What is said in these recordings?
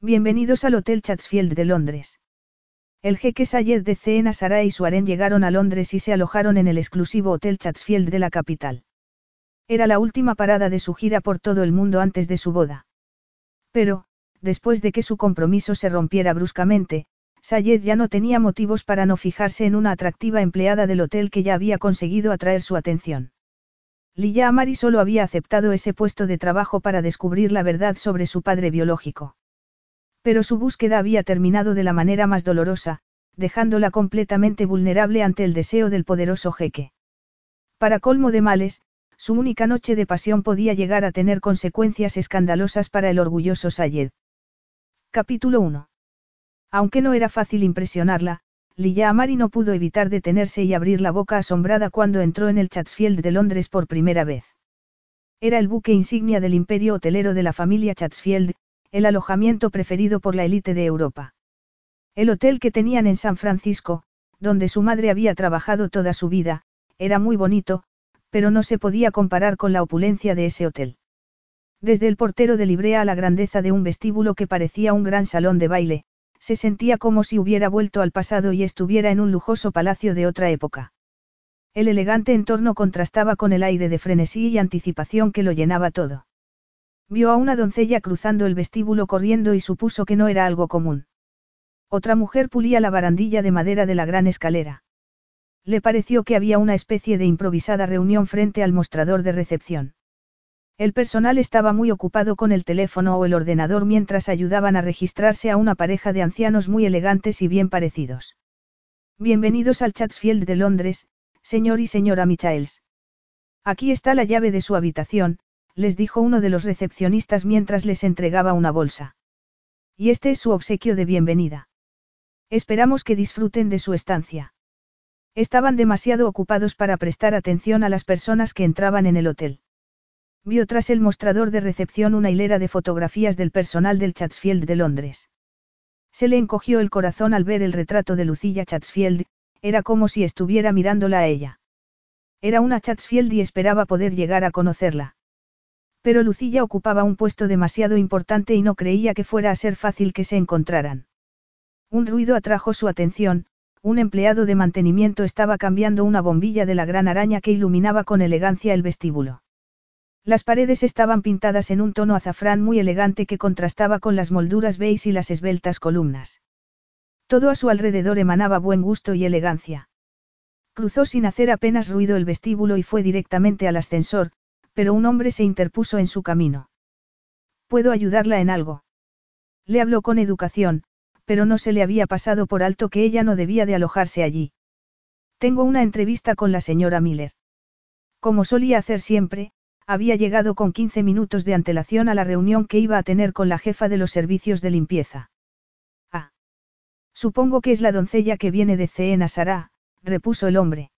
Bienvenidos al Hotel Chatsfield de Londres. El jeque Sayed de Ceena Sara y su harén llegaron a Londres y se alojaron en el exclusivo Hotel Chatsfield de la capital. Era la última parada de su gira por todo el mundo antes de su boda. Pero, después de que su compromiso se rompiera bruscamente, Sayed ya no tenía motivos para no fijarse en una atractiva empleada del hotel que ya había conseguido atraer su atención. Lilla Amari solo había aceptado ese puesto de trabajo para descubrir la verdad sobre su padre biológico. Pero su búsqueda había terminado de la manera más dolorosa, dejándola completamente vulnerable ante el deseo del poderoso jeque. Para colmo de males, su única noche de pasión podía llegar a tener consecuencias escandalosas para el orgulloso Sayed. Capítulo 1. Aunque no era fácil impresionarla, Lilla Amari no pudo evitar detenerse y abrir la boca asombrada cuando entró en el Chatsfield de Londres por primera vez. Era el buque insignia del imperio hotelero de la familia Chatsfield, el alojamiento preferido por la élite de Europa. El hotel que tenían en San Francisco, donde su madre había trabajado toda su vida, era muy bonito, pero no se podía comparar con la opulencia de ese hotel. Desde el portero de librea a la grandeza de un vestíbulo que parecía un gran salón de baile, se sentía como si hubiera vuelto al pasado y estuviera en un lujoso palacio de otra época. El elegante entorno contrastaba con el aire de frenesí y anticipación que lo llenaba todo. Vio a una doncella cruzando el vestíbulo corriendo y supuso que no era algo común. Otra mujer pulía la barandilla de madera de la gran escalera. Le pareció que había una especie de improvisada reunión frente al mostrador de recepción. El personal estaba muy ocupado con el teléfono o el ordenador mientras ayudaban a registrarse a una pareja de ancianos muy elegantes y bien parecidos. Bienvenidos al Chatsfield de Londres, señor y señora Michaels. Aquí está la llave de su habitación, les dijo uno de los recepcionistas mientras les entregaba una bolsa. Y este es su obsequio de bienvenida. Esperamos que disfruten de su estancia. Estaban demasiado ocupados para prestar atención a las personas que entraban en el hotel. Vio tras el mostrador de recepción una hilera de fotografías del personal del Chatsfield de Londres. Se le encogió el corazón al ver el retrato de Lucilla Chatsfield, era como si estuviera mirándola a ella. Era una Chatsfield y esperaba poder llegar a conocerla. Pero Lucilla ocupaba un puesto demasiado importante y no creía que fuera a ser fácil que se encontraran. Un ruido atrajo su atención, un empleado de mantenimiento estaba cambiando una bombilla de la gran araña que iluminaba con elegancia el vestíbulo. Las paredes estaban pintadas en un tono azafrán muy elegante que contrastaba con las molduras beige y las esbeltas columnas. Todo a su alrededor emanaba buen gusto y elegancia. Cruzó sin hacer apenas ruido el vestíbulo y fue directamente al ascensor, pero un hombre se interpuso en su camino. ¿Puedo ayudarla en algo? Le habló con educación, pero no se le había pasado por alto que ella no debía de alojarse allí. Tengo una entrevista con la señora Miller. Como solía hacer siempre, había llegado con 15 minutos de antelación a la reunión que iba a tener con la jefa de los servicios de limpieza. Ah. Supongo que es la doncella que viene de Ceena Sará, repuso el hombre.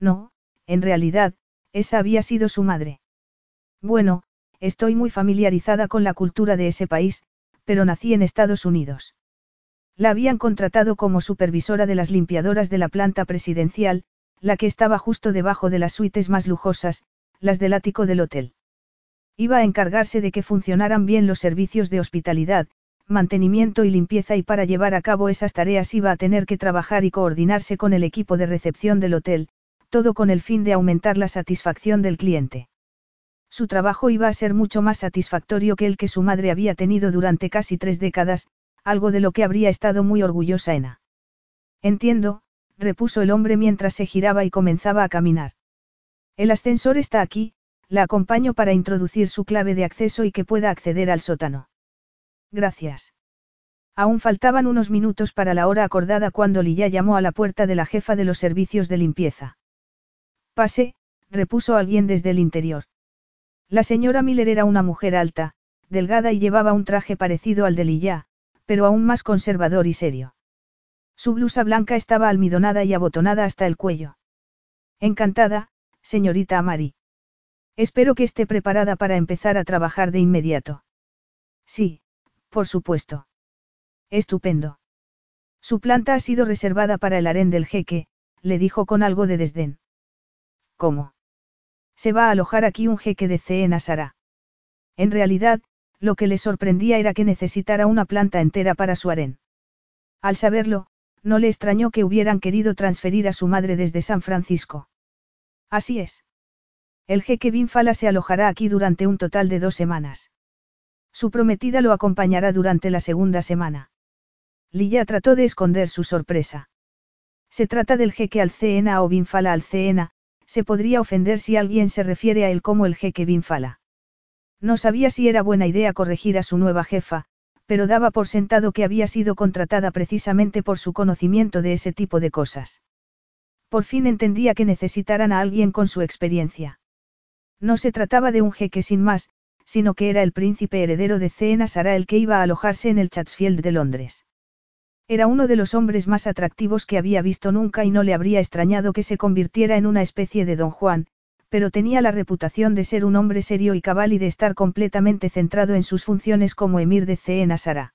No, en realidad, esa había sido su madre. Bueno, estoy muy familiarizada con la cultura de ese país, pero nací en Estados Unidos. La habían contratado como supervisora de las limpiadoras de la planta presidencial, la que estaba justo debajo de las suites más lujosas, las del ático del hotel. Iba a encargarse de que funcionaran bien los servicios de hospitalidad, mantenimiento y limpieza y para llevar a cabo esas tareas iba a tener que trabajar y coordinarse con el equipo de recepción del hotel, todo con el fin de aumentar la satisfacción del cliente. Su trabajo iba a ser mucho más satisfactorio que el que su madre había tenido durante casi tres décadas, algo de lo que habría estado muy orgullosa Ena. Entiendo, repuso el hombre mientras se giraba y comenzaba a caminar. El ascensor está aquí, la acompaño para introducir su clave de acceso y que pueda acceder al sótano. Gracias. Aún faltaban unos minutos para la hora acordada cuando Lilla llamó a la puerta de la jefa de los servicios de limpieza. Pase, repuso alguien desde el interior. La señora Miller era una mujer alta, delgada y llevaba un traje parecido al de Lilla, pero aún más conservador y serio. Su blusa blanca estaba almidonada y abotonada hasta el cuello. Encantada, señorita Amari. Espero que esté preparada para empezar a trabajar de inmediato. Sí, por supuesto. Estupendo. Su planta ha sido reservada para el harén del jeque, le dijo con algo de desdén. ¿Cómo? Se va a alojar aquí un jeque de Ceen Sara. En realidad, lo que le sorprendía era que necesitara una planta entera para su harén. Al saberlo, no le extrañó que hubieran querido transferir a su madre desde San Francisco. Así es. El jeque Binfala se alojará aquí durante un total de dos semanas. Su prometida lo acompañará durante la segunda semana. Lilla trató de esconder su sorpresa. Se trata del jeque Alceena o Binfala Alceena, se podría ofender si alguien se refiere a él como el jeque Binfala. No sabía si era buena idea corregir a su nueva jefa, pero daba por sentado que había sido contratada precisamente por su conocimiento de ese tipo de cosas. Por fin entendía que necesitaran a alguien con su experiencia. No se trataba de un jeque sin más, sino que era el príncipe heredero de Cena Sara el que iba a alojarse en el Chatsfield de Londres. Era uno de los hombres más atractivos que había visto nunca y no le habría extrañado que se convirtiera en una especie de don Juan, pero tenía la reputación de ser un hombre serio y cabal y de estar completamente centrado en sus funciones como emir de Ceen Sara.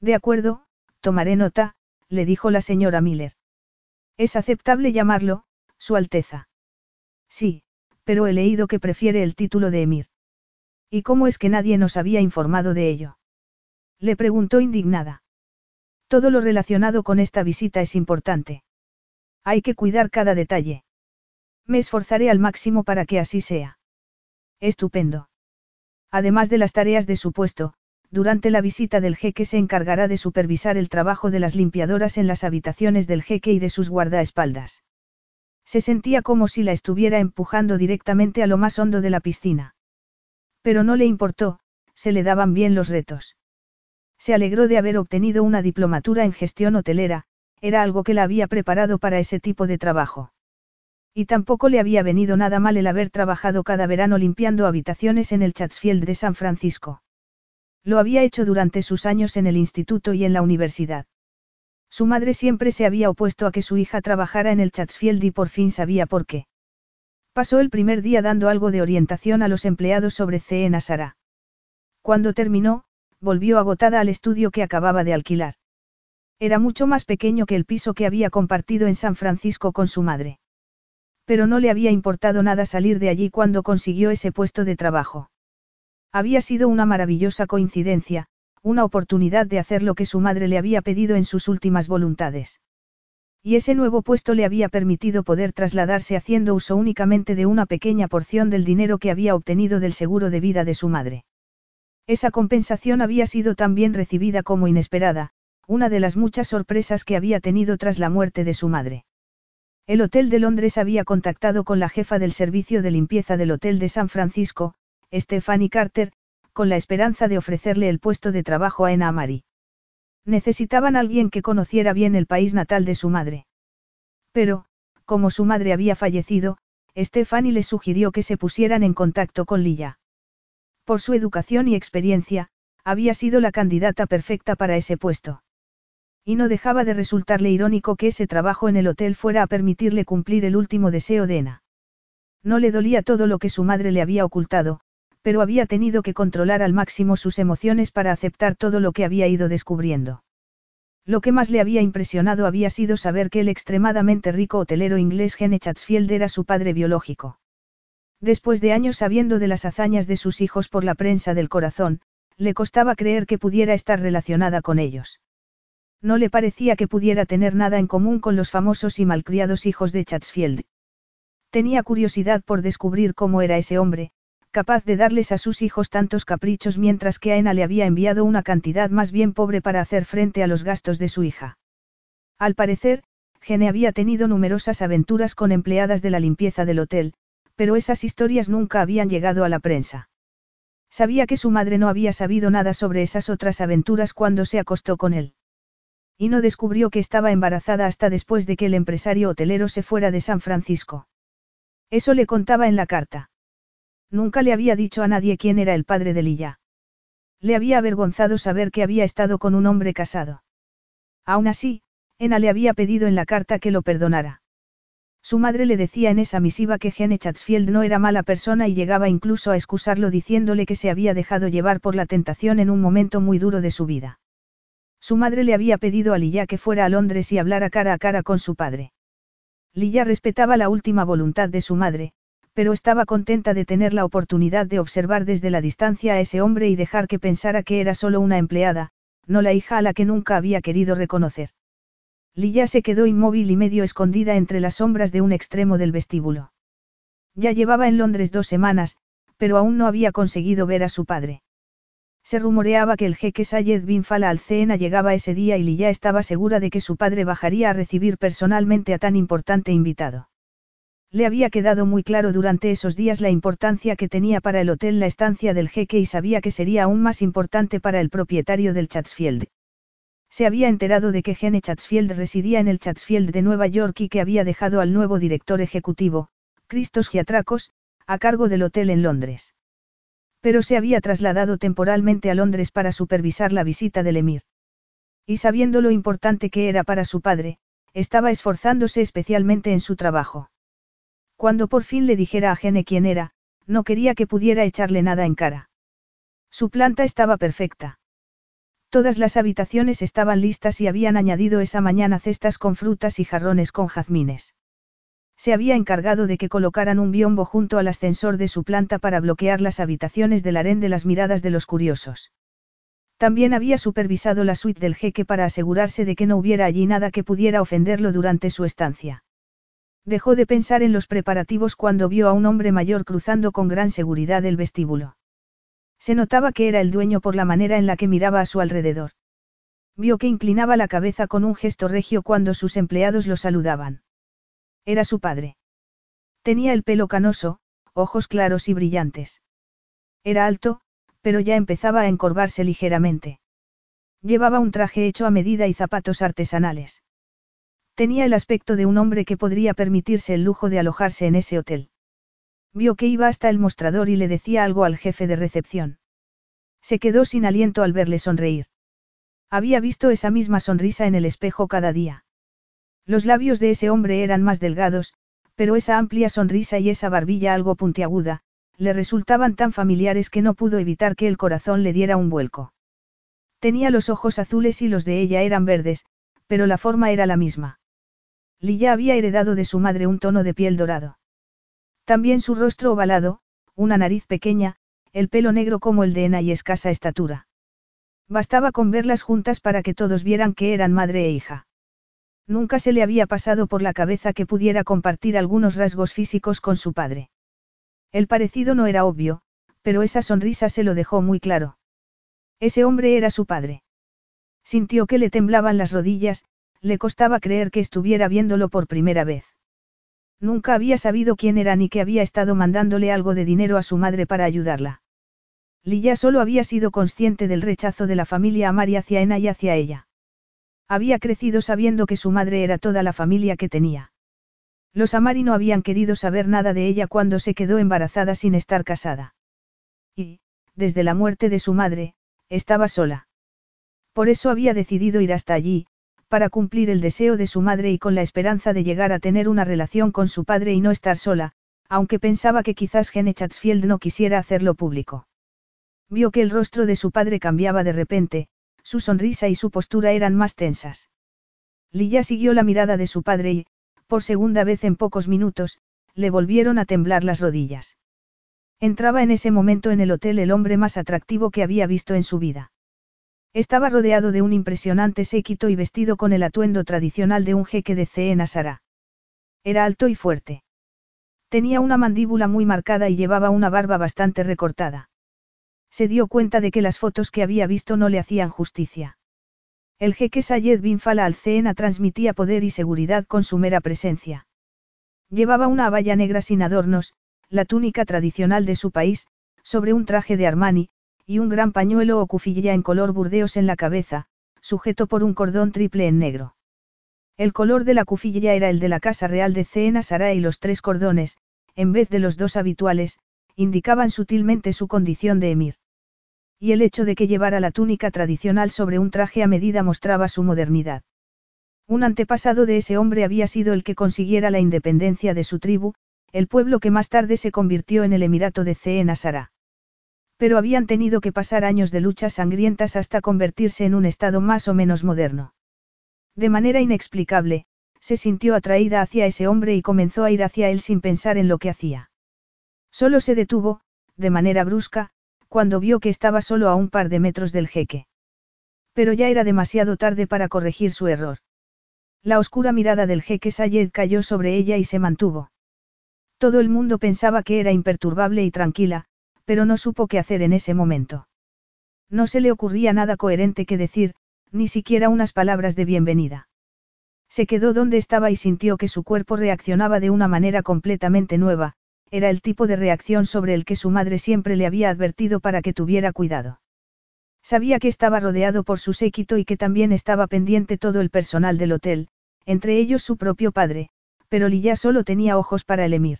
De acuerdo, tomaré nota, le dijo la señora Miller. Es aceptable llamarlo, Su Alteza. Sí, pero he leído que prefiere el título de emir. ¿Y cómo es que nadie nos había informado de ello? Le preguntó indignada. Todo lo relacionado con esta visita es importante. Hay que cuidar cada detalle. Me esforzaré al máximo para que así sea. Estupendo. Además de las tareas de su puesto, durante la visita del jeque se encargará de supervisar el trabajo de las limpiadoras en las habitaciones del jeque y de sus guardaespaldas. Se sentía como si la estuviera empujando directamente a lo más hondo de la piscina. Pero no le importó, se le daban bien los retos. Se alegró de haber obtenido una diplomatura en gestión hotelera, era algo que la había preparado para ese tipo de trabajo. Y tampoco le había venido nada mal el haber trabajado cada verano limpiando habitaciones en el Chatsfield de San Francisco. Lo había hecho durante sus años en el instituto y en la universidad. Su madre siempre se había opuesto a que su hija trabajara en el Chatsfield y por fin sabía por qué. Pasó el primer día dando algo de orientación a los empleados sobre C. Sara. Cuando terminó, volvió agotada al estudio que acababa de alquilar. Era mucho más pequeño que el piso que había compartido en San Francisco con su madre. Pero no le había importado nada salir de allí cuando consiguió ese puesto de trabajo. Había sido una maravillosa coincidencia, una oportunidad de hacer lo que su madre le había pedido en sus últimas voluntades. Y ese nuevo puesto le había permitido poder trasladarse haciendo uso únicamente de una pequeña porción del dinero que había obtenido del seguro de vida de su madre. Esa compensación había sido tan bien recibida como inesperada, una de las muchas sorpresas que había tenido tras la muerte de su madre. El Hotel de Londres había contactado con la jefa del servicio de limpieza del Hotel de San Francisco, Stephanie Carter, con la esperanza de ofrecerle el puesto de trabajo a Ena Amari. Necesitaban alguien que conociera bien el país natal de su madre. Pero, como su madre había fallecido, Stephanie le sugirió que se pusieran en contacto con Lilla. Por su educación y experiencia, había sido la candidata perfecta para ese puesto. Y no dejaba de resultarle irónico que ese trabajo en el hotel fuera a permitirle cumplir el último deseo de Ena. No le dolía todo lo que su madre le había ocultado, pero había tenido que controlar al máximo sus emociones para aceptar todo lo que había ido descubriendo. Lo que más le había impresionado había sido saber que el extremadamente rico hotelero inglés Gene Chatsfield era su padre biológico. Después de años sabiendo de las hazañas de sus hijos por la prensa del corazón, le costaba creer que pudiera estar relacionada con ellos. No le parecía que pudiera tener nada en común con los famosos y malcriados hijos de Chatsfield. Tenía curiosidad por descubrir cómo era ese hombre, capaz de darles a sus hijos tantos caprichos mientras que a Ena le había enviado una cantidad más bien pobre para hacer frente a los gastos de su hija. Al parecer, Gene había tenido numerosas aventuras con empleadas de la limpieza del hotel, pero esas historias nunca habían llegado a la prensa. Sabía que su madre no había sabido nada sobre esas otras aventuras cuando se acostó con él. Y no descubrió que estaba embarazada hasta después de que el empresario hotelero se fuera de San Francisco. Eso le contaba en la carta. Nunca le había dicho a nadie quién era el padre de Lilla. Le había avergonzado saber que había estado con un hombre casado. Aún así, Ena le había pedido en la carta que lo perdonara. Su madre le decía en esa misiva que Gene Chatsfield no era mala persona y llegaba incluso a excusarlo diciéndole que se había dejado llevar por la tentación en un momento muy duro de su vida. Su madre le había pedido a Lilla que fuera a Londres y hablara cara a cara con su padre. Lilla respetaba la última voluntad de su madre, pero estaba contenta de tener la oportunidad de observar desde la distancia a ese hombre y dejar que pensara que era solo una empleada, no la hija a la que nunca había querido reconocer. Lilla se quedó inmóvil y medio escondida entre las sombras de un extremo del vestíbulo. Ya llevaba en Londres dos semanas, pero aún no había conseguido ver a su padre. Se rumoreaba que el jeque Sayed bin Fala al Ceena llegaba ese día y Lilla estaba segura de que su padre bajaría a recibir personalmente a tan importante invitado. Le había quedado muy claro durante esos días la importancia que tenía para el hotel la estancia del jeque y sabía que sería aún más importante para el propietario del Chatsfield. Se había enterado de que Gene Chatsfield residía en el Chatsfield de Nueva York y que había dejado al nuevo director ejecutivo, Christos Giatracos, a cargo del hotel en Londres. Pero se había trasladado temporalmente a Londres para supervisar la visita del emir. Y sabiendo lo importante que era para su padre, estaba esforzándose especialmente en su trabajo. Cuando por fin le dijera a Gene quién era, no quería que pudiera echarle nada en cara. Su planta estaba perfecta. Todas las habitaciones estaban listas y habían añadido esa mañana cestas con frutas y jarrones con jazmines se había encargado de que colocaran un biombo junto al ascensor de su planta para bloquear las habitaciones del harén de las miradas de los curiosos. También había supervisado la suite del jeque para asegurarse de que no hubiera allí nada que pudiera ofenderlo durante su estancia. Dejó de pensar en los preparativos cuando vio a un hombre mayor cruzando con gran seguridad el vestíbulo. Se notaba que era el dueño por la manera en la que miraba a su alrededor. Vio que inclinaba la cabeza con un gesto regio cuando sus empleados lo saludaban. Era su padre. Tenía el pelo canoso, ojos claros y brillantes. Era alto, pero ya empezaba a encorvarse ligeramente. Llevaba un traje hecho a medida y zapatos artesanales. Tenía el aspecto de un hombre que podría permitirse el lujo de alojarse en ese hotel. Vio que iba hasta el mostrador y le decía algo al jefe de recepción. Se quedó sin aliento al verle sonreír. Había visto esa misma sonrisa en el espejo cada día. Los labios de ese hombre eran más delgados, pero esa amplia sonrisa y esa barbilla algo puntiaguda, le resultaban tan familiares que no pudo evitar que el corazón le diera un vuelco. Tenía los ojos azules y los de ella eran verdes, pero la forma era la misma. Lilla había heredado de su madre un tono de piel dorado. También su rostro ovalado, una nariz pequeña, el pelo negro como el de Ena y escasa estatura. Bastaba con verlas juntas para que todos vieran que eran madre e hija. Nunca se le había pasado por la cabeza que pudiera compartir algunos rasgos físicos con su padre. El parecido no era obvio, pero esa sonrisa se lo dejó muy claro. Ese hombre era su padre. Sintió que le temblaban las rodillas, le costaba creer que estuviera viéndolo por primera vez. Nunca había sabido quién era ni que había estado mandándole algo de dinero a su madre para ayudarla. Lilla solo había sido consciente del rechazo de la familia Amari hacia Ena y hacia ella. Había crecido sabiendo que su madre era toda la familia que tenía. Los Amari no habían querido saber nada de ella cuando se quedó embarazada sin estar casada. Y, desde la muerte de su madre, estaba sola. Por eso había decidido ir hasta allí, para cumplir el deseo de su madre y con la esperanza de llegar a tener una relación con su padre y no estar sola, aunque pensaba que quizás Gene Chatsfield no quisiera hacerlo público. Vio que el rostro de su padre cambiaba de repente, su sonrisa y su postura eran más tensas. Lilla siguió la mirada de su padre y, por segunda vez en pocos minutos, le volvieron a temblar las rodillas. Entraba en ese momento en el hotel el hombre más atractivo que había visto en su vida. Estaba rodeado de un impresionante séquito y vestido con el atuendo tradicional de un jeque de Ceen Sara. Era alto y fuerte. Tenía una mandíbula muy marcada y llevaba una barba bastante recortada. Se dio cuenta de que las fotos que había visto no le hacían justicia. El jeque Sayed bin Fala al Ceena transmitía poder y seguridad con su mera presencia. Llevaba una abaya negra sin adornos, la túnica tradicional de su país, sobre un traje de Armani, y un gran pañuelo o cufilla en color burdeos en la cabeza, sujeto por un cordón triple en negro. El color de la cufilla era el de la Casa Real de Ceena Sara y los tres cordones, en vez de los dos habituales, indicaban sutilmente su condición de emir. Y el hecho de que llevara la túnica tradicional sobre un traje a medida mostraba su modernidad. Un antepasado de ese hombre había sido el que consiguiera la independencia de su tribu, el pueblo que más tarde se convirtió en el Emirato de Ceen Asara. Pero habían tenido que pasar años de luchas sangrientas hasta convertirse en un estado más o menos moderno. De manera inexplicable, se sintió atraída hacia ese hombre y comenzó a ir hacia él sin pensar en lo que hacía. Solo se detuvo, de manera brusca, cuando vio que estaba solo a un par de metros del jeque. Pero ya era demasiado tarde para corregir su error. La oscura mirada del jeque Sayed cayó sobre ella y se mantuvo. Todo el mundo pensaba que era imperturbable y tranquila, pero no supo qué hacer en ese momento. No se le ocurría nada coherente que decir, ni siquiera unas palabras de bienvenida. Se quedó donde estaba y sintió que su cuerpo reaccionaba de una manera completamente nueva, era el tipo de reacción sobre el que su madre siempre le había advertido para que tuviera cuidado. Sabía que estaba rodeado por su séquito y que también estaba pendiente todo el personal del hotel, entre ellos su propio padre, pero Lilla solo tenía ojos para el emir.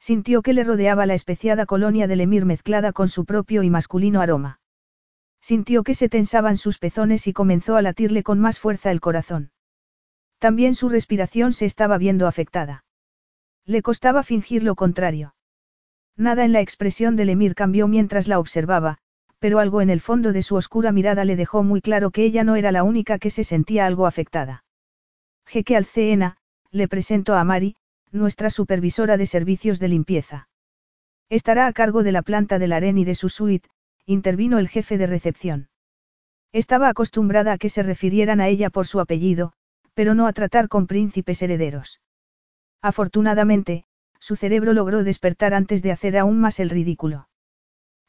Sintió que le rodeaba la especiada colonia del emir mezclada con su propio y masculino aroma. Sintió que se tensaban sus pezones y comenzó a latirle con más fuerza el corazón. También su respiración se estaba viendo afectada. Le costaba fingir lo contrario. Nada en la expresión del emir cambió mientras la observaba, pero algo en el fondo de su oscura mirada le dejó muy claro que ella no era la única que se sentía algo afectada. Jeque Alceena, le presento a Mari, nuestra supervisora de servicios de limpieza. Estará a cargo de la planta del harén y de su suite, intervino el jefe de recepción. Estaba acostumbrada a que se refirieran a ella por su apellido, pero no a tratar con príncipes herederos. Afortunadamente, su cerebro logró despertar antes de hacer aún más el ridículo.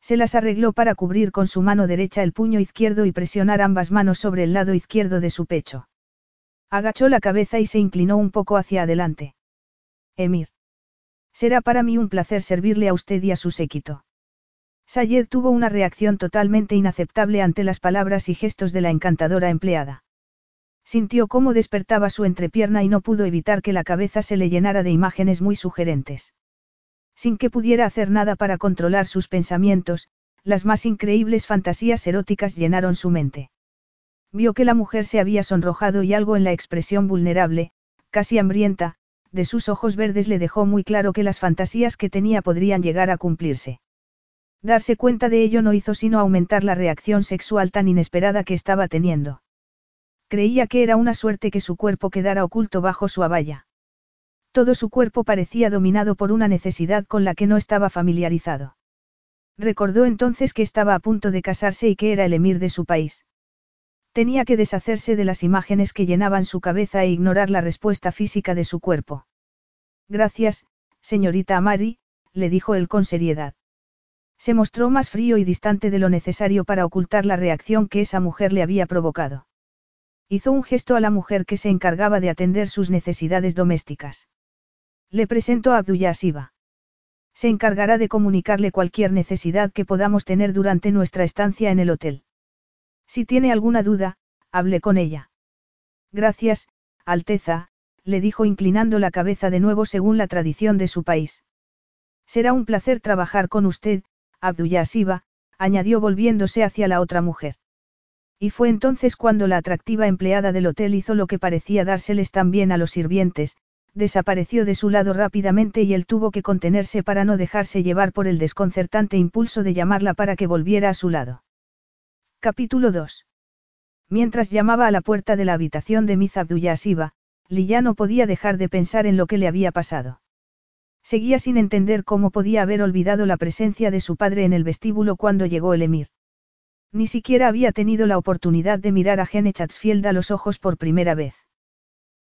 Se las arregló para cubrir con su mano derecha el puño izquierdo y presionar ambas manos sobre el lado izquierdo de su pecho. Agachó la cabeza y se inclinó un poco hacia adelante. Emir. Será para mí un placer servirle a usted y a su séquito. Sayed tuvo una reacción totalmente inaceptable ante las palabras y gestos de la encantadora empleada. Sintió cómo despertaba su entrepierna y no pudo evitar que la cabeza se le llenara de imágenes muy sugerentes. Sin que pudiera hacer nada para controlar sus pensamientos, las más increíbles fantasías eróticas llenaron su mente. Vio que la mujer se había sonrojado y algo en la expresión vulnerable, casi hambrienta, de sus ojos verdes le dejó muy claro que las fantasías que tenía podrían llegar a cumplirse. Darse cuenta de ello no hizo sino aumentar la reacción sexual tan inesperada que estaba teniendo. Creía que era una suerte que su cuerpo quedara oculto bajo su abaya. Todo su cuerpo parecía dominado por una necesidad con la que no estaba familiarizado. Recordó entonces que estaba a punto de casarse y que era el emir de su país. Tenía que deshacerse de las imágenes que llenaban su cabeza e ignorar la respuesta física de su cuerpo. Gracias, señorita Amari, le dijo él con seriedad. Se mostró más frío y distante de lo necesario para ocultar la reacción que esa mujer le había provocado. Hizo un gesto a la mujer que se encargaba de atender sus necesidades domésticas. Le presento a Abdullah Siva. Se encargará de comunicarle cualquier necesidad que podamos tener durante nuestra estancia en el hotel. Si tiene alguna duda, hable con ella. Gracias, Alteza, le dijo inclinando la cabeza de nuevo según la tradición de su país. Será un placer trabajar con usted, Abdullah Siva, añadió volviéndose hacia la otra mujer. Y fue entonces cuando la atractiva empleada del hotel hizo lo que parecía dárseles también a los sirvientes, desapareció de su lado rápidamente y él tuvo que contenerse para no dejarse llevar por el desconcertante impulso de llamarla para que volviera a su lado. Capítulo 2. Mientras llamaba a la puerta de la habitación de Miz Abdullah Lilla no podía dejar de pensar en lo que le había pasado. Seguía sin entender cómo podía haber olvidado la presencia de su padre en el vestíbulo cuando llegó el emir. Ni siquiera había tenido la oportunidad de mirar a Gene Chatsfield a los ojos por primera vez.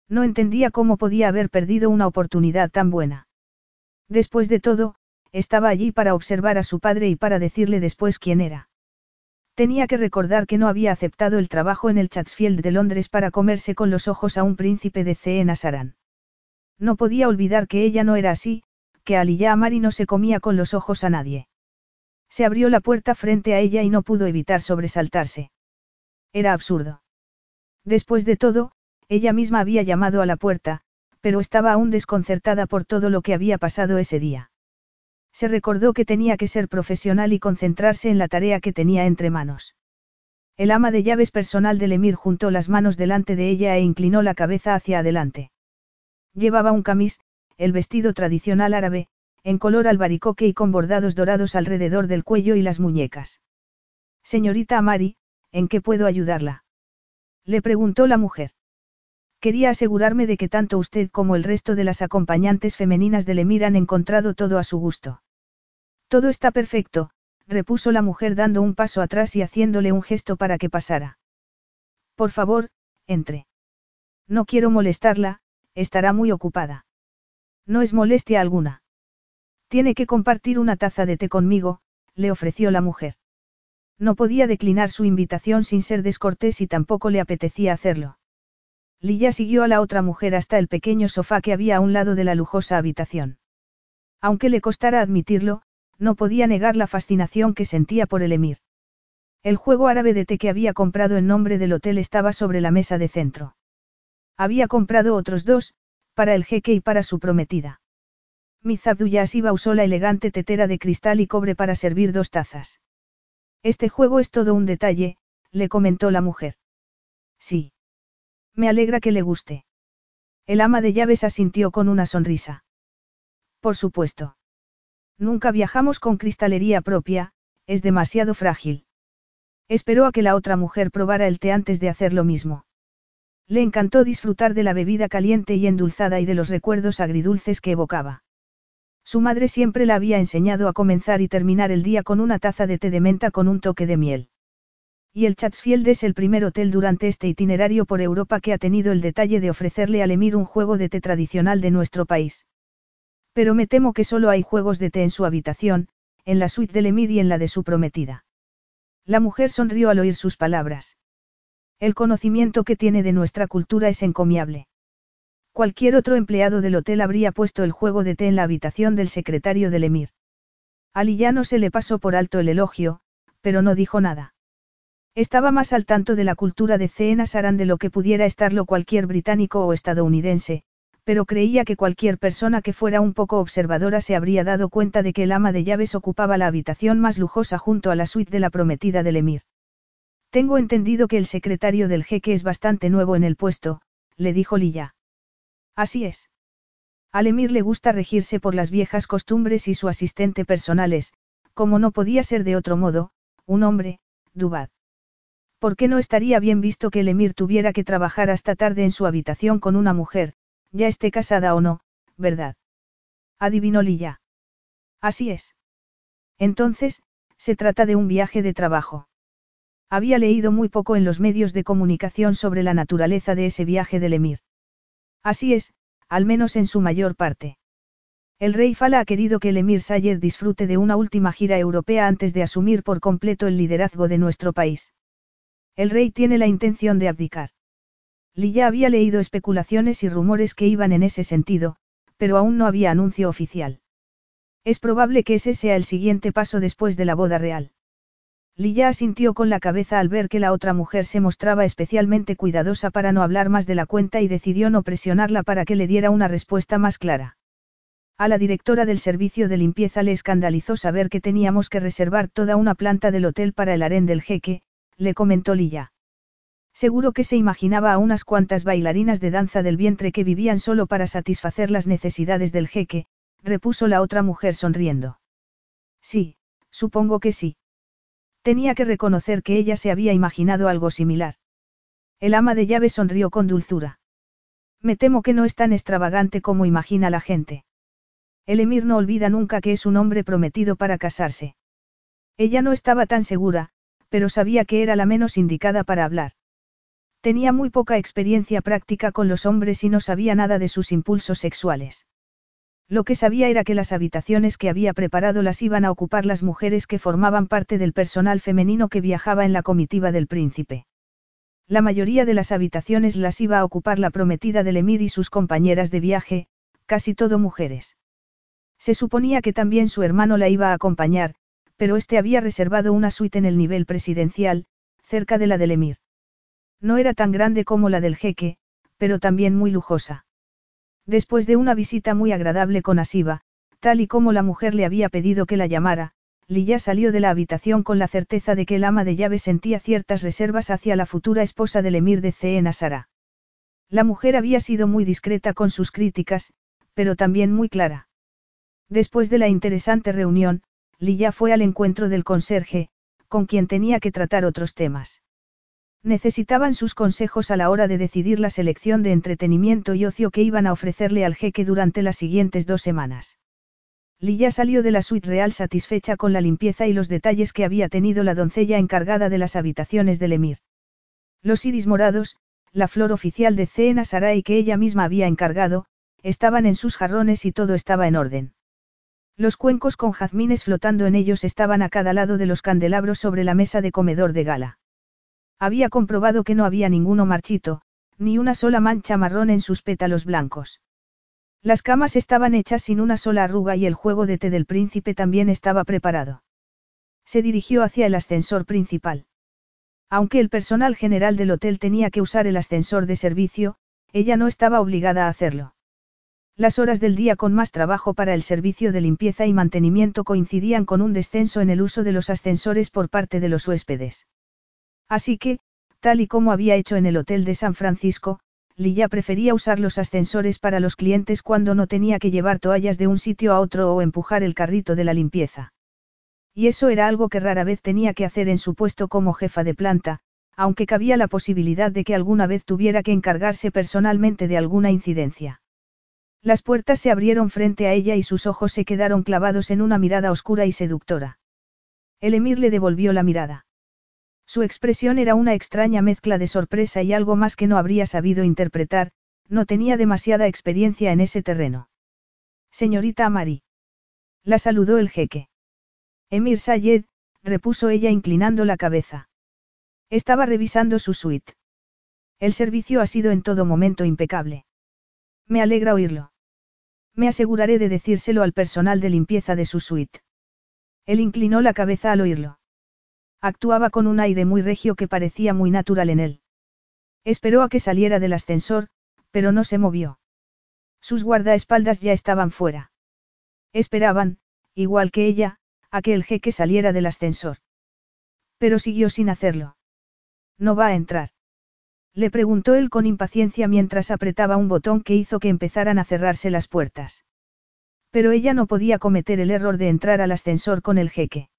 No entendía cómo podía haber perdido una oportunidad tan buena. Después de todo, estaba allí para observar a su padre y para decirle después quién era. Tenía que recordar que no había aceptado el trabajo en el Chatsfield de Londres para comerse con los ojos a un príncipe de Ceen Asaran. No podía olvidar que ella no era así, que Aliyah Amari no se comía con los ojos a nadie. Se abrió la puerta frente a ella y no pudo evitar sobresaltarse. Era absurdo. Después de todo, ella misma había llamado a la puerta, pero estaba aún desconcertada por todo lo que había pasado ese día. Se recordó que tenía que ser profesional y concentrarse en la tarea que tenía entre manos. El ama de llaves personal del emir juntó las manos delante de ella e inclinó la cabeza hacia adelante. Llevaba un camis, el vestido tradicional árabe, en color albaricoque y con bordados dorados alrededor del cuello y las muñecas. Señorita Amari, ¿en qué puedo ayudarla? Le preguntó la mujer. Quería asegurarme de que tanto usted como el resto de las acompañantes femeninas del emir han encontrado todo a su gusto. Todo está perfecto, repuso la mujer dando un paso atrás y haciéndole un gesto para que pasara. Por favor, entre. No quiero molestarla, estará muy ocupada. No es molestia alguna. Tiene que compartir una taza de té conmigo, le ofreció la mujer. No podía declinar su invitación sin ser descortés y tampoco le apetecía hacerlo. Lilla siguió a la otra mujer hasta el pequeño sofá que había a un lado de la lujosa habitación. Aunque le costara admitirlo, no podía negar la fascinación que sentía por el emir. El juego árabe de té que había comprado en nombre del hotel estaba sobre la mesa de centro. Había comprado otros dos, para el jeque y para su prometida. Miss Abduyasiba usó la elegante tetera de cristal y cobre para servir dos tazas. Este juego es todo un detalle, le comentó la mujer. Sí. Me alegra que le guste. El ama de llaves asintió con una sonrisa. Por supuesto. Nunca viajamos con cristalería propia, es demasiado frágil. Esperó a que la otra mujer probara el té antes de hacer lo mismo. Le encantó disfrutar de la bebida caliente y endulzada y de los recuerdos agridulces que evocaba. Su madre siempre la había enseñado a comenzar y terminar el día con una taza de té de menta con un toque de miel. Y el Chatsfield es el primer hotel durante este itinerario por Europa que ha tenido el detalle de ofrecerle al Emir un juego de té tradicional de nuestro país. Pero me temo que solo hay juegos de té en su habitación, en la suite del Emir y en la de su prometida. La mujer sonrió al oír sus palabras. El conocimiento que tiene de nuestra cultura es encomiable. Cualquier otro empleado del hotel habría puesto el juego de té en la habitación del secretario del Emir. Ali ya no se le pasó por alto el elogio, pero no dijo nada. Estaba más al tanto de la cultura de Cena Saran de lo que pudiera estarlo cualquier británico o estadounidense, pero creía que cualquier persona que fuera un poco observadora se habría dado cuenta de que el ama de llaves ocupaba la habitación más lujosa junto a la suite de la prometida del emir. Tengo entendido que el secretario del jeque es bastante nuevo en el puesto, le dijo Lilla. Así es. Al emir le gusta regirse por las viejas costumbres y su asistente personal es, como no podía ser de otro modo, un hombre, Dubad. ¿Por qué no estaría bien visto que el emir tuviera que trabajar hasta tarde en su habitación con una mujer, ya esté casada o no, ¿verdad? Adivinó Lilla. Así es. Entonces, se trata de un viaje de trabajo. Había leído muy poco en los medios de comunicación sobre la naturaleza de ese viaje del Emir. Así es, al menos en su mayor parte. El rey Fala ha querido que el Emir Sayed disfrute de una última gira europea antes de asumir por completo el liderazgo de nuestro país. El rey tiene la intención de abdicar. Lilla había leído especulaciones y rumores que iban en ese sentido, pero aún no había anuncio oficial. Es probable que ese sea el siguiente paso después de la boda real. Lilla asintió con la cabeza al ver que la otra mujer se mostraba especialmente cuidadosa para no hablar más de la cuenta y decidió no presionarla para que le diera una respuesta más clara. A la directora del servicio de limpieza le escandalizó saber que teníamos que reservar toda una planta del hotel para el harén del jeque, le comentó Lilla. Seguro que se imaginaba a unas cuantas bailarinas de danza del vientre que vivían solo para satisfacer las necesidades del jeque, repuso la otra mujer sonriendo. Sí, supongo que sí. Tenía que reconocer que ella se había imaginado algo similar. El ama de llave sonrió con dulzura. Me temo que no es tan extravagante como imagina la gente. El emir no olvida nunca que es un hombre prometido para casarse. Ella no estaba tan segura, pero sabía que era la menos indicada para hablar. Tenía muy poca experiencia práctica con los hombres y no sabía nada de sus impulsos sexuales. Lo que sabía era que las habitaciones que había preparado las iban a ocupar las mujeres que formaban parte del personal femenino que viajaba en la comitiva del príncipe. La mayoría de las habitaciones las iba a ocupar la prometida del emir y sus compañeras de viaje, casi todo mujeres. Se suponía que también su hermano la iba a acompañar, pero este había reservado una suite en el nivel presidencial, cerca de la del emir. No era tan grande como la del jeque, pero también muy lujosa. Después de una visita muy agradable con Asiba, tal y como la mujer le había pedido que la llamara, Lilla salió de la habitación con la certeza de que el ama de llave sentía ciertas reservas hacia la futura esposa del emir de Ceen Asara. La mujer había sido muy discreta con sus críticas, pero también muy clara. Después de la interesante reunión, Lilla fue al encuentro del conserje, con quien tenía que tratar otros temas. Necesitaban sus consejos a la hora de decidir la selección de entretenimiento y ocio que iban a ofrecerle al jeque durante las siguientes dos semanas. Lilla salió de la suite real satisfecha con la limpieza y los detalles que había tenido la doncella encargada de las habitaciones del emir. Los iris morados, la flor oficial de Cena Sarai que ella misma había encargado, estaban en sus jarrones y todo estaba en orden. Los cuencos con jazmines flotando en ellos estaban a cada lado de los candelabros sobre la mesa de comedor de gala. Había comprobado que no había ninguno marchito, ni una sola mancha marrón en sus pétalos blancos. Las camas estaban hechas sin una sola arruga y el juego de té del príncipe también estaba preparado. Se dirigió hacia el ascensor principal. Aunque el personal general del hotel tenía que usar el ascensor de servicio, ella no estaba obligada a hacerlo. Las horas del día con más trabajo para el servicio de limpieza y mantenimiento coincidían con un descenso en el uso de los ascensores por parte de los huéspedes. Así que, tal y como había hecho en el Hotel de San Francisco, Lilla prefería usar los ascensores para los clientes cuando no tenía que llevar toallas de un sitio a otro o empujar el carrito de la limpieza. Y eso era algo que rara vez tenía que hacer en su puesto como jefa de planta, aunque cabía la posibilidad de que alguna vez tuviera que encargarse personalmente de alguna incidencia. Las puertas se abrieron frente a ella y sus ojos se quedaron clavados en una mirada oscura y seductora. El emir le devolvió la mirada. Su expresión era una extraña mezcla de sorpresa y algo más que no habría sabido interpretar, no tenía demasiada experiencia en ese terreno. Señorita Amari. La saludó el jeque. Emir Sayed, repuso ella inclinando la cabeza. Estaba revisando su suite. El servicio ha sido en todo momento impecable. Me alegra oírlo. Me aseguraré de decírselo al personal de limpieza de su suite. Él inclinó la cabeza al oírlo. Actuaba con un aire muy regio que parecía muy natural en él. Esperó a que saliera del ascensor, pero no se movió. Sus guardaespaldas ya estaban fuera. Esperaban, igual que ella, a que el jeque saliera del ascensor. Pero siguió sin hacerlo. No va a entrar. Le preguntó él con impaciencia mientras apretaba un botón que hizo que empezaran a cerrarse las puertas. Pero ella no podía cometer el error de entrar al ascensor con el jeque.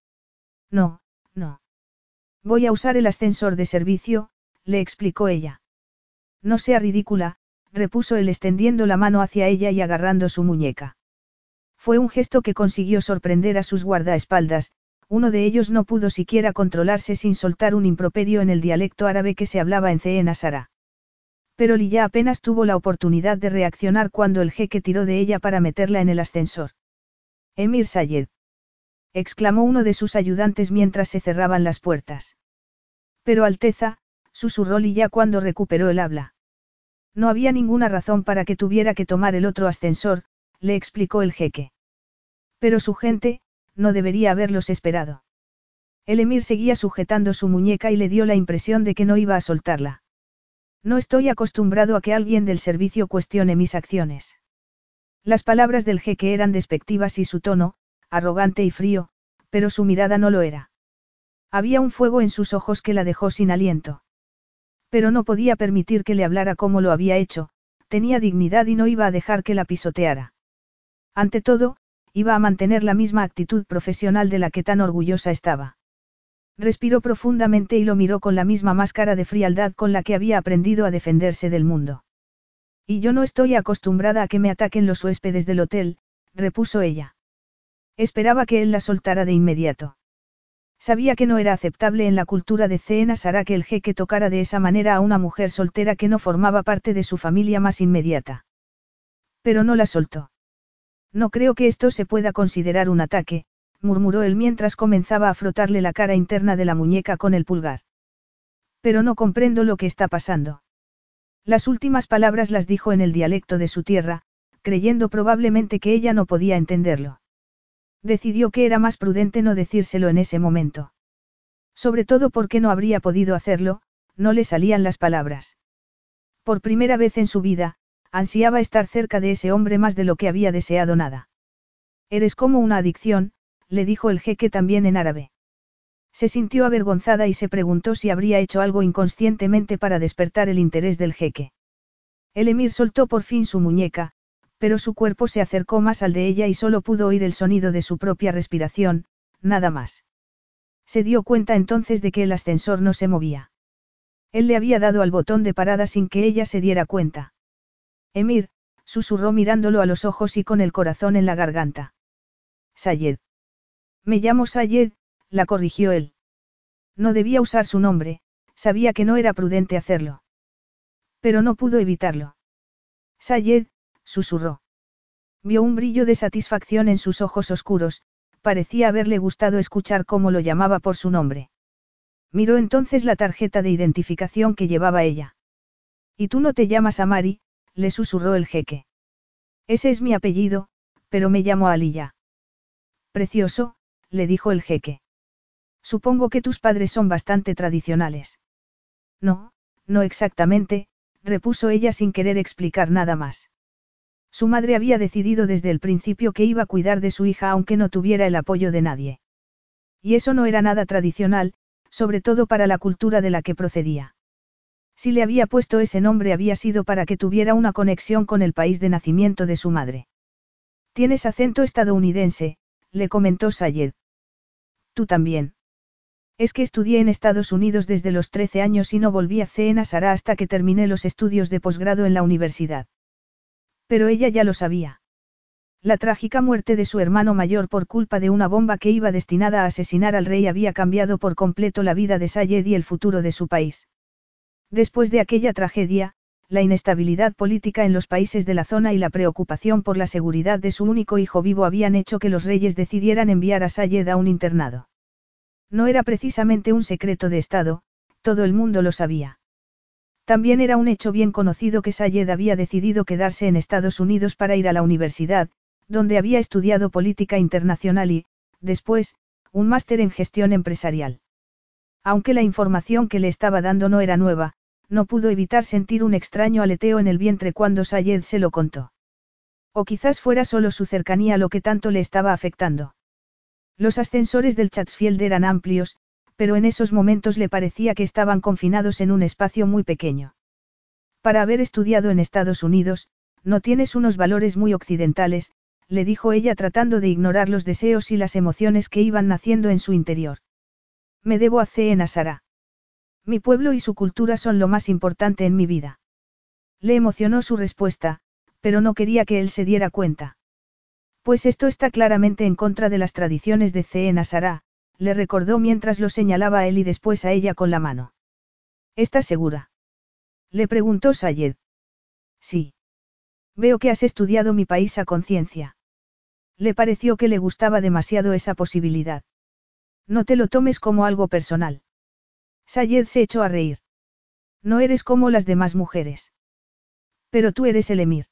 No, no. Voy a usar el ascensor de servicio, le explicó ella. No sea ridícula, repuso él extendiendo la mano hacia ella y agarrando su muñeca. Fue un gesto que consiguió sorprender a sus guardaespaldas, uno de ellos no pudo siquiera controlarse sin soltar un improperio en el dialecto árabe que se hablaba en Ceen Asara. Pero Lilla apenas tuvo la oportunidad de reaccionar cuando el jeque tiró de ella para meterla en el ascensor. Emir Sayed. exclamó uno de sus ayudantes mientras se cerraban las puertas. Pero Alteza, susurró Lilla cuando recuperó el habla. No había ninguna razón para que tuviera que tomar el otro ascensor, le explicó el jeque. Pero su gente, no debería haberlos esperado. El emir seguía sujetando su muñeca y le dio la impresión de que no iba a soltarla. No estoy acostumbrado a que alguien del servicio cuestione mis acciones. Las palabras del jeque eran despectivas y su tono, arrogante y frío, pero su mirada no lo era. Había un fuego en sus ojos que la dejó sin aliento. Pero no podía permitir que le hablara como lo había hecho, tenía dignidad y no iba a dejar que la pisoteara. Ante todo, iba a mantener la misma actitud profesional de la que tan orgullosa estaba. Respiró profundamente y lo miró con la misma máscara de frialdad con la que había aprendido a defenderse del mundo. Y yo no estoy acostumbrada a que me ataquen los huéspedes del hotel, repuso ella. Esperaba que él la soltara de inmediato. Sabía que no era aceptable en la cultura de Cena Sara que el jeque tocara de esa manera a una mujer soltera que no formaba parte de su familia más inmediata. Pero no la soltó. No creo que esto se pueda considerar un ataque, murmuró él mientras comenzaba a frotarle la cara interna de la muñeca con el pulgar. Pero no comprendo lo que está pasando. Las últimas palabras las dijo en el dialecto de su tierra, creyendo probablemente que ella no podía entenderlo. Decidió que era más prudente no decírselo en ese momento. Sobre todo porque no habría podido hacerlo, no le salían las palabras. Por primera vez en su vida, ansiaba estar cerca de ese hombre más de lo que había deseado nada. Eres como una adicción, le dijo el jeque también en árabe. Se sintió avergonzada y se preguntó si habría hecho algo inconscientemente para despertar el interés del jeque. El emir soltó por fin su muñeca, pero su cuerpo se acercó más al de ella y solo pudo oír el sonido de su propia respiración, nada más. Se dio cuenta entonces de que el ascensor no se movía. Él le había dado al botón de parada sin que ella se diera cuenta. Emir, susurró mirándolo a los ojos y con el corazón en la garganta. Sayed. Me llamo Sayed, la corrigió él. No debía usar su nombre, sabía que no era prudente hacerlo. Pero no pudo evitarlo. Sayed, susurró. Vio un brillo de satisfacción en sus ojos oscuros, parecía haberle gustado escuchar cómo lo llamaba por su nombre. Miró entonces la tarjeta de identificación que llevaba ella. ¿Y tú no te llamas Amari? Le susurró el jeque. Ese es mi apellido, pero me llamo Aliyah. Precioso, le dijo el jeque. Supongo que tus padres son bastante tradicionales. No, no exactamente, repuso ella sin querer explicar nada más. Su madre había decidido desde el principio que iba a cuidar de su hija aunque no tuviera el apoyo de nadie. Y eso no era nada tradicional, sobre todo para la cultura de la que procedía. Si le había puesto ese nombre había sido para que tuviera una conexión con el país de nacimiento de su madre. Tienes acento estadounidense, le comentó Sayed. Tú también. Es que estudié en Estados Unidos desde los 13 años y no volví a Cena Sara hasta que terminé los estudios de posgrado en la universidad. Pero ella ya lo sabía. La trágica muerte de su hermano mayor por culpa de una bomba que iba destinada a asesinar al rey había cambiado por completo la vida de Sayed y el futuro de su país. Después de aquella tragedia, la inestabilidad política en los países de la zona y la preocupación por la seguridad de su único hijo vivo habían hecho que los reyes decidieran enviar a Sayed a un internado. No era precisamente un secreto de Estado, todo el mundo lo sabía. También era un hecho bien conocido que Sayed había decidido quedarse en Estados Unidos para ir a la universidad, donde había estudiado política internacional y, después, un máster en gestión empresarial. Aunque la información que le estaba dando no era nueva, no pudo evitar sentir un extraño aleteo en el vientre cuando Sayed se lo contó. O quizás fuera solo su cercanía lo que tanto le estaba afectando. Los ascensores del Chatsfield eran amplios, pero en esos momentos le parecía que estaban confinados en un espacio muy pequeño. Para haber estudiado en Estados Unidos, no tienes unos valores muy occidentales, le dijo ella tratando de ignorar los deseos y las emociones que iban naciendo en su interior. Me debo a C. en Asara. Mi pueblo y su cultura son lo más importante en mi vida. Le emocionó su respuesta, pero no quería que él se diera cuenta. Pues esto está claramente en contra de las tradiciones de C. en Asara, le recordó mientras lo señalaba a él y después a ella con la mano. ¿Estás segura? Le preguntó Sayed. Sí. Veo que has estudiado mi país a conciencia. Le pareció que le gustaba demasiado esa posibilidad. No te lo tomes como algo personal. Sayed se echó a reír. No eres como las demás mujeres. Pero tú eres el emir.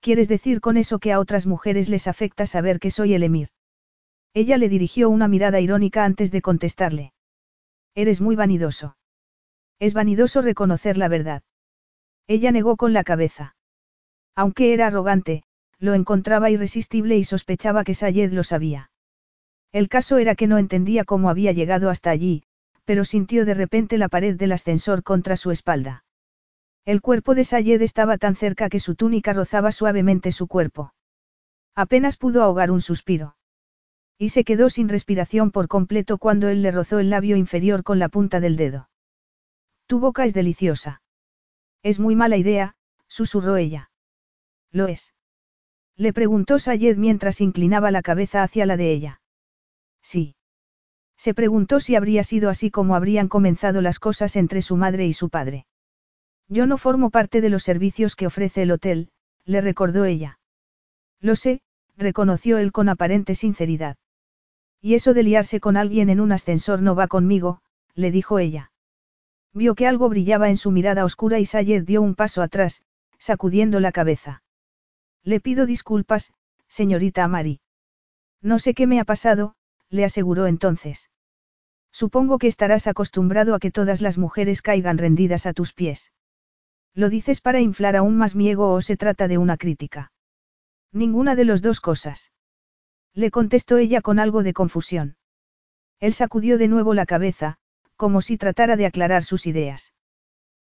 ¿Quieres decir con eso que a otras mujeres les afecta saber que soy el emir? Ella le dirigió una mirada irónica antes de contestarle. Eres muy vanidoso. Es vanidoso reconocer la verdad. Ella negó con la cabeza. Aunque era arrogante, lo encontraba irresistible y sospechaba que Sayed lo sabía. El caso era que no entendía cómo había llegado hasta allí, pero sintió de repente la pared del ascensor contra su espalda. El cuerpo de Sayed estaba tan cerca que su túnica rozaba suavemente su cuerpo. Apenas pudo ahogar un suspiro. Y se quedó sin respiración por completo cuando él le rozó el labio inferior con la punta del dedo. Tu boca es deliciosa. Es muy mala idea, susurró ella. ¿Lo es? Le preguntó Sayed mientras inclinaba la cabeza hacia la de ella. Sí. Se preguntó si habría sido así como habrían comenzado las cosas entre su madre y su padre. Yo no formo parte de los servicios que ofrece el hotel, le recordó ella. Lo sé, reconoció él con aparente sinceridad. Y eso de liarse con alguien en un ascensor no va conmigo, le dijo ella. Vio que algo brillaba en su mirada oscura y Sayed dio un paso atrás, sacudiendo la cabeza. Le pido disculpas, señorita Amari. No sé qué me ha pasado, le aseguró entonces. Supongo que estarás acostumbrado a que todas las mujeres caigan rendidas a tus pies. ¿Lo dices para inflar aún más mi ego o se trata de una crítica? Ninguna de las dos cosas. Le contestó ella con algo de confusión. Él sacudió de nuevo la cabeza, como si tratara de aclarar sus ideas.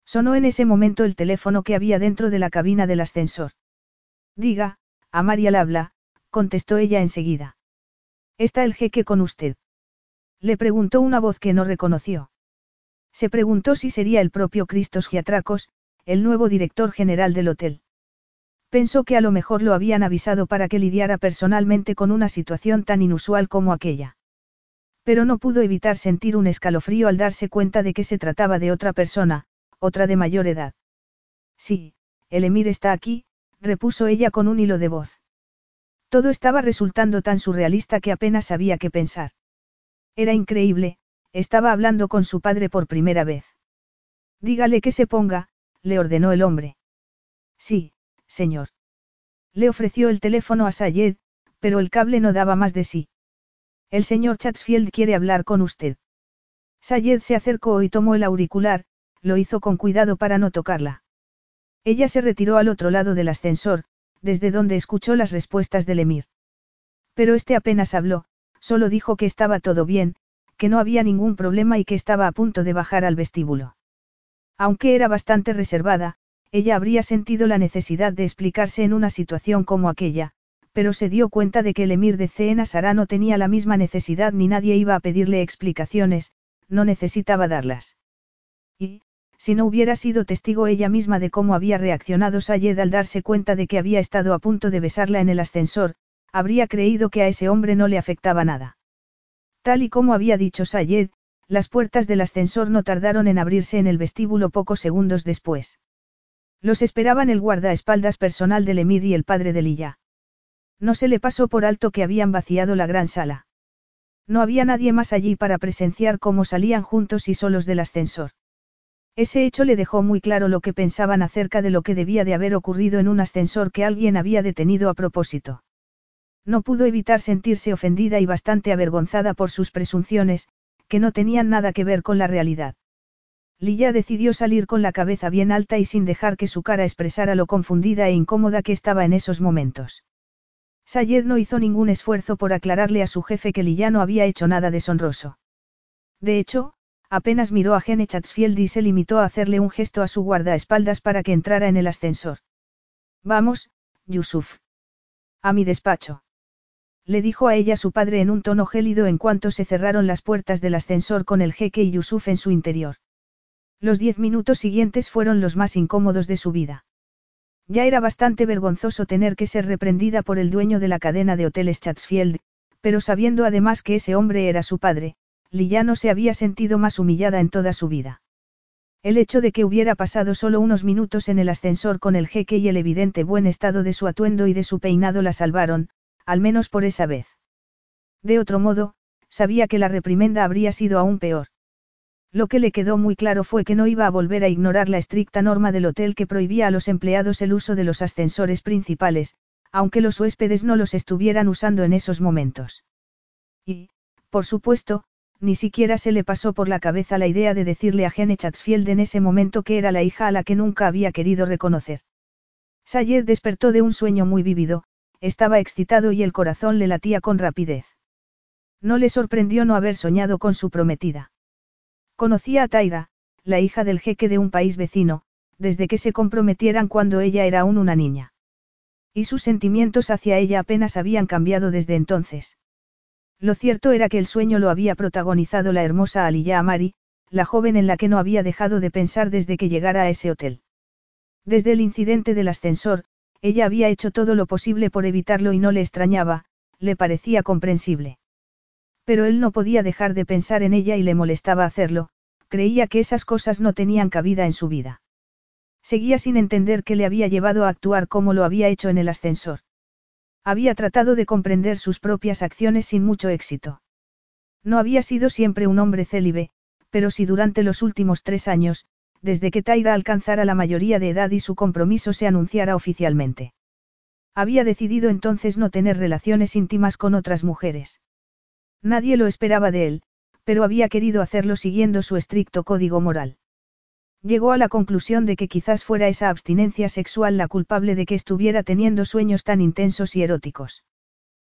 Sonó en ese momento el teléfono que había dentro de la cabina del ascensor. Diga, a María habla, contestó ella enseguida. ¿Está el jeque con usted? Le preguntó una voz que no reconoció. Se preguntó si sería el propio Cristos Giatracos, el nuevo director general del hotel. Pensó que a lo mejor lo habían avisado para que lidiara personalmente con una situación tan inusual como aquella. Pero no pudo evitar sentir un escalofrío al darse cuenta de que se trataba de otra persona, otra de mayor edad. Sí, el emir está aquí, repuso ella con un hilo de voz. Todo estaba resultando tan surrealista que apenas sabía qué pensar. Era increíble, estaba hablando con su padre por primera vez. Dígale que se ponga, le ordenó el hombre. Sí, señor. Le ofreció el teléfono a Sayed, pero el cable no daba más de sí. El señor Chatsfield quiere hablar con usted. Sayed se acercó y tomó el auricular, lo hizo con cuidado para no tocarla. Ella se retiró al otro lado del ascensor, desde donde escuchó las respuestas del emir. Pero este apenas habló, solo dijo que estaba todo bien, que no había ningún problema y que estaba a punto de bajar al vestíbulo. Aunque era bastante reservada, ella habría sentido la necesidad de explicarse en una situación como aquella, pero se dio cuenta de que el emir de Cena Sara no tenía la misma necesidad ni nadie iba a pedirle explicaciones, no necesitaba darlas. Y, si no hubiera sido testigo ella misma de cómo había reaccionado Sayed al darse cuenta de que había estado a punto de besarla en el ascensor, habría creído que a ese hombre no le afectaba nada. Tal y como había dicho Sayed, las puertas del ascensor no tardaron en abrirse en el vestíbulo pocos segundos después. Los esperaban el guardaespaldas personal del emir y el padre de Lilla. No se le pasó por alto que habían vaciado la gran sala. No había nadie más allí para presenciar cómo salían juntos y solos del ascensor. Ese hecho le dejó muy claro lo que pensaban acerca de lo que debía de haber ocurrido en un ascensor que alguien había detenido a propósito. No pudo evitar sentirse ofendida y bastante avergonzada por sus presunciones, que no tenían nada que ver con la realidad. Lilla decidió salir con la cabeza bien alta y sin dejar que su cara expresara lo confundida e incómoda que estaba en esos momentos. Sayed no hizo ningún esfuerzo por aclararle a su jefe que Lilla no había hecho nada deshonroso. De hecho, apenas miró a Gene Chatsfield y se limitó a hacerle un gesto a su guardaespaldas para que entrara en el ascensor. Vamos, Yusuf. A mi despacho. Le dijo a ella su padre en un tono gélido en cuanto se cerraron las puertas del ascensor con el jeque y Yusuf en su interior. Los diez minutos siguientes fueron los más incómodos de su vida. Ya era bastante vergonzoso tener que ser reprendida por el dueño de la cadena de hoteles Chatsfield, pero sabiendo además que ese hombre era su padre, Lilla no se había sentido más humillada en toda su vida. El hecho de que hubiera pasado solo unos minutos en el ascensor con el jeque y el evidente buen estado de su atuendo y de su peinado la salvaron, al menos por esa vez. De otro modo, sabía que la reprimenda habría sido aún peor. Lo que le quedó muy claro fue que no iba a volver a ignorar la estricta norma del hotel que prohibía a los empleados el uso de los ascensores principales, aunque los huéspedes no los estuvieran usando en esos momentos. Y, por supuesto, ni siquiera se le pasó por la cabeza la idea de decirle a Gene Chatsfield en ese momento que era la hija a la que nunca había querido reconocer. Sayed despertó de un sueño muy vívido, estaba excitado y el corazón le latía con rapidez. No le sorprendió no haber soñado con su prometida. Conocía a Taira, la hija del jeque de un país vecino, desde que se comprometieran cuando ella era aún una niña. Y sus sentimientos hacia ella apenas habían cambiado desde entonces. Lo cierto era que el sueño lo había protagonizado la hermosa Aliyah Amari, la joven en la que no había dejado de pensar desde que llegara a ese hotel. Desde el incidente del ascensor, ella había hecho todo lo posible por evitarlo y no le extrañaba, le parecía comprensible. Pero él no podía dejar de pensar en ella y le molestaba hacerlo, creía que esas cosas no tenían cabida en su vida. Seguía sin entender qué le había llevado a actuar como lo había hecho en el ascensor. Había tratado de comprender sus propias acciones sin mucho éxito. No había sido siempre un hombre célibe, pero sí durante los últimos tres años, desde que Taira alcanzara la mayoría de edad y su compromiso se anunciara oficialmente. Había decidido entonces no tener relaciones íntimas con otras mujeres. Nadie lo esperaba de él, pero había querido hacerlo siguiendo su estricto código moral. Llegó a la conclusión de que quizás fuera esa abstinencia sexual la culpable de que estuviera teniendo sueños tan intensos y eróticos.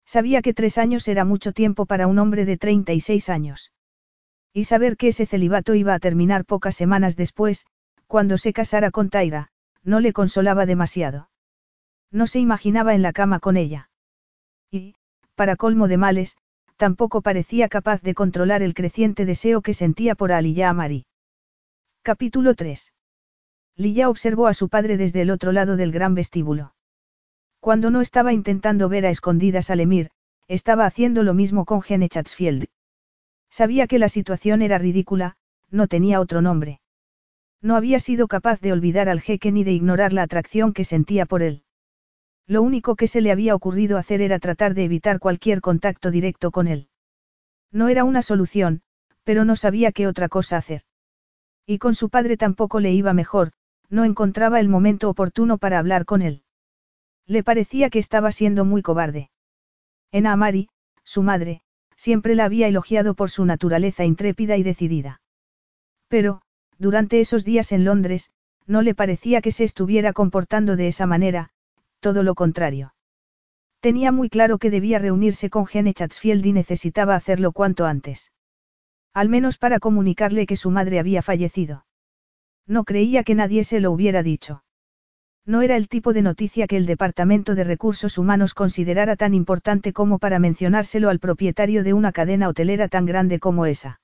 Sabía que tres años era mucho tiempo para un hombre de 36 años. Y saber que ese celibato iba a terminar pocas semanas después, cuando se casara con Taira, no le consolaba demasiado. No se imaginaba en la cama con ella. Y, para colmo de males, tampoco parecía capaz de controlar el creciente deseo que sentía por Aliyah Amari. Capítulo 3. Lilla observó a su padre desde el otro lado del gran vestíbulo. Cuando no estaba intentando ver a escondidas a Lemir, estaba haciendo lo mismo con Gene Chatsfield. Sabía que la situación era ridícula, no tenía otro nombre. No había sido capaz de olvidar al jeque ni de ignorar la atracción que sentía por él. Lo único que se le había ocurrido hacer era tratar de evitar cualquier contacto directo con él. No era una solución, pero no sabía qué otra cosa hacer. Y con su padre tampoco le iba mejor, no encontraba el momento oportuno para hablar con él. Le parecía que estaba siendo muy cobarde. En Amari, su madre, siempre la había elogiado por su naturaleza intrépida y decidida. Pero, durante esos días en Londres, no le parecía que se estuviera comportando de esa manera, todo lo contrario. Tenía muy claro que debía reunirse con Gene Chatsfield y necesitaba hacerlo cuanto antes. Al menos para comunicarle que su madre había fallecido. No creía que nadie se lo hubiera dicho. No era el tipo de noticia que el Departamento de Recursos Humanos considerara tan importante como para mencionárselo al propietario de una cadena hotelera tan grande como esa.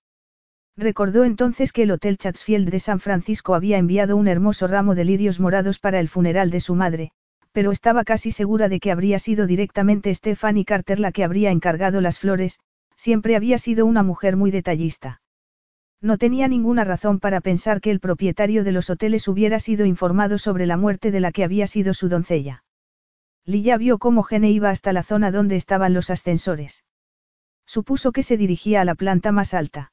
Recordó entonces que el Hotel Chatsfield de San Francisco había enviado un hermoso ramo de lirios morados para el funeral de su madre, pero estaba casi segura de que habría sido directamente Stephanie Carter la que habría encargado las flores, siempre había sido una mujer muy detallista. No tenía ninguna razón para pensar que el propietario de los hoteles hubiera sido informado sobre la muerte de la que había sido su doncella. Lilla vio cómo Gene iba hasta la zona donde estaban los ascensores. Supuso que se dirigía a la planta más alta.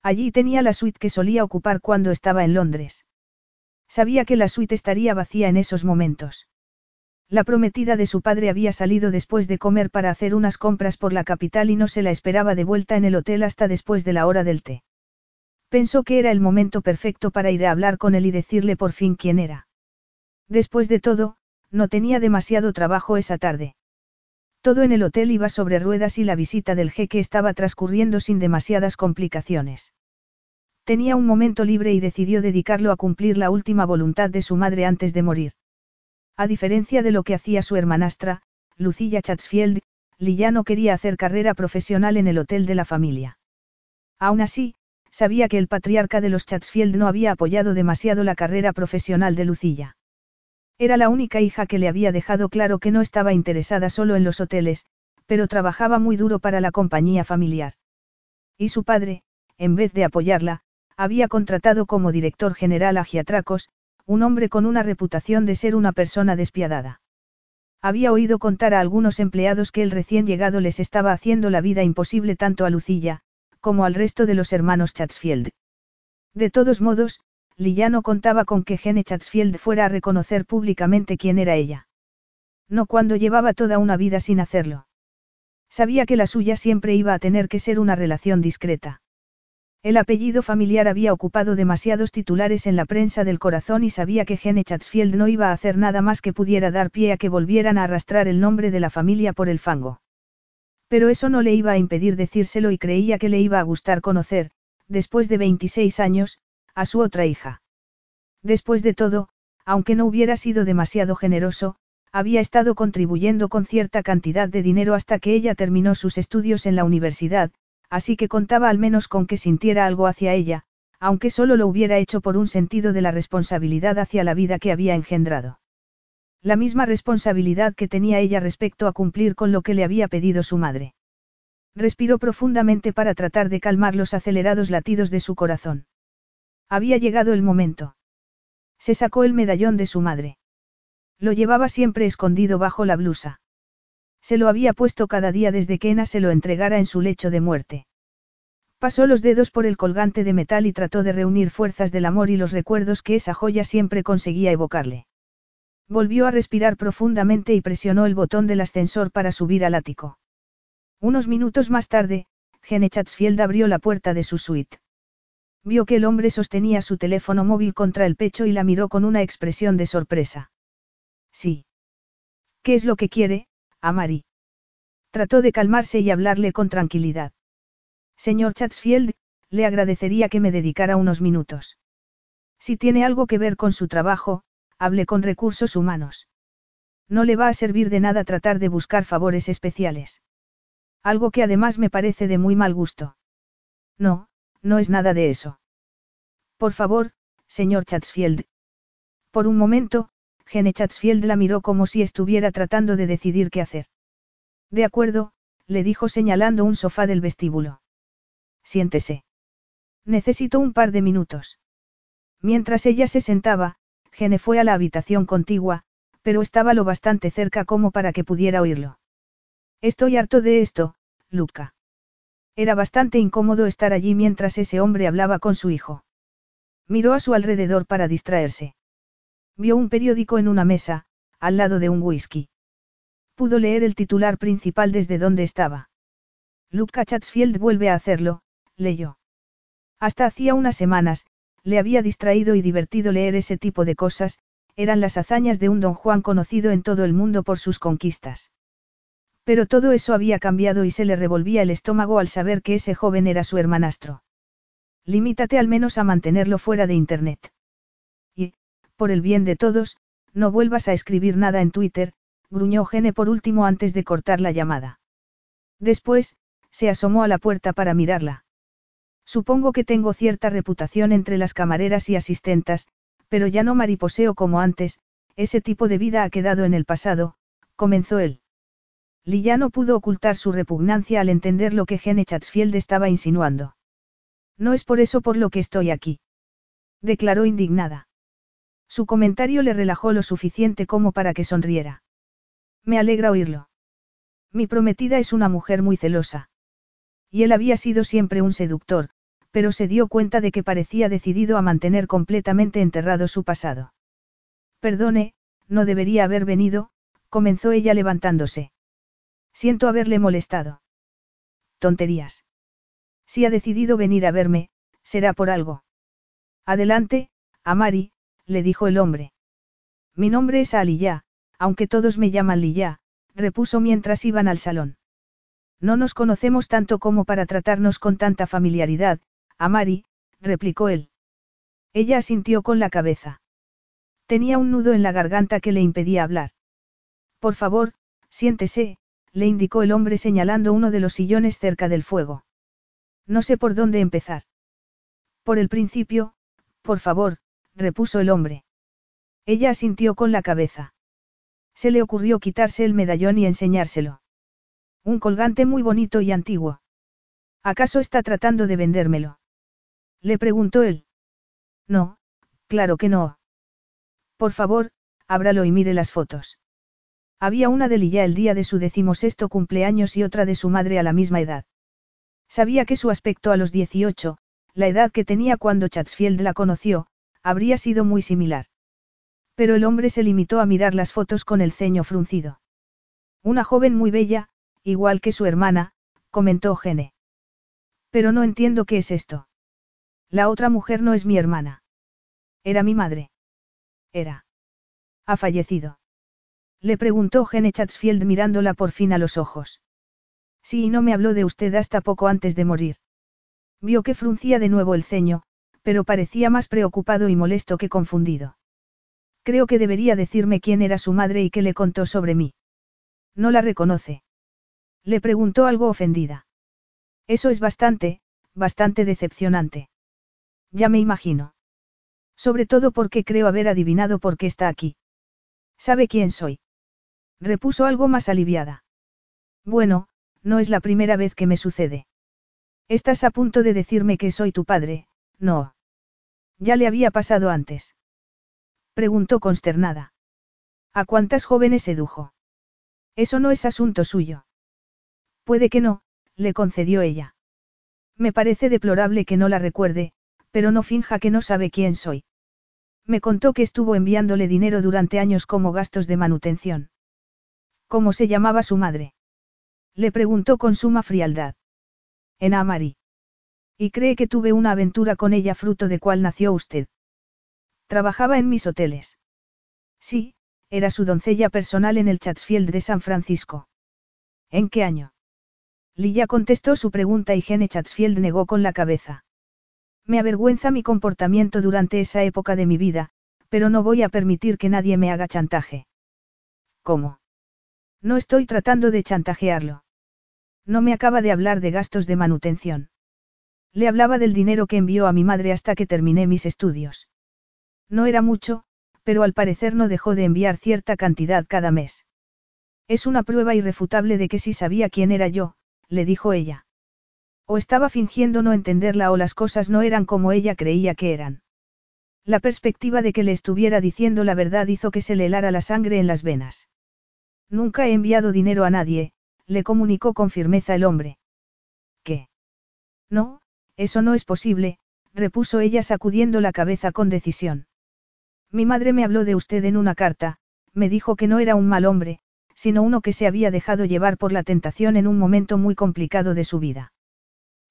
Allí tenía la suite que solía ocupar cuando estaba en Londres. Sabía que la suite estaría vacía en esos momentos. La prometida de su padre había salido después de comer para hacer unas compras por la capital y no se la esperaba de vuelta en el hotel hasta después de la hora del té. Pensó que era el momento perfecto para ir a hablar con él y decirle por fin quién era. Después de todo, no tenía demasiado trabajo esa tarde. Todo en el hotel iba sobre ruedas y la visita del jeque estaba transcurriendo sin demasiadas complicaciones. Tenía un momento libre y decidió dedicarlo a cumplir la última voluntad de su madre antes de morir. A diferencia de lo que hacía su hermanastra, Lucilla Chatsfield, Lilla no quería hacer carrera profesional en el hotel de la familia. Aún así, sabía que el patriarca de los Chatsfield no había apoyado demasiado la carrera profesional de Lucilla. Era la única hija que le había dejado claro que no estaba interesada solo en los hoteles, pero trabajaba muy duro para la compañía familiar. Y su padre, en vez de apoyarla, había contratado como director general a Giatracos, un hombre con una reputación de ser una persona despiadada. Había oído contar a algunos empleados que el recién llegado les estaba haciendo la vida imposible tanto a Lucilla, como al resto de los hermanos Chatsfield. De todos modos, no contaba con que Gene Chatsfield fuera a reconocer públicamente quién era ella. No cuando llevaba toda una vida sin hacerlo. Sabía que la suya siempre iba a tener que ser una relación discreta. El apellido familiar había ocupado demasiados titulares en la prensa del corazón y sabía que Gene Chatsfield no iba a hacer nada más que pudiera dar pie a que volvieran a arrastrar el nombre de la familia por el fango. Pero eso no le iba a impedir decírselo y creía que le iba a gustar conocer, después de 26 años, a su otra hija. Después de todo, aunque no hubiera sido demasiado generoso, había estado contribuyendo con cierta cantidad de dinero hasta que ella terminó sus estudios en la universidad, así que contaba al menos con que sintiera algo hacia ella, aunque solo lo hubiera hecho por un sentido de la responsabilidad hacia la vida que había engendrado. La misma responsabilidad que tenía ella respecto a cumplir con lo que le había pedido su madre. Respiró profundamente para tratar de calmar los acelerados latidos de su corazón. Había llegado el momento. Se sacó el medallón de su madre. Lo llevaba siempre escondido bajo la blusa. Se lo había puesto cada día desde que Ena se lo entregara en su lecho de muerte. Pasó los dedos por el colgante de metal y trató de reunir fuerzas del amor y los recuerdos que esa joya siempre conseguía evocarle. Volvió a respirar profundamente y presionó el botón del ascensor para subir al ático. Unos minutos más tarde, Gene Chatsfield abrió la puerta de su suite. Vio que el hombre sostenía su teléfono móvil contra el pecho y la miró con una expresión de sorpresa. Sí. ¿Qué es lo que quiere, Amari. Trató de calmarse y hablarle con tranquilidad. Señor Chatsfield, le agradecería que me dedicara unos minutos. Si tiene algo que ver con su trabajo, hable con recursos humanos. No le va a servir de nada tratar de buscar favores especiales. Algo que además me parece de muy mal gusto. No, no es nada de eso. Por favor, señor Chatsfield. Por un momento, Gene Chatsfield la miró como si estuviera tratando de decidir qué hacer. De acuerdo, le dijo señalando un sofá del vestíbulo. Siéntese. Necesito un par de minutos. Mientras ella se sentaba, Gene fue a la habitación contigua, pero estaba lo bastante cerca como para que pudiera oírlo. Estoy harto de esto, Luca. Era bastante incómodo estar allí mientras ese hombre hablaba con su hijo. Miró a su alrededor para distraerse. Vio un periódico en una mesa, al lado de un whisky. Pudo leer el titular principal desde donde estaba. Luca Chatsfield vuelve a hacerlo, leyó. Hasta hacía unas semanas, le había distraído y divertido leer ese tipo de cosas, eran las hazañas de un don Juan conocido en todo el mundo por sus conquistas. Pero todo eso había cambiado y se le revolvía el estómago al saber que ese joven era su hermanastro. Limítate al menos a mantenerlo fuera de Internet. Por el bien de todos, no vuelvas a escribir nada en Twitter, gruñó Gene por último antes de cortar la llamada. Después, se asomó a la puerta para mirarla. Supongo que tengo cierta reputación entre las camareras y asistentas, pero ya no mariposeo como antes, ese tipo de vida ha quedado en el pasado, comenzó él. Lilla no pudo ocultar su repugnancia al entender lo que Gene Chatsfield estaba insinuando. No es por eso por lo que estoy aquí. Declaró indignada. Su comentario le relajó lo suficiente como para que sonriera. Me alegra oírlo. Mi prometida es una mujer muy celosa. Y él había sido siempre un seductor, pero se dio cuenta de que parecía decidido a mantener completamente enterrado su pasado. Perdone, no debería haber venido, comenzó ella levantándose. Siento haberle molestado. Tonterías. Si ha decidido venir a verme, será por algo. Adelante, Amari, le dijo el hombre. Mi nombre es Aliyah, aunque todos me llaman Liyá, repuso mientras iban al salón. No nos conocemos tanto como para tratarnos con tanta familiaridad, Amari, replicó él. Ella asintió con la cabeza. Tenía un nudo en la garganta que le impedía hablar. Por favor, siéntese, le indicó el hombre señalando uno de los sillones cerca del fuego. No sé por dónde empezar. Por el principio, por favor, repuso el hombre. Ella asintió con la cabeza. Se le ocurrió quitarse el medallón y enseñárselo. Un colgante muy bonito y antiguo. ¿Acaso está tratando de vendérmelo? Le preguntó él. No, claro que no. Por favor, ábralo y mire las fotos. Había una de Lilla el día de su decimosexto cumpleaños y otra de su madre a la misma edad. Sabía que su aspecto a los 18, la edad que tenía cuando Chatsfield la conoció, habría sido muy similar. Pero el hombre se limitó a mirar las fotos con el ceño fruncido. Una joven muy bella, igual que su hermana, comentó Gene. Pero no entiendo qué es esto. La otra mujer no es mi hermana. Era mi madre. Era. Ha fallecido. Le preguntó Gene Chatsfield mirándola por fin a los ojos. Sí, y no me habló de usted hasta poco antes de morir. Vio que fruncía de nuevo el ceño, pero parecía más preocupado y molesto que confundido. Creo que debería decirme quién era su madre y qué le contó sobre mí. ¿No la reconoce? Le preguntó algo ofendida. Eso es bastante, bastante decepcionante. Ya me imagino. Sobre todo porque creo haber adivinado por qué está aquí. ¿Sabe quién soy? Repuso algo más aliviada. Bueno, no es la primera vez que me sucede. Estás a punto de decirme que soy tu padre, no. Ya le había pasado antes. Preguntó consternada. ¿A cuántas jóvenes sedujo? Eso no es asunto suyo. Puede que no, le concedió ella. Me parece deplorable que no la recuerde, pero no finja que no sabe quién soy. Me contó que estuvo enviándole dinero durante años como gastos de manutención. ¿Cómo se llamaba su madre? Le preguntó con suma frialdad. En Amari. Y cree que tuve una aventura con ella fruto de cual nació usted. Trabajaba en mis hoteles. Sí, era su doncella personal en el Chatsfield de San Francisco. ¿En qué año? Lilla contestó su pregunta y Gene Chatsfield negó con la cabeza. Me avergüenza mi comportamiento durante esa época de mi vida, pero no voy a permitir que nadie me haga chantaje. ¿Cómo? No estoy tratando de chantajearlo. No me acaba de hablar de gastos de manutención. Le hablaba del dinero que envió a mi madre hasta que terminé mis estudios. No era mucho, pero al parecer no dejó de enviar cierta cantidad cada mes. Es una prueba irrefutable de que sí sabía quién era yo, le dijo ella. O estaba fingiendo no entenderla o las cosas no eran como ella creía que eran. La perspectiva de que le estuviera diciendo la verdad hizo que se le helara la sangre en las venas. Nunca he enviado dinero a nadie, le comunicó con firmeza el hombre. ¿Qué? No, eso no es posible, repuso ella sacudiendo la cabeza con decisión. Mi madre me habló de usted en una carta, me dijo que no era un mal hombre, sino uno que se había dejado llevar por la tentación en un momento muy complicado de su vida.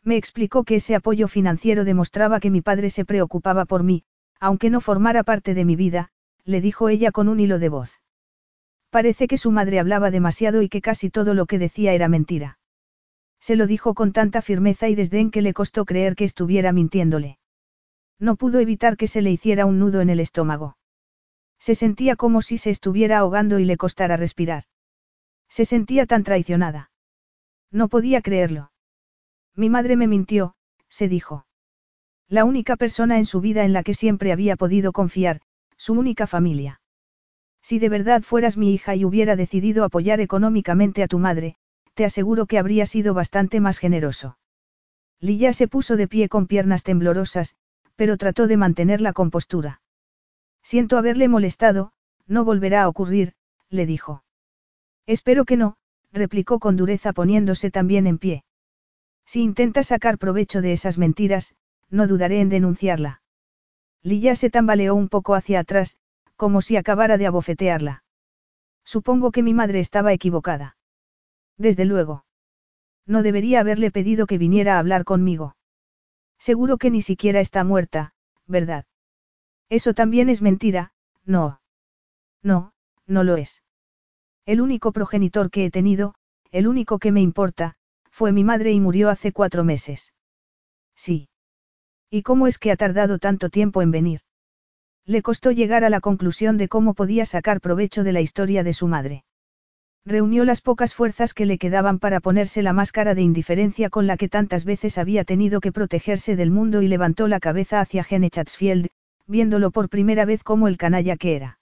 Me explicó que ese apoyo financiero demostraba que mi padre se preocupaba por mí, aunque no formara parte de mi vida, le dijo ella con un hilo de voz. Parece que su madre hablaba demasiado y que casi todo lo que decía era mentira. Se lo dijo con tanta firmeza y desdén que le costó creer que estuviera mintiéndole. No pudo evitar que se le hiciera un nudo en el estómago. Se sentía como si se estuviera ahogando y le costara respirar. Se sentía tan traicionada. No podía creerlo. Mi madre me mintió, se dijo. La única persona en su vida en la que siempre había podido confiar, su única familia. Si de verdad fueras mi hija y hubiera decidido apoyar económicamente a tu madre, te aseguro que habría sido bastante más generoso. Lilla se puso de pie con piernas temblorosas, pero trató de mantener la compostura. Siento haberle molestado, no volverá a ocurrir, le dijo. Espero que no, replicó con dureza poniéndose también en pie. Si intenta sacar provecho de esas mentiras, no dudaré en denunciarla. Lilla se tambaleó un poco hacia atrás, como si acabara de abofetearla. Supongo que mi madre estaba equivocada. Desde luego. No debería haberle pedido que viniera a hablar conmigo. Seguro que ni siquiera está muerta, ¿verdad? Eso también es mentira, no. No, no lo es. El único progenitor que he tenido, el único que me importa, fue mi madre y murió hace cuatro meses. Sí. ¿Y cómo es que ha tardado tanto tiempo en venir? Le costó llegar a la conclusión de cómo podía sacar provecho de la historia de su madre. Reunió las pocas fuerzas que le quedaban para ponerse la máscara de indiferencia con la que tantas veces había tenido que protegerse del mundo y levantó la cabeza hacia Gene Chatsfield, viéndolo por primera vez como el canalla que era.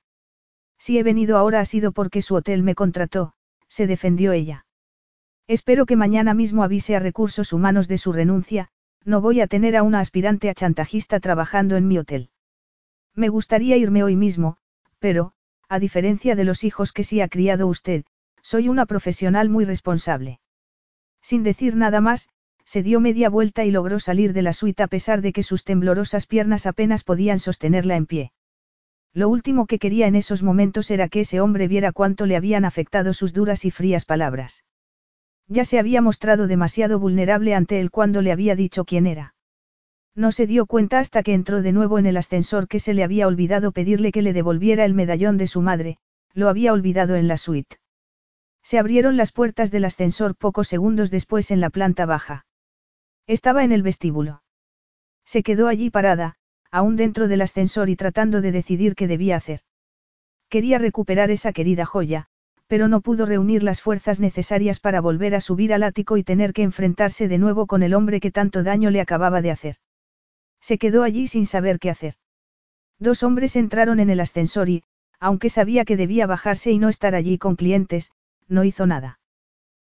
Si he venido ahora ha sido porque su hotel me contrató, se defendió ella. Espero que mañana mismo avise a recursos humanos de su renuncia, no voy a tener a una aspirante a chantajista trabajando en mi hotel. Me gustaría irme hoy mismo, pero, a diferencia de los hijos que sí ha criado usted, soy una profesional muy responsable. Sin decir nada más, se dio media vuelta y logró salir de la suite a pesar de que sus temblorosas piernas apenas podían sostenerla en pie. Lo último que quería en esos momentos era que ese hombre viera cuánto le habían afectado sus duras y frías palabras. Ya se había mostrado demasiado vulnerable ante él cuando le había dicho quién era. No se dio cuenta hasta que entró de nuevo en el ascensor que se le había olvidado pedirle que le devolviera el medallón de su madre, lo había olvidado en la suite. Se abrieron las puertas del ascensor pocos segundos después en la planta baja. Estaba en el vestíbulo. Se quedó allí parada, aún dentro del ascensor y tratando de decidir qué debía hacer. Quería recuperar esa querida joya, pero no pudo reunir las fuerzas necesarias para volver a subir al ático y tener que enfrentarse de nuevo con el hombre que tanto daño le acababa de hacer. Se quedó allí sin saber qué hacer. Dos hombres entraron en el ascensor y, aunque sabía que debía bajarse y no estar allí con clientes, no hizo nada.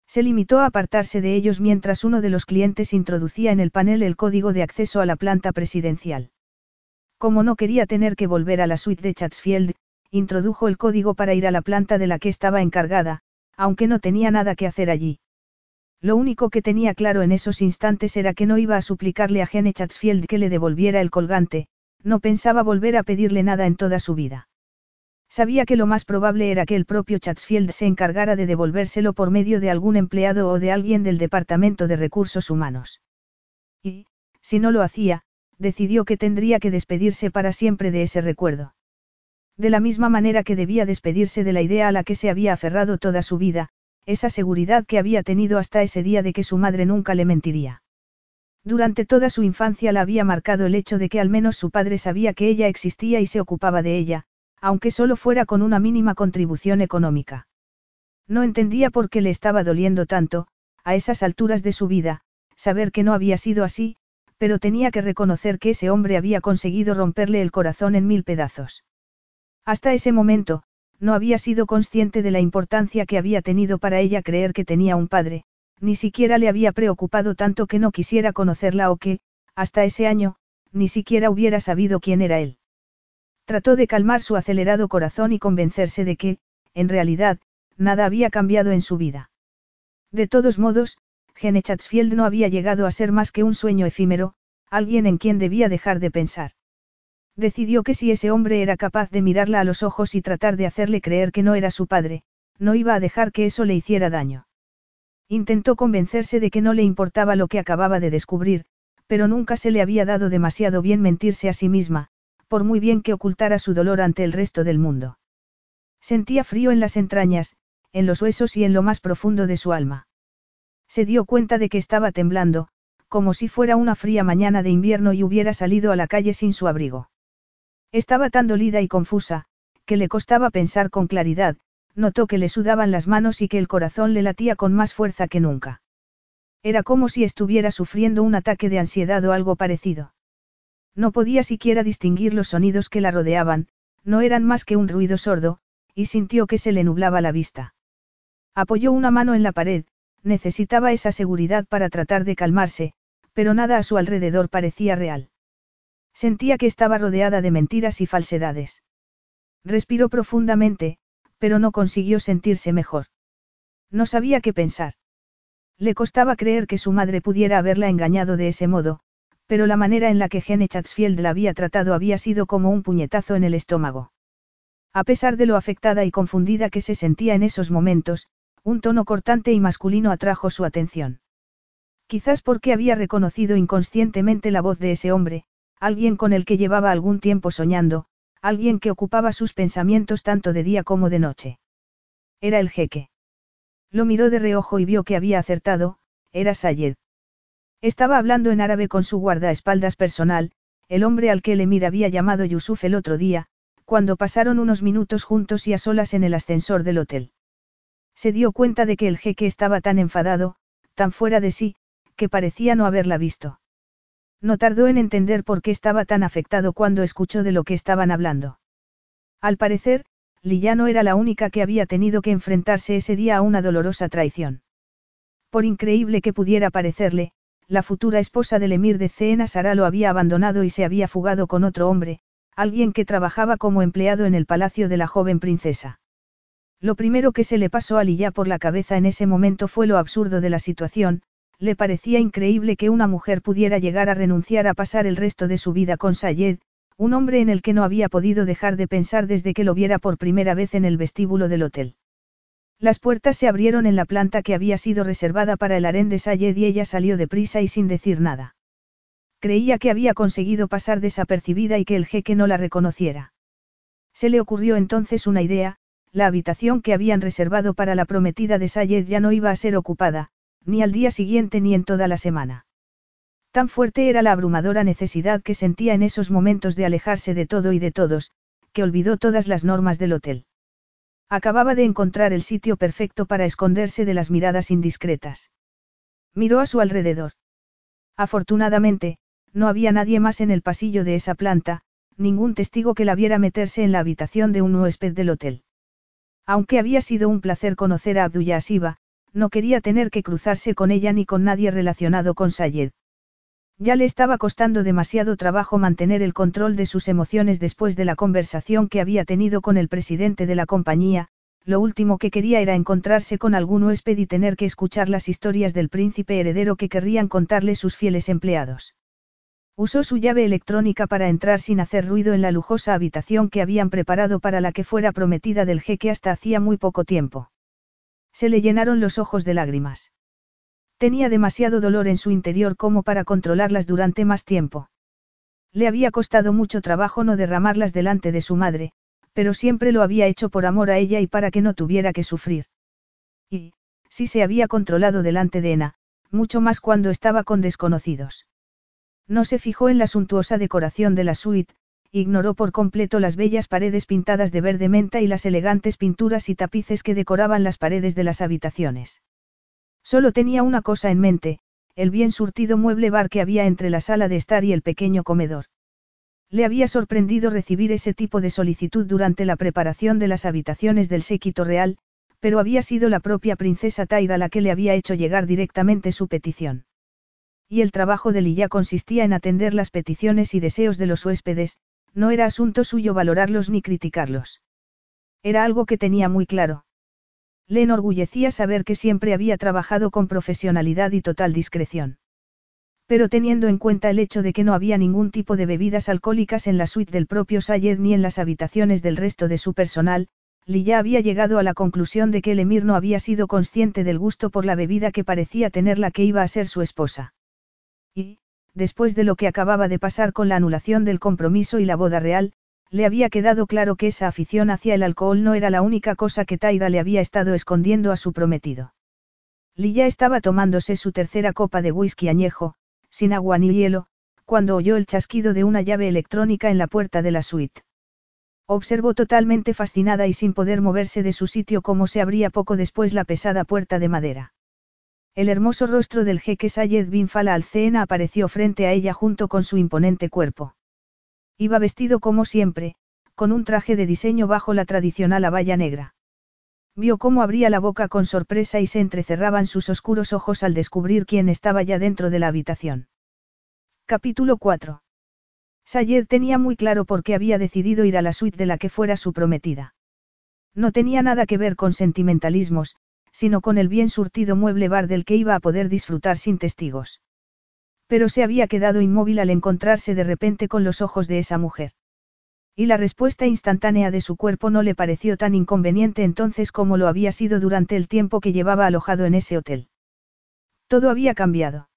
Se limitó a apartarse de ellos mientras uno de los clientes introducía en el panel el código de acceso a la planta presidencial. Como no quería tener que volver a la suite de Chatsfield, introdujo el código para ir a la planta de la que estaba encargada, aunque no tenía nada que hacer allí. Lo único que tenía claro en esos instantes era que no iba a suplicarle a Gene Chatsfield que le devolviera el colgante, no pensaba volver a pedirle nada en toda su vida. Sabía que lo más probable era que el propio Chatsfield se encargara de devolvérselo por medio de algún empleado o de alguien del Departamento de Recursos Humanos. Y, si no lo hacía, decidió que tendría que despedirse para siempre de ese recuerdo. De la misma manera que debía despedirse de la idea a la que se había aferrado toda su vida, esa seguridad que había tenido hasta ese día de que su madre nunca le mentiría. Durante toda su infancia la había marcado el hecho de que al menos su padre sabía que ella existía y se ocupaba de ella, aunque solo fuera con una mínima contribución económica. No entendía por qué le estaba doliendo tanto, a esas alturas de su vida, saber que no había sido así, pero tenía que reconocer que ese hombre había conseguido romperle el corazón en mil pedazos. Hasta ese momento, no había sido consciente de la importancia que había tenido para ella creer que tenía un padre, ni siquiera le había preocupado tanto que no quisiera conocerla o que, hasta ese año, ni siquiera hubiera sabido quién era él. Trató de calmar su acelerado corazón y convencerse de que, en realidad, nada había cambiado en su vida. De todos modos, Gene Chatsfield no había llegado a ser más que un sueño efímero, alguien en quien debía dejar de pensar. Decidió que si ese hombre era capaz de mirarla a los ojos y tratar de hacerle creer que no era su padre, no iba a dejar que eso le hiciera daño. Intentó convencerse de que no le importaba lo que acababa de descubrir, pero nunca se le había dado demasiado bien mentirse a sí misma, por muy bien que ocultara su dolor ante el resto del mundo. Sentía frío en las entrañas, en los huesos y en lo más profundo de su alma. Se dio cuenta de que estaba temblando, como si fuera una fría mañana de invierno y hubiera salido a la calle sin su abrigo. Estaba tan dolida y confusa, que le costaba pensar con claridad, notó que le sudaban las manos y que el corazón le latía con más fuerza que nunca. Era como si estuviera sufriendo un ataque de ansiedad o algo parecido. No podía siquiera distinguir los sonidos que la rodeaban, no eran más que un ruido sordo, y sintió que se le nublaba la vista. Apoyó una mano en la pared, necesitaba esa seguridad para tratar de calmarse, pero nada a su alrededor parecía real. Sentía que estaba rodeada de mentiras y falsedades. Respiró profundamente, pero no consiguió sentirse mejor. No sabía qué pensar. Le costaba creer que su madre pudiera haberla engañado de ese modo, pero la manera en la que Gene Chatsfield la había tratado había sido como un puñetazo en el estómago. A pesar de lo afectada y confundida que se sentía en esos momentos, un tono cortante y masculino atrajo su atención. Quizás porque había reconocido inconscientemente la voz de ese hombre, alguien con el que llevaba algún tiempo soñando, alguien que ocupaba sus pensamientos tanto de día como de noche. Era el jeque. Lo miró de reojo y vio que había acertado, era Sayed. Estaba hablando en árabe con su guardaespaldas personal, el hombre al que el emir había llamado Yusuf el otro día, cuando pasaron unos minutos juntos y a solas en el ascensor del hotel. Se dio cuenta de que el jeque estaba tan enfadado, tan fuera de sí, que parecía no haberla visto. No tardó en entender por qué estaba tan afectado cuando escuchó de lo que estaban hablando. Al parecer, Lilla no era la única que había tenido que enfrentarse ese día a una dolorosa traición. Por increíble que pudiera parecerle, la futura esposa del emir de Cena Sara lo había abandonado y se había fugado con otro hombre, alguien que trabajaba como empleado en el palacio de la joven princesa. Lo primero que se le pasó a Lilla por la cabeza en ese momento fue lo absurdo de la situación, le parecía increíble que una mujer pudiera llegar a renunciar a pasar el resto de su vida con Sayed, un hombre en el que no había podido dejar de pensar desde que lo viera por primera vez en el vestíbulo del hotel. Las puertas se abrieron en la planta que había sido reservada para el harén de Sayed y ella salió deprisa y sin decir nada. Creía que había conseguido pasar desapercibida y que el jeque no la reconociera. Se le ocurrió entonces una idea, la habitación que habían reservado para la prometida de Sayed ya no iba a ser ocupada, ni al día siguiente ni en toda la semana. Tan fuerte era la abrumadora necesidad que sentía en esos momentos de alejarse de todo y de todos, que olvidó todas las normas del hotel. Acababa de encontrar el sitio perfecto para esconderse de las miradas indiscretas. Miró a su alrededor. Afortunadamente, no había nadie más en el pasillo de esa planta, ningún testigo que la viera meterse en la habitación de un huésped del hotel. Aunque había sido un placer conocer a Abdullah Asiba, no quería tener que cruzarse con ella ni con nadie relacionado con Sayed. Ya le estaba costando demasiado trabajo mantener el control de sus emociones después de la conversación que había tenido con el presidente de la compañía, lo último que quería era encontrarse con algún huésped y tener que escuchar las historias del príncipe heredero que querrían contarle sus fieles empleados. Usó su llave electrónica para entrar sin hacer ruido en la lujosa habitación que habían preparado para la que fuera prometida del jeque hasta hacía muy poco tiempo. Se le llenaron los ojos de lágrimas. Tenía demasiado dolor en su interior como para controlarlas durante más tiempo. Le había costado mucho trabajo no derramarlas delante de su madre, pero siempre lo había hecho por amor a ella y para que no tuviera que sufrir. Y, Sí se había controlado delante de Ena, mucho más cuando estaba con desconocidos. No se fijó en la suntuosa decoración de la suite, ignoró por completo las bellas paredes pintadas de verde menta y las elegantes pinturas y tapices que decoraban las paredes de las habitaciones. Solo tenía una cosa en mente, el bien surtido mueble bar que había entre la sala de estar y el pequeño comedor. Le había sorprendido recibir ese tipo de solicitud durante la preparación de las habitaciones del séquito real, pero había sido la propia princesa Taira la que le había hecho llegar directamente su petición. Y el trabajo de Lilla consistía en atender las peticiones y deseos de los huéspedes, no era asunto suyo valorarlos ni criticarlos. Era algo que tenía muy claro. Le enorgullecía saber que siempre había trabajado con profesionalidad y total discreción. Pero teniendo en cuenta el hecho de que no había ningún tipo de bebidas alcohólicas en la suite del propio Sayed ni en las habitaciones del resto de su personal, Lilla había llegado a la conclusión de que el emir no había sido consciente del gusto por la bebida que parecía tener la que iba a ser su esposa. Y, después de lo que acababa de pasar con la anulación del compromiso y la boda real, le había quedado claro que esa afición hacia el alcohol no era la única cosa que Taira le había estado escondiendo a su prometido. Lilla estaba tomándose su tercera copa de whisky añejo, sin agua ni hielo, cuando oyó el chasquido de una llave electrónica en la puerta de la suite. Observó totalmente fascinada y sin poder moverse de su sitio cómo se abría poco después la pesada puerta de madera. El hermoso rostro del jeque Sayed bin Fala al apareció frente a ella junto con su imponente cuerpo. Iba vestido como siempre, con un traje de diseño bajo la tradicional abaya negra. Vio cómo abría la boca con sorpresa y se entrecerraban sus oscuros ojos al descubrir quién estaba ya dentro de la habitación. Capítulo 4. Sayed tenía muy claro por qué había decidido ir a la suite de la que fuera su prometida. No tenía nada que ver con sentimentalismos, sino con el bien surtido mueble bar del que iba a poder disfrutar sin testigos. Pero se había quedado inmóvil al encontrarse de repente con los ojos de esa mujer. Y la respuesta instantánea de su cuerpo no le pareció tan inconveniente entonces como lo había sido durante el tiempo que llevaba alojado en ese hotel. Todo había cambiado.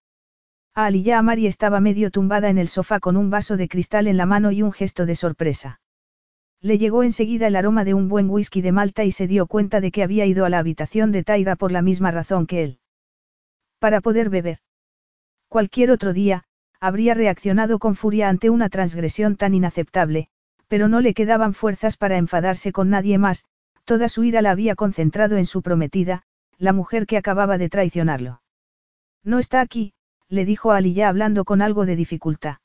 A Aliyah Amari estaba medio tumbada en el sofá con un vaso de cristal en la mano y un gesto de sorpresa. Le llegó enseguida el aroma de un buen whisky de Malta y se dio cuenta de que había ido a la habitación de Taira por la misma razón que él. Para poder beber. Cualquier otro día, habría reaccionado con furia ante una transgresión tan inaceptable, pero no le quedaban fuerzas para enfadarse con nadie más, toda su ira la había concentrado en su prometida, la mujer que acababa de traicionarlo. No está aquí, le dijo a ya hablando con algo de dificultad.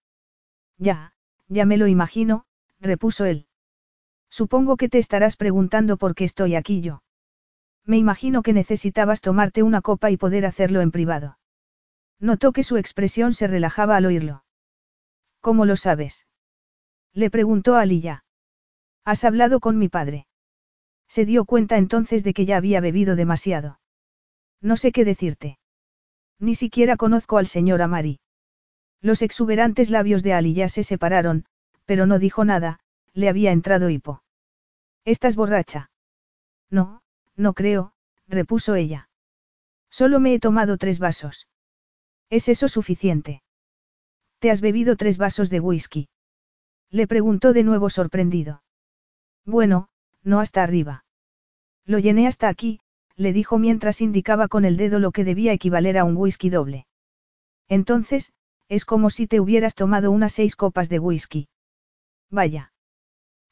Ya, ya me lo imagino, repuso él. Supongo que te estarás preguntando por qué estoy aquí yo. Me imagino que necesitabas tomarte una copa y poder hacerlo en privado. Notó que su expresión se relajaba al oírlo. ¿Cómo lo sabes? Le preguntó a Aliyah. ¿Has hablado con mi padre? Se dio cuenta entonces de que ya había bebido demasiado. No sé qué decirte. Ni siquiera conozco al señor Amari. Los exuberantes labios de Aliyah se separaron, pero no dijo nada, le había entrado hipo. ¿Estás borracha? No, no creo, repuso ella. Solo me he tomado tres vasos. ¿Es eso suficiente? ¿Te has bebido tres vasos de whisky? Le preguntó de nuevo sorprendido. Bueno, no hasta arriba. Lo llené hasta aquí, le dijo mientras indicaba con el dedo lo que debía equivaler a un whisky doble. Entonces, es como si te hubieras tomado unas seis copas de whisky. Vaya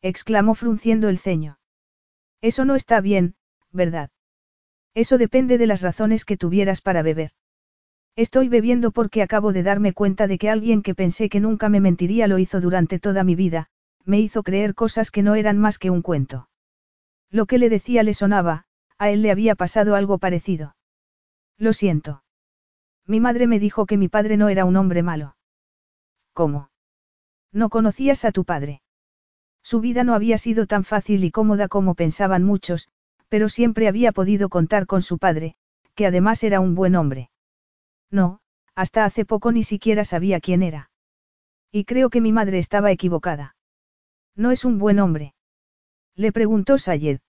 exclamó frunciendo el ceño. Eso no está bien, ¿verdad? Eso depende de las razones que tuvieras para beber. Estoy bebiendo porque acabo de darme cuenta de que alguien que pensé que nunca me mentiría lo hizo durante toda mi vida, me hizo creer cosas que no eran más que un cuento. Lo que le decía le sonaba, a él le había pasado algo parecido. Lo siento. Mi madre me dijo que mi padre no era un hombre malo. ¿Cómo? ¿No conocías a tu padre? Su vida no había sido tan fácil y cómoda como pensaban muchos, pero siempre había podido contar con su padre, que además era un buen hombre. No, hasta hace poco ni siquiera sabía quién era. Y creo que mi madre estaba equivocada. No es un buen hombre. Le preguntó Sayed.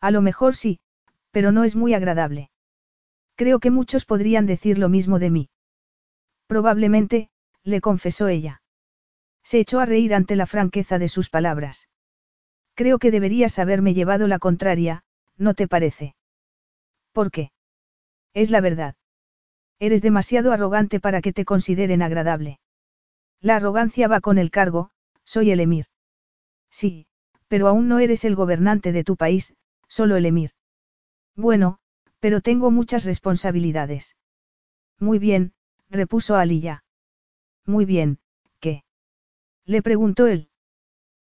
A lo mejor sí, pero no es muy agradable. Creo que muchos podrían decir lo mismo de mí. Probablemente, le confesó ella. Se echó a reír ante la franqueza de sus palabras. Creo que deberías haberme llevado la contraria, ¿no te parece? ¿Por qué? Es la verdad. Eres demasiado arrogante para que te consideren agradable. La arrogancia va con el cargo, soy el emir. Sí, pero aún no eres el gobernante de tu país, solo el emir. Bueno, pero tengo muchas responsabilidades. Muy bien, repuso Aliyah. Muy bien, ¿qué? Le preguntó él.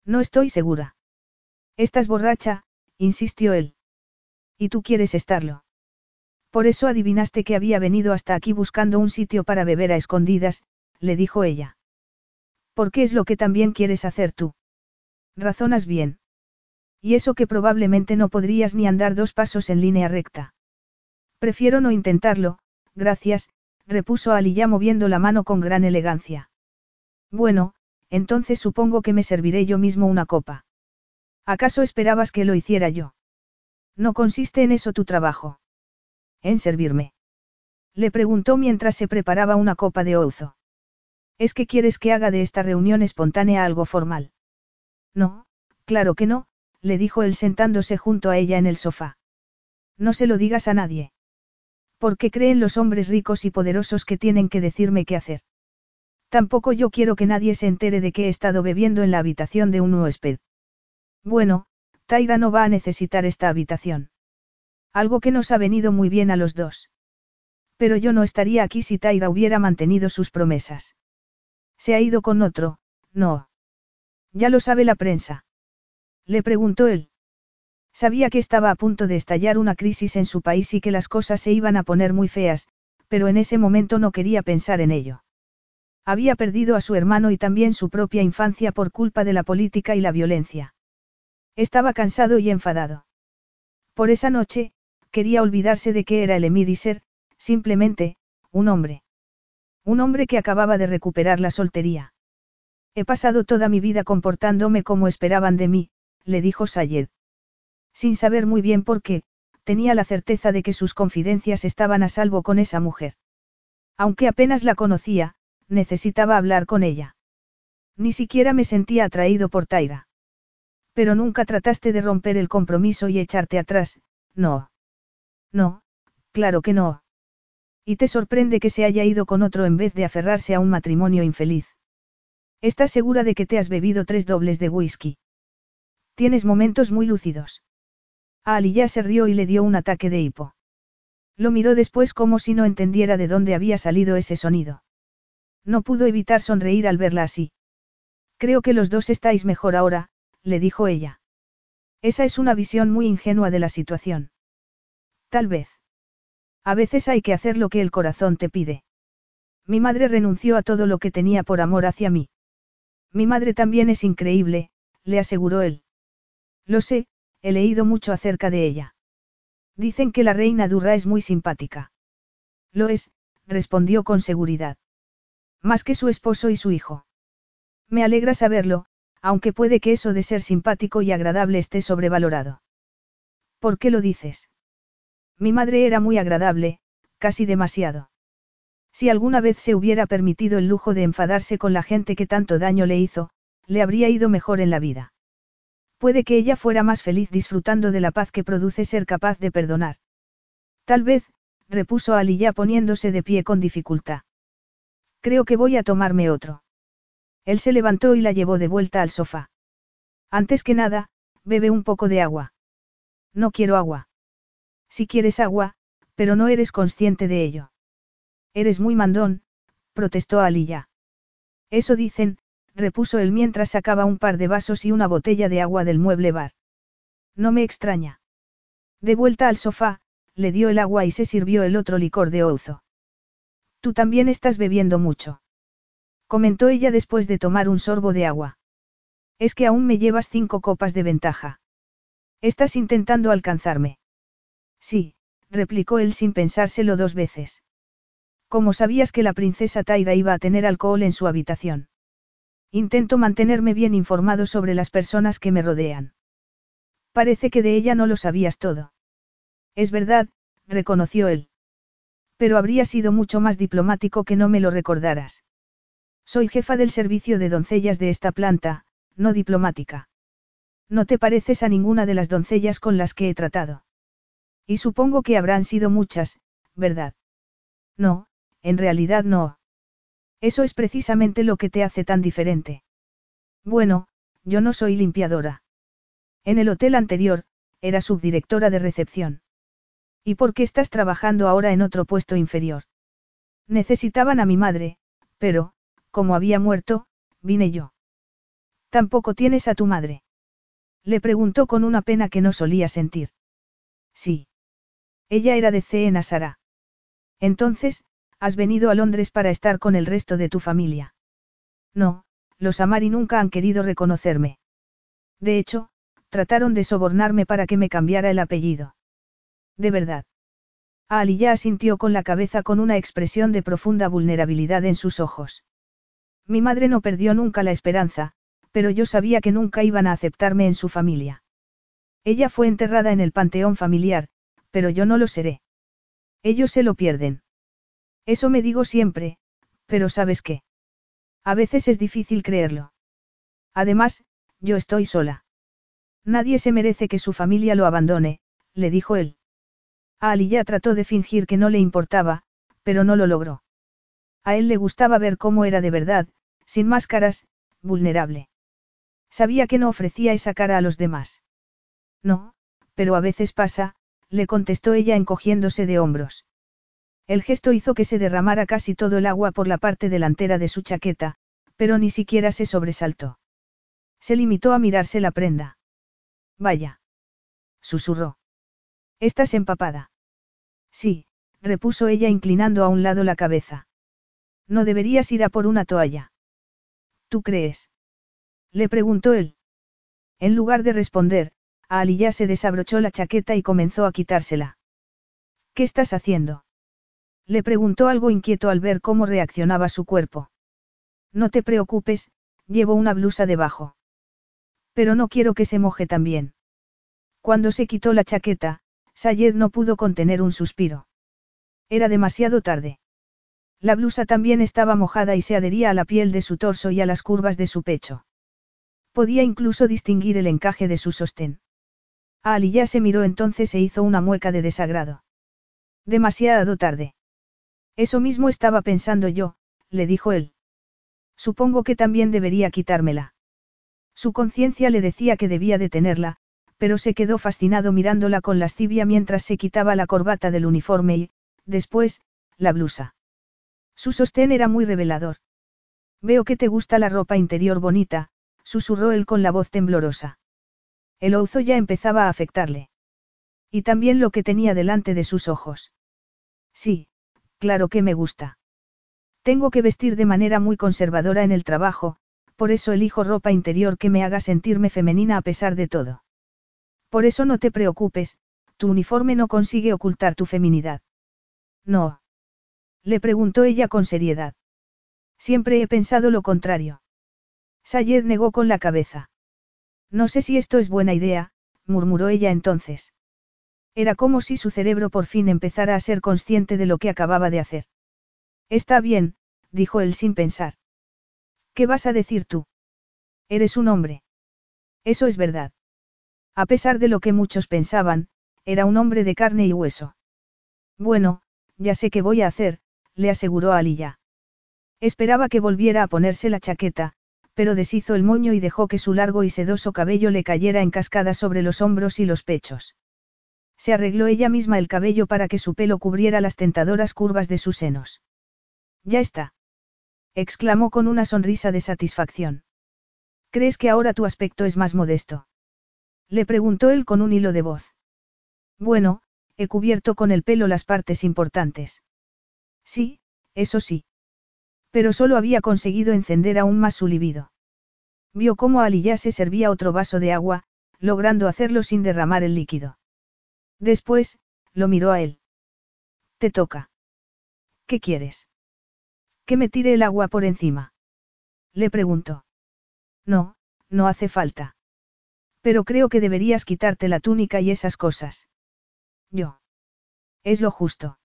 No estoy segura. Estás borracha, insistió él. Y tú quieres estarlo. Por eso adivinaste que había venido hasta aquí buscando un sitio para beber a escondidas, le dijo ella. ¿Por qué es lo que también quieres hacer tú? Razonas bien. Y eso que probablemente no podrías ni andar dos pasos en línea recta. Prefiero no intentarlo, gracias, repuso ya moviendo la mano con gran elegancia. Bueno, entonces supongo que me serviré yo mismo una copa. ¿Acaso esperabas que lo hiciera yo? No consiste en eso tu trabajo. En servirme. Le preguntó mientras se preparaba una copa de ouzo. ¿Es que quieres que haga de esta reunión espontánea algo formal? No, claro que no, le dijo él sentándose junto a ella en el sofá. No se lo digas a nadie. Porque creen los hombres ricos y poderosos que tienen que decirme qué hacer. Tampoco yo quiero que nadie se entere de que he estado bebiendo en la habitación de un huésped. Bueno, Taira no va a necesitar esta habitación. Algo que nos ha venido muy bien a los dos. Pero yo no estaría aquí si Taira hubiera mantenido sus promesas. Se ha ido con otro, no. Ya lo sabe la prensa. Le preguntó él. Sabía que estaba a punto de estallar una crisis en su país y que las cosas se iban a poner muy feas, pero en ese momento no quería pensar en ello. Había perdido a su hermano y también su propia infancia por culpa de la política y la violencia. Estaba cansado y enfadado. Por esa noche, quería olvidarse de que era el emir y ser, simplemente, un hombre. Un hombre que acababa de recuperar la soltería. He pasado toda mi vida comportándome como esperaban de mí, le dijo Sayed. Sin saber muy bien por qué, tenía la certeza de que sus confidencias estaban a salvo con esa mujer. Aunque apenas la conocía, necesitaba hablar con ella. Ni siquiera me sentía atraído por Taira. Pero nunca trataste de romper el compromiso y echarte atrás, no. No, claro que no. Y te sorprende que se haya ido con otro en vez de aferrarse a un matrimonio infeliz. ¿Estás segura de que te has bebido tres dobles de whisky? Tienes momentos muy lúcidos. Ali ya se rió y le dio un ataque de hipo. Lo miró después como si no entendiera de dónde había salido ese sonido. No pudo evitar sonreír al verla así. Creo que los dos estáis mejor ahora, le dijo ella. Esa es una visión muy ingenua de la situación. Tal vez. A veces hay que hacer lo que el corazón te pide. Mi madre renunció a todo lo que tenía por amor hacia mí. Mi madre también es increíble, le aseguró él. Lo sé, he leído mucho acerca de ella. Dicen que la reina Durra es muy simpática. Lo es, respondió con seguridad. Más que su esposo y su hijo. Me alegra saberlo, aunque puede que eso de ser simpático y agradable esté sobrevalorado. ¿Por qué lo dices? Mi madre era muy agradable, casi demasiado. Si alguna vez se hubiera permitido el lujo de enfadarse con la gente que tanto daño le hizo, le habría ido mejor en la vida. Puede que ella fuera más feliz disfrutando de la paz que produce ser capaz de perdonar. Tal vez, repuso Ali ya poniéndose de pie con dificultad. Creo que voy a tomarme otro. Él se levantó y la llevó de vuelta al sofá. Antes que nada, bebe un poco de agua. No quiero agua. Si quieres agua, pero no eres consciente de ello. Eres muy mandón, protestó Ali ya. Eso dicen, repuso él mientras sacaba un par de vasos y una botella de agua del mueble bar. No me extraña. De vuelta al sofá, le dio el agua y se sirvió el otro licor de ouzo. Tú también estás bebiendo mucho. Comentó ella después de tomar un sorbo de agua. Es que aún me llevas cinco copas de ventaja. Estás intentando alcanzarme. Sí, replicó él sin pensárselo dos veces. ¿Cómo sabías que la princesa Taira iba a tener alcohol en su habitación? Intento mantenerme bien informado sobre las personas que me rodean. Parece que de ella no lo sabías todo. Es verdad, reconoció él. Pero habría sido mucho más diplomático que no me lo recordaras. Soy jefa del servicio de doncellas de esta planta, no diplomática. No te pareces a ninguna de las doncellas con las que he tratado. Y supongo que habrán sido muchas, ¿verdad? No, en realidad no. Eso es precisamente lo que te hace tan diferente. Bueno, yo no soy limpiadora. En el hotel anterior, era subdirectora de recepción. ¿Y por qué estás trabajando ahora en otro puesto inferior? Necesitaban a mi madre, pero, como había muerto, vine yo. ¿Tampoco tienes a tu madre? Le preguntó con una pena que no solía sentir. Sí. Ella era de C en Asara. Entonces, has venido a Londres para estar con el resto de tu familia. No, los Amari nunca han querido reconocerme. De hecho, trataron de sobornarme para que me cambiara el apellido. De verdad. Ali ya asintió con la cabeza con una expresión de profunda vulnerabilidad en sus ojos. Mi madre no perdió nunca la esperanza, pero yo sabía que nunca iban a aceptarme en su familia. Ella fue enterrada en el panteón familiar, pero yo no lo seré. Ellos se lo pierden. Eso me digo siempre, pero ¿sabes qué? A veces es difícil creerlo. Además, yo estoy sola. Nadie se merece que su familia lo abandone, le dijo él. A Ali ya trató de fingir que no le importaba, pero no lo logró. A él le gustaba ver cómo era de verdad, sin máscaras, vulnerable. Sabía que no ofrecía esa cara a los demás. No, pero a veces pasa, le contestó ella encogiéndose de hombros. El gesto hizo que se derramara casi todo el agua por la parte delantera de su chaqueta, pero ni siquiera se sobresaltó. Se limitó a mirarse la prenda. Vaya. Susurró. ¿Estás empapada? Sí, repuso ella inclinando a un lado la cabeza. No deberías ir a por una toalla. ¿Tú crees? Le preguntó él. En lugar de responder, a Ali ya se desabrochó la chaqueta y comenzó a quitársela. ¿Qué estás haciendo? Le preguntó algo inquieto al ver cómo reaccionaba su cuerpo. No te preocupes, llevo una blusa debajo. Pero no quiero que se moje también. Cuando se quitó la chaqueta, Sayed no pudo contener un suspiro. Era demasiado tarde. La blusa también estaba mojada y se adhería a la piel de su torso y a las curvas de su pecho. Podía incluso distinguir el encaje de su sostén. Ali ya se miró entonces e hizo una mueca de desagrado. Demasiado tarde. Eso mismo estaba pensando yo, le dijo él. Supongo que también debería quitármela. Su conciencia le decía que debía detenerla, pero se quedó fascinado mirándola con lascivia mientras se quitaba la corbata del uniforme y, después, la blusa. Su sostén era muy revelador. Veo que te gusta la ropa interior bonita, susurró él con la voz temblorosa. El ouzo ya empezaba a afectarle. Y también lo que tenía delante de sus ojos. Sí, claro que me gusta. Tengo que vestir de manera muy conservadora en el trabajo, por eso elijo ropa interior que me haga sentirme femenina a pesar de todo. Por eso no te preocupes, tu uniforme no consigue ocultar tu feminidad. No. Le preguntó ella con seriedad. Siempre he pensado lo contrario. Sayed negó con la cabeza. No sé si esto es buena idea, murmuró ella entonces. Era como si su cerebro por fin empezara a ser consciente de lo que acababa de hacer. Está bien, dijo él sin pensar. ¿Qué vas a decir tú? Eres un hombre. Eso es verdad. A pesar de lo que muchos pensaban, era un hombre de carne y hueso. Bueno, ya sé qué voy a hacer, le aseguró a. Esperaba que volviera a ponerse la chaqueta, pero deshizo el moño y dejó que su largo y sedoso cabello le cayera en cascada sobre los hombros y los pechos. Se arregló ella misma el cabello para que su pelo cubriera las tentadoras curvas de sus senos. Ya está. exclamó con una sonrisa de satisfacción. ¿Crees que ahora tu aspecto es más modesto? Le preguntó él con un hilo de voz. Bueno, he cubierto con el pelo las partes importantes. Sí, eso sí. Pero solo había conseguido encender aún más su libido. Vio cómo Ali ya se servía otro vaso de agua, logrando hacerlo sin derramar el líquido. Después, lo miró a él. Te toca. ¿Qué quieres? Que me tire el agua por encima. Le preguntó. No, no hace falta. Pero creo que deberías quitarte la túnica y esas cosas. Yo. Es lo justo.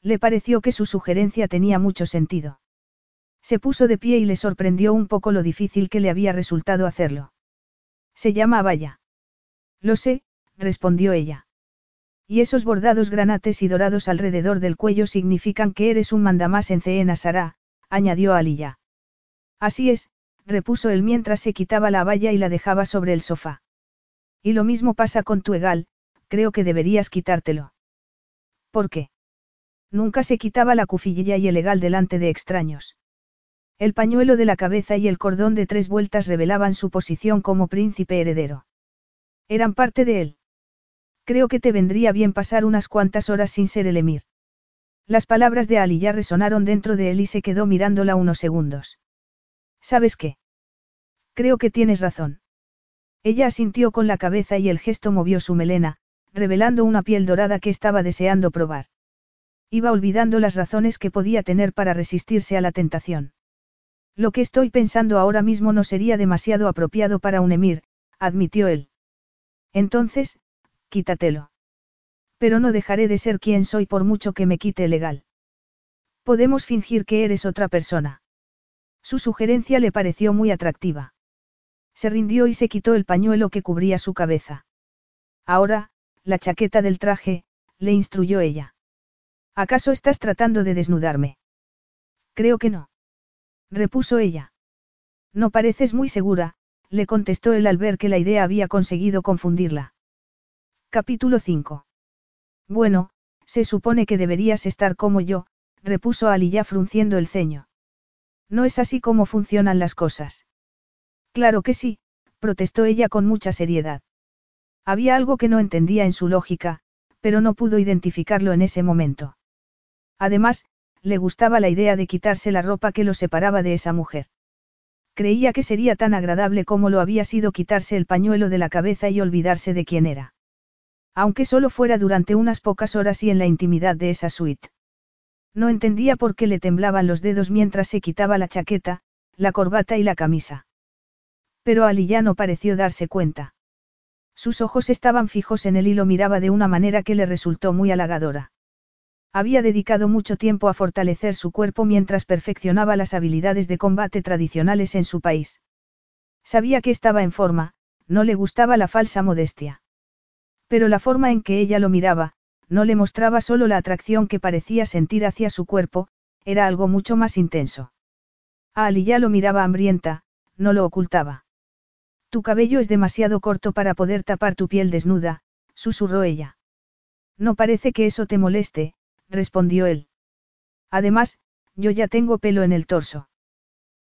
Le pareció que su sugerencia tenía mucho sentido. Se puso de pie y le sorprendió un poco lo difícil que le había resultado hacerlo. Se llama Vaya. Lo sé, respondió ella. Y esos bordados granates y dorados alrededor del cuello significan que eres un mandamás en Ceena Sara, añadió Aliyah. Así es, repuso él mientras se quitaba la valla y la dejaba sobre el sofá. Y lo mismo pasa con tu egal, creo que deberías quitártelo. ¿Por qué? Nunca se quitaba la cufillilla y el egal delante de extraños. El pañuelo de la cabeza y el cordón de tres vueltas revelaban su posición como príncipe heredero. Eran parte de él. Creo que te vendría bien pasar unas cuantas horas sin ser el emir. Las palabras de Ali ya resonaron dentro de él y se quedó mirándola unos segundos. ¿Sabes qué? Creo que tienes razón. Ella asintió con la cabeza y el gesto movió su melena, revelando una piel dorada que estaba deseando probar. Iba olvidando las razones que podía tener para resistirse a la tentación. Lo que estoy pensando ahora mismo no sería demasiado apropiado para un emir, admitió él. Entonces, quítatelo. Pero no dejaré de ser quien soy por mucho que me quite legal. Podemos fingir que eres otra persona. Su sugerencia le pareció muy atractiva. Se rindió y se quitó el pañuelo que cubría su cabeza. Ahora, la chaqueta del traje, le instruyó ella. ¿Acaso estás tratando de desnudarme? Creo que no. Repuso ella. No pareces muy segura, le contestó él al ver que la idea había conseguido confundirla. Capítulo 5. Bueno, se supone que deberías estar como yo, repuso Ali ya frunciendo el ceño. No es así como funcionan las cosas. Claro que sí, protestó ella con mucha seriedad. Había algo que no entendía en su lógica, pero no pudo identificarlo en ese momento. Además, le gustaba la idea de quitarse la ropa que lo separaba de esa mujer. Creía que sería tan agradable como lo había sido quitarse el pañuelo de la cabeza y olvidarse de quién era. Aunque solo fuera durante unas pocas horas y en la intimidad de esa suite. No entendía por qué le temblaban los dedos mientras se quitaba la chaqueta, la corbata y la camisa. Pero Ali ya no pareció darse cuenta. Sus ojos estaban fijos en él y lo miraba de una manera que le resultó muy halagadora. Había dedicado mucho tiempo a fortalecer su cuerpo mientras perfeccionaba las habilidades de combate tradicionales en su país. Sabía que estaba en forma, no le gustaba la falsa modestia. Pero la forma en que ella lo miraba, no le mostraba solo la atracción que parecía sentir hacia su cuerpo, era algo mucho más intenso. A Ali ya lo miraba hambrienta, no lo ocultaba. Tu cabello es demasiado corto para poder tapar tu piel desnuda, susurró ella. No parece que eso te moleste, respondió él. Además, yo ya tengo pelo en el torso.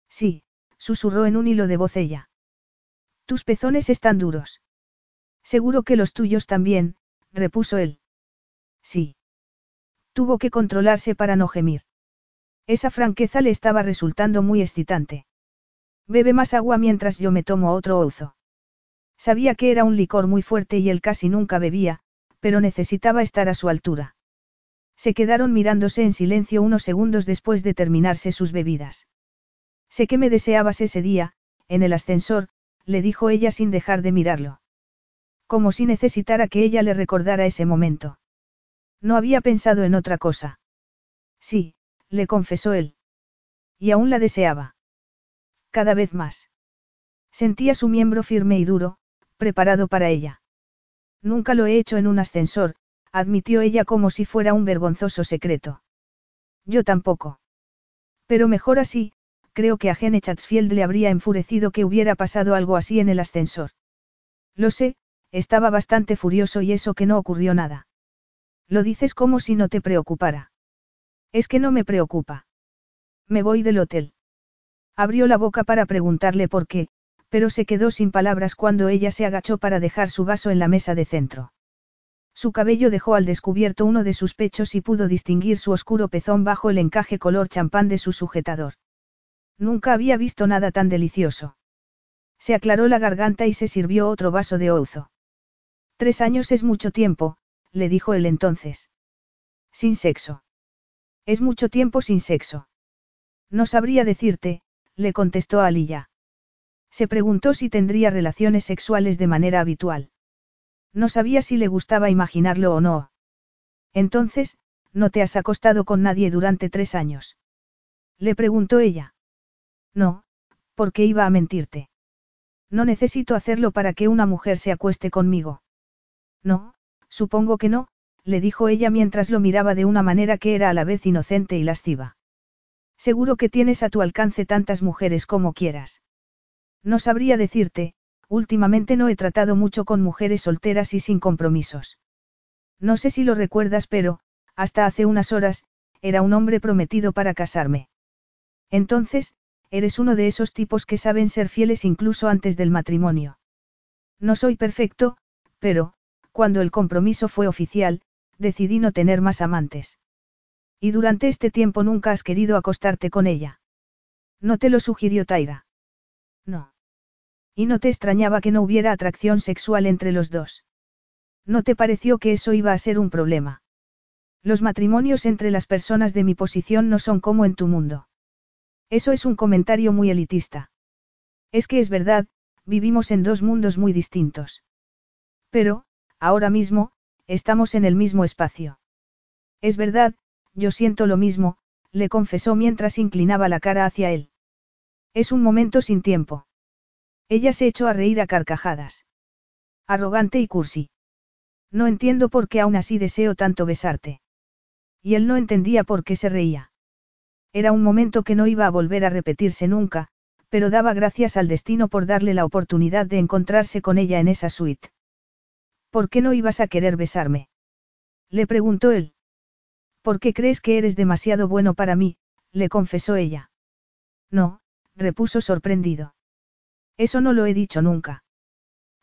Sí, susurró en un hilo de voz ella. Tus pezones están duros. Seguro que los tuyos también, repuso él. Sí. Tuvo que controlarse para no gemir. Esa franqueza le estaba resultando muy excitante. Bebe más agua mientras yo me tomo otro ouzo. Sabía que era un licor muy fuerte y él casi nunca bebía, pero necesitaba estar a su altura. Se quedaron mirándose en silencio unos segundos después de terminarse sus bebidas. Sé que me deseabas ese día, en el ascensor, le dijo ella sin dejar de mirarlo. Como si necesitara que ella le recordara ese momento. No había pensado en otra cosa. Sí, le confesó él. Y aún la deseaba. Cada vez más. Sentía su miembro firme y duro, preparado para ella. Nunca lo he hecho en un ascensor, admitió ella como si fuera un vergonzoso secreto. Yo tampoco. Pero mejor así, creo que a Gene Chatsfield le habría enfurecido que hubiera pasado algo así en el ascensor. Lo sé, estaba bastante furioso y eso que no ocurrió nada. Lo dices como si no te preocupara. Es que no me preocupa. Me voy del hotel. Abrió la boca para preguntarle por qué, pero se quedó sin palabras cuando ella se agachó para dejar su vaso en la mesa de centro. Su cabello dejó al descubierto uno de sus pechos y pudo distinguir su oscuro pezón bajo el encaje color champán de su sujetador. Nunca había visto nada tan delicioso. Se aclaró la garganta y se sirvió otro vaso de ouzo. Tres años es mucho tiempo, le dijo él entonces. Sin sexo. Es mucho tiempo sin sexo. No sabría decirte, le contestó Aliyah. Se preguntó si tendría relaciones sexuales de manera habitual. No sabía si le gustaba imaginarlo o no. Entonces, ¿no te has acostado con nadie durante tres años? Le preguntó ella. No, porque iba a mentirte. No necesito hacerlo para que una mujer se acueste conmigo. No, supongo que no, le dijo ella mientras lo miraba de una manera que era a la vez inocente y lasciva. Seguro que tienes a tu alcance tantas mujeres como quieras. No sabría decirte, últimamente no he tratado mucho con mujeres solteras y sin compromisos. No sé si lo recuerdas, pero, hasta hace unas horas, era un hombre prometido para casarme. Entonces, eres uno de esos tipos que saben ser fieles incluso antes del matrimonio. No soy perfecto, pero, cuando el compromiso fue oficial, decidí no tener más amantes. Y durante este tiempo nunca has querido acostarte con ella. ¿No te lo sugirió Taira? No. Y no te extrañaba que no hubiera atracción sexual entre los dos. ¿No te pareció que eso iba a ser un problema? Los matrimonios entre las personas de mi posición no son como en tu mundo. Eso es un comentario muy elitista. Es que es verdad, vivimos en dos mundos muy distintos. Pero, ahora mismo, estamos en el mismo espacio. Es verdad, yo siento lo mismo, le confesó mientras inclinaba la cara hacia él. Es un momento sin tiempo. Ella se echó a reír a carcajadas. Arrogante y cursi. No entiendo por qué aún así deseo tanto besarte. Y él no entendía por qué se reía. Era un momento que no iba a volver a repetirse nunca, pero daba gracias al destino por darle la oportunidad de encontrarse con ella en esa suite. ¿Por qué no ibas a querer besarme? Le preguntó él. ¿Por qué crees que eres demasiado bueno para mí? le confesó ella. No, repuso sorprendido. Eso no lo he dicho nunca.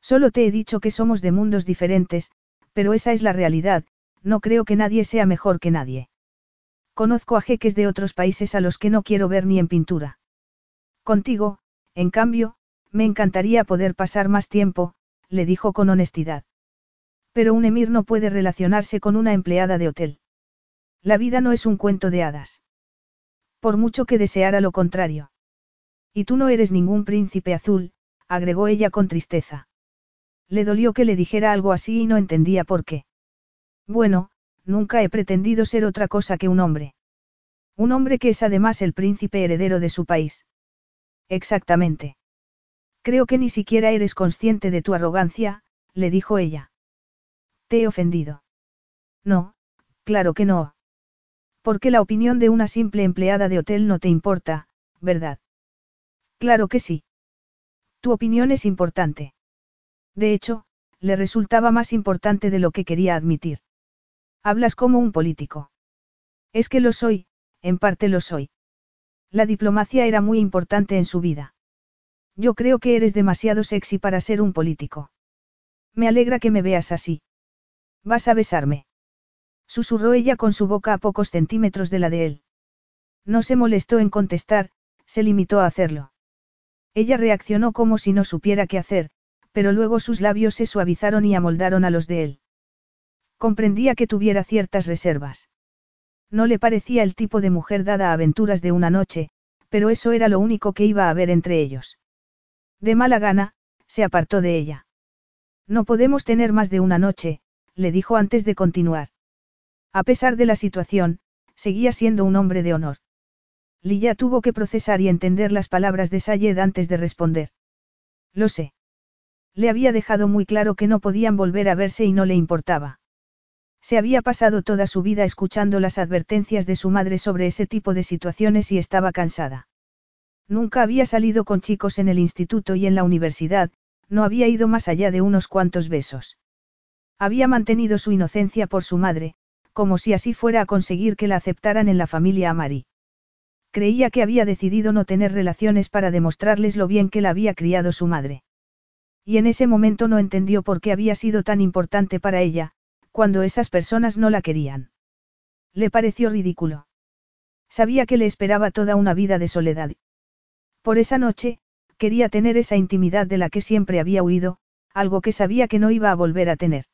Solo te he dicho que somos de mundos diferentes, pero esa es la realidad, no creo que nadie sea mejor que nadie. Conozco a jeques de otros países a los que no quiero ver ni en pintura. Contigo, en cambio, me encantaría poder pasar más tiempo, le dijo con honestidad. Pero un emir no puede relacionarse con una empleada de hotel. La vida no es un cuento de hadas. Por mucho que deseara lo contrario. Y tú no eres ningún príncipe azul, agregó ella con tristeza. Le dolió que le dijera algo así y no entendía por qué. Bueno, nunca he pretendido ser otra cosa que un hombre. Un hombre que es además el príncipe heredero de su país. Exactamente. Creo que ni siquiera eres consciente de tu arrogancia, le dijo ella. Te he ofendido. No, claro que no. Porque la opinión de una simple empleada de hotel no te importa, ¿verdad? Claro que sí. Tu opinión es importante. De hecho, le resultaba más importante de lo que quería admitir. Hablas como un político. Es que lo soy, en parte lo soy. La diplomacia era muy importante en su vida. Yo creo que eres demasiado sexy para ser un político. Me alegra que me veas así. ¿Vas a besarme? Susurró ella con su boca a pocos centímetros de la de él. No se molestó en contestar, se limitó a hacerlo. Ella reaccionó como si no supiera qué hacer, pero luego sus labios se suavizaron y amoldaron a los de él. Comprendía que tuviera ciertas reservas. No le parecía el tipo de mujer dada a aventuras de una noche, pero eso era lo único que iba a haber entre ellos. De mala gana, se apartó de ella. No podemos tener más de una noche, le dijo antes de continuar. A pesar de la situación, seguía siendo un hombre de honor. Lilla tuvo que procesar y entender las palabras de Sayed antes de responder. Lo sé. Le había dejado muy claro que no podían volver a verse y no le importaba. Se había pasado toda su vida escuchando las advertencias de su madre sobre ese tipo de situaciones y estaba cansada. Nunca había salido con chicos en el instituto y en la universidad, no había ido más allá de unos cuantos besos. Había mantenido su inocencia por su madre, como si así fuera a conseguir que la aceptaran en la familia Amari. Creía que había decidido no tener relaciones para demostrarles lo bien que la había criado su madre. Y en ese momento no entendió por qué había sido tan importante para ella, cuando esas personas no la querían. Le pareció ridículo. Sabía que le esperaba toda una vida de soledad. Por esa noche, quería tener esa intimidad de la que siempre había huido, algo que sabía que no iba a volver a tener.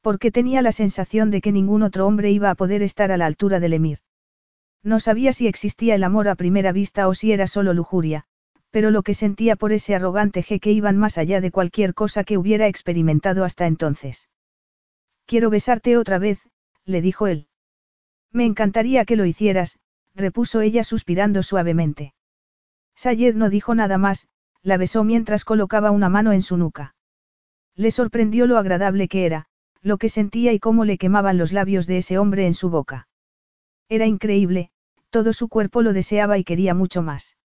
Porque tenía la sensación de que ningún otro hombre iba a poder estar a la altura del emir. No sabía si existía el amor a primera vista o si era solo lujuria, pero lo que sentía por ese arrogante jeque iban más allá de cualquier cosa que hubiera experimentado hasta entonces. Quiero besarte otra vez, le dijo él. Me encantaría que lo hicieras, repuso ella suspirando suavemente. Sayed no dijo nada más, la besó mientras colocaba una mano en su nuca. Le sorprendió lo agradable que era, lo que sentía y cómo le quemaban los labios de ese hombre en su boca. Era increíble, todo su cuerpo lo deseaba y quería mucho más.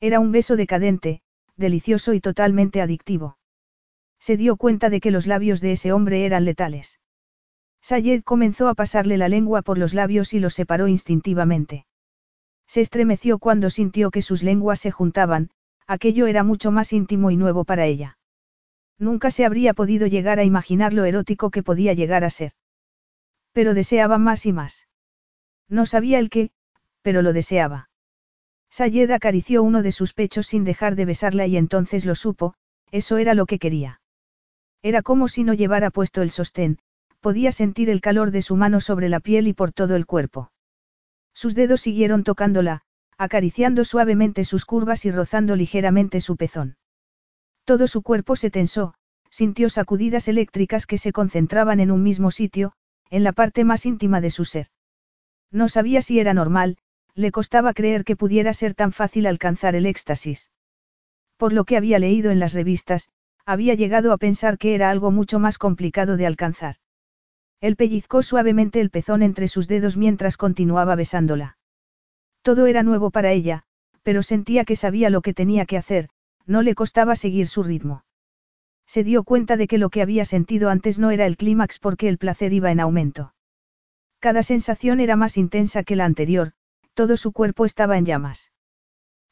Era un beso decadente, delicioso y totalmente adictivo. Se dio cuenta de que los labios de ese hombre eran letales. Sayed comenzó a pasarle la lengua por los labios y los separó instintivamente. Se estremeció cuando sintió que sus lenguas se juntaban, aquello era mucho más íntimo y nuevo para ella. Nunca se habría podido llegar a imaginar lo erótico que podía llegar a ser. Pero deseaba más y más. No sabía el qué, pero lo deseaba. Sayed acarició uno de sus pechos sin dejar de besarla y entonces lo supo, eso era lo que quería. Era como si no llevara puesto el sostén, podía sentir el calor de su mano sobre la piel y por todo el cuerpo. Sus dedos siguieron tocándola, acariciando suavemente sus curvas y rozando ligeramente su pezón. Todo su cuerpo se tensó, sintió sacudidas eléctricas que se concentraban en un mismo sitio, en la parte más íntima de su ser. No sabía si era normal, le costaba creer que pudiera ser tan fácil alcanzar el éxtasis. Por lo que había leído en las revistas, había llegado a pensar que era algo mucho más complicado de alcanzar. Él pellizcó suavemente el pezón entre sus dedos mientras continuaba besándola. Todo era nuevo para ella, pero sentía que sabía lo que tenía que hacer, no le costaba seguir su ritmo. Se dio cuenta de que lo que había sentido antes no era el clímax porque el placer iba en aumento. Cada sensación era más intensa que la anterior, todo su cuerpo estaba en llamas.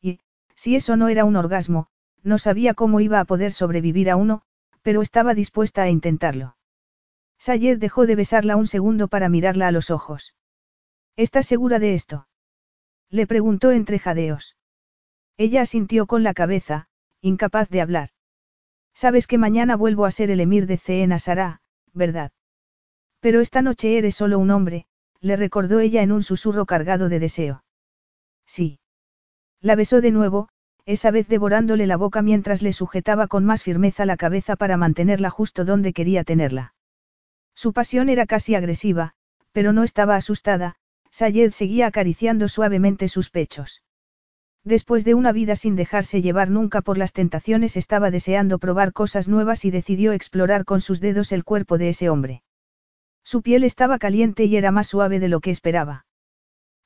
Y, si eso no era un orgasmo, no sabía cómo iba a poder sobrevivir a uno, pero estaba dispuesta a intentarlo. Sayed dejó de besarla un segundo para mirarla a los ojos. ¿Estás segura de esto? Le preguntó entre jadeos. Ella asintió con la cabeza, incapaz de hablar. Sabes que mañana vuelvo a ser el emir de Ceen Asara, ¿verdad? Pero esta noche eres solo un hombre, le recordó ella en un susurro cargado de deseo. Sí. La besó de nuevo, esa vez devorándole la boca mientras le sujetaba con más firmeza la cabeza para mantenerla justo donde quería tenerla. Su pasión era casi agresiva, pero no estaba asustada, Sayed seguía acariciando suavemente sus pechos. Después de una vida sin dejarse llevar nunca por las tentaciones estaba deseando probar cosas nuevas y decidió explorar con sus dedos el cuerpo de ese hombre. Su piel estaba caliente y era más suave de lo que esperaba.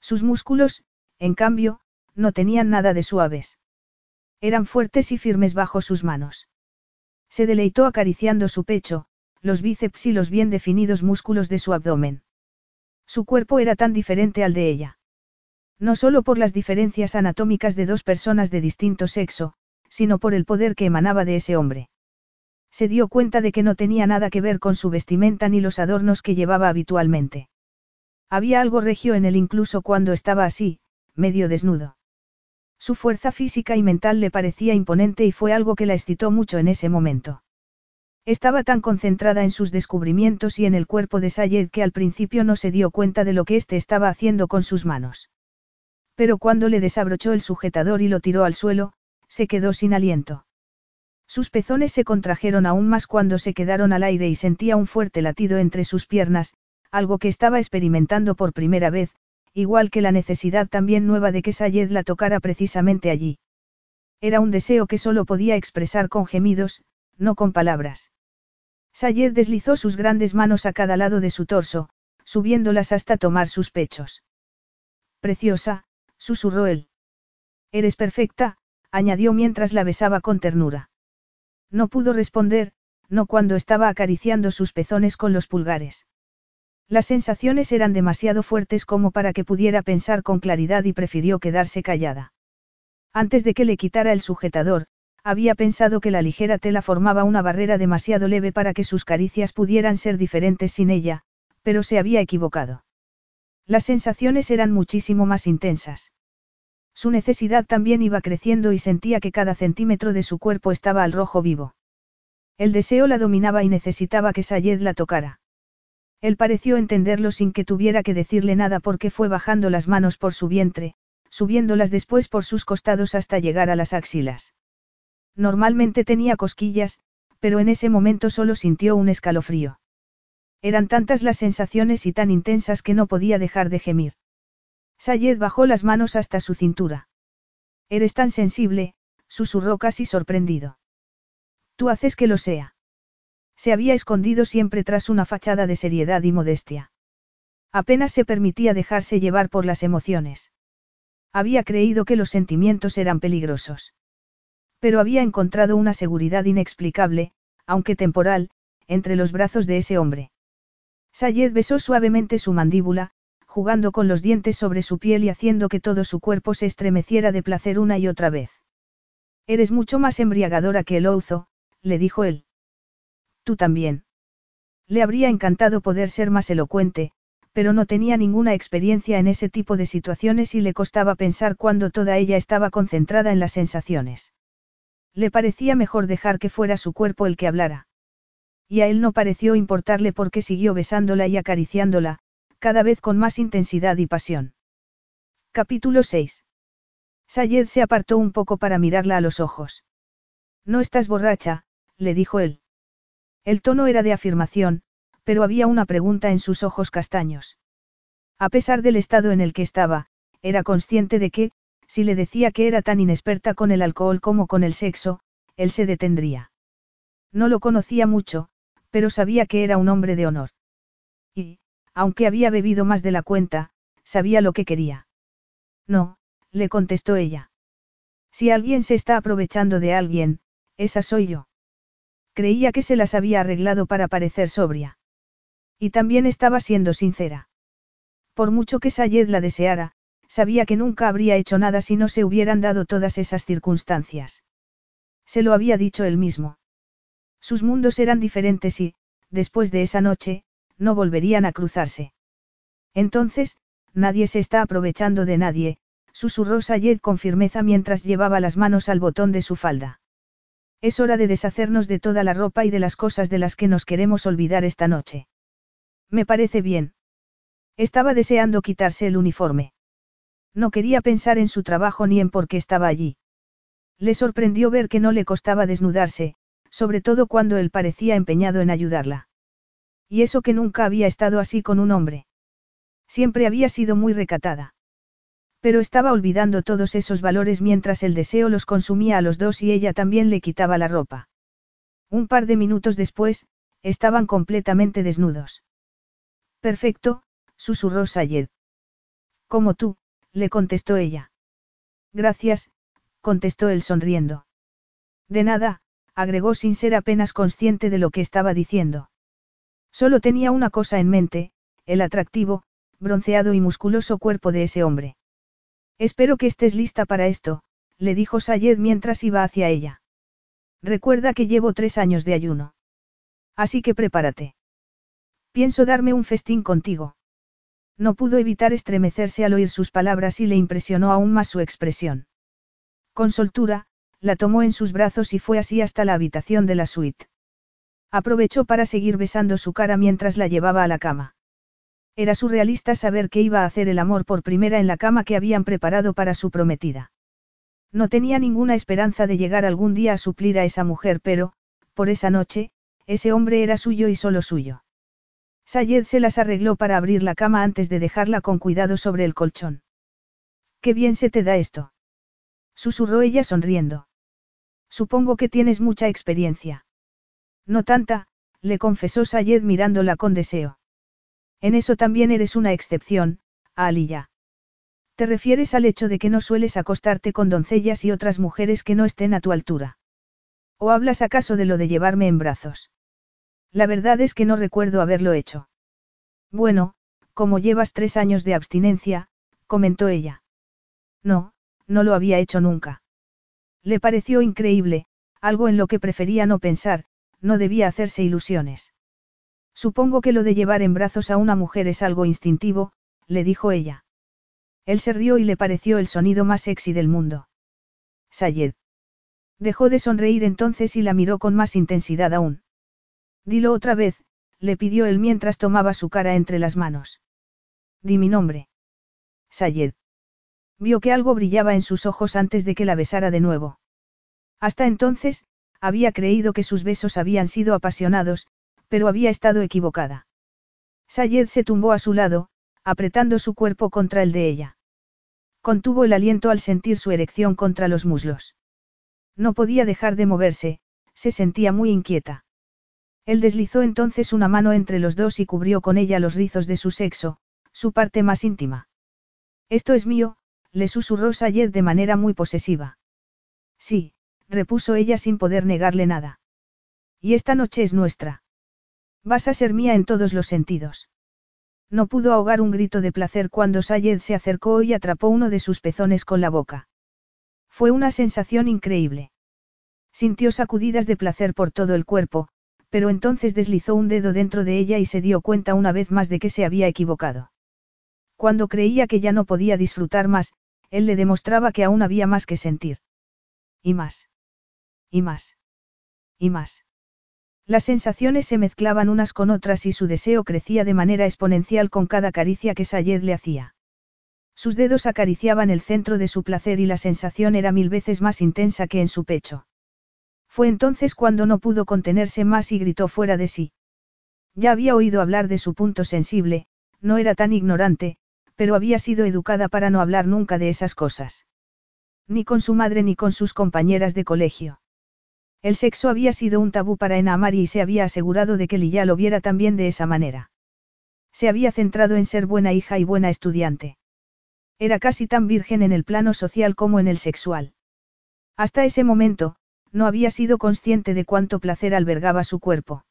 Sus músculos, en cambio, no tenían nada de suaves. Eran fuertes y firmes bajo sus manos. Se deleitó acariciando su pecho, los bíceps y los bien definidos músculos de su abdomen. Su cuerpo era tan diferente al de ella. No solo por las diferencias anatómicas de dos personas de distinto sexo, sino por el poder que emanaba de ese hombre. Se dio cuenta de que no tenía nada que ver con su vestimenta ni los adornos que llevaba habitualmente. Había algo regio en él incluso cuando estaba así, medio desnudo. Su fuerza física y mental le parecía imponente y fue algo que la excitó mucho en ese momento. Estaba tan concentrada en sus descubrimientos y en el cuerpo de Sayed que al principio no se dio cuenta de lo que éste estaba haciendo con sus manos. Pero cuando le desabrochó el sujetador y lo tiró al suelo, se quedó sin aliento. Sus pezones se contrajeron aún más cuando se quedaron al aire y sentía un fuerte latido entre sus piernas, algo que estaba experimentando por primera vez, igual que la necesidad también nueva de que Sayed la tocara precisamente allí. Era un deseo que solo podía expresar con gemidos, no con palabras. Sayed deslizó sus grandes manos a cada lado de su torso, subiéndolas hasta tomar sus pechos. Preciosa, susurró él. Eres perfecta, añadió mientras la besaba con ternura. No pudo responder, no cuando estaba acariciando sus pezones con los pulgares. Las sensaciones eran demasiado fuertes como para que pudiera pensar con claridad y prefirió quedarse callada. Antes de que le quitara el sujetador, había pensado que la ligera tela formaba una barrera demasiado leve para que sus caricias pudieran ser diferentes sin ella, pero se había equivocado. Las sensaciones eran muchísimo más intensas. Su necesidad también iba creciendo y sentía que cada centímetro de su cuerpo estaba al rojo vivo. El deseo la dominaba y necesitaba que Sayed la tocara. Él pareció entenderlo sin que tuviera que decirle nada porque fue bajando las manos por su vientre, subiéndolas después por sus costados hasta llegar a las axilas. Normalmente tenía cosquillas, pero en ese momento solo sintió un escalofrío. Eran tantas las sensaciones y tan intensas que no podía dejar de gemir. Sayed bajó las manos hasta su cintura. Eres tan sensible, susurró casi sorprendido. Tú haces que lo sea. Se había escondido siempre tras una fachada de seriedad y modestia. Apenas se permitía dejarse llevar por las emociones. Había creído que los sentimientos eran peligrosos. Pero había encontrado una seguridad inexplicable, aunque temporal, entre los brazos de ese hombre. Sayed besó suavemente su mandíbula, jugando con los dientes sobre su piel y haciendo que todo su cuerpo se estremeciera de placer una y otra vez. Eres mucho más embriagadora que el ouzo, le dijo él. Tú también. Le habría encantado poder ser más elocuente, pero no tenía ninguna experiencia en ese tipo de situaciones y le costaba pensar cuando toda ella estaba concentrada en las sensaciones. Le parecía mejor dejar que fuera su cuerpo el que hablara. Y a él no pareció importarle porque siguió besándola y acariciándola, cada vez con más intensidad y pasión. Capítulo 6. Sayed se apartó un poco para mirarla a los ojos. No estás borracha, le dijo él. El tono era de afirmación, pero había una pregunta en sus ojos castaños. A pesar del estado en el que estaba, era consciente de que, si le decía que era tan inexperta con el alcohol como con el sexo, él se detendría. No lo conocía mucho, pero sabía que era un hombre de honor. Aunque había bebido más de la cuenta, sabía lo que quería. No, le contestó ella. Si alguien se está aprovechando de alguien, esa soy yo. Creía que se las había arreglado para parecer sobria. Y también estaba siendo sincera. Por mucho que Sayed la deseara, sabía que nunca habría hecho nada si no se hubieran dado todas esas circunstancias. Se lo había dicho él mismo. Sus mundos eran diferentes y, después de esa noche, no volverían a cruzarse. Entonces, nadie se está aprovechando de nadie, susurró Sayed con firmeza mientras llevaba las manos al botón de su falda. Es hora de deshacernos de toda la ropa y de las cosas de las que nos queremos olvidar esta noche. Me parece bien. Estaba deseando quitarse el uniforme. No quería pensar en su trabajo ni en por qué estaba allí. Le sorprendió ver que no le costaba desnudarse, sobre todo cuando él parecía empeñado en ayudarla. Y eso que nunca había estado así con un hombre. Siempre había sido muy recatada. Pero estaba olvidando todos esos valores mientras el deseo los consumía a los dos y ella también le quitaba la ropa. Un par de minutos después, estaban completamente desnudos. Perfecto, susurró Sayed. Como tú, le contestó ella. Gracias, contestó él sonriendo. De nada, agregó sin ser apenas consciente de lo que estaba diciendo. Solo tenía una cosa en mente, el atractivo, bronceado y musculoso cuerpo de ese hombre. Espero que estés lista para esto, le dijo Sayed mientras iba hacia ella. Recuerda que llevo tres años de ayuno. Así que prepárate. Pienso darme un festín contigo. No pudo evitar estremecerse al oír sus palabras y le impresionó aún más su expresión. Con soltura, la tomó en sus brazos y fue así hasta la habitación de la suite. Aprovechó para seguir besando su cara mientras la llevaba a la cama. Era surrealista saber que iba a hacer el amor por primera en la cama que habían preparado para su prometida. No tenía ninguna esperanza de llegar algún día a suplir a esa mujer, pero, por esa noche, ese hombre era suyo y solo suyo. Sayed se las arregló para abrir la cama antes de dejarla con cuidado sobre el colchón. Qué bien se te da esto. Susurró ella sonriendo. Supongo que tienes mucha experiencia. No tanta, le confesó Sayed mirándola con deseo. En eso también eres una excepción, Aliyah. ¿Te refieres al hecho de que no sueles acostarte con doncellas y otras mujeres que no estén a tu altura? ¿O hablas acaso de lo de llevarme en brazos? La verdad es que no recuerdo haberlo hecho. Bueno, como llevas tres años de abstinencia, comentó ella. No, no lo había hecho nunca. Le pareció increíble, algo en lo que prefería no pensar, no debía hacerse ilusiones. Supongo que lo de llevar en brazos a una mujer es algo instintivo, le dijo ella. Él se rió y le pareció el sonido más sexy del mundo. Sayed. Dejó de sonreír entonces y la miró con más intensidad aún. Dilo otra vez, le pidió él mientras tomaba su cara entre las manos. Di mi nombre. Sayed. Vio que algo brillaba en sus ojos antes de que la besara de nuevo. Hasta entonces, había creído que sus besos habían sido apasionados, pero había estado equivocada. Sayed se tumbó a su lado, apretando su cuerpo contra el de ella. Contuvo el aliento al sentir su erección contra los muslos. No podía dejar de moverse, se sentía muy inquieta. Él deslizó entonces una mano entre los dos y cubrió con ella los rizos de su sexo, su parte más íntima. Esto es mío, le susurró Sayed de manera muy posesiva. Sí, repuso ella sin poder negarle nada. Y esta noche es nuestra. Vas a ser mía en todos los sentidos. No pudo ahogar un grito de placer cuando Sayed se acercó y atrapó uno de sus pezones con la boca. Fue una sensación increíble. Sintió sacudidas de placer por todo el cuerpo, pero entonces deslizó un dedo dentro de ella y se dio cuenta una vez más de que se había equivocado. Cuando creía que ya no podía disfrutar más, él le demostraba que aún había más que sentir. Y más. Y más. Y más. Las sensaciones se mezclaban unas con otras y su deseo crecía de manera exponencial con cada caricia que Sayed le hacía. Sus dedos acariciaban el centro de su placer y la sensación era mil veces más intensa que en su pecho. Fue entonces cuando no pudo contenerse más y gritó fuera de sí. Ya había oído hablar de su punto sensible, no era tan ignorante, pero había sido educada para no hablar nunca de esas cosas. Ni con su madre ni con sus compañeras de colegio. El sexo había sido un tabú para Enamari y se había asegurado de que Lilla lo viera también de esa manera. Se había centrado en ser buena hija y buena estudiante. Era casi tan virgen en el plano social como en el sexual. Hasta ese momento, no había sido consciente de cuánto placer albergaba su cuerpo.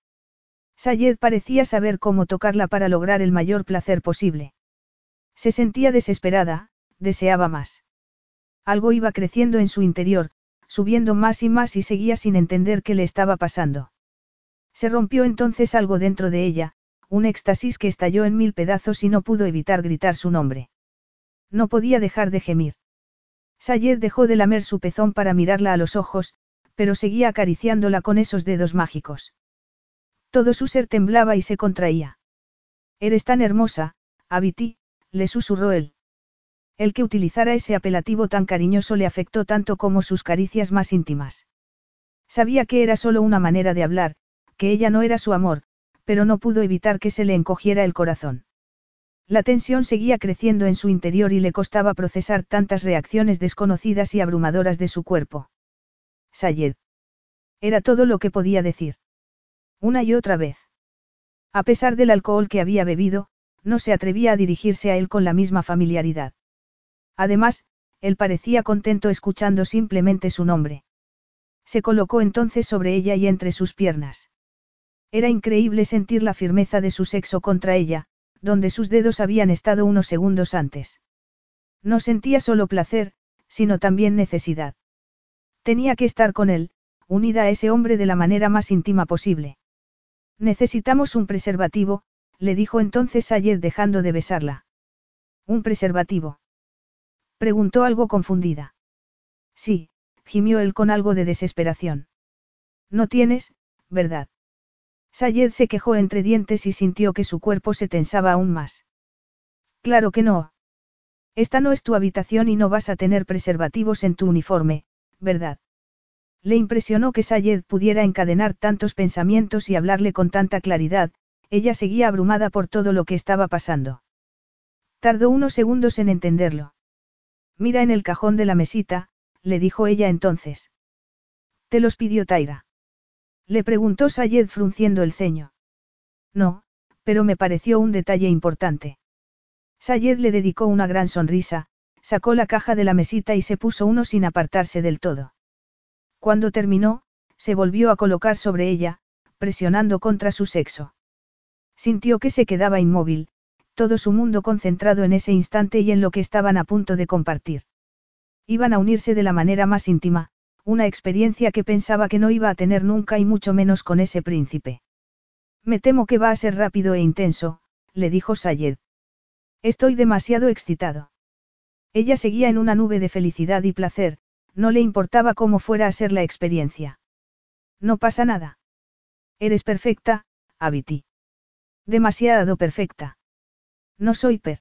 Sayed parecía saber cómo tocarla para lograr el mayor placer posible. Se sentía desesperada, deseaba más. Algo iba creciendo en su interior, subiendo más y más y seguía sin entender qué le estaba pasando. Se rompió entonces algo dentro de ella, un éxtasis que estalló en mil pedazos y no pudo evitar gritar su nombre. No podía dejar de gemir. Sayed dejó de lamer su pezón para mirarla a los ojos, pero seguía acariciándola con esos dedos mágicos. Todo su ser temblaba y se contraía. Eres tan hermosa, Abiti, le susurró él. El que utilizara ese apelativo tan cariñoso le afectó tanto como sus caricias más íntimas. Sabía que era solo una manera de hablar, que ella no era su amor, pero no pudo evitar que se le encogiera el corazón. La tensión seguía creciendo en su interior y le costaba procesar tantas reacciones desconocidas y abrumadoras de su cuerpo. Sayed. Era todo lo que podía decir. Una y otra vez. A pesar del alcohol que había bebido, no se atrevía a dirigirse a él con la misma familiaridad. Además, él parecía contento escuchando simplemente su nombre. Se colocó entonces sobre ella y entre sus piernas. Era increíble sentir la firmeza de su sexo contra ella, donde sus dedos habían estado unos segundos antes. No sentía solo placer, sino también necesidad. Tenía que estar con él, unida a ese hombre de la manera más íntima posible. Necesitamos un preservativo, le dijo entonces Sayed dejando de besarla. ¿Un preservativo? Preguntó algo confundida. Sí, gimió él con algo de desesperación. No tienes, ¿verdad? Sayed se quejó entre dientes y sintió que su cuerpo se tensaba aún más. Claro que no. Esta no es tu habitación y no vas a tener preservativos en tu uniforme, ¿verdad? Le impresionó que Sayed pudiera encadenar tantos pensamientos y hablarle con tanta claridad, ella seguía abrumada por todo lo que estaba pasando. Tardó unos segundos en entenderlo. Mira en el cajón de la mesita, le dijo ella entonces. ¿Te los pidió Taira? Le preguntó Sayed frunciendo el ceño. No, pero me pareció un detalle importante. Sayed le dedicó una gran sonrisa, sacó la caja de la mesita y se puso uno sin apartarse del todo. Cuando terminó, se volvió a colocar sobre ella, presionando contra su sexo. Sintió que se quedaba inmóvil, todo su mundo concentrado en ese instante y en lo que estaban a punto de compartir. Iban a unirse de la manera más íntima, una experiencia que pensaba que no iba a tener nunca y mucho menos con ese príncipe. Me temo que va a ser rápido e intenso, le dijo Sayed. Estoy demasiado excitado. Ella seguía en una nube de felicidad y placer, no le importaba cómo fuera a ser la experiencia. No pasa nada. Eres perfecta, Abiti. Demasiado perfecta. No soy per.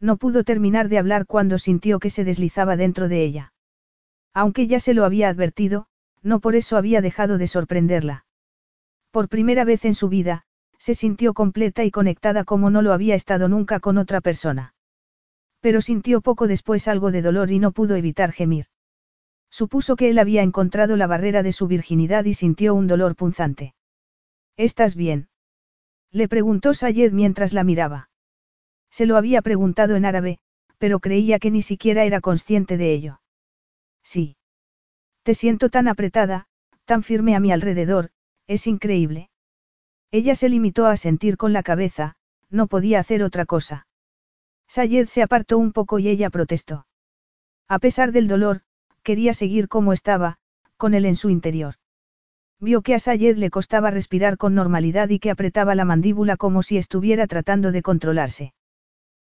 No pudo terminar de hablar cuando sintió que se deslizaba dentro de ella. Aunque ya se lo había advertido, no por eso había dejado de sorprenderla. Por primera vez en su vida, se sintió completa y conectada como no lo había estado nunca con otra persona. Pero sintió poco después algo de dolor y no pudo evitar gemir. Supuso que él había encontrado la barrera de su virginidad y sintió un dolor punzante. ¿Estás bien? Le preguntó Sayed mientras la miraba. Se lo había preguntado en árabe, pero creía que ni siquiera era consciente de ello. Sí. Te siento tan apretada, tan firme a mi alrededor, es increíble. Ella se limitó a sentir con la cabeza, no podía hacer otra cosa. Sayed se apartó un poco y ella protestó. A pesar del dolor, quería seguir como estaba, con él en su interior. Vio que a Sayed le costaba respirar con normalidad y que apretaba la mandíbula como si estuviera tratando de controlarse.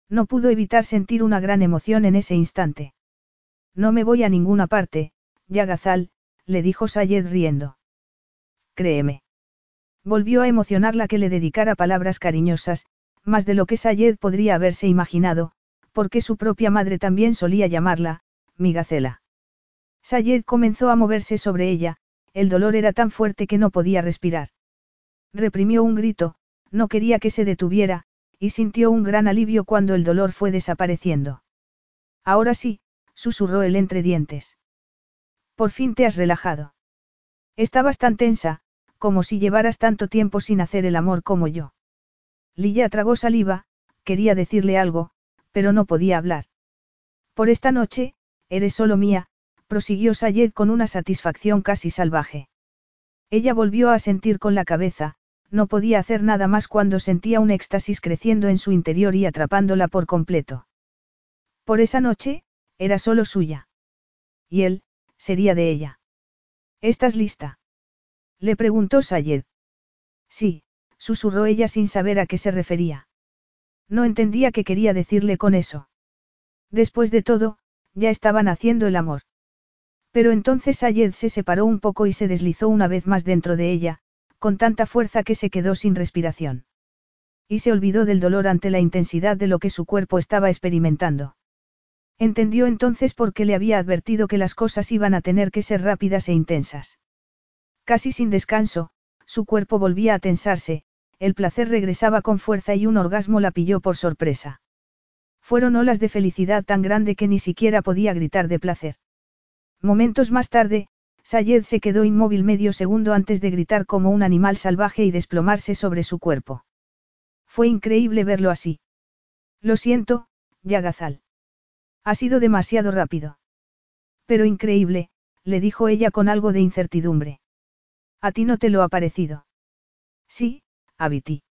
No pudo evitar sentir una gran emoción en ese instante. No me voy a ninguna parte, Yagazal, le dijo Sayed riendo. Créeme. Volvió a emocionarla que le dedicara palabras cariñosas, más de lo que Sayed podría haberse imaginado, porque su propia madre también solía llamarla, mi gacela. Sayed comenzó a moverse sobre ella, el dolor era tan fuerte que no podía respirar. Reprimió un grito, no quería que se detuviera, y sintió un gran alivio cuando el dolor fue desapareciendo. Ahora sí, susurró él entre dientes. Por fin te has relajado. Estabas tan tensa, como si llevaras tanto tiempo sin hacer el amor como yo. Lilla tragó saliva, quería decirle algo, pero no podía hablar. Por esta noche, eres solo mía, prosiguió Sayed con una satisfacción casi salvaje. Ella volvió a sentir con la cabeza, no podía hacer nada más cuando sentía un éxtasis creciendo en su interior y atrapándola por completo. Por esa noche, era solo suya. Y él, sería de ella. ¿Estás lista? Le preguntó Sayed. Sí, susurró ella sin saber a qué se refería. No entendía qué quería decirle con eso. Después de todo, ya estaban haciendo el amor. Pero entonces Sayed se separó un poco y se deslizó una vez más dentro de ella, con tanta fuerza que se quedó sin respiración. Y se olvidó del dolor ante la intensidad de lo que su cuerpo estaba experimentando. Entendió entonces por qué le había advertido que las cosas iban a tener que ser rápidas e intensas. Casi sin descanso, su cuerpo volvía a tensarse, el placer regresaba con fuerza y un orgasmo la pilló por sorpresa. Fueron olas de felicidad tan grande que ni siquiera podía gritar de placer. Momentos más tarde, Sayed se quedó inmóvil medio segundo antes de gritar como un animal salvaje y desplomarse sobre su cuerpo. Fue increíble verlo así. Lo siento, Yagazal. Ha sido demasiado rápido. Pero increíble, le dijo ella con algo de incertidumbre. ¿A ti no te lo ha parecido? Sí, Abiti.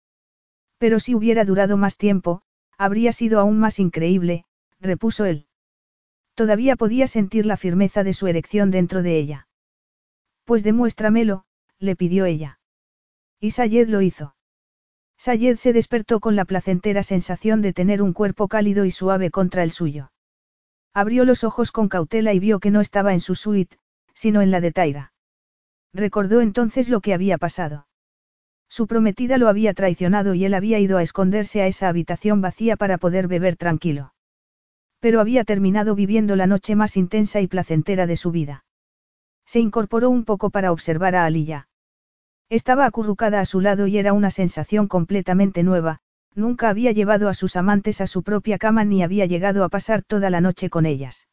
Pero si hubiera durado más tiempo, habría sido aún más increíble, repuso él. Todavía podía sentir la firmeza de su erección dentro de ella. Pues demuéstramelo, le pidió ella. Y Sayed lo hizo. Sayed se despertó con la placentera sensación de tener un cuerpo cálido y suave contra el suyo. Abrió los ojos con cautela y vio que no estaba en su suite, sino en la de Taira. Recordó entonces lo que había pasado. Su prometida lo había traicionado y él había ido a esconderse a esa habitación vacía para poder beber tranquilo. Pero había terminado viviendo la noche más intensa y placentera de su vida. Se incorporó un poco para observar a Aliyah. Estaba acurrucada a su lado y era una sensación completamente nueva, nunca había llevado a sus amantes a su propia cama ni había llegado a pasar toda la noche con ellas.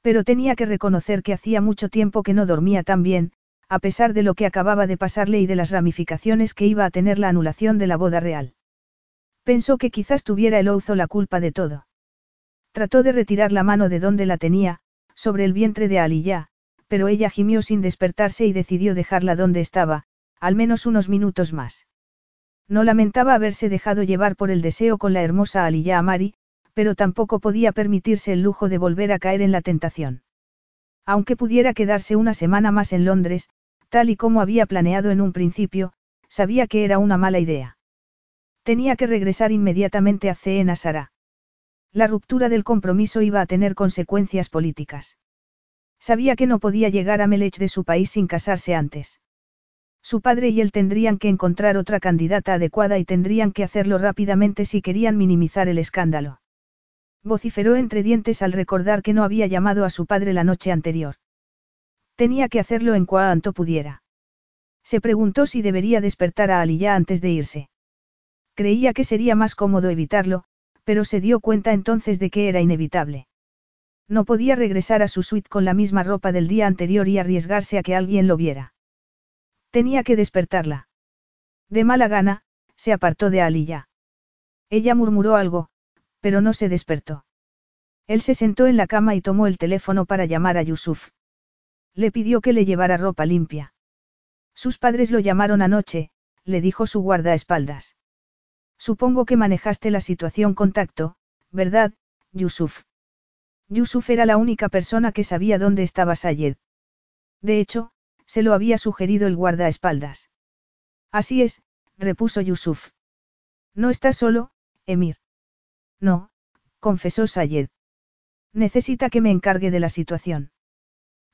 Pero tenía que reconocer que hacía mucho tiempo que no dormía tan bien, a pesar de lo que acababa de pasarle y de las ramificaciones que iba a tener la anulación de la boda real. Pensó que quizás tuviera el Ouzo la culpa de todo. Trató de retirar la mano de donde la tenía, sobre el vientre de Aliyah, pero ella gimió sin despertarse y decidió dejarla donde estaba, al menos unos minutos más. No lamentaba haberse dejado llevar por el deseo con la hermosa Aliyah Amari, pero tampoco podía permitirse el lujo de volver a caer en la tentación. Aunque pudiera quedarse una semana más en Londres, Tal y como había planeado en un principio, sabía que era una mala idea. Tenía que regresar inmediatamente a CE Nasara. La ruptura del compromiso iba a tener consecuencias políticas. Sabía que no podía llegar a Melech de su país sin casarse antes. Su padre y él tendrían que encontrar otra candidata adecuada y tendrían que hacerlo rápidamente si querían minimizar el escándalo. Vociferó entre dientes al recordar que no había llamado a su padre la noche anterior. Tenía que hacerlo en cuanto pudiera. Se preguntó si debería despertar a Aliyah antes de irse. Creía que sería más cómodo evitarlo, pero se dio cuenta entonces de que era inevitable. No podía regresar a su suite con la misma ropa del día anterior y arriesgarse a que alguien lo viera. Tenía que despertarla. De mala gana, se apartó de Aliyah. Ella murmuró algo, pero no se despertó. Él se sentó en la cama y tomó el teléfono para llamar a Yusuf. Le pidió que le llevara ropa limpia. Sus padres lo llamaron anoche, le dijo su guardaespaldas. Supongo que manejaste la situación con tacto, ¿verdad, Yusuf? Yusuf era la única persona que sabía dónde estaba Sayed. De hecho, se lo había sugerido el guardaespaldas. Así es, repuso Yusuf. No estás solo, Emir. No, confesó Sayed. Necesita que me encargue de la situación.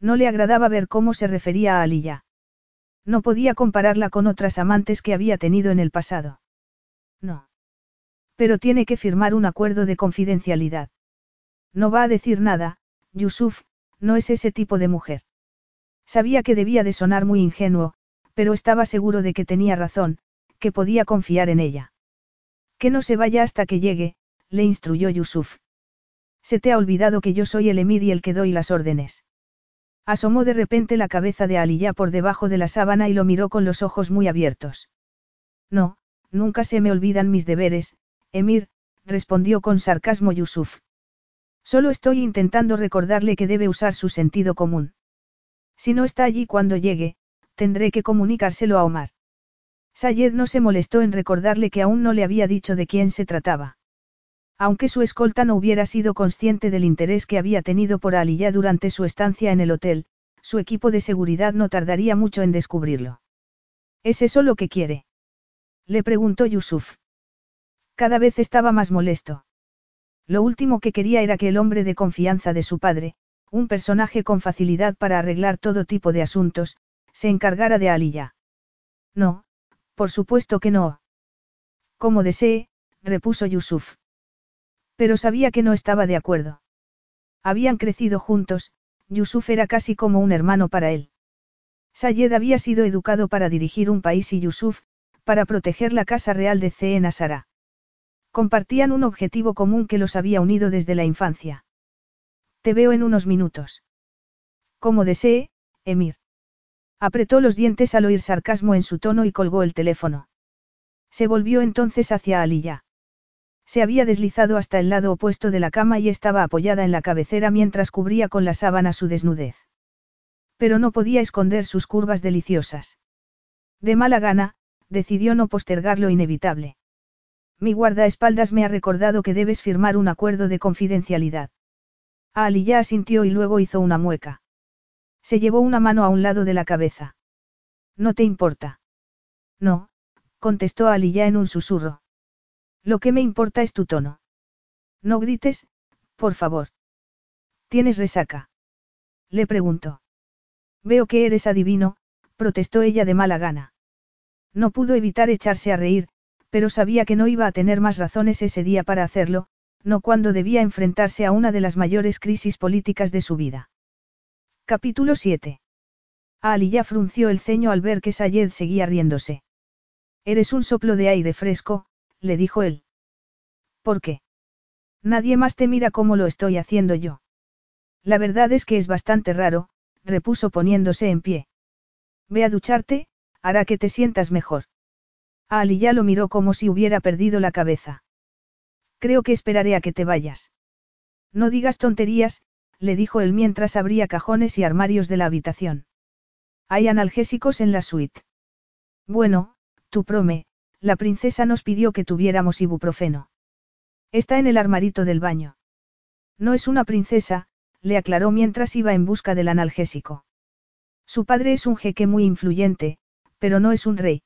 No le agradaba ver cómo se refería a Aliyah. No podía compararla con otras amantes que había tenido en el pasado. No. Pero tiene que firmar un acuerdo de confidencialidad. No va a decir nada, Yusuf, no es ese tipo de mujer. Sabía que debía de sonar muy ingenuo, pero estaba seguro de que tenía razón, que podía confiar en ella. Que no se vaya hasta que llegue, le instruyó Yusuf. Se te ha olvidado que yo soy el emir y el que doy las órdenes. Asomó de repente la cabeza de Aliyah por debajo de la sábana y lo miró con los ojos muy abiertos. No, nunca se me olvidan mis deberes, Emir, respondió con sarcasmo Yusuf. Solo estoy intentando recordarle que debe usar su sentido común. Si no está allí cuando llegue, tendré que comunicárselo a Omar. Sayed no se molestó en recordarle que aún no le había dicho de quién se trataba. Aunque su escolta no hubiera sido consciente del interés que había tenido por Aliyah durante su estancia en el hotel, su equipo de seguridad no tardaría mucho en descubrirlo. ¿Es eso lo que quiere? Le preguntó Yusuf. Cada vez estaba más molesto. Lo último que quería era que el hombre de confianza de su padre, un personaje con facilidad para arreglar todo tipo de asuntos, se encargara de Aliyah. No, por supuesto que no. Como desee, repuso Yusuf. Pero sabía que no estaba de acuerdo. Habían crecido juntos, Yusuf era casi como un hermano para él. Sayed había sido educado para dirigir un país y Yusuf, para proteger la casa real de C. Asara. Compartían un objetivo común que los había unido desde la infancia. Te veo en unos minutos. Como desee, Emir. Apretó los dientes al oír sarcasmo en su tono y colgó el teléfono. Se volvió entonces hacia Aliyah. Se había deslizado hasta el lado opuesto de la cama y estaba apoyada en la cabecera mientras cubría con la sábana su desnudez. Pero no podía esconder sus curvas deliciosas. De mala gana, decidió no postergar lo inevitable. Mi guardaespaldas me ha recordado que debes firmar un acuerdo de confidencialidad. Ali ya asintió y luego hizo una mueca. Se llevó una mano a un lado de la cabeza. ¿No te importa? No, contestó Ali ya en un susurro. Lo que me importa es tu tono. No grites, por favor. ¿Tienes resaca? Le preguntó. Veo que eres adivino, protestó ella de mala gana. No pudo evitar echarse a reír, pero sabía que no iba a tener más razones ese día para hacerlo, no cuando debía enfrentarse a una de las mayores crisis políticas de su vida. Capítulo 7. Ali ya frunció el ceño al ver que Sayed seguía riéndose. Eres un soplo de aire fresco, le dijo él. ¿Por qué? Nadie más te mira como lo estoy haciendo yo. La verdad es que es bastante raro, repuso poniéndose en pie. Ve a ducharte, hará que te sientas mejor. Ali ya lo miró como si hubiera perdido la cabeza. Creo que esperaré a que te vayas. No digas tonterías, le dijo él mientras abría cajones y armarios de la habitación. Hay analgésicos en la suite. Bueno, tú prome, la princesa nos pidió que tuviéramos ibuprofeno. Está en el armarito del baño. No es una princesa, le aclaró mientras iba en busca del analgésico. Su padre es un jeque muy influyente, pero no es un rey.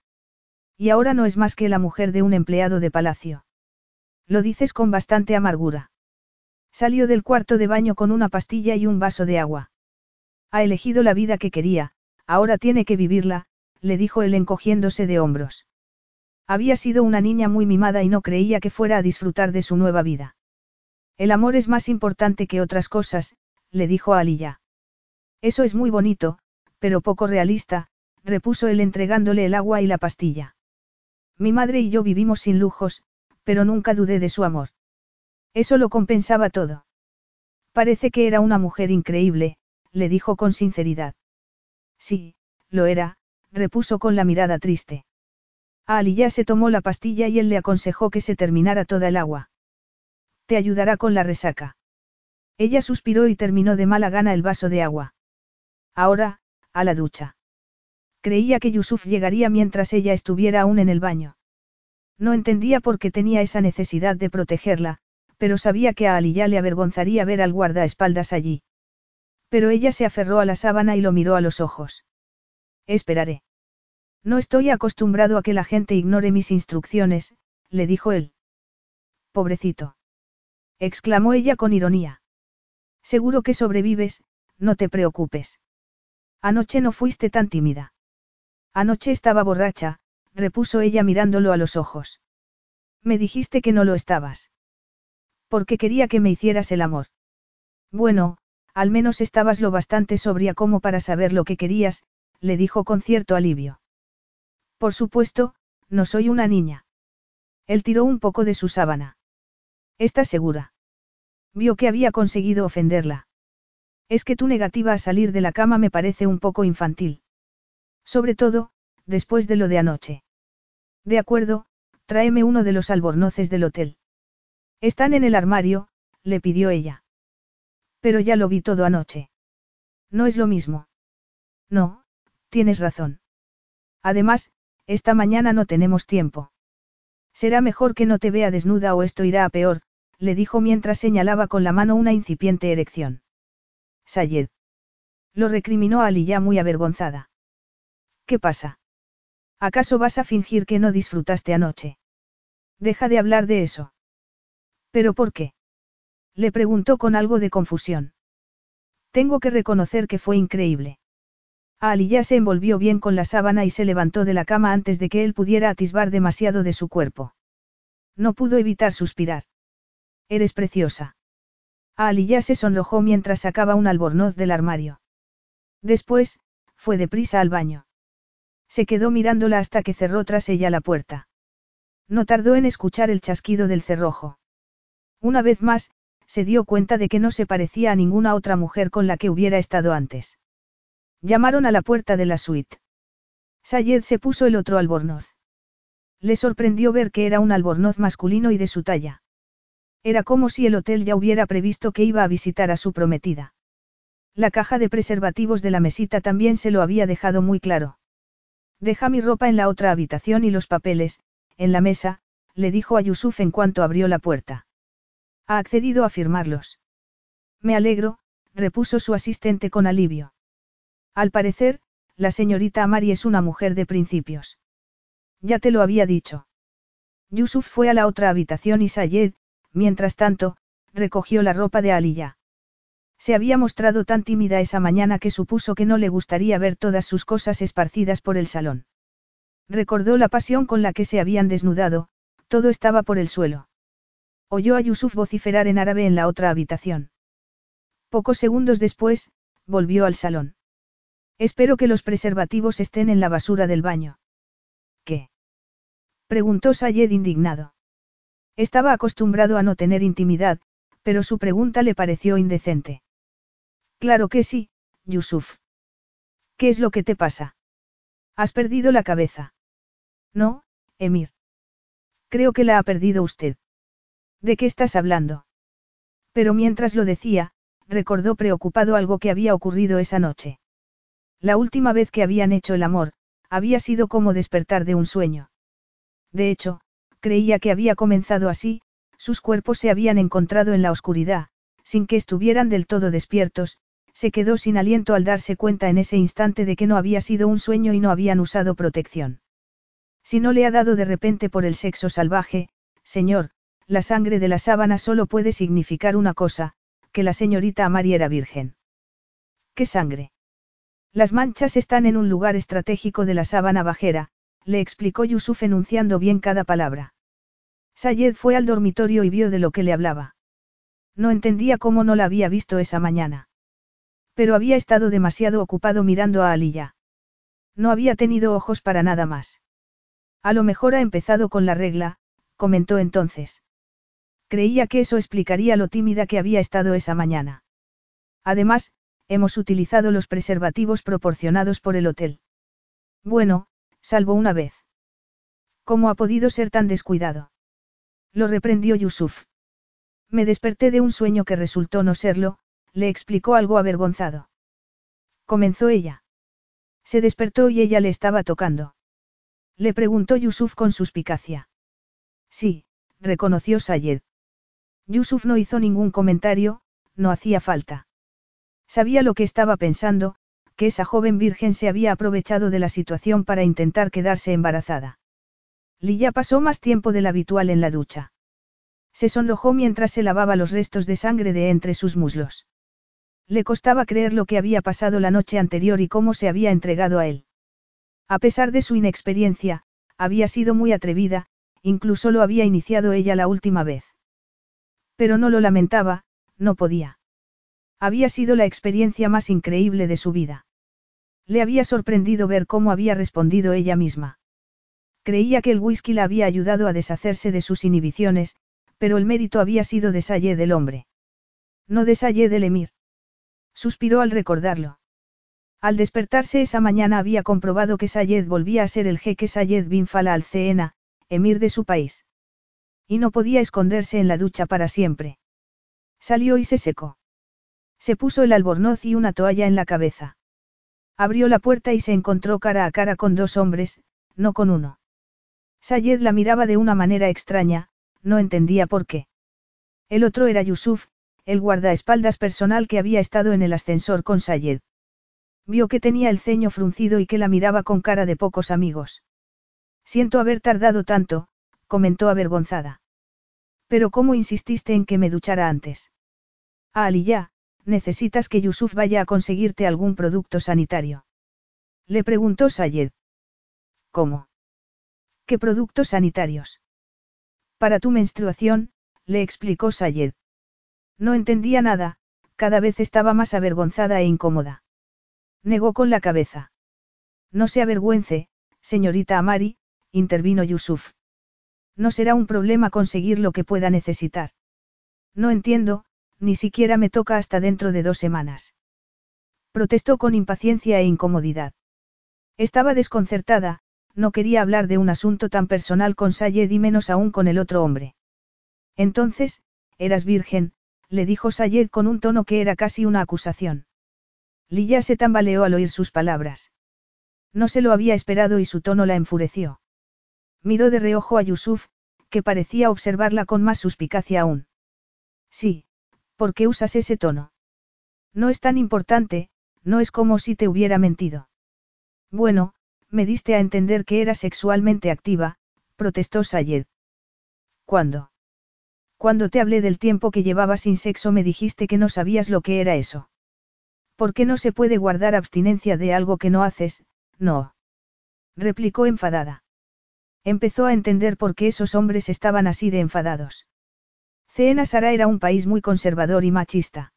Y ahora no es más que la mujer de un empleado de palacio. Lo dices con bastante amargura. Salió del cuarto de baño con una pastilla y un vaso de agua. Ha elegido la vida que quería, ahora tiene que vivirla, le dijo él encogiéndose de hombros. Había sido una niña muy mimada y no creía que fuera a disfrutar de su nueva vida. El amor es más importante que otras cosas, le dijo a. Eso es muy bonito, pero poco realista, repuso él entregándole el agua y la pastilla. Mi madre y yo vivimos sin lujos, pero nunca dudé de su amor. Eso lo compensaba todo. Parece que era una mujer increíble, le dijo con sinceridad. Sí, lo era, repuso con la mirada triste. Ali ya se tomó la pastilla y él le aconsejó que se terminara toda el agua. Te ayudará con la resaca. Ella suspiró y terminó de mala gana el vaso de agua. Ahora, a la ducha. Creía que Yusuf llegaría mientras ella estuviera aún en el baño. No entendía por qué tenía esa necesidad de protegerla, pero sabía que a Ali ya le avergonzaría ver al guardaespaldas allí. Pero ella se aferró a la sábana y lo miró a los ojos. Esperaré. No estoy acostumbrado a que la gente ignore mis instrucciones, le dijo él. Pobrecito. exclamó ella con ironía. Seguro que sobrevives, no te preocupes. Anoche no fuiste tan tímida. Anoche estaba borracha, repuso ella mirándolo a los ojos. Me dijiste que no lo estabas. Porque quería que me hicieras el amor. Bueno, al menos estabas lo bastante sobria como para saber lo que querías, le dijo con cierto alivio. Por supuesto, no soy una niña. Él tiró un poco de su sábana. ¿Estás segura? Vio que había conseguido ofenderla. Es que tu negativa a salir de la cama me parece un poco infantil. Sobre todo, después de lo de anoche. De acuerdo, tráeme uno de los albornoces del hotel. Están en el armario, le pidió ella. Pero ya lo vi todo anoche. No es lo mismo. No, tienes razón. Además, esta mañana no tenemos tiempo. Será mejor que no te vea desnuda o esto irá a peor, le dijo mientras señalaba con la mano una incipiente erección. Sayed. Lo recriminó a Ali ya muy avergonzada. ¿Qué pasa? ¿Acaso vas a fingir que no disfrutaste anoche? Deja de hablar de eso. ¿Pero por qué? Le preguntó con algo de confusión. Tengo que reconocer que fue increíble. Ali ya se envolvió bien con la sábana y se levantó de la cama antes de que él pudiera atisbar demasiado de su cuerpo. No pudo evitar suspirar. Eres preciosa. Ali ya se sonrojó mientras sacaba un albornoz del armario. Después, fue deprisa al baño. Se quedó mirándola hasta que cerró tras ella la puerta. No tardó en escuchar el chasquido del cerrojo. Una vez más, se dio cuenta de que no se parecía a ninguna otra mujer con la que hubiera estado antes. Llamaron a la puerta de la suite. Sayed se puso el otro albornoz. Le sorprendió ver que era un albornoz masculino y de su talla. Era como si el hotel ya hubiera previsto que iba a visitar a su prometida. La caja de preservativos de la mesita también se lo había dejado muy claro. Deja mi ropa en la otra habitación y los papeles, en la mesa, le dijo a Yusuf en cuanto abrió la puerta. Ha accedido a firmarlos. Me alegro, repuso su asistente con alivio. Al parecer, la señorita Amari es una mujer de principios. Ya te lo había dicho. Yusuf fue a la otra habitación y Sayed, mientras tanto, recogió la ropa de Aliyah. Se había mostrado tan tímida esa mañana que supuso que no le gustaría ver todas sus cosas esparcidas por el salón. Recordó la pasión con la que se habían desnudado, todo estaba por el suelo. Oyó a Yusuf vociferar en árabe en la otra habitación. Pocos segundos después, volvió al salón. Espero que los preservativos estén en la basura del baño. ¿Qué? preguntó Sayed indignado. Estaba acostumbrado a no tener intimidad, pero su pregunta le pareció indecente. Claro que sí, Yusuf. ¿Qué es lo que te pasa? ¿Has perdido la cabeza? No, Emir. Creo que la ha perdido usted. ¿De qué estás hablando? Pero mientras lo decía, recordó preocupado algo que había ocurrido esa noche. La última vez que habían hecho el amor, había sido como despertar de un sueño. De hecho, creía que había comenzado así, sus cuerpos se habían encontrado en la oscuridad, sin que estuvieran del todo despiertos, se quedó sin aliento al darse cuenta en ese instante de que no había sido un sueño y no habían usado protección. Si no le ha dado de repente por el sexo salvaje, señor, la sangre de la sábana solo puede significar una cosa, que la señorita Amari era virgen. ¿Qué sangre? Las manchas están en un lugar estratégico de la sábana bajera, le explicó Yusuf enunciando bien cada palabra. Sayed fue al dormitorio y vio de lo que le hablaba. No entendía cómo no la había visto esa mañana. Pero había estado demasiado ocupado mirando a Aliyah. No había tenido ojos para nada más. A lo mejor ha empezado con la regla, comentó entonces. Creía que eso explicaría lo tímida que había estado esa mañana. Además, hemos utilizado los preservativos proporcionados por el hotel. Bueno, salvo una vez. ¿Cómo ha podido ser tan descuidado? Lo reprendió Yusuf. Me desperté de un sueño que resultó no serlo, le explicó algo avergonzado. Comenzó ella. Se despertó y ella le estaba tocando. Le preguntó Yusuf con suspicacia. Sí, reconoció Sayed. Yusuf no hizo ningún comentario, no hacía falta. Sabía lo que estaba pensando, que esa joven virgen se había aprovechado de la situación para intentar quedarse embarazada. Lilla pasó más tiempo del habitual en la ducha. Se sonrojó mientras se lavaba los restos de sangre de entre sus muslos. Le costaba creer lo que había pasado la noche anterior y cómo se había entregado a él. A pesar de su inexperiencia, había sido muy atrevida, incluso lo había iniciado ella la última vez. Pero no lo lamentaba, no podía. Había sido la experiencia más increíble de su vida. Le había sorprendido ver cómo había respondido ella misma. Creía que el whisky la había ayudado a deshacerse de sus inhibiciones, pero el mérito había sido de Sayed del hombre. No de del emir. Suspiró al recordarlo. Al despertarse esa mañana había comprobado que Sayed volvía a ser el jeque Sayed bin Fala al-Ceena, emir de su país. Y no podía esconderse en la ducha para siempre. Salió y se secó. Se puso el albornoz y una toalla en la cabeza. Abrió la puerta y se encontró cara a cara con dos hombres, no con uno. Sayed la miraba de una manera extraña, no entendía por qué. El otro era Yusuf, el guardaespaldas personal que había estado en el ascensor con Sayed. Vio que tenía el ceño fruncido y que la miraba con cara de pocos amigos. Siento haber tardado tanto, comentó avergonzada. Pero ¿cómo insististe en que me duchara antes? Ah, ya, necesitas que Yusuf vaya a conseguirte algún producto sanitario. Le preguntó Sayed. ¿Cómo? ¿Qué productos sanitarios? Para tu menstruación, le explicó Sayed. No entendía nada, cada vez estaba más avergonzada e incómoda. Negó con la cabeza. No se avergüence, señorita Amari, intervino Yusuf. No será un problema conseguir lo que pueda necesitar. No entiendo, ni siquiera me toca hasta dentro de dos semanas. Protestó con impaciencia e incomodidad. Estaba desconcertada, no quería hablar de un asunto tan personal con Sayed y menos aún con el otro hombre. Entonces, eras virgen, le dijo Sayed con un tono que era casi una acusación. Lilla se tambaleó al oír sus palabras. No se lo había esperado y su tono la enfureció. Miró de reojo a Yusuf, que parecía observarla con más suspicacia aún. Sí, ¿por qué usas ese tono? No es tan importante, no es como si te hubiera mentido. Bueno, me diste a entender que era sexualmente activa, protestó Sayed. ¿Cuándo? Cuando te hablé del tiempo que llevaba sin sexo me dijiste que no sabías lo que era eso. ¿Por qué no se puede guardar abstinencia de algo que no haces? No. Replicó enfadada. Empezó a entender por qué esos hombres estaban así de enfadados. Ceena Sara era un país muy conservador y machista.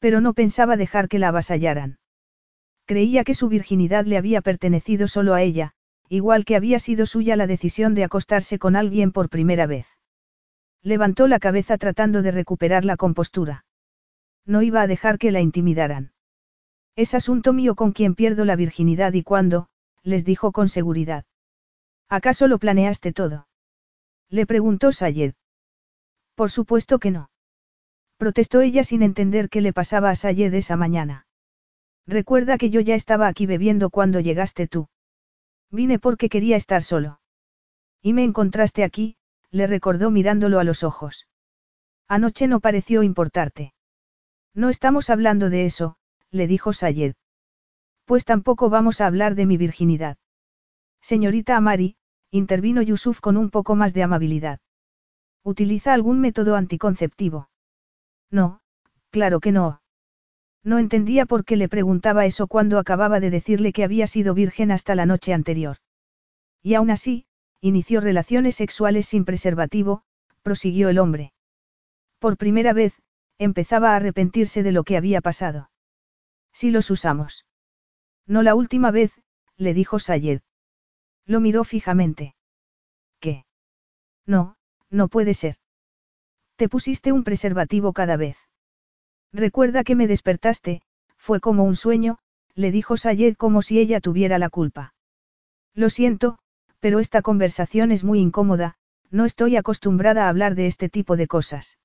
Pero no pensaba dejar que la avasallaran. Creía que su virginidad le había pertenecido solo a ella, igual que había sido suya la decisión de acostarse con alguien por primera vez. Levantó la cabeza tratando de recuperar la compostura. No iba a dejar que la intimidaran. Es asunto mío con quien pierdo la virginidad y cuándo, les dijo con seguridad. ¿Acaso lo planeaste todo? Le preguntó Sayed. Por supuesto que no. Protestó ella sin entender qué le pasaba a Sayed esa mañana. Recuerda que yo ya estaba aquí bebiendo cuando llegaste tú. Vine porque quería estar solo. Y me encontraste aquí, le recordó mirándolo a los ojos. Anoche no pareció importarte. No estamos hablando de eso, le dijo Sayed. Pues tampoco vamos a hablar de mi virginidad. Señorita Amari, intervino Yusuf con un poco más de amabilidad. ¿Utiliza algún método anticonceptivo? No, claro que no. No entendía por qué le preguntaba eso cuando acababa de decirle que había sido virgen hasta la noche anterior. Y aún así, inició relaciones sexuales sin preservativo, prosiguió el hombre. Por primera vez, empezaba a arrepentirse de lo que había pasado. Si los usamos. No la última vez, le dijo Sayed. Lo miró fijamente. ¿Qué? No, no puede ser. Te pusiste un preservativo cada vez. Recuerda que me despertaste, fue como un sueño, le dijo Sayed como si ella tuviera la culpa. Lo siento, Pero esta conversación es muy incómoda, no estoy acostumbrada a hablar de este tipo de cosas.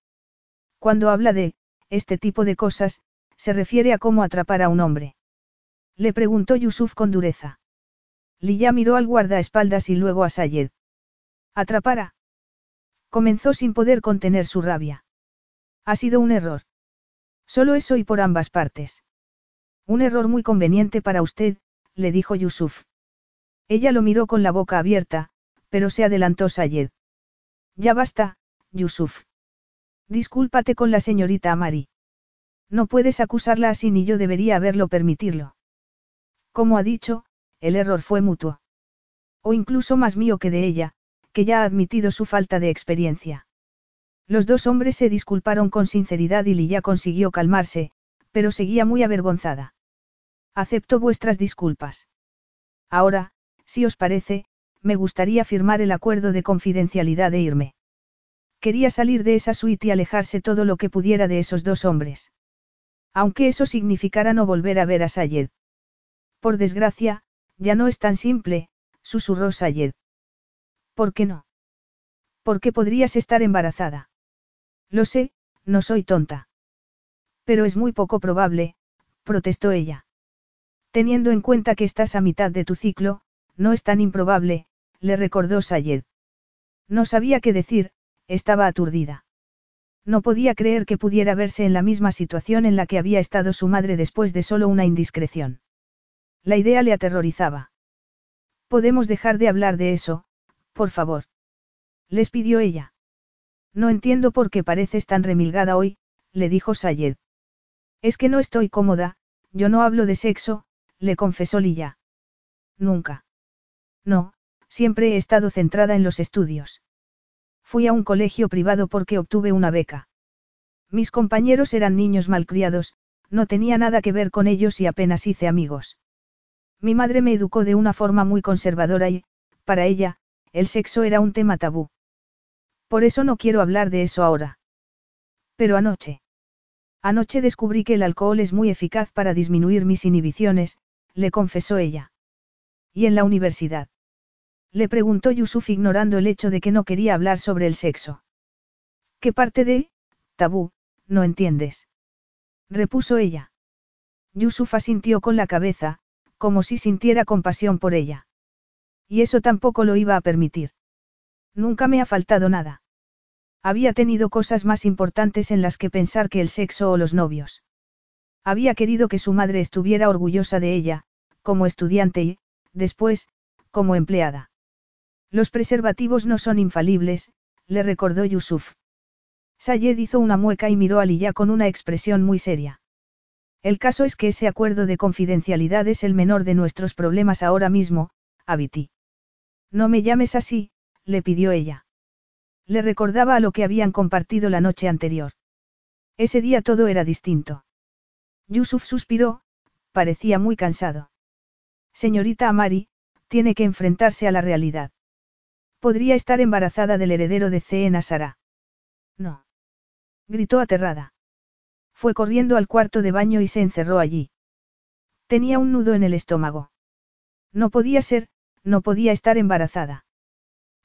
Cuando habla de, este tipo de cosas, se refiere a cómo atrapar a un hombre. Le preguntó Yusuf con dureza. Liya miró al guardaespaldas y luego a Sayed. ¿Atrapara? Comenzó sin poder contener su rabia. Ha sido un error. Solo eso y por ambas partes. Un error muy conveniente para usted, le dijo Yusuf. Ella lo miró con la boca abierta, pero se adelantó Sayed. Ya basta, Yusuf. Discúlpate con la señorita Amari. No puedes acusarla así ni yo debería haberlo permitirlo. Como ha dicho, el error fue mutuo. O incluso más mío que de ella, que ya ha admitido su falta de experiencia. Los dos hombres se disculparon con sinceridad y Lilla consiguió calmarse, pero seguía muy avergonzada. Acepto vuestras disculpas. Ahora, si os parece, me gustaría firmar el acuerdo de confidencialidad e irme. Quería salir de esa suite y alejarse todo lo que pudiera de esos dos hombres. Aunque eso significara no volver a ver a Sayed. Por desgracia, ya no es tan simple, susurró Sayed. ¿Por qué no? ¿Por qué podrías estar embarazada? Lo sé, no soy tonta. Pero es muy poco probable, protestó ella. Teniendo en cuenta que estás a mitad de tu ciclo, no es tan improbable, le recordó Sayed. No sabía qué decir, estaba aturdida. No podía creer que pudiera verse en la misma situación en la que había estado su madre después de solo una indiscreción. La idea le aterrorizaba. Podemos dejar de hablar de eso, por favor. Les pidió ella. No entiendo por qué pareces tan remilgada hoy, le dijo Sayed. Es que no estoy cómoda, yo no hablo de sexo, le confesó Lilla. Nunca. No, siempre he estado centrada en los estudios. Fui a un colegio privado porque obtuve una beca. Mis compañeros eran niños malcriados, no tenía nada que ver con ellos y apenas hice amigos. Mi madre me educó de una forma muy conservadora y, para ella, el sexo era un tema tabú. Por eso no quiero hablar de eso ahora. Pero anoche. Anoche descubrí que el alcohol es muy eficaz para disminuir mis inhibiciones, le confesó ella. ¿Y en la universidad? Le preguntó Yusuf ignorando el hecho de que no quería hablar sobre el sexo. ¿Qué parte de, tabú, no entiendes? repuso ella. Yusuf asintió con la cabeza, como si sintiera compasión por ella. Y eso tampoco lo iba a permitir. Nunca me ha faltado nada. Había tenido cosas más importantes en las que pensar que el sexo o los novios. Había querido que su madre estuviera orgullosa de ella, como estudiante y, después, como empleada. Los preservativos no son infalibles, le recordó Yusuf. Sayed hizo una mueca y miró a Lilla con una expresión muy seria. El caso es que ese acuerdo de confidencialidad es el menor de nuestros problemas ahora mismo, Abiti. No me llames así, le pidió ella. Le recordaba a lo que habían compartido la noche anterior. Ese día todo era distinto. Yusuf suspiró, parecía muy cansado. Señorita Amari, tiene que enfrentarse a la realidad. Podría estar embarazada del heredero de C. Asara. No. Gritó aterrada. Fue corriendo al cuarto de baño y se encerró allí. Tenía un nudo en el estómago. No podía ser, no podía estar embarazada.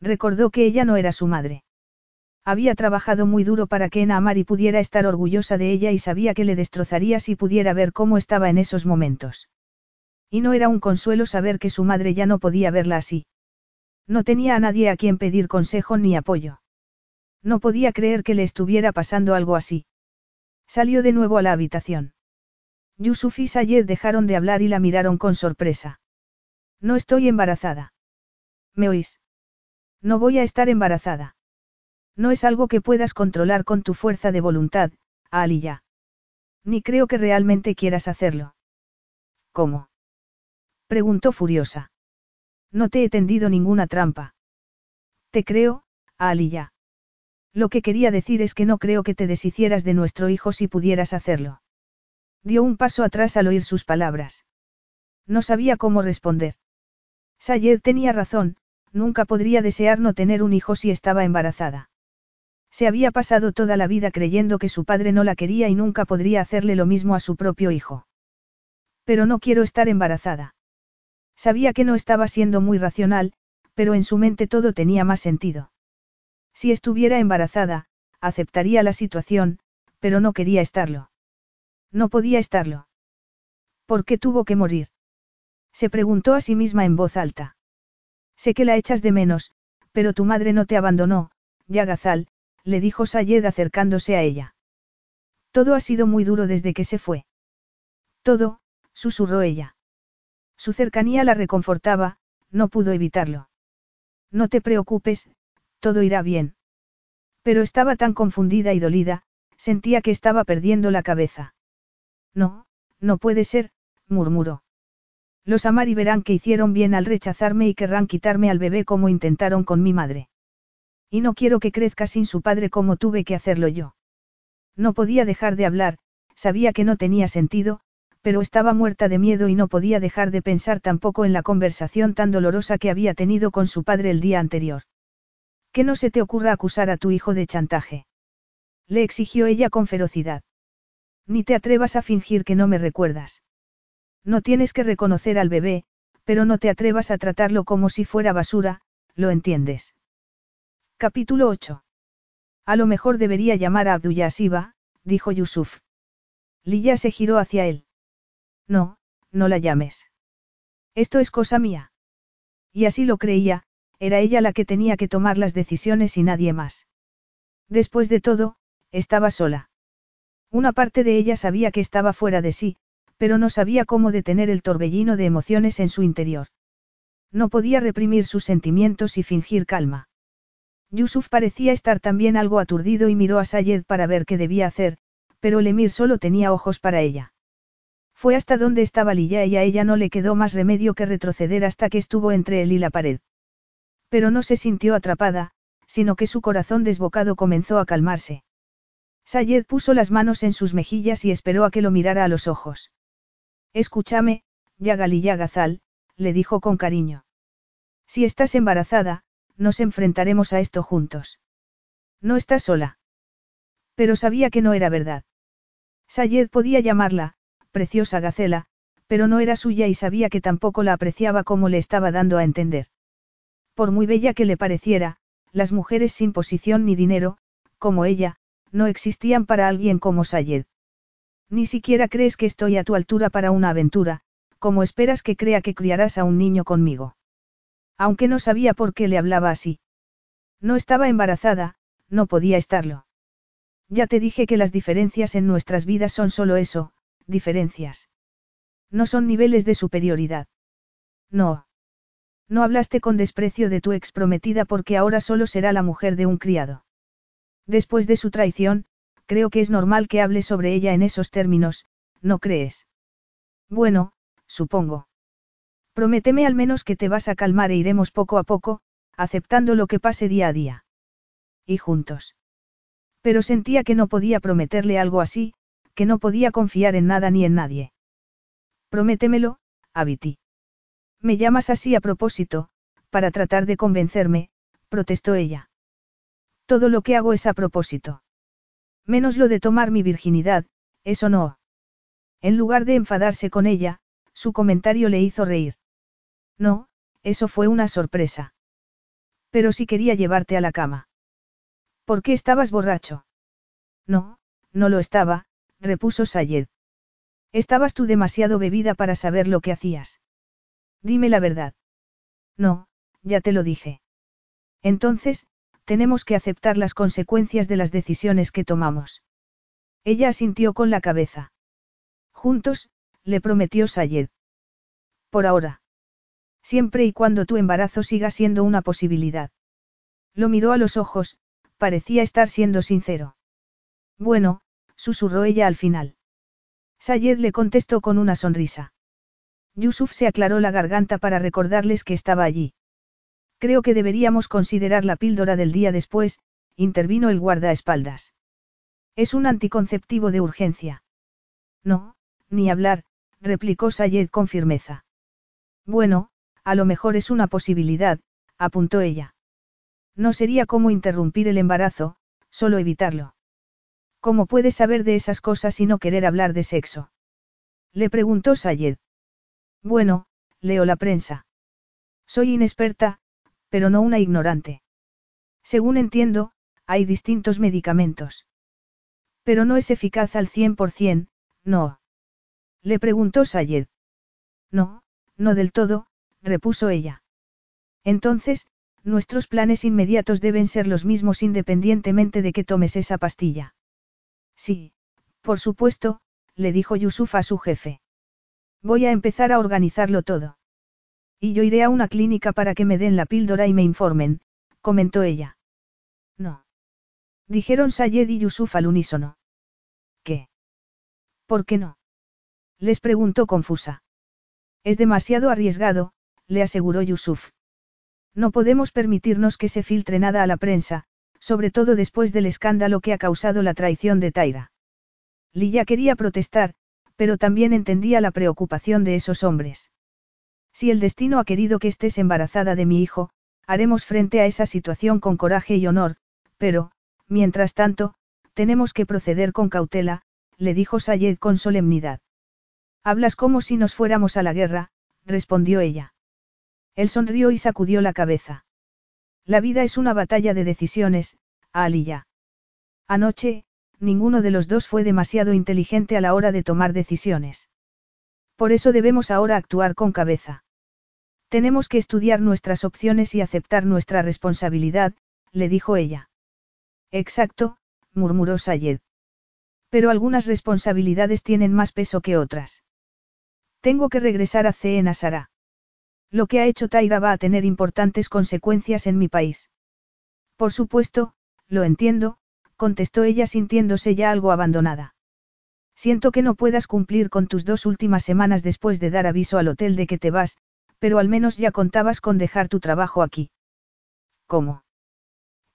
Recordó que ella no era su madre. Había trabajado muy duro para que Ena Amari pudiera estar orgullosa de ella y sabía que le destrozaría si pudiera ver cómo estaba en esos momentos. Y no era un consuelo saber que su madre ya no podía verla así. No tenía a nadie a quien pedir consejo ni apoyo. No podía creer que le estuviera pasando algo así. Salió de nuevo a la habitación. Yusuf y Sayed dejaron de hablar y la miraron con sorpresa. No estoy embarazada. ¿Me oís? No voy a estar embarazada. No es algo que puedas controlar con tu fuerza de voluntad, Aliyah. Ni creo que realmente quieras hacerlo. ¿Cómo? Preguntó furiosa. No te he tendido ninguna trampa. Te creo, Aliyah. Lo que quería decir es que no creo que te deshicieras de nuestro hijo si pudieras hacerlo. Dio un paso atrás al oír sus palabras. No sabía cómo responder. Sayed tenía razón, nunca podría desear no tener un hijo si estaba embarazada. Se había pasado toda la vida creyendo que su padre no la quería y nunca podría hacerle lo mismo a su propio hijo. Pero no quiero estar embarazada. Sabía que no estaba siendo muy racional, pero en su mente todo tenía más sentido. Si estuviera embarazada, aceptaría la situación, pero no quería estarlo. No podía estarlo. ¿Por qué tuvo que morir? Se preguntó a sí misma en voz alta. Sé que la echas de menos, pero tu madre no te abandonó, Yagazal, le dijo Sayed acercándose a ella. Todo ha sido muy duro desde que se fue. Todo, susurró ella. Su cercanía la reconfortaba, no pudo evitarlo. No te preocupes, todo irá bien. Pero estaba tan confundida y dolida, sentía que estaba perdiendo la cabeza. No, no puede ser, murmuró. Los Amari verán que hicieron bien al rechazarme y querrán quitarme al bebé como intentaron con mi madre. Y no quiero que crezca sin su padre como tuve que hacerlo yo. No podía dejar de hablar, sabía que no tenía sentido, pero estaba muerta de miedo y no podía dejar de pensar tampoco en la conversación tan dolorosa que había tenido con su padre el día anterior. Que no se te ocurra acusar a tu hijo de chantaje. Le exigió ella con ferocidad. Ni te atrevas a fingir que no me recuerdas. No tienes que reconocer al bebé, pero no te atrevas a tratarlo como si fuera basura, ¿lo entiendes? Capítulo 8. A lo mejor debería llamar a Abduyasiba, dijo Yusuf. Lilla se giró hacia él. No, no la llames. Esto es cosa mía. Y así lo creía, era ella la que tenía que tomar las decisiones y nadie más. Después de todo, estaba sola. Una parte de ella sabía que estaba fuera de sí, pero no sabía cómo detener el torbellino de emociones en su interior. No podía reprimir sus sentimientos y fingir calma. Yusuf parecía estar también algo aturdido y miró a Sayed para ver qué debía hacer, pero el emir solo tenía ojos para ella. Fue hasta donde estaba Lilla y a ella no le quedó más remedio que retroceder hasta que estuvo entre él y la pared. Pero no se sintió atrapada, sino que su corazón desbocado comenzó a calmarse. Sayed puso las manos en sus mejillas y esperó a que lo mirara a los ojos. Escúchame, Yagali Yagazal, le dijo con cariño. Si estás embarazada, nos enfrentaremos a esto juntos. No estás sola. Pero sabía que no era verdad. Sayed podía llamarla, preciosa Gacela, pero no era suya y sabía que tampoco la apreciaba como le estaba dando a entender. Por muy bella que le pareciera, las mujeres sin posición ni dinero, como ella, no existían para alguien como Sayed. Ni siquiera crees que estoy a tu altura para una aventura, como esperas que crea que criarás a un niño conmigo. Aunque no sabía por qué le hablaba así. No estaba embarazada, no podía estarlo. Ya te dije que las diferencias en nuestras vidas son solo eso, diferencias. No son niveles de superioridad. No. No hablaste con desprecio de tu ex prometida porque ahora solo será la mujer de un criado. Después de su traición, creo que es normal que hable sobre ella en esos términos, ¿no crees? Bueno, supongo. Prométeme al menos que te vas a calmar e iremos poco a poco, aceptando lo que pase día a día. Y juntos. Pero sentía que no podía prometerle algo así, que no podía confiar en nada ni en nadie. Prométemelo, Abiti. Me llamas así a propósito, para tratar de convencerme, protestó ella. Todo lo que hago es a propósito. Menos lo de tomar mi virginidad, eso no. En lugar de enfadarse con ella, su comentario le hizo reír. No, eso fue una sorpresa. Pero si quería llevarte a la cama. ¿Por qué estabas borracho? No, no lo estaba, repuso Sayed. Estabas tú demasiado bebida para saber lo que hacías. Dime la verdad. No, ya te lo dije. Entonces, tenemos que aceptar las consecuencias de las decisiones que tomamos. Ella asintió con la cabeza. Juntos, le prometió Sayed. Por ahora. Siempre y cuando tu embarazo siga siendo una posibilidad. Lo miró a los ojos, parecía estar siendo sincero. Bueno, susurró ella al final. Sayed le contestó con una sonrisa. Yusuf se aclaró la garganta para recordarles que estaba allí. Creo que deberíamos considerar la píldora del día después, intervino el guardaespaldas. Es un anticonceptivo de urgencia. No, ni hablar, replicó Sayed con firmeza. Bueno, a lo mejor es una posibilidad, apuntó ella. No sería como interrumpir el embarazo, solo evitarlo. ¿Cómo puedes saber de esas cosas y no querer hablar de sexo? Le preguntó Sayed. Bueno, leo la prensa. Soy inexperta, pero no una ignorante. Según entiendo, hay distintos medicamentos. Pero no es eficaz al 100%, no. Le preguntó Sayed. No, no del todo, repuso ella. Entonces, nuestros planes inmediatos deben ser los mismos independientemente de que tomes esa pastilla. Sí, por supuesto, le dijo Yusuf a su jefe. Voy a empezar a organizarlo todo. Y yo iré a una clínica para que me den la píldora y me informen, comentó ella. No. Dijeron Sayed y Yusuf al unísono. ¿Qué? ¿Por qué no? Les preguntó confusa. Es demasiado arriesgado, le aseguró Yusuf. No podemos permitirnos que se filtre nada a la prensa, sobre todo después del escándalo que ha causado la traición de Taira. Lilla quería protestar, pero también entendía la preocupación de esos hombres. Si el destino ha querido que estés embarazada de mi hijo, haremos frente a esa situación con coraje y honor, pero, mientras tanto, tenemos que proceder con cautela, le dijo Sayed con solemnidad. Hablas como si nos fuéramos a la guerra, respondió ella. Él sonrió y sacudió la cabeza. La vida es una batalla de decisiones, Aliyah. Anoche, ninguno de los dos fue demasiado inteligente a la hora de tomar decisiones. Por eso debemos ahora actuar con cabeza. Tenemos que estudiar nuestras opciones y aceptar nuestra responsabilidad, le dijo ella. Exacto, murmuró Sayed. Pero algunas responsabilidades tienen más peso que otras. Tengo que regresar a Ceen Sara. Lo que ha hecho Taira va a tener importantes consecuencias en mi país. Por supuesto, lo entiendo, contestó ella sintiéndose ya algo abandonada. Siento que no puedas cumplir con tus dos últimas semanas después de dar aviso al hotel de que te vas, pero al menos ya contabas con dejar tu trabajo aquí. ¿Cómo?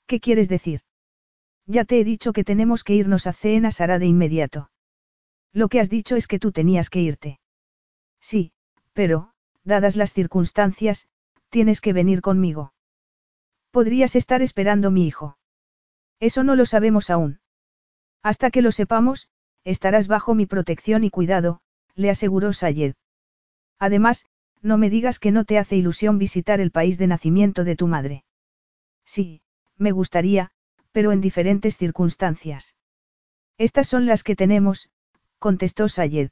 ¿Qué quieres decir? Ya te he dicho que tenemos que irnos a Cena Sara de inmediato. Lo que has dicho es que tú tenías que irte. Sí, pero, dadas las circunstancias, tienes que venir conmigo. Podrías estar esperando mi hijo. Eso no lo sabemos aún. Hasta que lo sepamos, estarás bajo mi protección y cuidado, le aseguró Sayed. Además, no me digas que no te hace ilusión visitar el país de nacimiento de tu madre. Sí, me gustaría, pero en diferentes circunstancias. Estas son las que tenemos, contestó Sayed.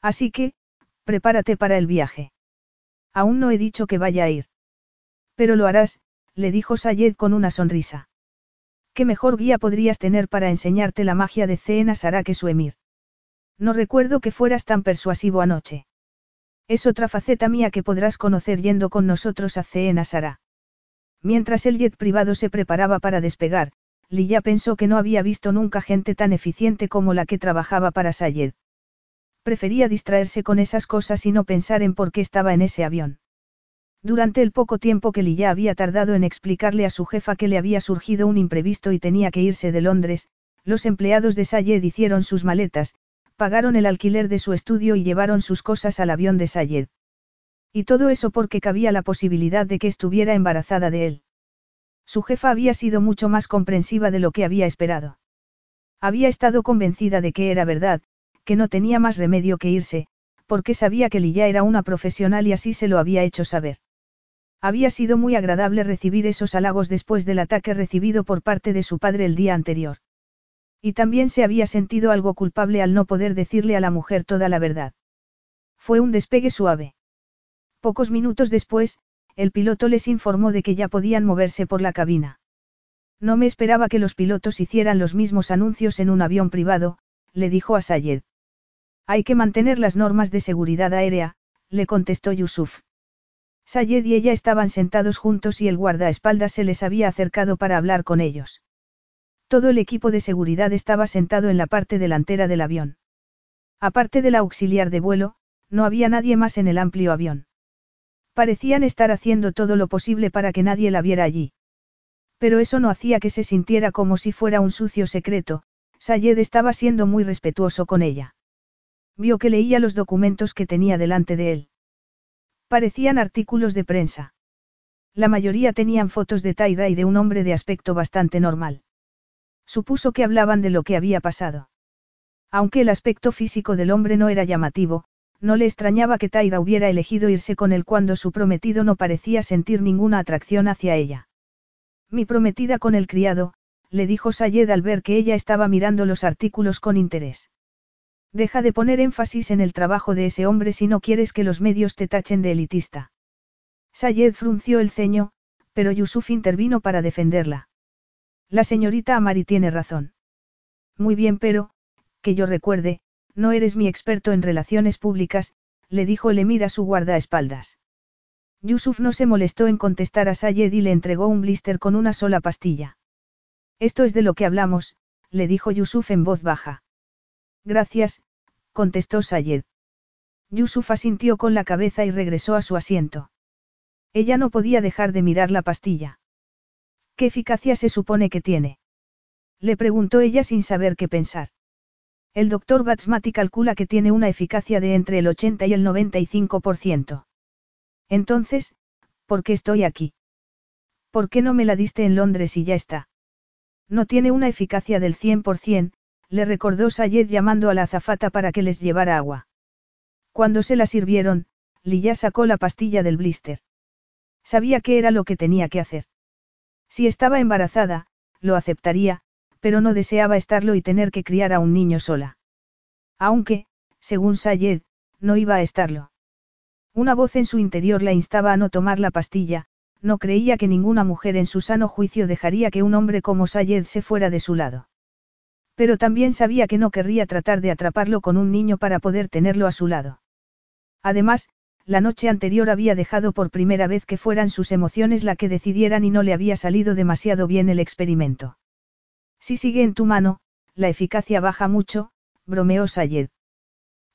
Así que, prepárate para el viaje. Aún no he dicho que vaya a ir. Pero lo harás, le dijo Sayed con una sonrisa. ¿Qué mejor guía podrías tener para enseñarte la magia de Cena Sara que su emir? No recuerdo que fueras tan persuasivo anoche. Es otra faceta mía que podrás conocer yendo con nosotros a Cena Sara. Mientras el jet privado se preparaba para despegar, Lilla pensó que no había visto nunca gente tan eficiente como la que trabajaba para Sayed. Prefería distraerse con esas cosas y no pensar en por qué estaba en ese avión. Durante el poco tiempo que Lilla había tardado en explicarle a su jefa que le había surgido un imprevisto y tenía que irse de Londres, los empleados de Sayed hicieron sus maletas, pagaron el alquiler de su estudio y llevaron sus cosas al avión de Sayed. Y todo eso porque cabía la posibilidad de que estuviera embarazada de él. Su jefa había sido mucho más comprensiva de lo que había esperado. Había estado convencida de que era verdad, que no tenía más remedio que irse, porque sabía que Lilla era una profesional y así se lo había hecho saber. Había sido muy agradable recibir esos halagos después del ataque recibido por parte de su padre el día anterior. Y también se había sentido algo culpable al no poder decirle a la mujer toda la verdad. Fue un despegue suave. Pocos minutos después, el piloto les informó de que ya podían moverse por la cabina. No me esperaba que los pilotos hicieran los mismos anuncios en un avión privado, le dijo a Sayed. Hay que mantener las normas de seguridad aérea, le contestó Yusuf. Sayed y ella estaban sentados juntos y el guardaespaldas se les había acercado para hablar con ellos. Todo el equipo de seguridad estaba sentado en la parte delantera del avión. Aparte del auxiliar de vuelo, no había nadie más en el amplio avión. Parecían estar haciendo todo lo posible para que nadie la viera allí. Pero eso no hacía que se sintiera como si fuera un sucio secreto, Sayed estaba siendo muy respetuoso con ella. Vio que leía los documentos que tenía delante de él. Parecían artículos de prensa. La mayoría tenían fotos de Tyra y de un hombre de aspecto bastante normal. Supuso que hablaban de lo que había pasado. Aunque el aspecto físico del hombre no era llamativo, No le extrañaba que Taira hubiera elegido irse con él cuando su prometido no parecía sentir ninguna atracción hacia ella. Mi prometida con el criado, le dijo Sayed al ver que ella estaba mirando los artículos con interés. Deja de poner énfasis en el trabajo de ese hombre si no quieres que los medios te tachen de elitista. Sayed frunció el ceño, pero Yusuf intervino para defenderla. La señorita Amari tiene razón. Muy bien, pero, que yo recuerde, no eres mi experto en relaciones públicas, le dijo el emir a su guardaespaldas. Yusuf no se molestó en contestar a Sayed y le entregó un blister con una sola pastilla. Esto es de lo que hablamos, le dijo Yusuf en voz baja. Gracias, contestó Sayed. Yusuf asintió con la cabeza y regresó a su asiento. Ella no podía dejar de mirar la pastilla. ¿Qué eficacia se supone que tiene? Le preguntó ella sin saber qué pensar. El doctor Batsmati calcula que tiene una eficacia de entre el 80 y el 95%. Entonces, ¿por qué estoy aquí? ¿Por qué no me la diste en Londres y ya está? No tiene una eficacia del 100%, le recordó Sayed llamando a la azafata para que les llevara agua. Cuando se la sirvieron, Lilla sacó la pastilla del blister. Sabía qué era lo que tenía que hacer. Si estaba embarazada, lo aceptaría, pero no deseaba estarlo y tener que criar a un niño sola. Aunque, según Sayed, no iba a estarlo. Una voz en su interior la instaba a no tomar la pastilla, no creía que ninguna mujer en su sano juicio dejaría que un hombre como Sayed se fuera de su lado. Pero también sabía que no querría tratar de atraparlo con un niño para poder tenerlo a su lado. Además, la noche anterior había dejado por primera vez que fueran sus emociones la que decidieran y no le había salido demasiado bien el experimento. Si sigue en tu mano, la eficacia baja mucho, bromeó Sayed.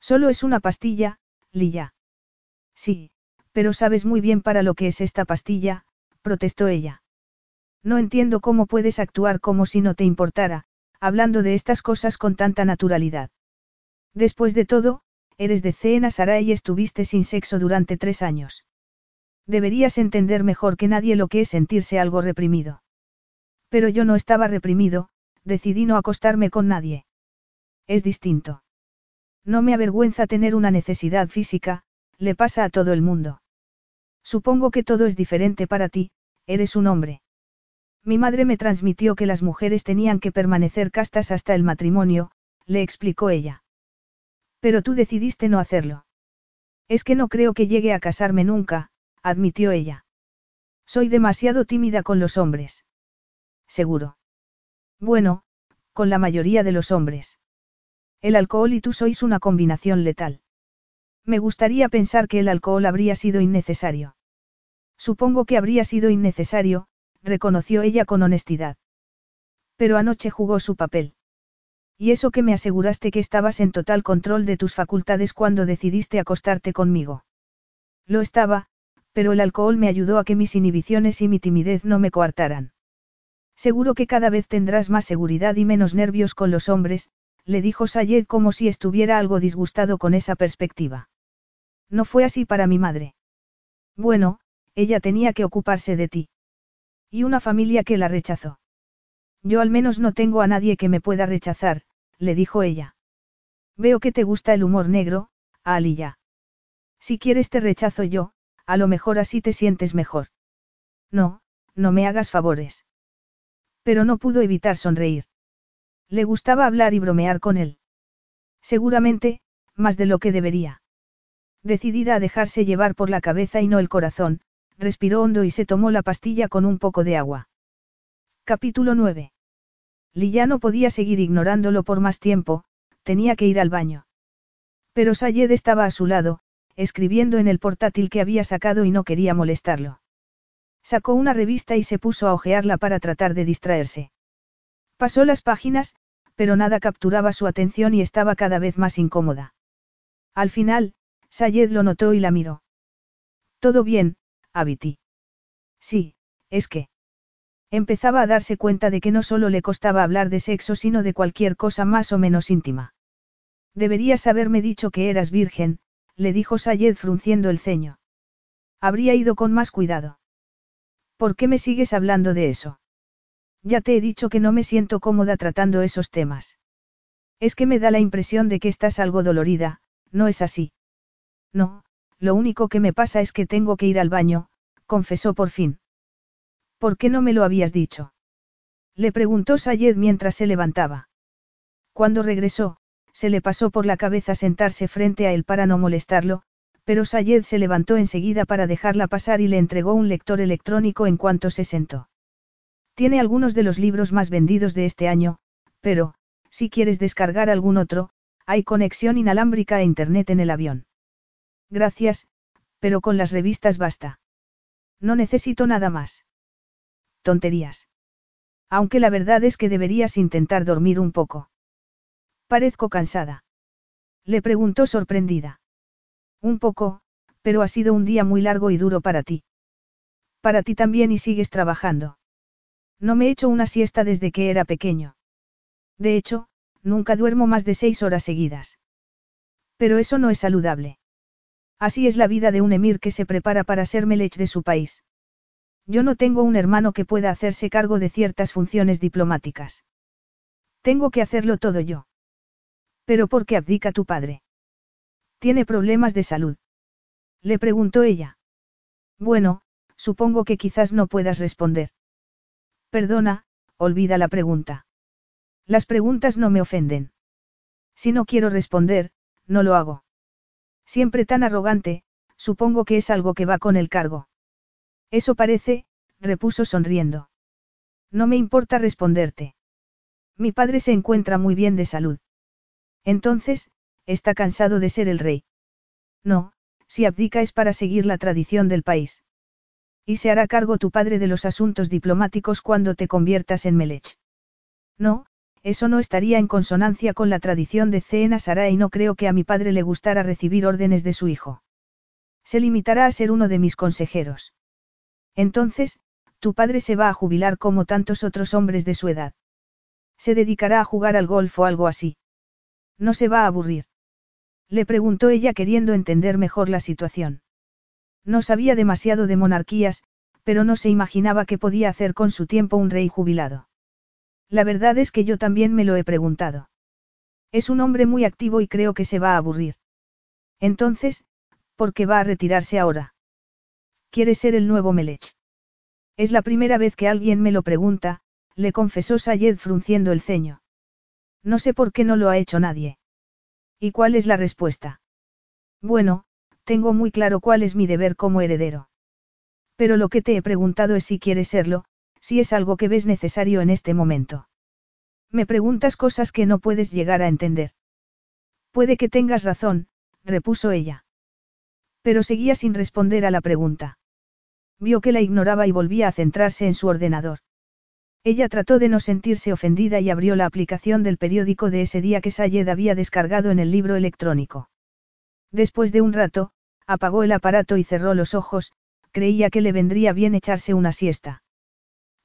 Solo es una pastilla, Lilla. Sí, pero sabes muy bien para lo que es esta pastilla, protestó ella. No entiendo cómo puedes actuar como si no te importara, hablando de estas cosas con tanta naturalidad. Después de todo, eres de Cena Sara y estuviste sin sexo durante tres años. Deberías entender mejor que nadie lo que es sentirse algo reprimido. Pero yo no estaba reprimido, decidí no acostarme con nadie. Es distinto. No me avergüenza tener una necesidad física, le pasa a todo el mundo. Supongo que todo es diferente para ti, eres un hombre. Mi madre me transmitió que las mujeres tenían que permanecer castas hasta el matrimonio, le explicó ella. Pero tú decidiste no hacerlo. Es que no creo que llegue a casarme nunca, admitió ella. Soy demasiado tímida con los hombres. Seguro. Bueno, con la mayoría de los hombres. El alcohol y tú sois una combinación letal. Me gustaría pensar que el alcohol habría sido innecesario. Supongo que habría sido innecesario, reconoció ella con honestidad. Pero anoche jugó su papel. Y eso que me aseguraste que estabas en total control de tus facultades cuando decidiste acostarte conmigo. Lo estaba, pero el alcohol me ayudó a que mis inhibiciones y mi timidez no me coartaran. Seguro que cada vez tendrás más seguridad y menos nervios con los hombres, le dijo Sayed como si estuviera algo disgustado con esa perspectiva. No fue así para mi madre. Bueno, ella tenía que ocuparse de ti. Y una familia que la rechazó. Yo al menos no tengo a nadie que me pueda rechazar, le dijo ella. Veo que te gusta el humor negro, Aliyah. Si quieres te rechazo yo, a lo mejor así te sientes mejor. No, no me hagas favores. Pero no pudo evitar sonreír. Le gustaba hablar y bromear con él. Seguramente, más de lo que debería. Decidida a dejarse llevar por la cabeza y no el corazón, respiró hondo y se tomó la pastilla con un poco de agua. Capítulo 9. Lilla no podía seguir ignorándolo por más tiempo, tenía que ir al baño. Pero Sayed estaba a su lado, escribiendo en el portátil que había sacado y no quería molestarlo. Sacó una revista y se puso a hojearla para tratar de distraerse. Pasó las páginas, pero nada capturaba su atención y estaba cada vez más incómoda. Al final, Sayed lo notó y la miró. Todo bien, Abiti. Sí, es que. Empezaba a darse cuenta de que no solo le costaba hablar de sexo, sino de cualquier cosa más o menos íntima. Deberías haberme dicho que eras virgen, le dijo Sayed frunciendo el ceño. Habría ido con más cuidado. ¿Por qué me sigues hablando de eso? Ya te he dicho que no me siento cómoda tratando esos temas. Es que me da la impresión de que estás algo dolorida, ¿no es así? No, lo único que me pasa es que tengo que ir al baño, confesó por fin. ¿Por qué no me lo habías dicho? Le preguntó Sayed mientras se levantaba. Cuando regresó, se le pasó por la cabeza sentarse frente a él para no molestarlo, pero Sayed se levantó enseguida para dejarla pasar y le entregó un lector electrónico en cuanto se sentó. Tiene algunos de los libros más vendidos de este año, pero, si quieres descargar algún otro, hay conexión inalámbrica a Internet en el avión. Gracias, pero con las revistas basta. No necesito nada más. Tonterías. Aunque la verdad es que deberías intentar dormir un poco. Parezco cansada. Le preguntó sorprendida. Un poco, pero ha sido un día muy largo y duro para ti. Para ti también y sigues trabajando. No me he hecho una siesta desde que era pequeño. De hecho, nunca duermo más de seis horas seguidas. Pero eso no es saludable. Así es la vida de un emir que se prepara para ser melech de su país. Yo no tengo un hermano que pueda hacerse cargo de ciertas funciones diplomáticas. Tengo que hacerlo todo yo. Pero ¿por qué abdica tu padre? ¿Tiene problemas de salud? Le preguntó ella. Bueno, supongo que quizás no puedas responder. Perdona, olvida la pregunta. Las preguntas no me ofenden. Si no quiero responder, no lo hago. Siempre tan arrogante, supongo que es algo que va con el cargo. Eso parece, repuso sonriendo. No me importa responderte. Mi padre se encuentra muy bien de salud. Entonces, está cansado de ser el rey. No, si abdica es para seguir la tradición del país. Y se hará cargo tu padre de los asuntos diplomáticos cuando te conviertas en Melech. No, eso no estaría en consonancia con la tradición de Cena Sara y no creo que a mi padre le gustara recibir órdenes de su hijo. Se limitará a ser uno de mis consejeros. Entonces, tu padre se va a jubilar como tantos otros hombres de su edad. Se dedicará a jugar al golf o algo así. No se va a aburrir. Le preguntó ella queriendo entender mejor la situación. No sabía demasiado de monarquías, pero no se imaginaba qué podía hacer con su tiempo un rey jubilado. La verdad es que yo también me lo he preguntado. Es un hombre muy activo y creo que se va a aburrir. Entonces, ¿por qué va a retirarse ahora? Quiere ser el nuevo Melech. Es la primera vez que alguien me lo pregunta, le confesó Sayed frunciendo el ceño. No sé por qué no lo ha hecho nadie. ¿Y cuál es la respuesta? Bueno, tengo muy claro cuál es mi deber como heredero. Pero lo que te he preguntado es si quieres serlo, si es algo que ves necesario en este momento. Me preguntas cosas que no puedes llegar a entender. Puede que tengas razón, repuso ella. Pero seguía sin responder a la pregunta. Vio que la ignoraba y volvía a centrarse en su ordenador. Ella trató de no sentirse ofendida y abrió la aplicación del periódico de ese día que Sayed había descargado en el libro electrónico. Después de un rato, apagó el aparato y cerró los ojos, creía que le vendría bien echarse una siesta.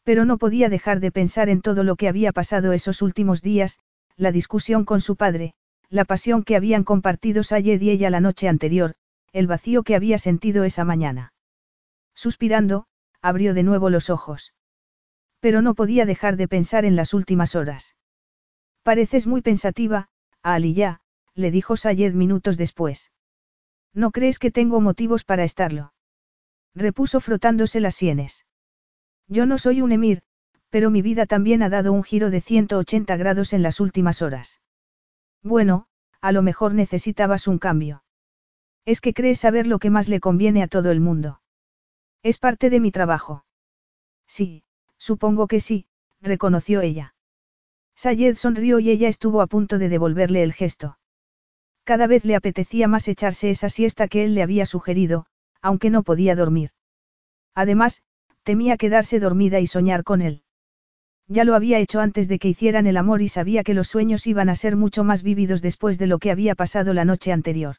Pero no podía dejar de pensar en todo lo que había pasado esos últimos días, la discusión con su padre, la pasión que habían compartido Sayed y ella la noche anterior, el vacío que había sentido esa mañana. Suspirando, abrió de nuevo los ojos. Pero no podía dejar de pensar en las últimas horas. Pareces muy pensativa, ya, le dijo Sayed minutos después. ¿No crees que tengo motivos para estarlo? Repuso frotándose las sienes. Yo no soy un emir, pero mi vida también ha dado un giro de 180 grados en las últimas horas. Bueno, a lo mejor necesitabas un cambio. Es que crees saber lo que más le conviene a todo el mundo. Es parte de mi trabajo. Sí, Supongo que sí, reconoció ella. Sayed sonrió y ella estuvo a punto de devolverle el gesto. Cada vez le apetecía más echarse esa siesta que él le había sugerido, aunque no podía dormir. Además, temía quedarse dormida y soñar con él. Ya lo había hecho antes de que hicieran el amor y sabía que los sueños iban a ser mucho más vívidos después de lo que había pasado la noche anterior.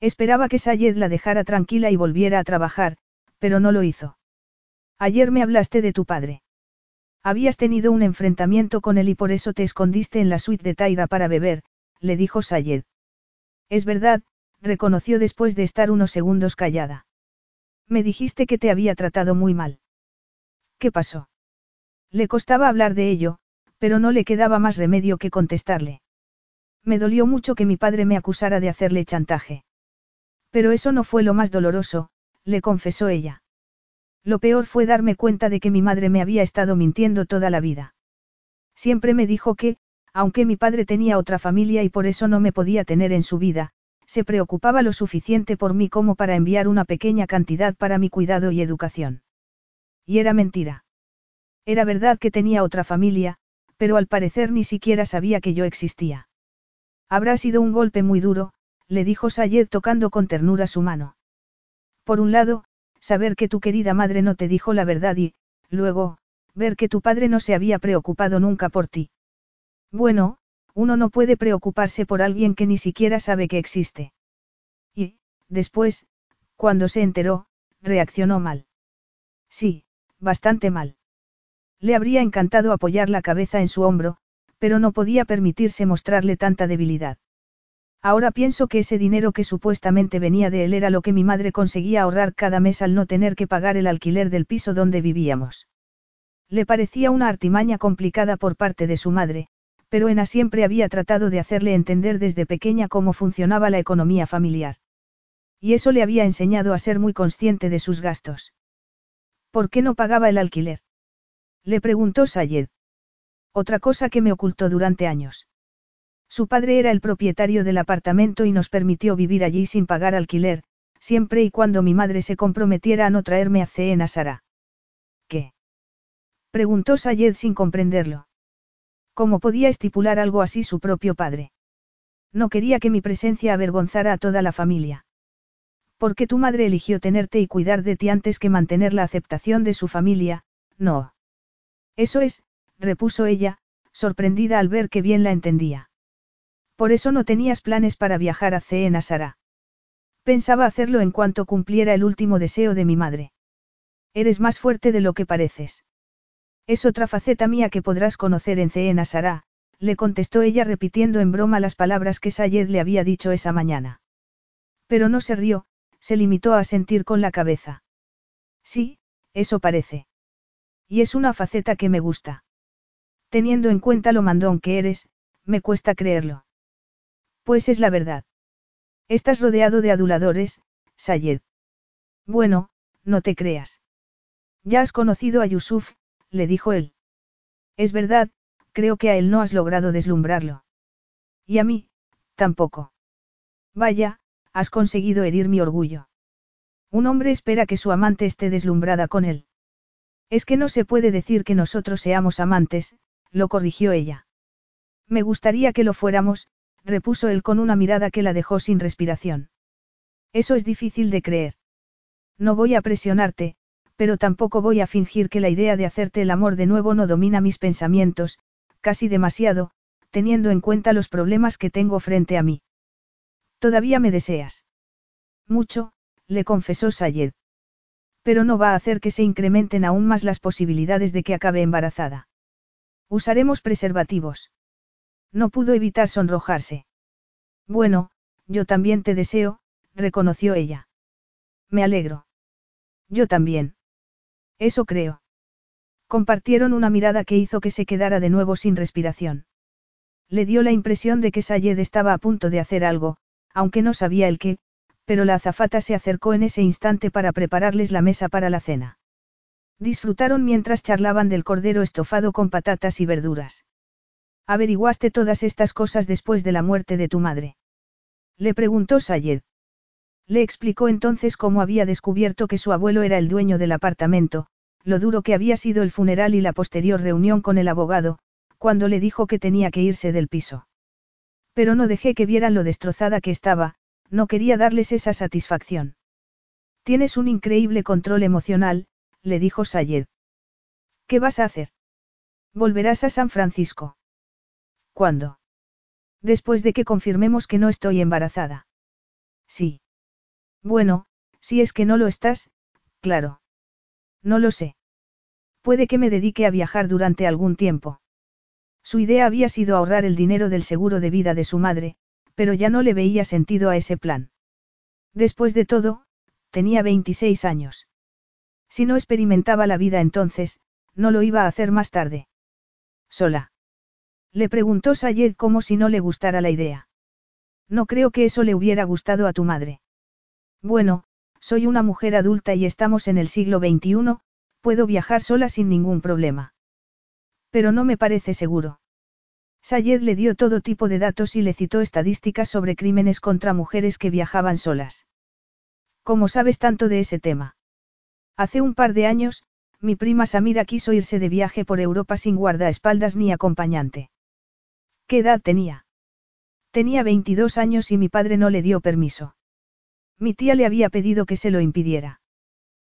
Esperaba que Sayed la dejara tranquila y volviera a trabajar, pero no lo hizo. Ayer me hablaste de tu padre. Habías tenido un enfrentamiento con él y por eso te escondiste en la suite de Taira para beber, le dijo Sayed. Es verdad, reconoció después de estar unos segundos callada. Me dijiste que te había tratado muy mal. ¿Qué pasó? Le costaba hablar de ello, pero no le quedaba más remedio que contestarle. Me dolió mucho que mi padre me acusara de hacerle chantaje. Pero eso no fue lo más doloroso, le confesó ella. Lo peor fue darme cuenta de que mi madre me había estado mintiendo toda la vida. Siempre me dijo que, aunque mi padre tenía otra familia y por eso no me podía tener en su vida, se preocupaba lo suficiente por mí como para enviar una pequeña cantidad para mi cuidado y educación. Y era mentira. Era verdad que tenía otra familia, pero al parecer ni siquiera sabía que yo existía. Habrá sido un golpe muy duro, le dijo Sayed tocando con ternura su mano. Por un lado, saber que tu querida madre no te dijo la verdad y, luego, ver que tu padre no se había preocupado nunca por ti. Bueno, uno no puede preocuparse por alguien que ni siquiera sabe que existe. Y, después, cuando se enteró, reaccionó mal. Sí, bastante mal. Le habría encantado apoyar la cabeza en su hombro, pero no podía permitirse mostrarle tanta debilidad. Ahora pienso que ese dinero que supuestamente venía de él era lo que mi madre conseguía ahorrar cada mes al no tener que pagar el alquiler del piso donde vivíamos. Le parecía una artimaña complicada por parte de su madre, pero Ena siempre había tratado de hacerle entender desde pequeña cómo funcionaba la economía familiar. Y eso le había enseñado a ser muy consciente de sus gastos. ¿Por qué no pagaba el alquiler? Le preguntó Sayed. Otra cosa que me ocultó durante años. Su padre era el propietario del apartamento y nos permitió vivir allí sin pagar alquiler, siempre y cuando mi madre se comprometiera a no traerme a Ceen a Sara. ¿Qué? Preguntó Sayed sin comprenderlo. ¿Cómo podía estipular algo así su propio padre? No quería que mi presencia avergonzara a toda la familia. ¿Por qué tu madre eligió tenerte y cuidar de ti antes que mantener la aceptación de su familia? No. Eso es, repuso ella, sorprendida al ver que bien la entendía. Por eso no tenías planes para viajar a Ceen Sara. Pensaba hacerlo en cuanto cumpliera el último deseo de mi madre. Eres más fuerte de lo que pareces. Es otra faceta mía que podrás conocer en Ceena Sara, le contestó ella repitiendo en broma las palabras que Sayed le había dicho esa mañana. Pero no se rió, se limitó a sentir con la cabeza. Sí, eso parece. Y es una faceta que me gusta. Teniendo en cuenta lo mandón que eres, me cuesta creerlo. Pues es la verdad. Estás rodeado de aduladores, Sayed. Bueno, no te creas. Ya has conocido a Yusuf, le dijo él. Es verdad, creo que a él no has logrado deslumbrarlo. Y a mí, tampoco. Vaya, has conseguido herir mi orgullo. Un hombre espera que su amante esté deslumbrada con él. Es que no se puede decir que nosotros seamos amantes, lo corrigió ella. Me gustaría que lo fuéramos, repuso él con una mirada que la dejó sin respiración. Eso es difícil de creer. No voy a presionarte, pero tampoco voy a fingir que la idea de hacerte el amor de nuevo no domina mis pensamientos, casi demasiado, teniendo en cuenta los problemas que tengo frente a mí. Todavía me deseas. Mucho, le confesó Sayed. Pero no va a hacer que se incrementen aún más las posibilidades de que acabe embarazada. Usaremos preservativos. No pudo evitar sonrojarse. Bueno, yo también te deseo, reconoció ella. Me alegro. Yo también. Eso creo. Compartieron una mirada que hizo que se quedara de nuevo sin respiración. Le dio la impresión de que Sayed estaba a punto de hacer algo, aunque no sabía el qué, pero la azafata se acercó en ese instante para prepararles la mesa para la cena. Disfrutaron mientras charlaban del cordero estofado con patatas y verduras. ¿Averiguaste todas estas cosas después de la muerte de tu madre? Le preguntó Sayed. Le explicó entonces cómo había descubierto que su abuelo era el dueño del apartamento, lo duro que había sido el funeral y la posterior reunión con el abogado, cuando le dijo que tenía que irse del piso. Pero no dejé que vieran lo destrozada que estaba, no quería darles esa satisfacción. Tienes un increíble control emocional, le dijo Sayed. ¿Qué vas a hacer? Volverás a San Francisco. ¿Cuándo? Después de que confirmemos que no estoy embarazada. Sí. Bueno, si es que no lo estás, claro. No lo sé. Puede que me dedique a viajar durante algún tiempo. Su idea había sido ahorrar el dinero del seguro de vida de su madre, pero ya no le veía sentido a ese plan. Después de todo, tenía 26 años. Si no experimentaba la vida entonces, no lo iba a hacer más tarde. Sola. Le preguntó Sayed como si no le gustara la idea. No creo que eso le hubiera gustado a tu madre. Bueno, soy una mujer adulta y estamos en el siglo XXI, puedo viajar sola sin ningún problema. Pero no me parece seguro. Sayed le dio todo tipo de datos y le citó estadísticas sobre crímenes contra mujeres que viajaban solas. ¿Cómo sabes tanto de ese tema? Hace un par de años, mi prima Samira quiso irse de viaje por Europa sin guardaespaldas ni acompañante. ¿Qué edad tenía? Tenía 22 años y mi padre no le dio permiso. Mi tía le había pedido que se lo impidiera.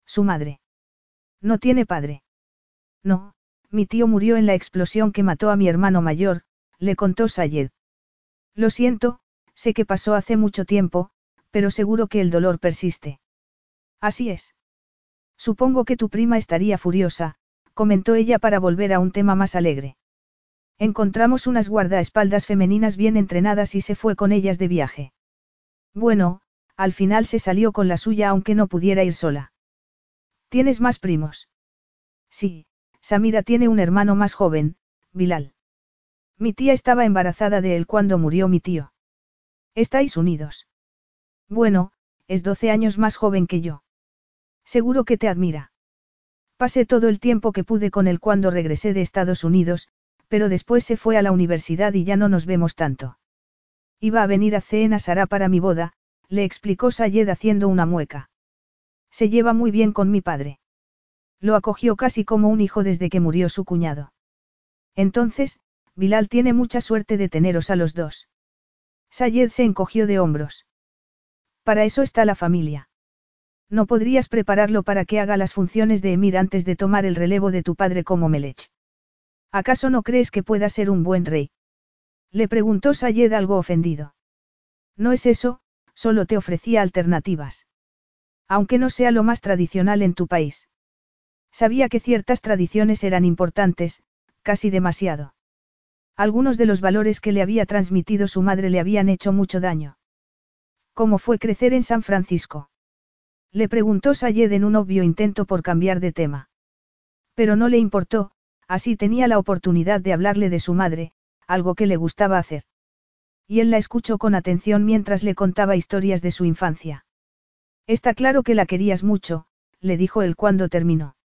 Su madre. No tiene padre. No, mi tío murió en la explosión que mató a mi hermano mayor, le contó Sayed. Lo siento, sé que pasó hace mucho tiempo, pero seguro que el dolor persiste. Así es. Supongo que tu prima estaría furiosa, comentó ella para volver a un tema más alegre. Encontramos unas guardaespaldas femeninas bien entrenadas y se fue con ellas de viaje. Bueno, al final se salió con la suya aunque no pudiera ir sola. ¿Tienes más primos? Sí, Samira tiene un hermano más joven, Bilal. Mi tía estaba embarazada de él cuando murió mi tío. ¿Estáis unidos? Bueno, es 12 años más joven que yo. Seguro que te admira. Pasé todo el tiempo que pude con él cuando regresé de Estados Unidos, pero después se fue a la universidad y ya no nos vemos tanto. Iba a venir a Cena Sara para mi boda, le explicó Sayed haciendo una mueca. Se lleva muy bien con mi padre. Lo acogió casi como un hijo desde que murió su cuñado. Entonces, Bilal tiene mucha suerte de teneros a los dos. Sayed se encogió de hombros. Para eso está la familia. No podrías prepararlo para que haga las funciones de emir antes de tomar el relevo de tu padre como Melech. ¿Acaso no crees que pueda ser un buen rey? Le preguntó Sayed algo ofendido. No es eso, solo te ofrecía alternativas. Aunque no sea lo más tradicional en tu país. Sabía que ciertas tradiciones eran importantes, casi demasiado. Algunos de los valores que le había transmitido su madre le habían hecho mucho daño. ¿Cómo fue crecer en San Francisco? Le preguntó Sayed en un obvio intento por cambiar de tema. Pero no le importó, así tenía la oportunidad de hablarle de su madre, algo que le gustaba hacer y él la escuchó con atención mientras le contaba historias de su infancia. Está claro que la querías mucho, le dijo él cuando terminó.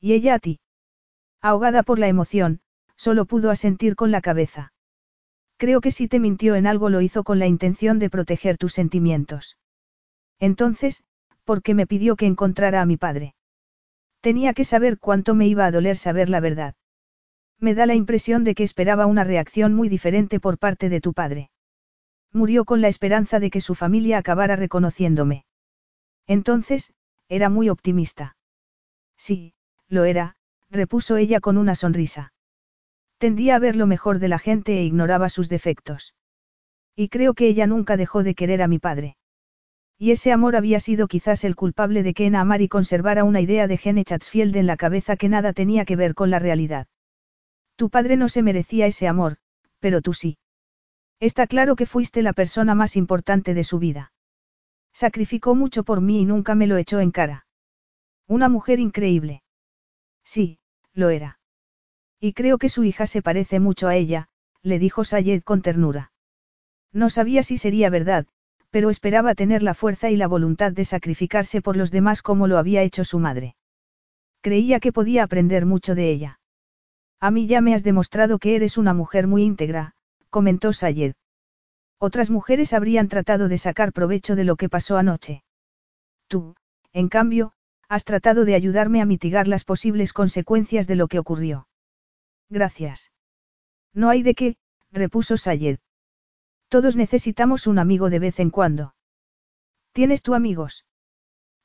¿Y ella a ti? Ahogada por la emoción, solo pudo asentir con la cabeza. Creo que si te mintió en algo lo hizo con la intención de proteger tus sentimientos. Entonces, ¿por qué me pidió que encontrara a mi padre? Tenía que saber cuánto me iba a doler saber la verdad. Me da la impresión de que esperaba una reacción muy diferente por parte de tu padre. Murió con la esperanza de que su familia acabara reconociéndome. Entonces, era muy optimista. Sí, lo era, repuso ella con una sonrisa. Tendía a ver lo mejor de la gente e ignoraba sus defectos. Y creo que ella nunca dejó de querer a mi padre. Y ese amor había sido quizás el culpable de que Ena Amari conservara una idea de Gene Chatsfield en la cabeza que nada tenía que ver con la realidad. Tu padre no se merecía ese amor, pero tú sí. Está claro que fuiste la persona más importante de su vida. Sacrificó mucho por mí y nunca me lo echó en cara. Una mujer increíble. Sí, lo era. Y creo que su hija se parece mucho a ella, le dijo Sayed con ternura. No sabía si sería verdad, pero esperaba tener la fuerza y la voluntad de sacrificarse por los demás como lo había hecho su madre. Creía que podía aprender mucho de ella. A mí ya me has demostrado que eres una mujer muy íntegra, comentó Sayed. Otras mujeres habrían tratado de sacar provecho de lo que pasó anoche. Tú, en cambio, has tratado de ayudarme a mitigar las posibles consecuencias de lo que ocurrió. Gracias. No hay de qué, repuso Sayed. Todos necesitamos un amigo de vez en cuando. ¿Tienes tú amigos?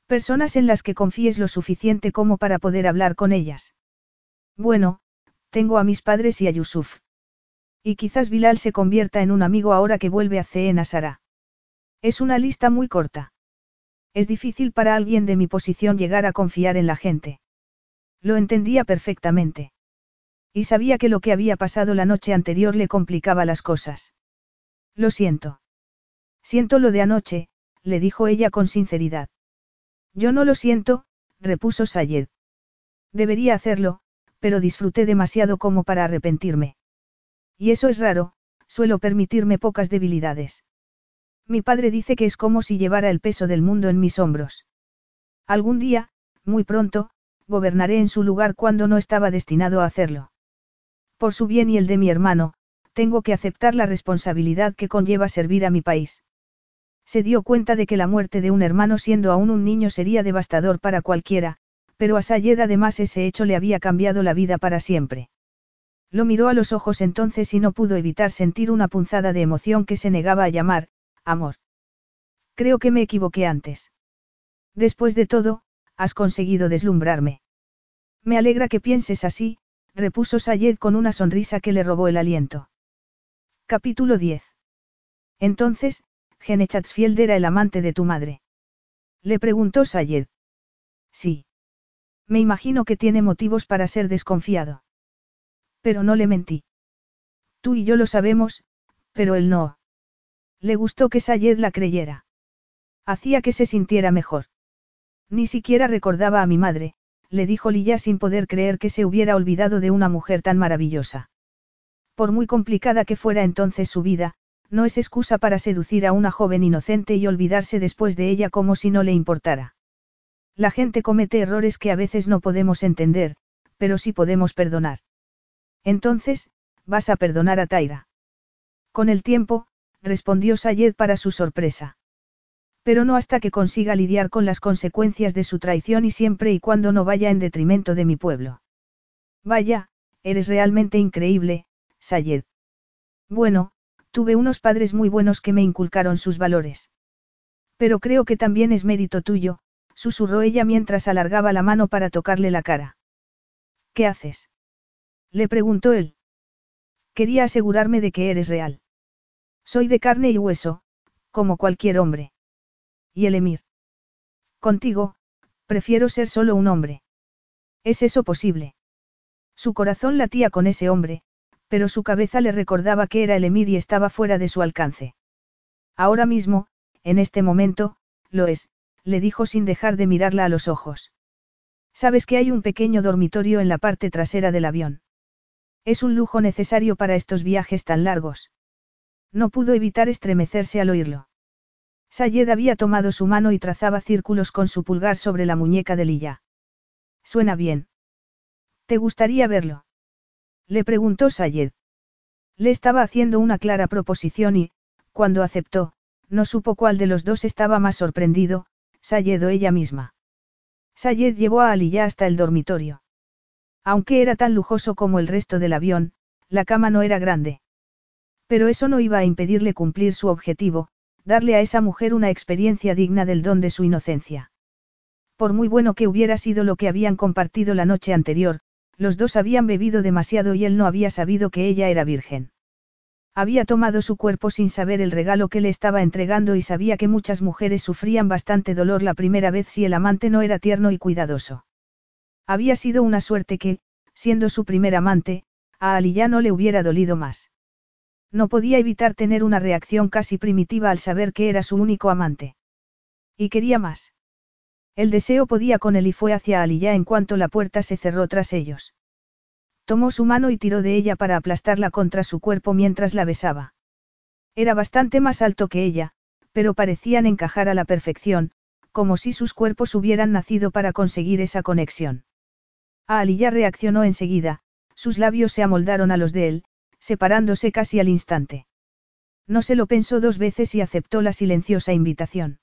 Personas en las que confíes lo suficiente como para poder hablar con ellas. Bueno, tengo a mis padres y a Yusuf. Y quizás Bilal se convierta en un amigo ahora que vuelve a Ceen Sara. Es una lista muy corta. Es difícil para alguien de mi posición llegar a confiar en la gente. Lo entendía perfectamente. Y sabía que lo que había pasado la noche anterior le complicaba las cosas. Lo siento. Siento lo de anoche, le dijo ella con sinceridad. Yo no lo siento, repuso Sayed. Debería hacerlo, pero disfruté demasiado como para arrepentirme. Y eso es raro, suelo permitirme pocas debilidades. Mi padre dice que es como si llevara el peso del mundo en mis hombros. Algún día, muy pronto, gobernaré en su lugar cuando no estaba destinado a hacerlo. Por su bien y el de mi hermano, tengo que aceptar la responsabilidad que conlleva servir a mi país. Se dio cuenta de que la muerte de un hermano siendo aún un niño sería devastador para cualquiera, pero a Sayed además ese hecho le había cambiado la vida para siempre. Lo miró a los ojos entonces y no pudo evitar sentir una punzada de emoción que se negaba a llamar, amor. Creo que me equivoqué antes. Después de todo, has conseguido deslumbrarme. Me alegra que pienses así, repuso Sayed con una sonrisa que le robó el aliento. Capítulo 10. Entonces, Gene Chatsfield era el amante de tu madre. Le preguntó Sayed. Sí. Me imagino que tiene motivos para ser desconfiado. Pero no le mentí. Tú y yo lo sabemos, pero él no. Le gustó que Sayed la creyera. Hacía que se sintiera mejor. Ni siquiera recordaba a mi madre, le dijo Lilla sin poder creer que se hubiera olvidado de una mujer tan maravillosa. Por muy complicada que fuera entonces su vida, no es excusa para seducir a una joven inocente y olvidarse después de ella como si no le importara. La gente comete errores que a veces no podemos entender, pero sí podemos perdonar. Entonces, vas a perdonar a Taira. Con el tiempo, respondió Sayed para su sorpresa. Pero no hasta que consiga lidiar con las consecuencias de su traición y siempre y cuando no vaya en detrimento de mi pueblo. Vaya, eres realmente increíble, Sayed. Bueno, tuve unos padres muy buenos que me inculcaron sus valores. Pero creo que también es mérito tuyo, susurró ella mientras alargaba la mano para tocarle la cara. ¿Qué haces? Le preguntó él. Quería asegurarme de que eres real. Soy de carne y hueso, como cualquier hombre. ¿Y el emir? Contigo, prefiero ser solo un hombre. ¿Es eso posible? Su corazón latía con ese hombre, pero su cabeza le recordaba que era el emir y estaba fuera de su alcance. Ahora mismo, en este momento, lo es, le dijo sin dejar de mirarla a los ojos. Sabes que hay un pequeño dormitorio en la parte trasera del avión. Es un lujo necesario para estos viajes tan largos. No pudo evitar estremecerse al oírlo. Sayed había tomado su mano y trazaba círculos con su pulgar sobre la muñeca de Lilla. Suena bien. ¿Te gustaría verlo? Le preguntó Sayed. Le estaba haciendo una clara proposición y, cuando aceptó, no supo cuál de los dos estaba más sorprendido, Sayed o ella misma. Sayed llevó a Aliyah hasta el dormitorio. Aunque era tan lujoso como el resto del avión, la cama no era grande. Pero eso no iba a impedirle cumplir su objetivo, darle a esa mujer una experiencia digna del don de su inocencia. Por muy bueno que hubiera sido lo que habían compartido la noche anterior, los dos habían bebido demasiado y él no había sabido que ella era virgen. Había tomado su cuerpo sin saber el regalo que le estaba entregando y sabía que muchas mujeres sufrían bastante dolor la primera vez si el amante no era tierno y cuidadoso. Había sido una suerte que, siendo su primer amante, a Ali ya no le hubiera dolido más. No podía evitar tener una reacción casi primitiva al saber que era su único amante. Y quería más. El deseo podía con él y fue hacia Aliyah en cuanto la puerta se cerró tras ellos. Tomó su mano y tiró de ella para aplastarla contra su cuerpo mientras la besaba. Era bastante más alto que ella, pero parecían encajar a la perfección, como si sus cuerpos hubieran nacido para conseguir esa conexión. A Aliyah reaccionó enseguida, sus labios se amoldaron a los de él, separándose casi al instante. No se lo pensó dos veces y aceptó la silenciosa invitación.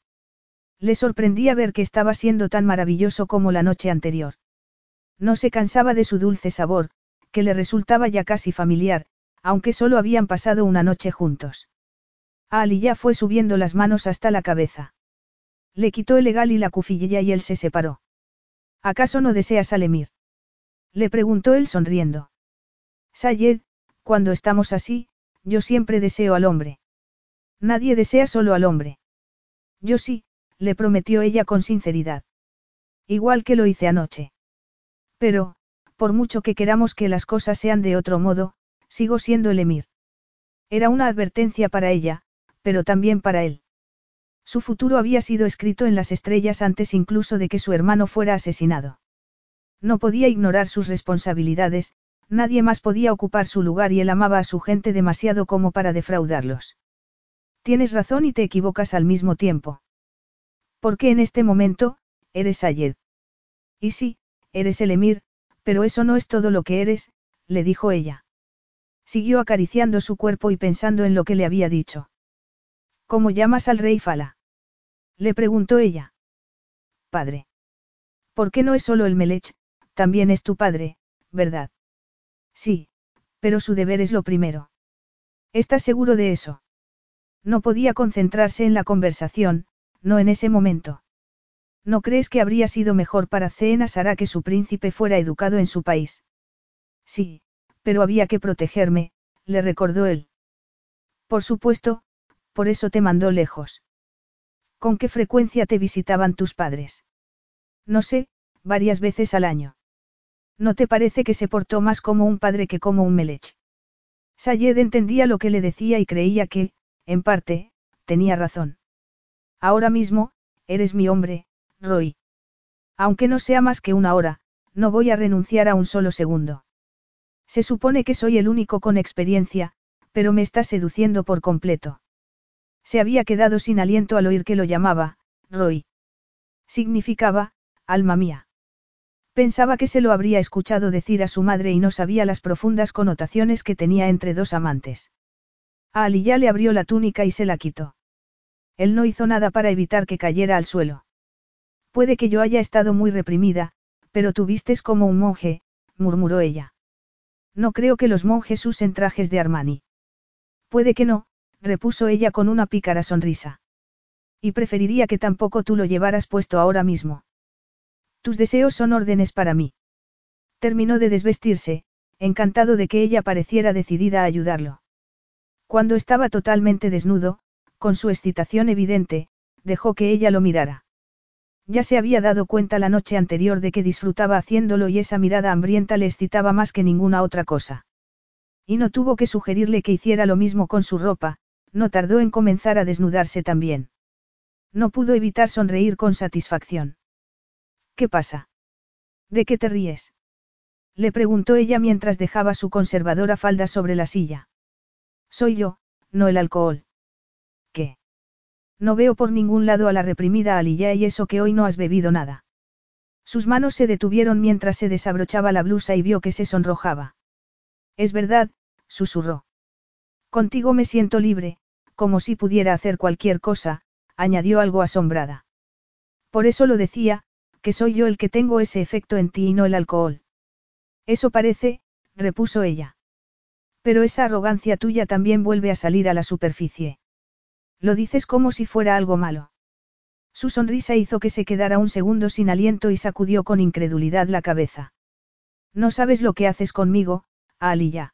Le sorprendía ver que estaba siendo tan maravilloso como la noche anterior. No se cansaba de su dulce sabor, que le resultaba ya casi familiar, aunque solo habían pasado una noche juntos. Ali ya fue subiendo las manos hasta la cabeza. Le quitó el legal y la cufillilla y él se separó. ¿Acaso no deseas al emir? Le preguntó él sonriendo. Sayed, cuando estamos así, yo siempre deseo al hombre. Nadie desea solo al hombre. Yo sí, le prometió ella con sinceridad. Igual que lo hice anoche. Pero, por mucho que queramos que las cosas sean de otro modo, sigo siendo el emir. Era una advertencia para ella, pero también para él. Su futuro había sido escrito en las estrellas antes incluso de que su hermano fuera asesinado. No podía ignorar sus responsabilidades, Nadie más podía ocupar su lugar y él amaba a su gente demasiado como para defraudarlos. Tienes razón y te equivocas al mismo tiempo. Porque en este momento, eres Ayed. Y sí, eres el emir, pero eso no es todo lo que eres, le dijo ella. Siguió acariciando su cuerpo y pensando en lo que le había dicho. ¿Cómo llamas al rey Fala? Le preguntó ella. Padre. ¿Por qué no es solo el Melech, también es tu padre, verdad? Sí, pero su deber es lo primero. ¿Estás seguro de eso? No podía concentrarse en la conversación, no en ese momento. ¿No crees que habría sido mejor para Cena Sara que su príncipe fuera educado en su país? Sí, pero había que protegerme, le recordó él. Por supuesto, por eso te mandó lejos. ¿Con qué frecuencia te visitaban tus padres? No sé, varias veces al año. ¿No te parece que se portó más como un padre que como un melech? Sayed entendía lo que le decía y creía que, en parte, tenía razón. Ahora mismo, eres mi hombre, Roy. Aunque no sea más que una hora, no voy a renunciar a un solo segundo. Se supone que soy el único con experiencia, pero me está seduciendo por completo. Se había quedado sin aliento al oír que lo llamaba, Roy. Significaba, alma mía. Pensaba que se lo habría escuchado decir a su madre y no sabía las profundas connotaciones que tenía entre dos amantes. A Ali ya le abrió la túnica y se la quitó. Él no hizo nada para evitar que cayera al suelo. Puede que yo haya estado muy reprimida, pero tú vistes como un monje, murmuró ella. No creo que los monjes usen trajes de Armani. Puede que no, repuso ella con una pícara sonrisa. Y preferiría que tampoco tú lo llevaras puesto ahora mismo. Tus deseos son órdenes para mí. Terminó de desvestirse, encantado de que ella pareciera decidida a ayudarlo. Cuando estaba totalmente desnudo, con su excitación evidente, dejó que ella lo mirara. Ya se había dado cuenta la noche anterior de que disfrutaba haciéndolo y esa mirada hambrienta le excitaba más que ninguna otra cosa. Y no tuvo que sugerirle que hiciera lo mismo con su ropa, no tardó en comenzar a desnudarse también. No pudo evitar sonreír con satisfacción. ¿Qué pasa? ¿De qué te ríes? Le preguntó ella mientras dejaba su conservadora falda sobre la silla. Soy yo, no el alcohol. No veo por ningún lado a la reprimida Aliyah y eso que hoy no has bebido nada. Sus manos se detuvieron mientras se desabrochaba la blusa y vio que se sonrojaba. Es verdad, susurró. Contigo me siento libre, como si pudiera hacer cualquier cosa, añadió algo asombrada. Por eso lo decía, que soy yo el que tengo ese efecto en ti y no el alcohol. Eso parece, repuso ella. Pero esa arrogancia tuya también vuelve a salir a la superficie. Lo dices como si fuera algo malo. Su sonrisa hizo que se quedara un segundo sin aliento y sacudió con incredulidad la cabeza. No sabes lo que haces conmigo, Ali ya.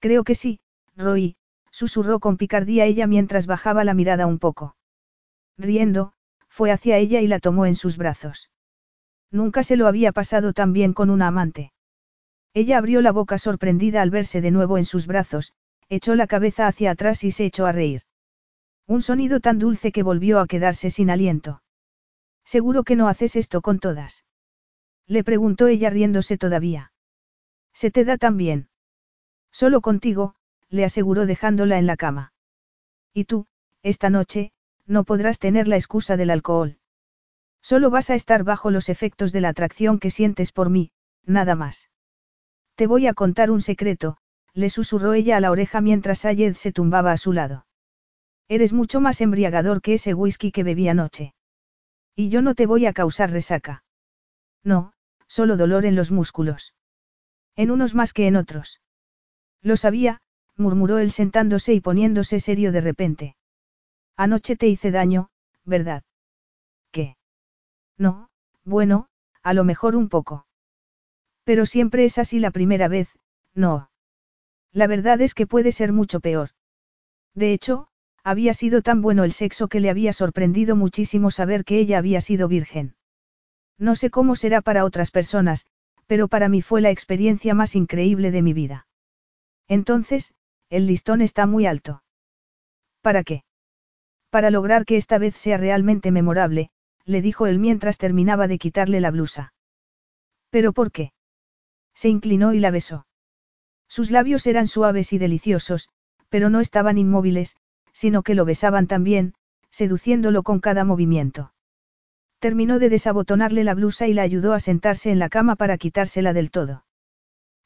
Creo que sí, Roy, susurró con picardía ella mientras bajaba la mirada un poco. Riendo, fue hacia ella y la tomó en sus brazos. Nunca se lo había pasado tan bien con una amante. Ella abrió la boca sorprendida al verse de nuevo en sus brazos, echó la cabeza hacia atrás y se echó a reír. Un sonido tan dulce que volvió a quedarse sin aliento. Seguro que no haces esto con todas. Le preguntó ella riéndose todavía. Se te da tan bien. Solo contigo, le aseguró dejándola en la cama. Y tú, esta noche, no podrás tener la excusa del alcohol. Solo vas a estar bajo los efectos de la atracción que sientes por mí, nada más. Te voy a contar un secreto, le susurró ella a la oreja mientras Ayed se tumbaba a su lado. Eres mucho más embriagador que ese whisky que bebí anoche. Y yo no te voy a causar resaca. No, solo dolor en los músculos. En unos más que en otros. Lo sabía, murmuró él sentándose y poniéndose serio de repente. Anoche te hice daño, ¿verdad? ¿Qué? No, bueno, a lo mejor un poco. Pero siempre es así la primera vez, no. La verdad es que puede ser mucho peor. De hecho, había sido tan bueno el sexo que le había sorprendido muchísimo saber que ella había sido virgen. No sé cómo será para otras personas, pero para mí fue la experiencia más increíble de mi vida. Entonces, el listón está muy alto. ¿Para qué? Para lograr que esta vez sea realmente memorable, le dijo él mientras terminaba de quitarle la blusa. ¿Pero por qué? Se inclinó y la besó. Sus labios eran suaves y deliciosos, pero no estaban inmóviles, sino que lo besaban también, seduciéndolo con cada movimiento. Terminó de desabotonarle la blusa y la ayudó a sentarse en la cama para quitársela del todo.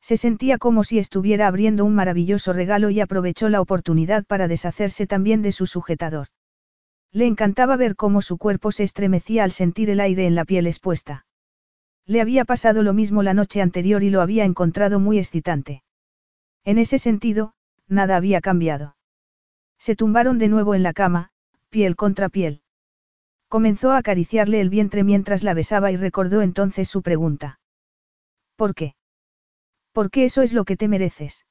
Se sentía como si estuviera abriendo un maravilloso regalo y aprovechó la oportunidad para deshacerse también de su sujetador. Le encantaba ver cómo su cuerpo se estremecía al sentir el aire en la piel expuesta. Le había pasado lo mismo la noche anterior y lo había encontrado muy excitante. En ese sentido, nada había cambiado. Se tumbaron de nuevo en la cama, piel contra piel. Comenzó a acariciarle el vientre mientras la besaba y recordó entonces su pregunta. ¿Por qué? Porque eso es lo que te mereces.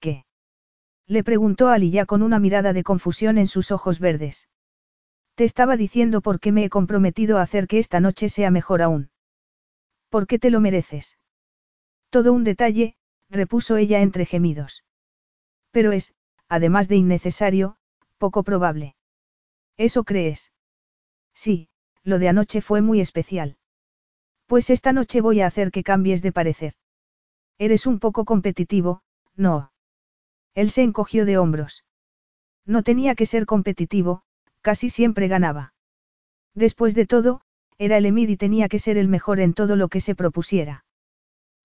¿Qué? Le preguntó Ali ya con una mirada de confusión en sus ojos verdes. Te estaba diciendo por qué me he comprometido a hacer que esta noche sea mejor aún. ¿Por qué te lo mereces? Todo un detalle, repuso ella entre gemidos. Pero es, además de innecesario, poco probable. ¿Eso crees? Sí, lo de anoche fue muy especial. Pues esta noche voy a hacer que cambies de parecer. Eres un poco competitivo, no. Él se encogió de hombros. No tenía que ser competitivo, casi siempre ganaba. Después de todo, era el emir y tenía que ser el mejor en todo lo que se propusiera.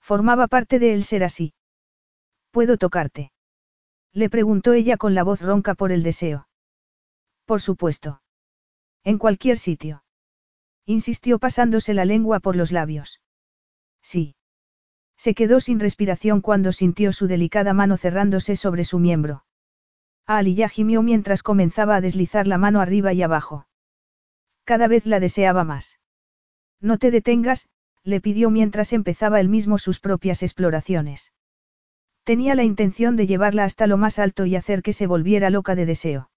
Formaba parte de él ser así. ¿Puedo tocarte? Le preguntó ella con la voz ronca por el deseo. Por supuesto. En cualquier sitio. Insistió pasándose la lengua por los labios. Sí. Se quedó sin respiración cuando sintió su delicada mano cerrándose sobre su miembro. Ali ya gimió mientras comenzaba a deslizar la mano arriba y abajo. Cada vez la deseaba más. No te detengas, le pidió mientras empezaba él mismo sus propias exploraciones. Tenía la intención de llevarla hasta lo más alto y hacer que se volviera loca de deseo.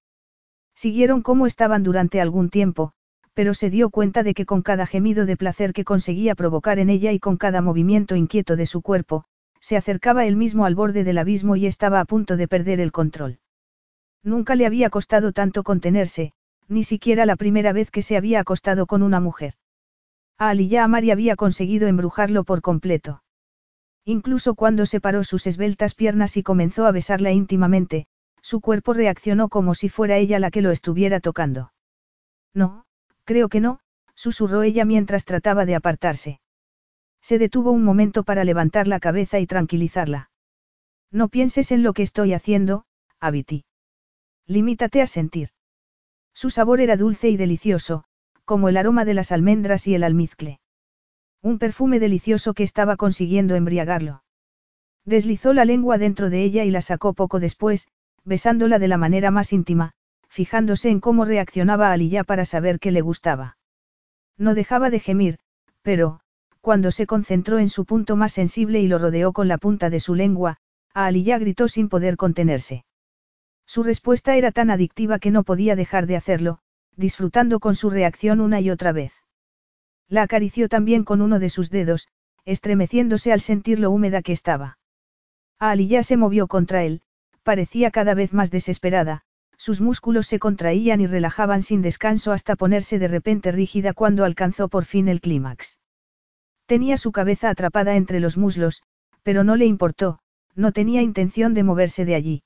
Siguieron como estaban durante algún tiempo, pero se dio cuenta de que con cada gemido de placer que conseguía provocar en ella y con cada movimiento inquieto de su cuerpo, se acercaba él mismo al borde del abismo y estaba a punto de perder el control. Nunca le había costado tanto contenerse, ni siquiera la primera vez que se había acostado con una mujer. A Ali ya Amari había conseguido embrujarlo por completo. Incluso cuando separó sus esbeltas piernas y comenzó a besarla íntimamente, su cuerpo reaccionó como si fuera ella la que lo estuviera tocando. No, creo que no, susurró ella mientras trataba de apartarse. Se detuvo un momento para levantar la cabeza y tranquilizarla. No pienses en lo que estoy haciendo, Abiti. Limítate a sentir. Su sabor era dulce y delicioso, como el aroma de las almendras y el almizcle. Un perfume delicioso que estaba consiguiendo embriagarlo. Deslizó la lengua dentro de ella y la sacó poco después, besándola de la manera más íntima, fijándose en cómo reaccionaba Aliyah para saber que le gustaba. No dejaba de gemir, pero, cuando se concentró en su punto más sensible y lo rodeó con la punta de su lengua, a Aliyah gritó sin poder contenerse. Su respuesta era tan adictiva que no podía dejar de hacerlo, disfrutando con su reacción una y otra vez. La acarició también con uno de sus dedos, estremeciéndose al sentir lo húmeda que estaba. Ali ya se movió contra él, parecía cada vez más desesperada, sus músculos se contraían y relajaban sin descanso hasta ponerse de repente rígida cuando alcanzó por fin el clímax. Tenía su cabeza atrapada entre los muslos, pero no le importó, no tenía intención de moverse de allí.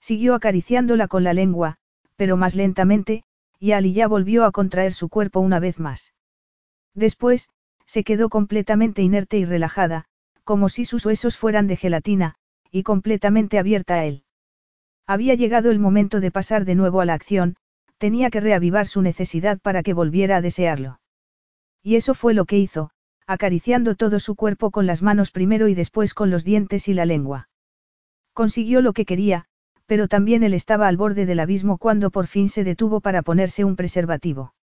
Siguió acariciándola con la lengua, pero más lentamente, y Ali ya volvió a contraer su cuerpo una vez más. Después, se quedó completamente inerte y relajada, como si sus huesos fueran de gelatina, y completamente abierta a él. Había llegado el momento de pasar de nuevo a la acción, tenía que reavivar su necesidad para que volviera a desearlo. Y eso fue lo que hizo, acariciando todo su cuerpo con las manos primero y después con los dientes y la lengua. Consiguió lo que quería, pero también él estaba al borde del abismo cuando por fin se detuvo para ponerse un preservativo.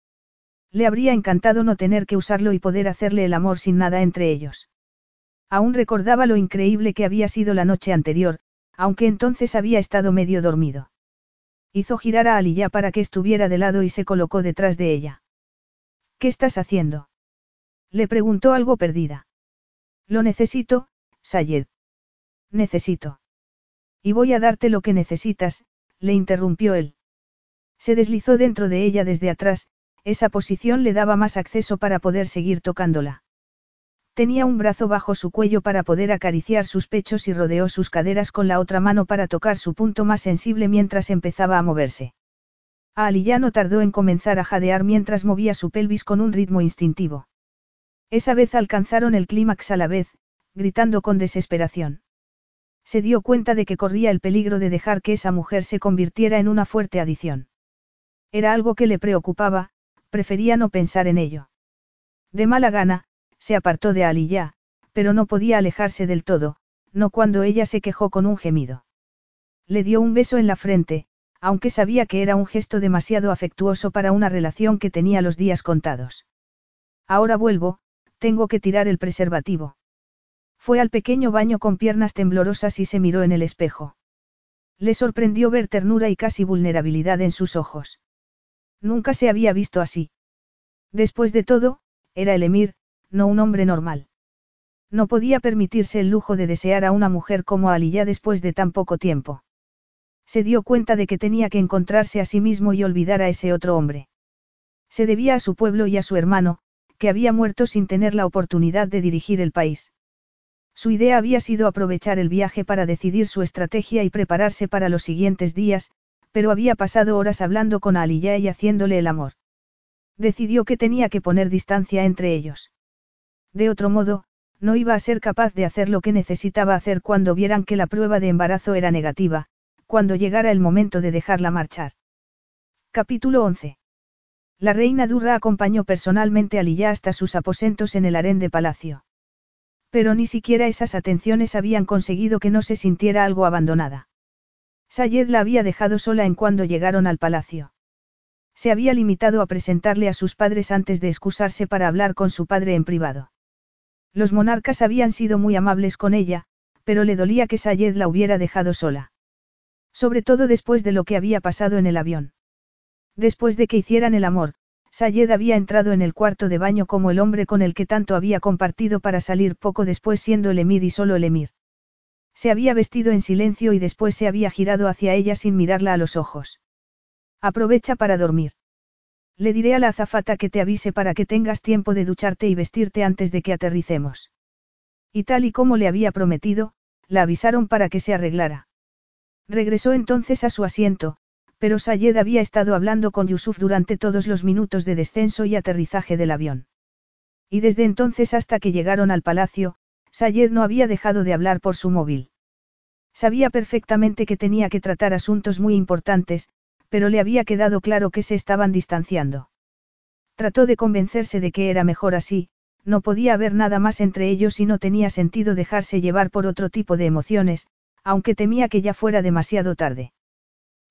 Le habría encantado no tener que usarlo y poder hacerle el amor sin nada entre ellos. Aún recordaba lo increíble que había sido la noche anterior, aunque entonces había estado medio dormido. Hizo girar a Aliyah para que estuviera de lado y se colocó detrás de ella. ¿Qué estás haciendo? Le preguntó algo perdida. Lo necesito, Sayed. Necesito. Y voy a darte lo que necesitas, le interrumpió él. Se deslizó dentro de ella desde atrás, esa posición le daba más acceso para poder seguir tocándola. Tenía un brazo bajo su cuello para poder acariciar sus pechos y rodeó sus caderas con la otra mano para tocar su punto más sensible mientras empezaba a moverse. Ali ya no tardó en comenzar a jadear mientras movía su pelvis con un ritmo instintivo. Esa vez alcanzaron el clímax a la vez, gritando con desesperación. Se dio cuenta de que corría el peligro de dejar que esa mujer se convirtiera en una fuerte adición. Era algo que le preocupaba, prefería no pensar en ello. De mala gana, se apartó de Ali ya, pero no podía alejarse del todo, no cuando ella se quejó con un gemido. Le dio un beso en la frente, aunque sabía que era un gesto demasiado afectuoso para una relación que tenía los días contados. Ahora vuelvo, tengo que tirar el preservativo. Fue al pequeño baño con piernas temblorosas y se miró en el espejo. Le sorprendió ver ternura y casi vulnerabilidad en sus ojos. Nunca se había visto así. Después de todo, era el emir, no un hombre normal. No podía permitirse el lujo de desear a una mujer como Ali después de tan poco tiempo. Se dio cuenta de que tenía que encontrarse a sí mismo y olvidar a ese otro hombre. Se debía a su pueblo y a su hermano, que había muerto sin tener la oportunidad de dirigir el país. Su idea había sido aprovechar el viaje para decidir su estrategia y prepararse para los siguientes días, pero había pasado horas hablando con Aliyah y haciéndole el amor. Decidió que tenía que poner distancia entre ellos. De otro modo, no iba a ser capaz de hacer lo que necesitaba hacer cuando vieran que la prueba de embarazo era negativa, cuando llegara el momento de dejarla marchar. Capítulo 11. La reina Durra acompañó personalmente a Lilla hasta sus aposentos en el harén de palacio. Pero ni siquiera esas atenciones habían conseguido que no se sintiera algo abandonada. Sayed la había dejado sola en cuando llegaron al palacio. Se había limitado a presentarle a sus padres antes de excusarse para hablar con su padre en privado. Los monarcas habían sido muy amables con ella, pero le dolía que Sayed la hubiera dejado sola. Sobre todo después de lo que había pasado en el avión. Después de que hicieran el amor, Sayed había entrado en el cuarto de baño como el hombre con el que tanto había compartido para salir poco después siendo el emir y solo el emir. Se había vestido en silencio y después se había girado hacia ella sin mirarla a los ojos. Aprovecha para dormir. Le diré a la azafata que te avise para que tengas tiempo de ducharte y vestirte antes de que aterricemos. Y tal y como le había prometido, la avisaron para que se arreglara. Regresó entonces a su asiento, pero Sayed había estado hablando con Yusuf durante todos los minutos de descenso y aterrizaje del avión. Y desde entonces hasta que llegaron al palacio, Sayed no había dejado de hablar por su móvil. Sabía perfectamente que tenía que tratar asuntos muy importantes, pero le había quedado claro que se estaban distanciando. Trató de convencerse de que era mejor así, no podía haber nada más entre ellos y no tenía sentido dejarse llevar por otro tipo de emociones, aunque temía que ya fuera demasiado tarde.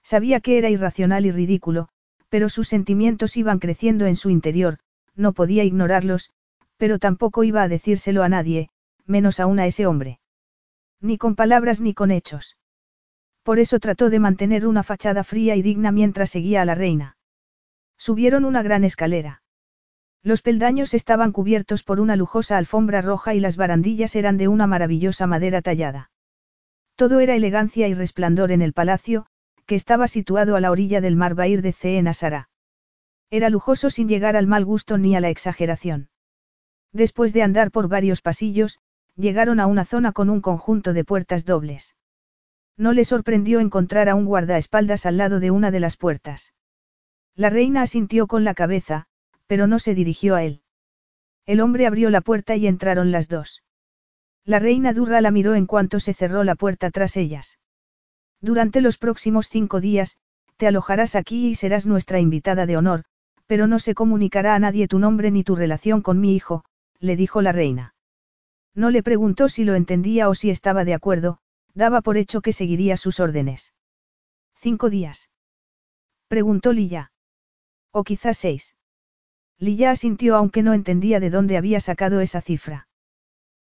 Sabía que era irracional y ridículo, pero sus sentimientos iban creciendo en su interior, no podía ignorarlos, pero tampoco iba a decírselo a nadie, menos aún a ese hombre. Ni con palabras ni con hechos. Por eso trató de mantener una fachada fría y digna mientras seguía a la reina. Subieron una gran escalera. Los peldaños estaban cubiertos por una lujosa alfombra roja y las barandillas eran de una maravillosa madera tallada. Todo era elegancia y resplandor en el palacio, que estaba situado a la orilla del mar Bair de Ceen Asara. Era lujoso sin llegar al mal gusto ni a la exageración. Después de andar por varios pasillos, llegaron a una zona con un conjunto de puertas dobles. No le sorprendió encontrar a un guardaespaldas al lado de una de las puertas. La reina asintió con la cabeza, pero no se dirigió a él. El hombre abrió la puerta y entraron las dos. La reina Durra la miró en cuanto se cerró la puerta tras ellas. Durante los próximos cinco días, te alojarás aquí y serás nuestra invitada de honor, pero no se comunicará a nadie tu nombre ni tu relación con mi hijo, le dijo la reina. No le preguntó si lo entendía o si estaba de acuerdo, Daba por hecho que seguiría sus órdenes. ¿Cinco días? Preguntó Lilla. O quizás seis. Lilla asintió aunque no entendía de dónde había sacado esa cifra.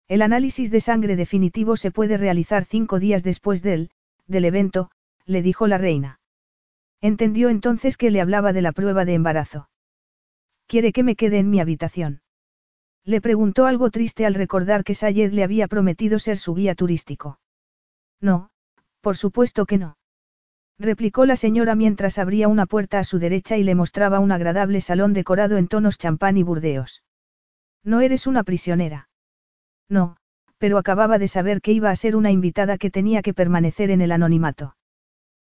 El análisis de sangre definitivo se puede realizar cinco días después del, del evento, le dijo la reina. Entendió entonces que le hablaba de la prueba de embarazo. ¿Quiere que me quede en mi habitación? Le preguntó algo triste al recordar que Sayed le había prometido ser su guía turístico. No, por supuesto que no. Replicó la señora mientras abría una puerta a su derecha y le mostraba un agradable salón decorado en tonos champán y burdeos. No eres una prisionera. No, pero acababa de saber que iba a ser una invitada que tenía que permanecer en el anonimato.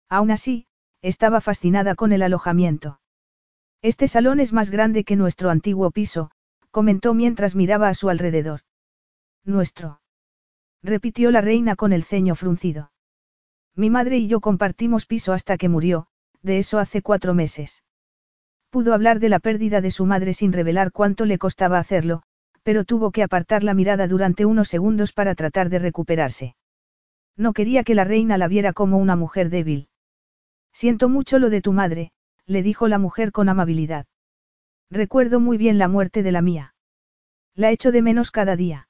Aún así, estaba fascinada con el alojamiento. Este salón es más grande que nuestro antiguo piso, comentó mientras miraba a su alrededor. Nuestro. Repitió la reina con el ceño fruncido. Mi madre y yo compartimos piso hasta que murió, de eso hace cuatro meses. Pudo hablar de la pérdida de su madre sin revelar cuánto le costaba hacerlo, pero tuvo que apartar la mirada durante unos segundos para tratar de recuperarse. No quería que la reina la viera como una mujer débil. Siento mucho lo de tu madre, le dijo la mujer con amabilidad. Recuerdo muy bien la muerte de la mía. La echo de menos cada día.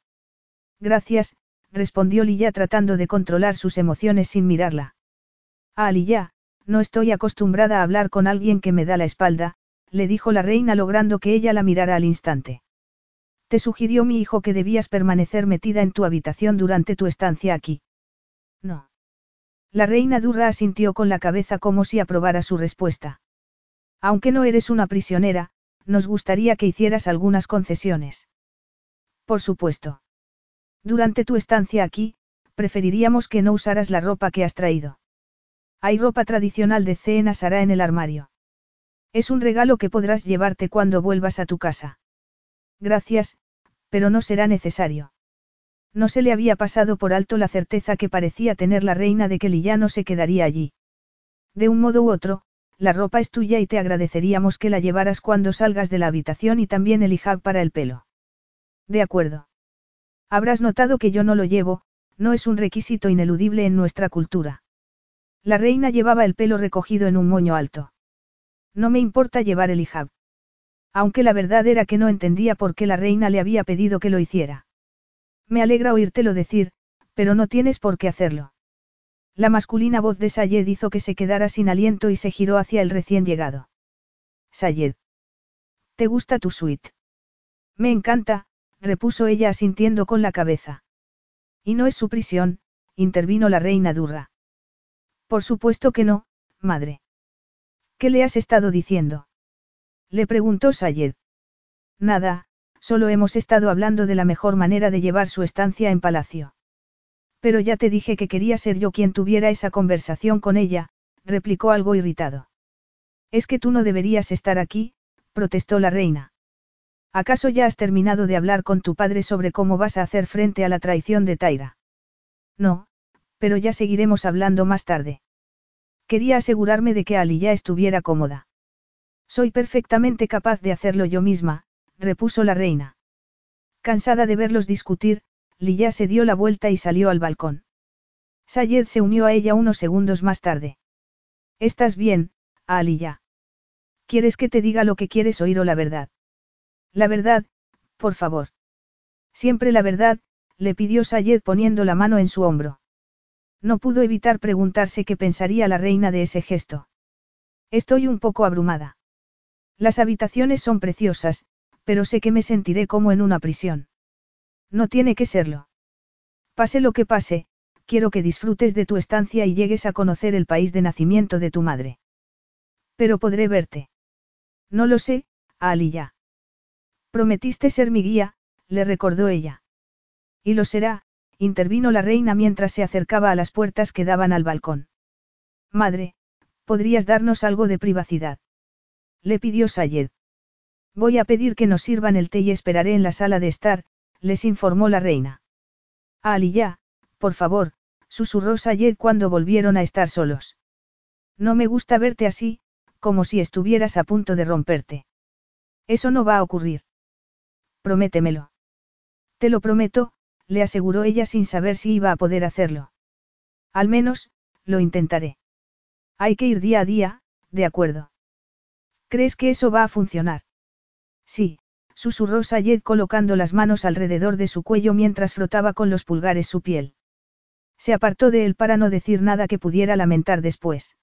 Gracias, respondió Lilla tratando de controlar sus emociones sin mirarla. Ah, Lilla, no estoy acostumbrada a hablar con alguien que me da la espalda, le dijo la reina logrando que ella la mirara al instante. Te sugirió mi hijo que debías permanecer metida en tu habitación durante tu estancia aquí. No. La reina Durra asintió con la cabeza como si aprobara su respuesta. Aunque no eres una prisionera, nos gustaría que hicieras algunas concesiones. Por supuesto. Durante tu estancia aquí, preferiríamos que no usaras la ropa que has traído. Hay ropa tradicional de Cena Sara en el armario. Es un regalo que podrás llevarte cuando vuelvas a tu casa. Gracias, pero no será necesario. No se le había pasado por alto la certeza que parecía tener la reina de que Lillano se quedaría allí. De un modo u otro, la ropa es tuya y te agradeceríamos que la llevaras cuando salgas de la habitación y también el hijab para el pelo. De acuerdo. Habrás notado que yo no lo llevo, no es un requisito ineludible en nuestra cultura. La reina llevaba el pelo recogido en un moño alto. No me importa llevar el hijab. Aunque la verdad era que no entendía por qué la reina le había pedido que lo hiciera. Me alegra oírtelo decir, pero no tienes por qué hacerlo. La masculina voz de Sayed hizo que se quedara sin aliento y se giró hacia el recién llegado. Sayed. ¿Te gusta tu suite? Me encanta, repuso ella asintiendo con la cabeza. Y no es su prisión, intervino la reina Durra. Por supuesto que no, madre. ¿Qué le has estado diciendo? Le preguntó Sayed. Nada, solo hemos estado hablando de la mejor manera de llevar su estancia en palacio. Pero ya te dije que quería ser yo quien tuviera esa conversación con ella, replicó algo irritado. Es que tú no deberías estar aquí, protestó la reina. ¿Acaso ya has terminado de hablar con tu padre sobre cómo vas a hacer frente a la traición de Taira? No, pero ya seguiremos hablando más tarde. Quería asegurarme de que Ali ya estuviera cómoda. Soy perfectamente capaz de hacerlo yo misma, repuso la reina. Cansada de verlos discutir, Lilla se dio la vuelta y salió al balcón. Sayed se unió a ella unos segundos más tarde. ¿Estás bien, Aliyah? ¿Quieres que te diga lo que quieres oír o la verdad? La verdad, por favor. Siempre la verdad, le pidió Sayed poniendo la mano en su hombro. No pudo evitar preguntarse qué pensaría la reina de ese gesto. Estoy un poco abrumada. Las habitaciones son preciosas, pero sé que me sentiré como en una prisión. No tiene que serlo. Pase lo que pase, quiero que disfrutes de tu estancia y llegues a conocer el país de nacimiento de tu madre. Pero podré verte. No lo sé, Ali ya. Prometiste ser mi guía, le recordó ella. Y lo será, intervino la reina mientras se acercaba a las puertas que daban al balcón. Madre, ¿podrías darnos algo de privacidad? Le pidió Sayed. Voy a pedir que nos sirvan el té y esperaré en la sala de estar, les informó la reina. Ali ya, por favor, susurró Sayed cuando volvieron a estar solos. No me gusta verte así, como si estuvieras a punto de romperte. Eso no va a ocurrir. Prométemelo. Te lo prometo, le aseguró ella sin saber si iba a poder hacerlo. Al menos, lo intentaré. Hay que ir día a día, de acuerdo. ¿Crees que eso va a funcionar? Sí, susurró Sayed colocando las manos alrededor de su cuello mientras frotaba con los pulgares su piel. Se apartó de él para no decir nada que pudiera lamentar después.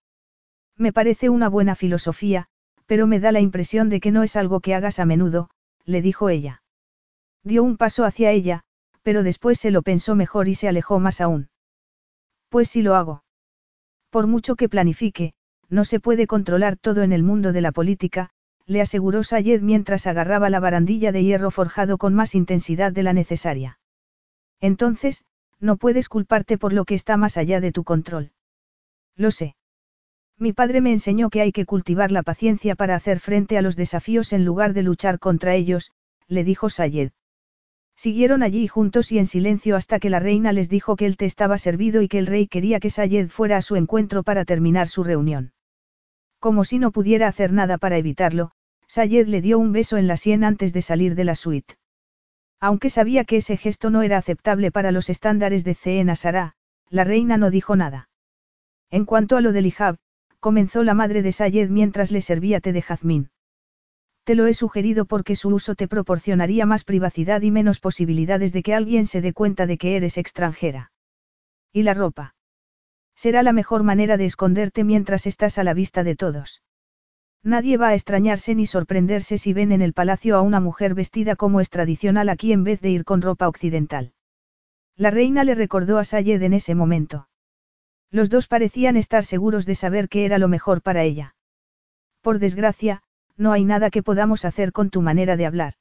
Me parece una buena filosofía, pero me da la impresión de que no es algo que hagas a menudo, le dijo ella. Dio un paso hacia ella, pero después se lo pensó mejor y se alejó más aún. Pues sí lo hago. Por mucho que planifique, no se puede controlar todo en el mundo de la política, le aseguró Sayed mientras agarraba la barandilla de hierro forjado con más intensidad de la necesaria. Entonces, no puedes culparte por lo que está más allá de tu control. Lo sé. Mi padre me enseñó que hay que cultivar la paciencia para hacer frente a los desafíos en lugar de luchar contra ellos, le dijo Sayed. Siguieron allí juntos y en silencio hasta que la reina les dijo que el té estaba servido y que el rey quería que Sayed fuera a su encuentro para terminar su reunión. Como si no pudiera hacer nada para evitarlo, Sayed le dio un beso en la sien antes de salir de la suite. Aunque sabía que ese gesto no era aceptable para los estándares de C. Asara, la reina no dijo nada. En cuanto a lo del hijab, comenzó la madre de Sayed mientras le servía té de jazmín. Te lo he sugerido porque su uso te proporcionaría más privacidad y menos posibilidades de que alguien se dé cuenta de que eres extranjera. ¿Y la ropa? Será la mejor manera de esconderte mientras estás a la vista de todos. Nadie va a extrañarse ni sorprenderse si ven en el palacio a una mujer vestida como es tradicional aquí en vez de ir con ropa occidental. La reina le recordó a Sayed en ese momento. Los dos parecían estar seguros de saber qué era lo mejor para ella. Por desgracia, no hay nada que podamos hacer con tu manera de hablar.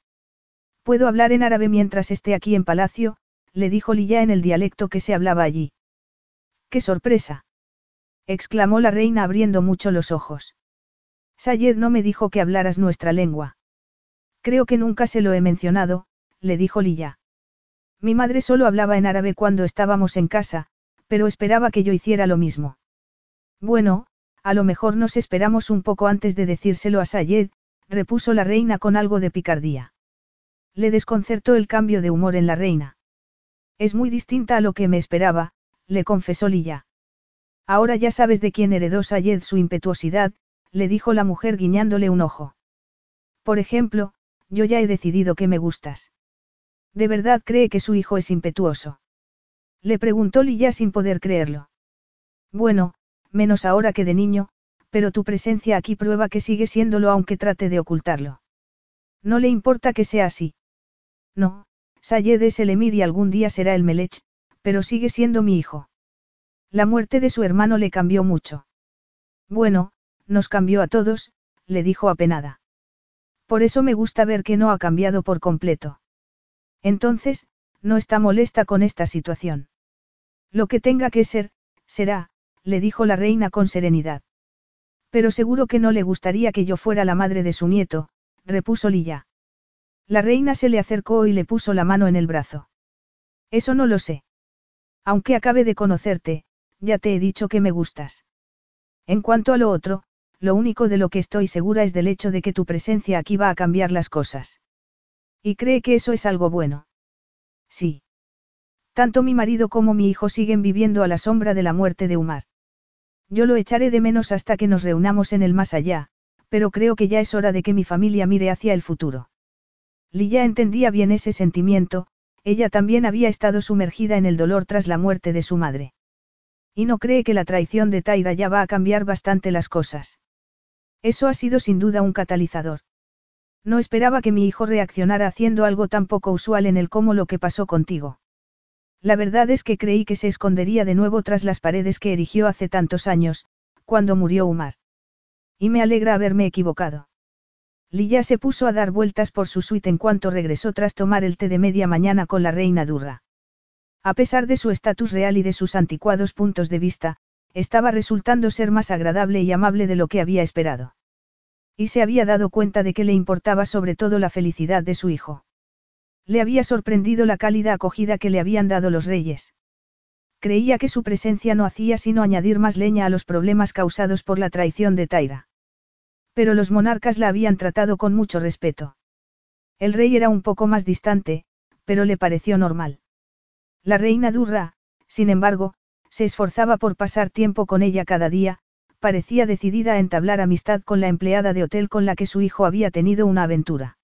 Puedo hablar en árabe mientras esté aquí en palacio, le dijo Lilla en el dialecto que se hablaba allí. ¡Qué sorpresa! exclamó la reina abriendo mucho los ojos. Sayed no me dijo que hablaras nuestra lengua. Creo que nunca se lo he mencionado, le dijo Lilla. Mi madre solo hablaba en árabe cuando estábamos en casa, pero esperaba que yo hiciera lo mismo. Bueno, a lo mejor nos esperamos un poco antes de decírselo a Sayed, repuso la reina con algo de picardía. Le desconcertó el cambio de humor en la reina. Es muy distinta a lo que me esperaba, le confesó Lilla. Ahora ya sabes de quién heredó Sayed su impetuosidad, le dijo la mujer guiñándole un ojo. Por ejemplo, yo ya he decidido que me gustas. ¿De verdad cree que su hijo es impetuoso? Le preguntó Lilla sin poder creerlo. Bueno, menos ahora que de niño, pero tu presencia aquí prueba que sigue siéndolo aunque trate de ocultarlo. No le importa que sea así. No, Sayed es el emir y algún día será el Melech, pero sigue siendo mi hijo. La muerte de su hermano le cambió mucho. Bueno, nos cambió a todos, le dijo apenada. Por eso me gusta ver que no ha cambiado por completo. Entonces, no está molesta con esta situación. Lo que tenga que ser, será, le dijo la reina con serenidad. Pero seguro que no le gustaría que yo fuera la madre de su nieto, repuso Lilla. La reina se le acercó y le puso la mano en el brazo. Eso no lo sé. Aunque acabe de conocerte, ya te he dicho que me gustas. En cuanto a lo otro, lo único de lo que estoy segura es del hecho de que tu presencia aquí va a cambiar las cosas. ¿Y cree que eso es algo bueno? Sí. Tanto mi marido como mi hijo siguen viviendo a la sombra de la muerte de Umar. Yo lo echaré de menos hasta que nos reunamos en el más allá, pero creo que ya es hora de que mi familia mire hacia el futuro. Lilla entendía bien ese sentimiento, ella también había estado sumergida en el dolor tras la muerte de su madre. Y no cree que la traición de Taira ya va a cambiar bastante las cosas. Eso ha sido sin duda un catalizador. No esperaba que mi hijo reaccionara haciendo algo tan poco usual en el como lo que pasó contigo. La verdad es que creí que se escondería de nuevo tras las paredes que erigió hace tantos años, cuando murió Umar. Y me alegra haberme equivocado. Lilla se puso a dar vueltas por su suite en cuanto regresó tras tomar el té de media mañana con la reina Durra. A pesar de su estatus real y de sus anticuados puntos de vista, estaba resultando ser más agradable y amable de lo que había esperado. Y se había dado cuenta de que le importaba sobre todo la felicidad de su hijo. Le había sorprendido la cálida acogida que le habían dado los reyes. Creía que su presencia no hacía sino añadir más leña a los problemas causados por la traición de Taira. Pero los monarcas la habían tratado con mucho respeto. El rey era un poco más distante, pero le pareció normal. La reina Durra, sin embargo, se esforzaba por pasar tiempo con ella cada día, parecía decidida a entablar amistad con la empleada de hotel con la que su hijo había tenido una aventura.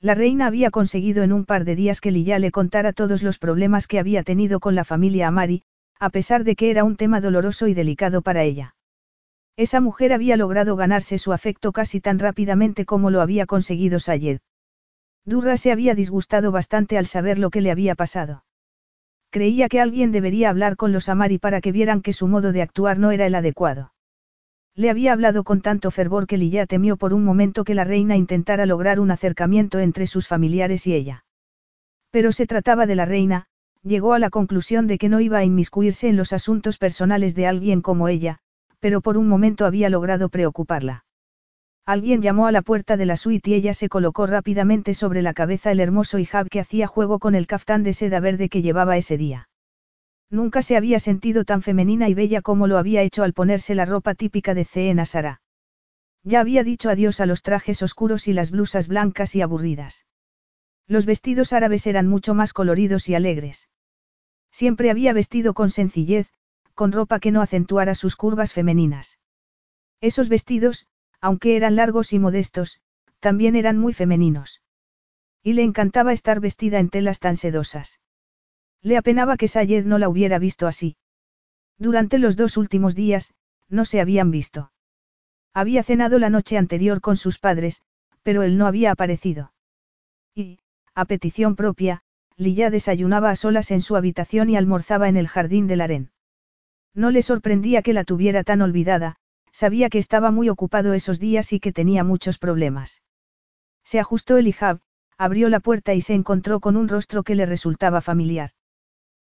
La reina había conseguido en un par de días que Lilla le contara todos los problemas que había tenido con la familia Amari, a pesar de que era un tema doloroso y delicado para ella. Esa mujer había logrado ganarse su afecto casi tan rápidamente como lo había conseguido Sayed. Durra se había disgustado bastante al saber lo que le había pasado. Creía que alguien debería hablar con los Amari para que vieran que su modo de actuar no era el adecuado. Le había hablado con tanto fervor que Lilla temió por un momento que la reina intentara lograr un acercamiento entre sus familiares y ella. Pero se trataba de la reina, llegó a la conclusión de que no iba a inmiscuirse en los asuntos personales de alguien como ella, pero por un momento había logrado preocuparla. Alguien llamó a la puerta de la suite y ella se colocó rápidamente sobre la cabeza el hermoso hijab que hacía juego con el caftán de seda verde que llevaba ese día. Nunca se había sentido tan femenina y bella como lo había hecho al ponerse la ropa típica de Ceena Sara. Ya había dicho adiós a los trajes oscuros y las blusas blancas y aburridas. Los vestidos árabes eran mucho más coloridos y alegres. Siempre había vestido con sencillez, con ropa que no acentuara sus curvas femeninas. Esos vestidos, aunque eran largos y modestos, también eran muy femeninos. Y le encantaba estar vestida en telas tan sedosas. Le apenaba que Sayed no la hubiera visto así. Durante los dos últimos días, no se habían visto. Había cenado la noche anterior con sus padres, pero él no había aparecido. Y, a petición propia, Lilla desayunaba a solas en su habitación y almorzaba en el jardín del harén. No le sorprendía que la tuviera tan olvidada, sabía que estaba muy ocupado esos días y que tenía muchos problemas. Se ajustó el hijab, abrió la puerta y se encontró con un rostro que le resultaba familiar.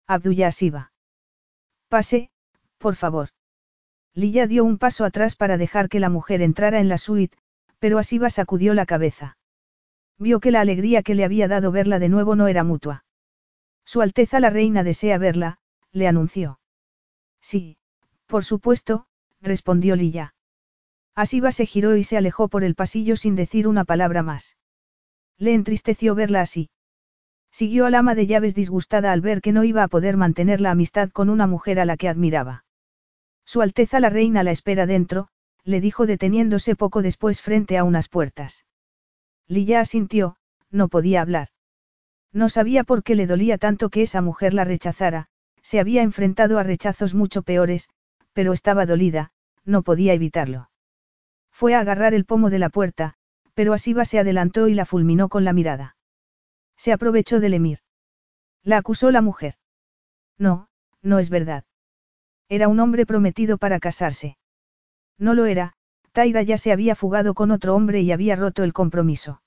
Abdullah Siva. Pase, por favor. Lilla dio un paso atrás para dejar que la mujer entrara en la suite, pero Asiba sacudió la cabeza. Vio que la alegría que le había dado verla de nuevo no era mutua. Su Alteza la Reina desea verla, le anunció. Sí, por supuesto, respondió Lilla. Asiba se giró y se alejó por el pasillo sin decir una palabra más. Le entristeció verla así. Siguió al ama de llaves disgustada al ver que no iba a poder mantener la amistad con una mujer a la que admiraba. Su Alteza la Reina la espera dentro, le dijo deteniéndose poco después frente a unas puertas. Lilla asintió, no podía hablar. No sabía por qué le dolía tanto que esa mujer la rechazara, se había enfrentado a rechazos mucho peores, pero estaba dolida, no podía evitarlo. Fue a agarrar el pomo de la puerta, pero Asiba se adelantó y la fulminó con la mirada. Se aprovechó del emir. La acusó la mujer. No, no es verdad. Era un hombre prometido para casarse. No lo era, Taira ya se había fugado con otro hombre y había roto el compromiso.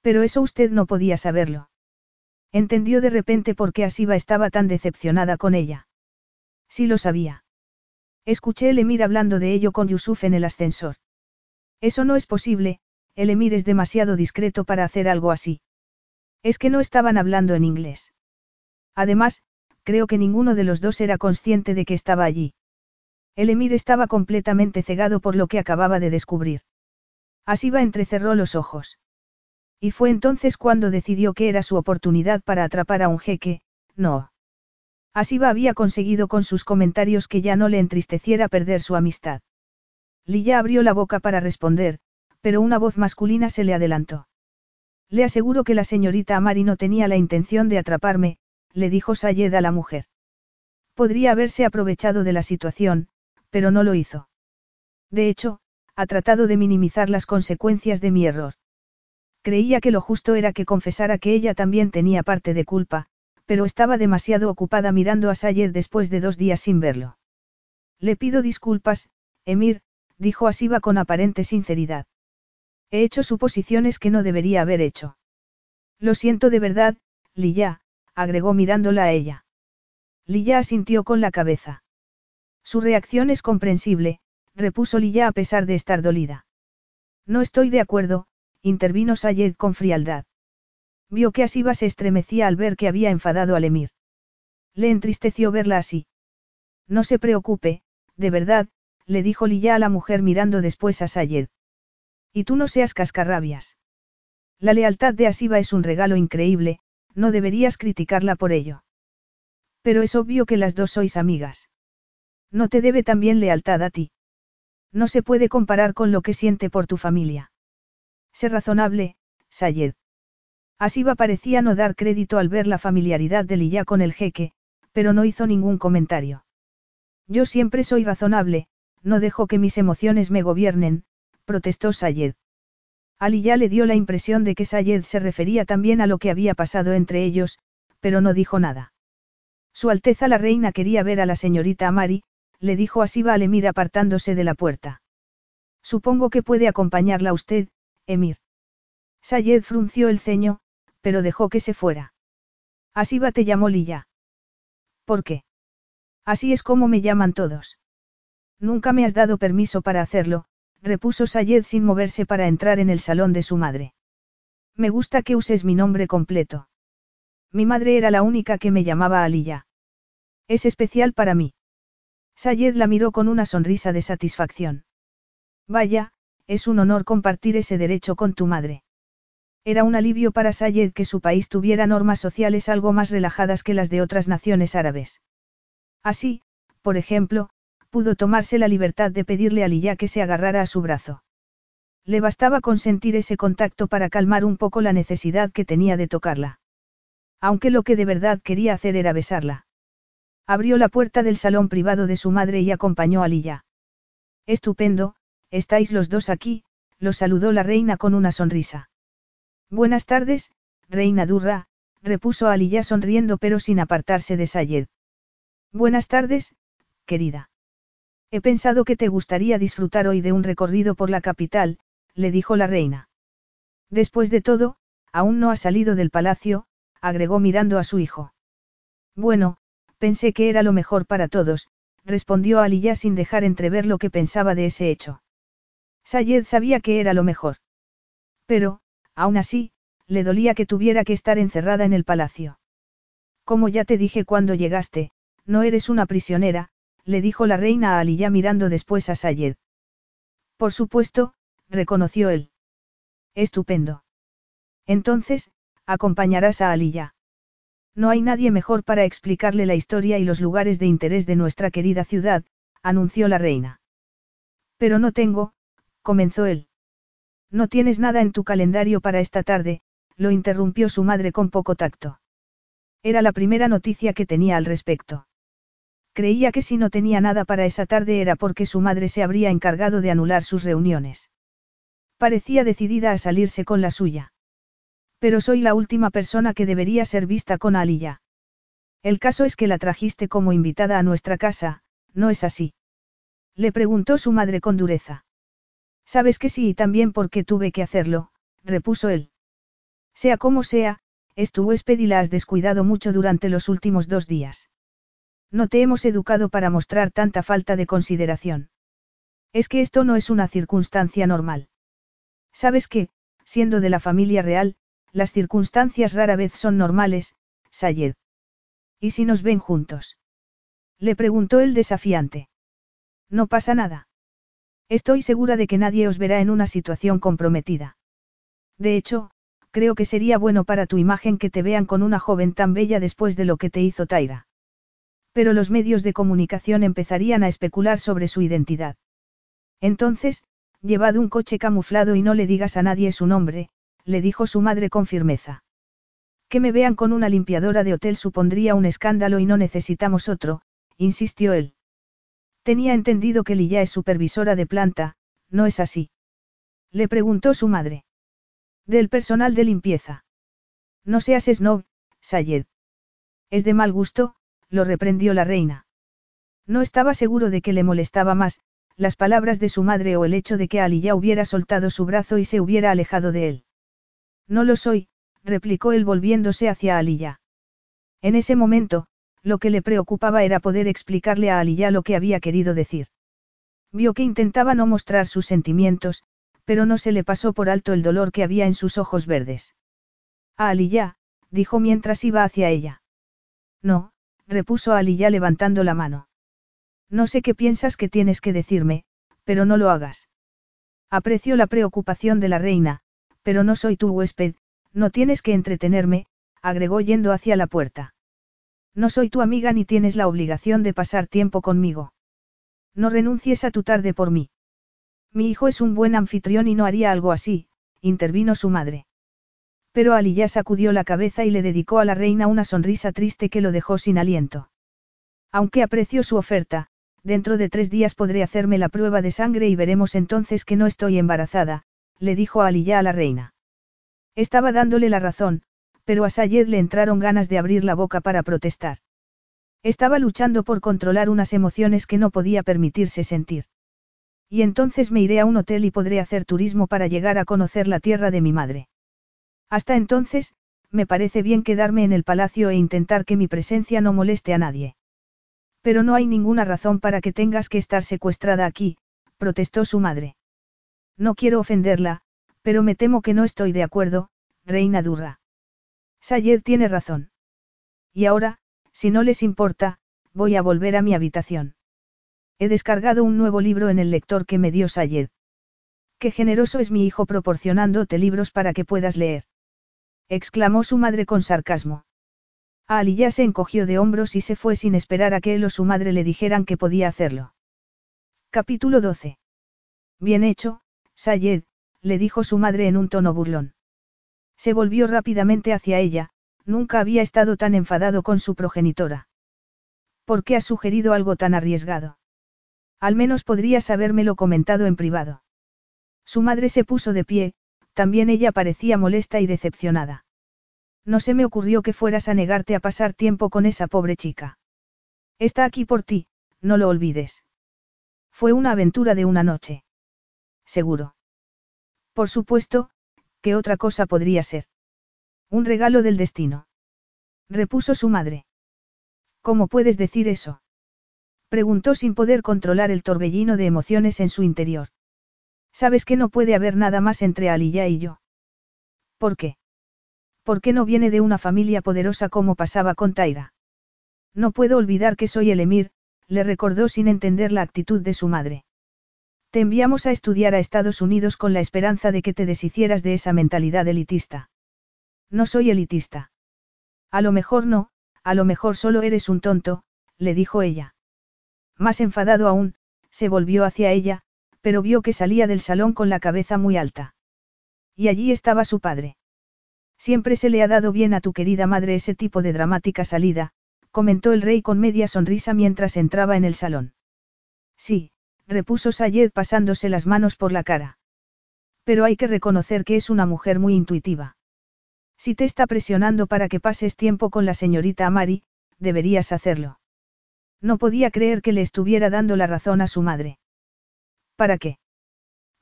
Pero eso usted no podía saberlo. Entendió de repente por qué Asiba estaba tan decepcionada con ella. Sí lo sabía. Escuché el emir hablando de ello con Yusuf en el ascensor. Eso no es posible, el emir es demasiado discreto para hacer algo así. Es que no estaban hablando en inglés. Además, creo que ninguno de los dos era consciente de que estaba allí. El emir estaba completamente cegado por lo que acababa de descubrir. Asiba entrecerró los ojos. Y fue entonces cuando decidió que era su oportunidad para atrapar a un jeque, no. Asiba había conseguido con sus comentarios que ya no le entristeciera perder su amistad. Lilla abrió la boca para responder, pero una voz masculina se le adelantó. Le aseguro que la señorita Amari no tenía la intención de atraparme, le dijo Sayed a la mujer. Podría haberse aprovechado de la situación, pero no lo hizo. De hecho, ha tratado de minimizar las consecuencias de mi error. Creía que lo justo era que confesara que ella también tenía parte de culpa, pero estaba demasiado ocupada mirando a Sayed después de dos días sin verlo. Le pido disculpas, Emir, dijo Asiba con aparente sinceridad. He hecho suposiciones que no debería haber hecho. Lo siento de verdad, Lilla, agregó mirándola a ella. Lilla asintió con la cabeza. Su reacción es comprensible, repuso Lilla a pesar de estar dolida. No estoy de acuerdo, intervino Sayed con frialdad. Vio que Asiba se estremecía al ver que había enfadado al emir. Le entristeció verla así. No se preocupe, de verdad, le dijo Lilla a la mujer mirando después a Sayed. Y tú no seas cascarrabias. La lealtad de Asiba es un regalo increíble, no deberías criticarla por ello. Pero es obvio que las dos sois amigas. No te debe también lealtad a ti. No se puede comparar con lo que siente por tu familia. Sé razonable, Sayed. Asiba parecía no dar crédito al ver la familiaridad de Lilla con el jeque, pero no hizo ningún comentario. Yo siempre soy razonable, no dejo que mis emociones me gobiernen, protestó Sayed. A Lilla le dio la impresión de que Sayed se refería también a lo que había pasado entre ellos, pero no dijo nada. Su Alteza la Reina quería ver a la señorita Amari, le dijo Asiba al emir apartándose de la puerta. Supongo que puede acompañarla usted, emir. Sayed frunció el ceño, pero dejó que se fuera. Asiba te llamó Lilla. ¿Por qué? Así es como me llaman todos. Nunca me has dado permiso para hacerlo, repuso Sayed sin moverse para entrar en el salón de su madre. Me gusta que uses mi nombre completo. Mi madre era la única que me llamaba Aliyah. Es especial para mí. Sayed la miró con una sonrisa de satisfacción. Vaya, es un honor compartir ese derecho con tu madre. Era un alivio para Sayed que su país tuviera normas sociales algo más relajadas que las de otras naciones árabes. Así, por ejemplo, pudo tomarse la libertad de pedirle a Aliyah que se agarrara a su brazo. Le bastaba consentir ese contacto para calmar un poco la necesidad que tenía de tocarla. Aunque lo que de verdad quería hacer era besarla. Abrió la puerta del salón privado de su madre y acompañó a Lilla. Estupendo, estáis los dos aquí, lo saludó la reina con una sonrisa. Buenas tardes, reina Durra, repuso Aliyah sonriendo pero sin apartarse de Sayed. Buenas tardes, querida. He pensado que te gustaría disfrutar hoy de un recorrido por la capital, le dijo la reina. Después de todo, aún no ha salido del palacio, agregó mirando a su hijo. Bueno, pensé que era lo mejor para todos, respondió Aliyah sin dejar entrever lo que pensaba de ese hecho. Sayed sabía que era lo mejor. Pero, aún así, le dolía que tuviera que estar encerrada en el palacio. Como ya te dije cuando llegaste, no eres una prisionera, le dijo la reina a Aliyah mirando después a Sayed. Por supuesto, reconoció él. Estupendo. Entonces, acompañarás a Aliyah. No hay nadie mejor para explicarle la historia y los lugares de interés de nuestra querida ciudad, anunció la reina. Pero no tengo, comenzó él. No tienes nada en tu calendario para esta tarde, lo interrumpió su madre con poco tacto. Era la primera noticia que tenía al respecto. Creía que si no tenía nada para esa tarde era porque su madre se habría encargado de anular sus reuniones. Parecía decidida a salirse con la suya. Pero soy la última persona que debería ser vista con Aliyah. El caso es que la trajiste como invitada a nuestra casa, ¿no es así? Le preguntó su madre con dureza. Sabes que sí y también porque tuve que hacerlo, repuso él. Sea como sea, es tu huésped y la has descuidado mucho durante los últimos dos días. No te hemos educado para mostrar tanta falta de consideración. Es que esto no es una circunstancia normal. Sabes que, siendo de la familia real, las circunstancias rara vez son normales, Sayed. ¿Y si nos ven juntos? Le preguntó el desafiante. No pasa nada. Estoy segura de que nadie os verá en una situación comprometida. De hecho, creo que sería bueno para tu imagen que te vean con una joven tan bella después de lo que te hizo Taira. Pero los medios de comunicación empezarían a especular sobre su identidad. Entonces, llevad un coche camuflado y no le digas a nadie su nombre, le dijo su madre con firmeza. Que me vean con una limpiadora de hotel supondría un escándalo y no necesitamos otro, insistió él. Tenía entendido que Lilla es supervisora de planta, ¿no es así? Le preguntó su madre. Del personal de limpieza. No seas snob, Sayed. Es de mal gusto, lo reprendió la reina. No estaba seguro de que le molestaba más, las palabras de su madre o el hecho de que Ali ya hubiera soltado su brazo y se hubiera alejado de él. No lo soy, replicó él volviéndose hacia Aliyah. En ese momento, lo que le preocupaba era poder explicarle a Aliyah lo que había querido decir. Vio que intentaba no mostrar sus sentimientos, pero no se le pasó por alto el dolor que había en sus ojos verdes. A Aliyah, dijo mientras iba hacia ella. No, repuso Ali ya levantando la mano. No sé qué piensas que tienes que decirme, pero no lo hagas. Aprecio la preocupación de la reina, pero no soy tu huésped, no tienes que entretenerme, agregó yendo hacia la puerta. No soy tu amiga ni tienes la obligación de pasar tiempo conmigo. No renuncies a tu tarde por mí. Mi hijo es un buen anfitrión y no haría algo así, intervino su madre. Pero Ali ya sacudió la cabeza y le dedicó a la reina una sonrisa triste que lo dejó sin aliento. Aunque apreció su oferta, dentro de tres días podré hacerme la prueba de sangre y veremos entonces que no estoy embarazada, le dijo ya a la reina. Estaba dándole la razón, pero a Sayed le entraron ganas de abrir la boca para protestar. Estaba luchando por controlar unas emociones que no podía permitirse sentir. Y entonces me iré a un hotel y podré hacer turismo para llegar a conocer la tierra de mi madre. Hasta entonces, me parece bien quedarme en el palacio e intentar que mi presencia no moleste a nadie. Pero no hay ninguna razón para que tengas que estar secuestrada aquí, protestó su madre. No quiero ofenderla, pero me temo que no estoy de acuerdo, reina Durra. Sayed tiene razón. Y ahora, si no les importa, voy a volver a mi habitación. He descargado un nuevo libro en el lector que me dio Sayed. Qué generoso es mi hijo proporcionándote libros para que puedas leer. exclamó su madre con sarcasmo. Ali ya se encogió de hombros y se fue sin esperar a que él o su madre le dijeran que podía hacerlo. Capítulo 12. Bien hecho, Sayed, le dijo su madre en un tono burlón. Se volvió rápidamente hacia ella, nunca había estado tan enfadado con su progenitora. ¿Por qué has sugerido algo tan arriesgado? Al menos podrías habérmelo comentado en privado. Su madre se puso de pie, también ella parecía molesta y decepcionada. No se me ocurrió que fueras a negarte a pasar tiempo con esa pobre chica. Está aquí por ti, no lo olvides. Fue una aventura de una noche. Seguro. Por supuesto, ¿qué otra cosa podría ser? Un regalo del destino. Repuso su madre. ¿Cómo puedes decir eso? Preguntó sin poder controlar el torbellino de emociones en su interior. Sabes que no puede haber nada más entre Aliyah y yo. ¿Por qué? ¿Por qué no viene de una familia poderosa como pasaba con Taira? No puedo olvidar que soy el emir, le recordó sin entender la actitud de su madre. Te enviamos a estudiar a Estados Unidos con la esperanza de que te deshicieras de esa mentalidad elitista. No soy elitista. A lo mejor no, a lo mejor solo eres un tonto, le dijo ella. Más enfadado aún, se volvió hacia ella, pero vio que salía del salón con la cabeza muy alta. Y allí estaba su padre. Siempre se le ha dado bien a tu querida madre ese tipo de dramática salida, comentó el rey con media sonrisa mientras entraba en el salón. Sí, repuso Sayed pasándose las manos por la cara. Pero hay que reconocer que es una mujer muy intuitiva. Si te está presionando para que pases tiempo con la señorita Amari, deberías hacerlo. No podía creer que le estuviera dando la razón a su madre. ¿Para qué?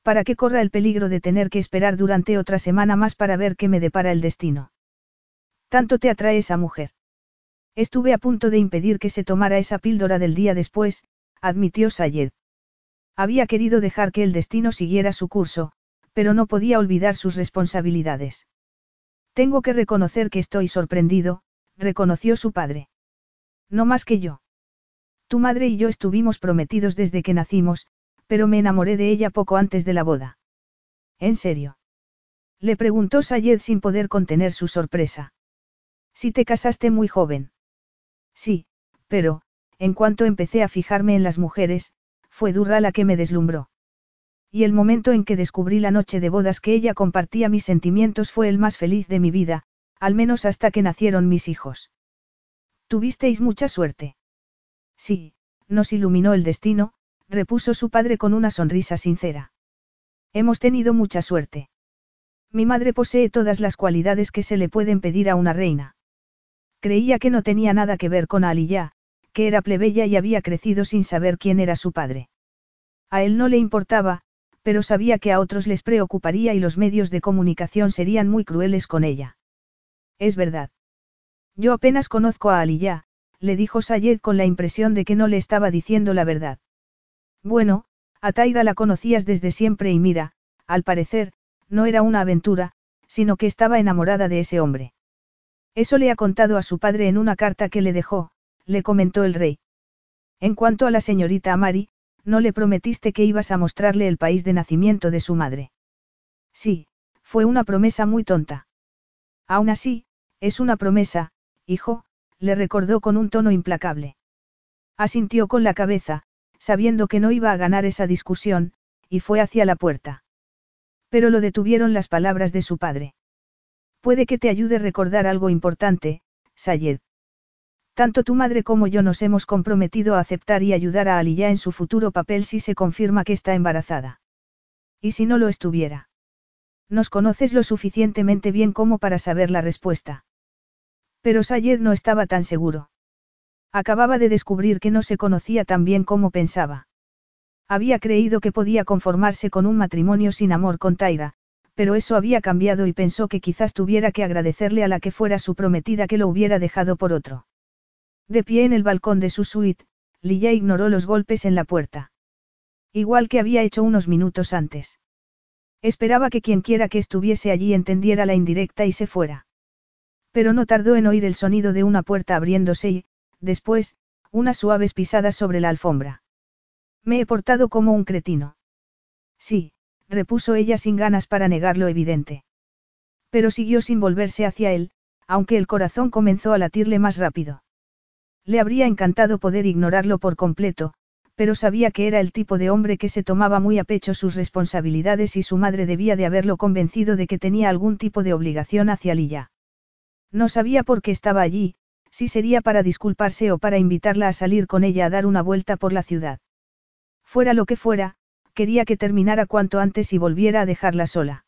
Para que corra el peligro de tener que esperar durante otra semana más para ver qué me depara el destino. Tanto te atrae esa mujer. Estuve a punto de impedir que se tomara esa píldora del día después, admitió Sayed. Había querido dejar que el destino siguiera su curso, pero no podía olvidar sus responsabilidades. Tengo que reconocer que estoy sorprendido, reconoció su padre. No más que yo. Tu madre y yo estuvimos prometidos desde que nacimos, pero me enamoré de ella poco antes de la boda. ¿En serio? Le preguntó Sayed sin poder contener su sorpresa. Si te casaste muy joven. Sí, pero, en cuanto empecé a fijarme en las mujeres, fue Durra la que me deslumbró. Y el momento en que descubrí la noche de bodas que ella compartía mis sentimientos fue el más feliz de mi vida, al menos hasta que nacieron mis hijos. Tuvisteis mucha suerte. Sí, nos iluminó el destino, repuso su padre con una sonrisa sincera. Hemos tenido mucha suerte. Mi madre posee todas las cualidades que se le pueden pedir a una reina. Creía que no tenía nada que ver con Aliyah, que era plebeya y había crecido sin saber quién era su padre. A él no le importaba, pero sabía que a otros les preocuparía y los medios de comunicación serían muy crueles con ella. Es verdad. Yo apenas conozco a Aliyah, le dijo Sayed con la impresión de que no le estaba diciendo la verdad. Bueno, a Taira la conocías desde siempre y mira, al parecer, no era una aventura, sino que estaba enamorada de ese hombre. Eso le ha contado a su padre en una carta que le dejó, le comentó el rey. En cuanto a la señorita Amari, no le prometiste que ibas a mostrarle el país de nacimiento de su madre. Sí, fue una promesa muy tonta. Aún así, es una promesa, hijo, le recordó con un tono implacable. Asintió con la cabeza, sabiendo que no iba a ganar esa discusión, y fue hacia la puerta. Pero lo detuvieron las palabras de su padre. Puede que te ayude a recordar algo importante, Sayed. Tanto tu madre como yo nos hemos comprometido a aceptar y ayudar a Aliyah en su futuro papel si se confirma que está embarazada. ¿Y si no lo estuviera? Nos conoces lo suficientemente bien como para saber la respuesta. Pero Sayed no estaba tan seguro. Acababa de descubrir que no se conocía tan bien como pensaba. Había creído que podía conformarse con un matrimonio sin amor con Taira, pero eso había cambiado y pensó que quizás tuviera que agradecerle a la que fuera su prometida que lo hubiera dejado por otro. De pie en el balcón de su suite, Lilla ignoró los golpes en la puerta. Igual que había hecho unos minutos antes. Esperaba que quienquiera que estuviese allí entendiera la indirecta y se fuera. Pero no tardó en oír el sonido de una puerta abriéndose y, después, unas suaves pisadas sobre la alfombra. Me he portado como un cretino. Sí, repuso ella sin ganas para negar lo evidente. Pero siguió sin volverse hacia él, aunque el corazón comenzó a latirle más rápido. Le habría encantado poder ignorarlo por completo, pero sabía que era el tipo de hombre que se tomaba muy a pecho sus responsabilidades y su madre debía de haberlo convencido de que tenía algún tipo de obligación hacia Lilla. No sabía por qué estaba allí, si sería para disculparse o para invitarla a salir con ella a dar una vuelta por la ciudad. Fuera lo que fuera, quería que terminara cuanto antes y volviera a dejarla sola.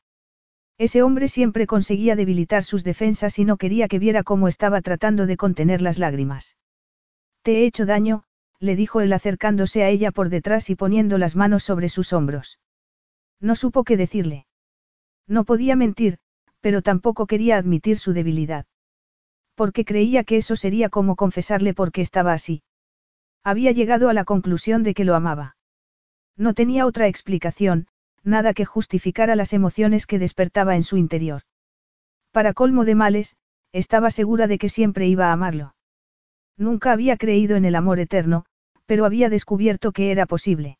Ese hombre siempre conseguía debilitar sus defensas y no quería que viera cómo estaba tratando de contener las lágrimas. Te he hecho daño, le dijo él acercándose a ella por detrás y poniendo las manos sobre sus hombros. No supo qué decirle. No podía mentir, pero tampoco quería admitir su debilidad. Porque creía que eso sería como confesarle por qué estaba así. Había llegado a la conclusión de que lo amaba. No tenía otra explicación, nada que justificara las emociones que despertaba en su interior. Para colmo de males, estaba segura de que siempre iba a amarlo. Nunca había creído en el amor eterno, pero había descubierto que era posible.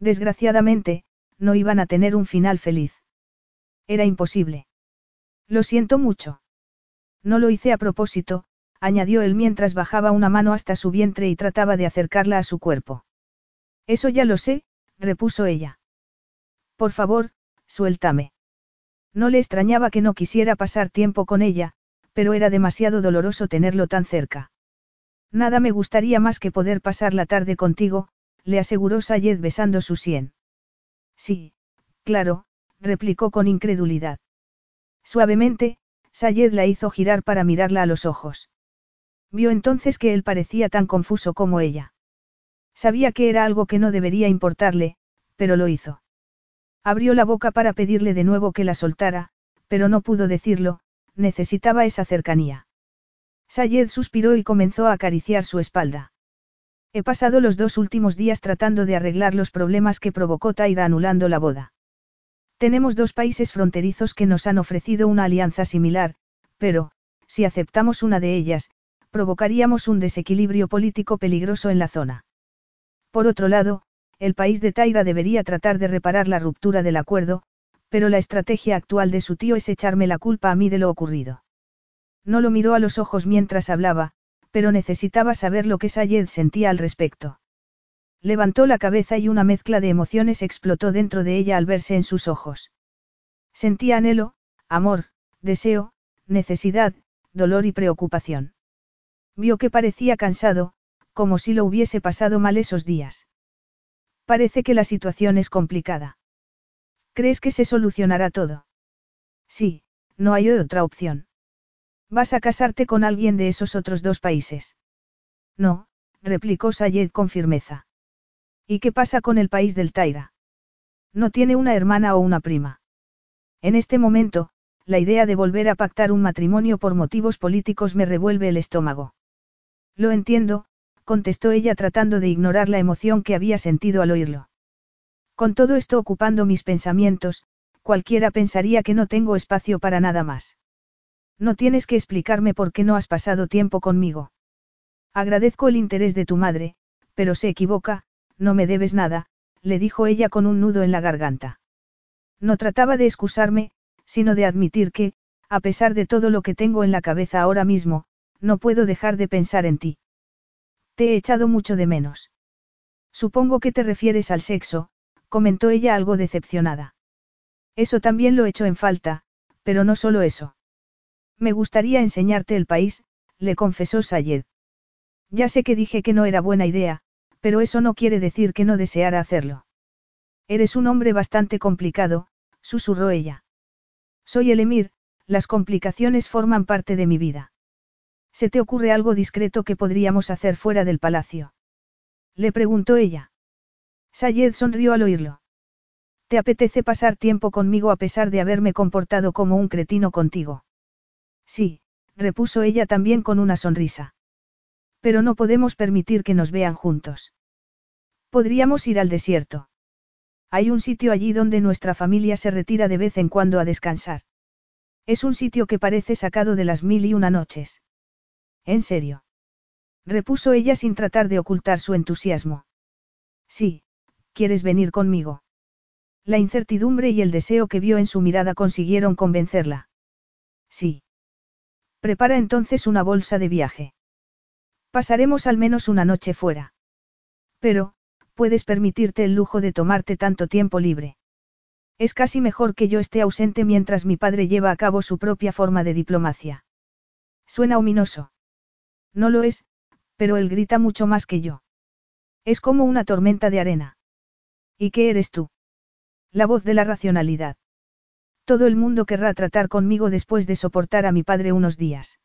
Desgraciadamente, no iban a tener un final feliz. Era imposible. Lo siento mucho. No lo hice a propósito, añadió él mientras bajaba una mano hasta su vientre y trataba de acercarla a su cuerpo. Eso ya lo sé, repuso ella. Por favor, suéltame. No le extrañaba que no quisiera pasar tiempo con ella, pero era demasiado doloroso tenerlo tan cerca. Nada me gustaría más que poder pasar la tarde contigo, le aseguró Sayed besando su sien. Sí, claro, replicó con incredulidad. Suavemente, Sayed la hizo girar para mirarla a los ojos. Vio entonces que él parecía tan confuso como ella. Sabía que era algo que no debería importarle, pero lo hizo. Abrió la boca para pedirle de nuevo que la soltara, pero no pudo decirlo, necesitaba esa cercanía. Sayed suspiró y comenzó a acariciar su espalda. He pasado los dos últimos días tratando de arreglar los problemas que provocó Taira anulando la boda. Tenemos dos países fronterizos que nos han ofrecido una alianza similar, pero, si aceptamos una de ellas, provocaríamos un desequilibrio político peligroso en la zona. Por otro lado, el país de Taira debería tratar de reparar la ruptura del acuerdo, pero la estrategia actual de su tío es echarme la culpa a mí de lo ocurrido. No lo miró a los ojos mientras hablaba, pero necesitaba saber lo que Sayed sentía al respecto. Levantó la cabeza y una mezcla de emociones explotó dentro de ella al verse en sus ojos. Sentía anhelo, amor, deseo, necesidad, dolor y preocupación. Vio que parecía cansado, como si lo hubiese pasado mal esos días. Parece que la situación es complicada. ¿Crees que se solucionará todo? Sí, no hay otra opción. ¿Vas a casarte con alguien de esos otros dos países? No, replicó Sayed con firmeza. ¿Y qué pasa con el país del Taira? No tiene una hermana o una prima. En este momento, la idea de volver a pactar un matrimonio por motivos políticos me revuelve el estómago. Lo entiendo, contestó ella tratando de ignorar la emoción que había sentido al oírlo. Con todo esto ocupando mis pensamientos, cualquiera pensaría que no tengo espacio para nada más. No tienes que explicarme por qué no has pasado tiempo conmigo. Agradezco el interés de tu madre, pero se equivoca, no me debes nada, le dijo ella con un nudo en la garganta. No trataba de excusarme, sino de admitir que, a pesar de todo lo que tengo en la cabeza ahora mismo, no puedo dejar de pensar en ti. Te he echado mucho de menos. Supongo que te refieres al sexo, comentó ella algo decepcionada. Eso también lo echo en falta, pero no solo eso. Me gustaría enseñarte el país, le confesó Sayed. Ya sé que dije que no era buena idea, pero eso no quiere decir que no deseara hacerlo. Eres un hombre bastante complicado, susurró ella. Soy el emir, las complicaciones forman parte de mi vida. ¿Se te ocurre algo discreto que podríamos hacer fuera del palacio? Le preguntó ella. Sayed sonrió al oírlo. ¿Te apetece pasar tiempo conmigo a pesar de haberme comportado como un cretino contigo? Sí, repuso ella también con una sonrisa. Pero no podemos permitir que nos vean juntos. Podríamos ir al desierto. Hay un sitio allí donde nuestra familia se retira de vez en cuando a descansar. Es un sitio que parece sacado de las mil y una noches. ¿En serio? Repuso ella sin tratar de ocultar su entusiasmo. Sí, ¿quieres venir conmigo? La incertidumbre y el deseo que vio en su mirada consiguieron convencerla. Sí. Prepara entonces una bolsa de viaje. Pasaremos al menos una noche fuera. Pero, puedes permitirte el lujo de tomarte tanto tiempo libre. Es casi mejor que yo esté ausente mientras mi padre lleva a cabo su propia forma de diplomacia. Suena ominoso. No lo es, pero él grita mucho más que yo. Es como una tormenta de arena. ¿Y qué eres tú? La voz de la racionalidad. Todo el mundo querrá tratar conmigo después de soportar a mi padre unos días.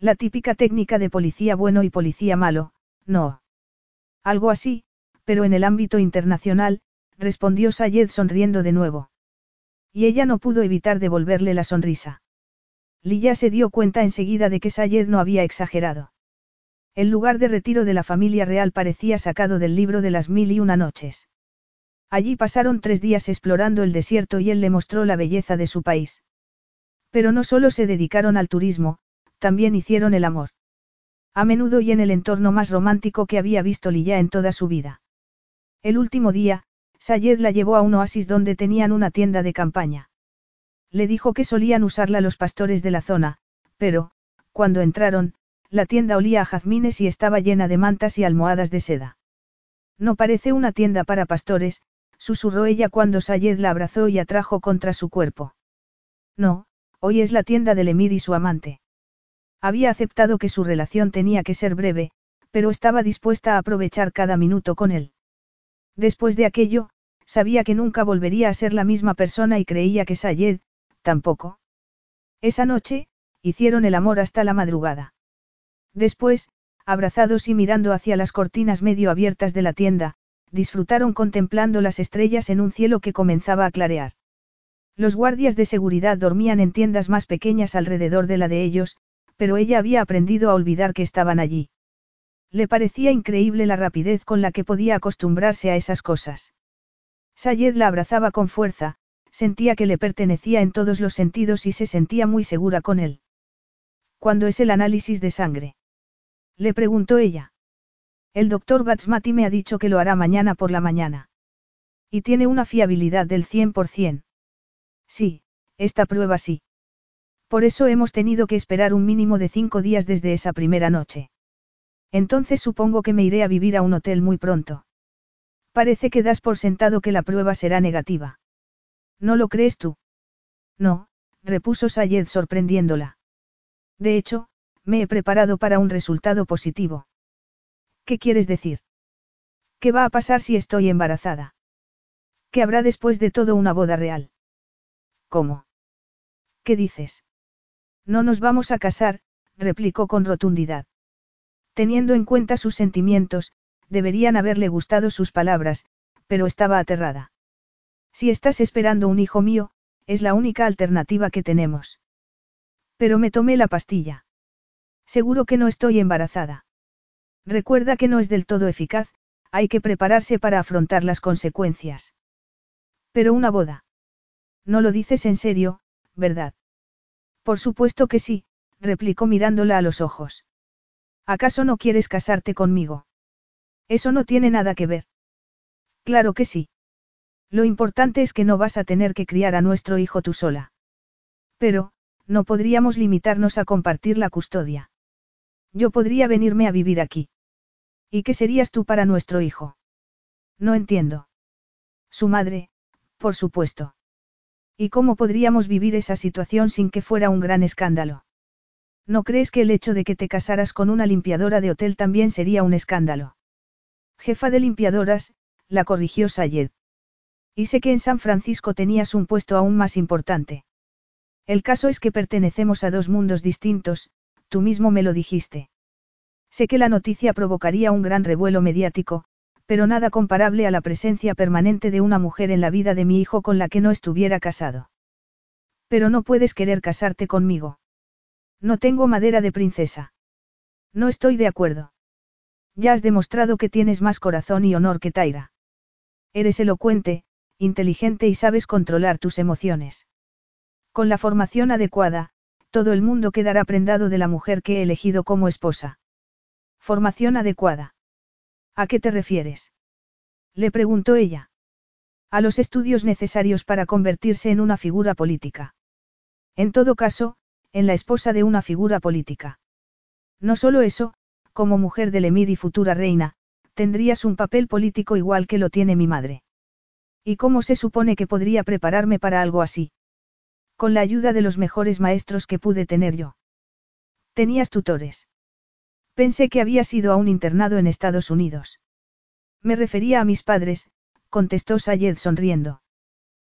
La típica técnica de policía bueno y policía malo, no. Algo así, pero en el ámbito internacional, respondió Sayed sonriendo de nuevo. Y ella no pudo evitar devolverle la sonrisa. Lilla se dio cuenta enseguida de que Sayed no había exagerado. El lugar de retiro de la familia real parecía sacado del libro de las mil y una noches. Allí pasaron tres días explorando el desierto y él le mostró la belleza de su país. Pero no solo se dedicaron al turismo, también hicieron el amor. A menudo y en el entorno más romántico que había visto Lilla en toda su vida. El último día, Sayed la llevó a un oasis donde tenían una tienda de campaña. Le dijo que solían usarla los pastores de la zona, pero, cuando entraron, la tienda olía a jazmines y estaba llena de mantas y almohadas de seda. No parece una tienda para pastores, susurró ella cuando Sayed la abrazó y atrajo contra su cuerpo. No, hoy es la tienda del emir y su amante. Había aceptado que su relación tenía que ser breve, pero estaba dispuesta a aprovechar cada minuto con él. Después de aquello, sabía que nunca volvería a ser la misma persona y creía que Sayed, tampoco. Esa noche, hicieron el amor hasta la madrugada. Después, abrazados y mirando hacia las cortinas medio abiertas de la tienda, disfrutaron contemplando las estrellas en un cielo que comenzaba a clarear. Los guardias de seguridad dormían en tiendas más pequeñas alrededor de la de ellos, pero ella había aprendido a olvidar que estaban allí. Le parecía increíble la rapidez con la que podía acostumbrarse a esas cosas. Sayed la abrazaba con fuerza, sentía que le pertenecía en todos los sentidos y se sentía muy segura con él. ¿Cuándo es el análisis de sangre? Le preguntó ella. El doctor Batsmati me ha dicho que lo hará mañana por la mañana. Y tiene una fiabilidad del 100%. Sí, esta prueba sí. Por eso hemos tenido que esperar un mínimo de cinco días desde esa primera noche. Entonces supongo que me iré a vivir a un hotel muy pronto. Parece que das por sentado que la prueba será negativa. ¿No lo crees tú? No, repuso Sayed sorprendiéndola. De hecho, me he preparado para un resultado positivo. ¿Qué quieres decir? ¿Qué va a pasar si estoy embarazada? ¿Qué habrá después de todo una boda real? ¿Cómo? ¿Qué dices? No nos vamos a casar, replicó con rotundidad. Teniendo en cuenta sus sentimientos, deberían haberle gustado sus palabras, pero estaba aterrada. Si estás esperando un hijo mío, es la única alternativa que tenemos. Pero me tomé la pastilla. Seguro que no estoy embarazada. Recuerda que no es del todo eficaz, hay que prepararse para afrontar las consecuencias. Pero una boda. No lo dices en serio, ¿verdad? Por supuesto que sí, replicó mirándola a los ojos. ¿Acaso no quieres casarte conmigo? Eso no tiene nada que ver. Claro que sí. Lo importante es que no vas a tener que criar a nuestro hijo tú sola. Pero, no podríamos limitarnos a compartir la custodia. Yo podría venirme a vivir aquí. ¿Y qué serías tú para nuestro hijo? No entiendo. Su madre, por supuesto. ¿Y cómo podríamos vivir esa situación sin que fuera un gran escándalo? ¿No crees que el hecho de que te casaras con una limpiadora de hotel también sería un escándalo? Jefa de limpiadoras, la corrigió Sayed. Y sé que en San Francisco tenías un puesto aún más importante. El caso es que pertenecemos a dos mundos distintos, tú mismo me lo dijiste. Sé que la noticia provocaría un gran revuelo mediático, pero nada comparable a la presencia permanente de una mujer en la vida de mi hijo con la que no estuviera casado. Pero no puedes querer casarte conmigo. No tengo madera de princesa. No estoy de acuerdo. Ya has demostrado que tienes más corazón y honor que Taira. Eres elocuente, inteligente y sabes controlar tus emociones. Con la formación adecuada, todo el mundo quedará prendado de la mujer que he elegido como esposa. Formación adecuada. ¿A qué te refieres? Le preguntó ella. A los estudios necesarios para convertirse en una figura política. En todo caso, en la esposa de una figura política. No solo eso, como mujer del emir y futura reina, tendrías un papel político igual que lo tiene mi madre. ¿Y cómo se supone que podría prepararme para algo así? Con la ayuda de los mejores maestros que pude tener yo. Tenías tutores. Pensé que había ido a un internado en Estados Unidos. Me refería a mis padres, contestó Sayed sonriendo.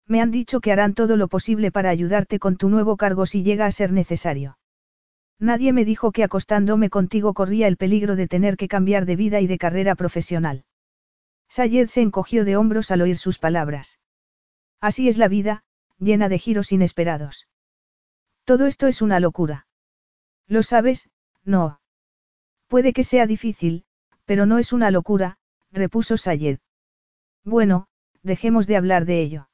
Me han dicho que harán todo lo posible para ayudarte con tu nuevo cargo si llega a ser necesario. Nadie me dijo que acostándome contigo corría el peligro de tener que cambiar de vida y de carrera profesional. Sayed se encogió de hombros al oír sus palabras. Así es la vida, llena de giros inesperados. Todo esto es una locura. ¿Lo sabes? No. Puede que sea difícil, pero no es una locura, repuso Sayed. Bueno, dejemos de hablar de ello.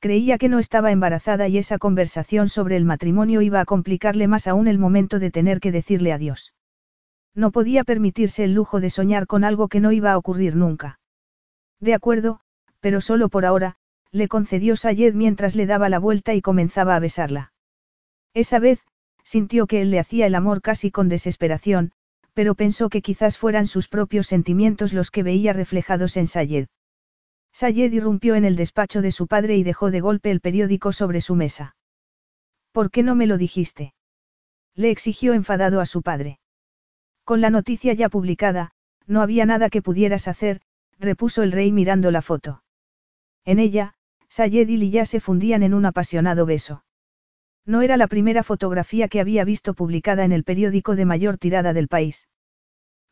Creía que no estaba embarazada y esa conversación sobre el matrimonio iba a complicarle más aún el momento de tener que decirle adiós. No podía permitirse el lujo de soñar con algo que no iba a ocurrir nunca. De acuerdo, pero solo por ahora, le concedió Sayed mientras le daba la vuelta y comenzaba a besarla. Esa vez, sintió que él le hacía el amor casi con desesperación, pero pensó que quizás fueran sus propios sentimientos los que veía reflejados en Sayed. Sayed irrumpió en el despacho de su padre y dejó de golpe el periódico sobre su mesa. ¿Por qué no me lo dijiste? Le exigió enfadado a su padre. Con la noticia ya publicada, no había nada que pudieras hacer, repuso el rey mirando la foto. En ella, Sayed y Lilla se fundían en un apasionado beso. No era la primera fotografía que había visto publicada en el periódico de mayor tirada del país.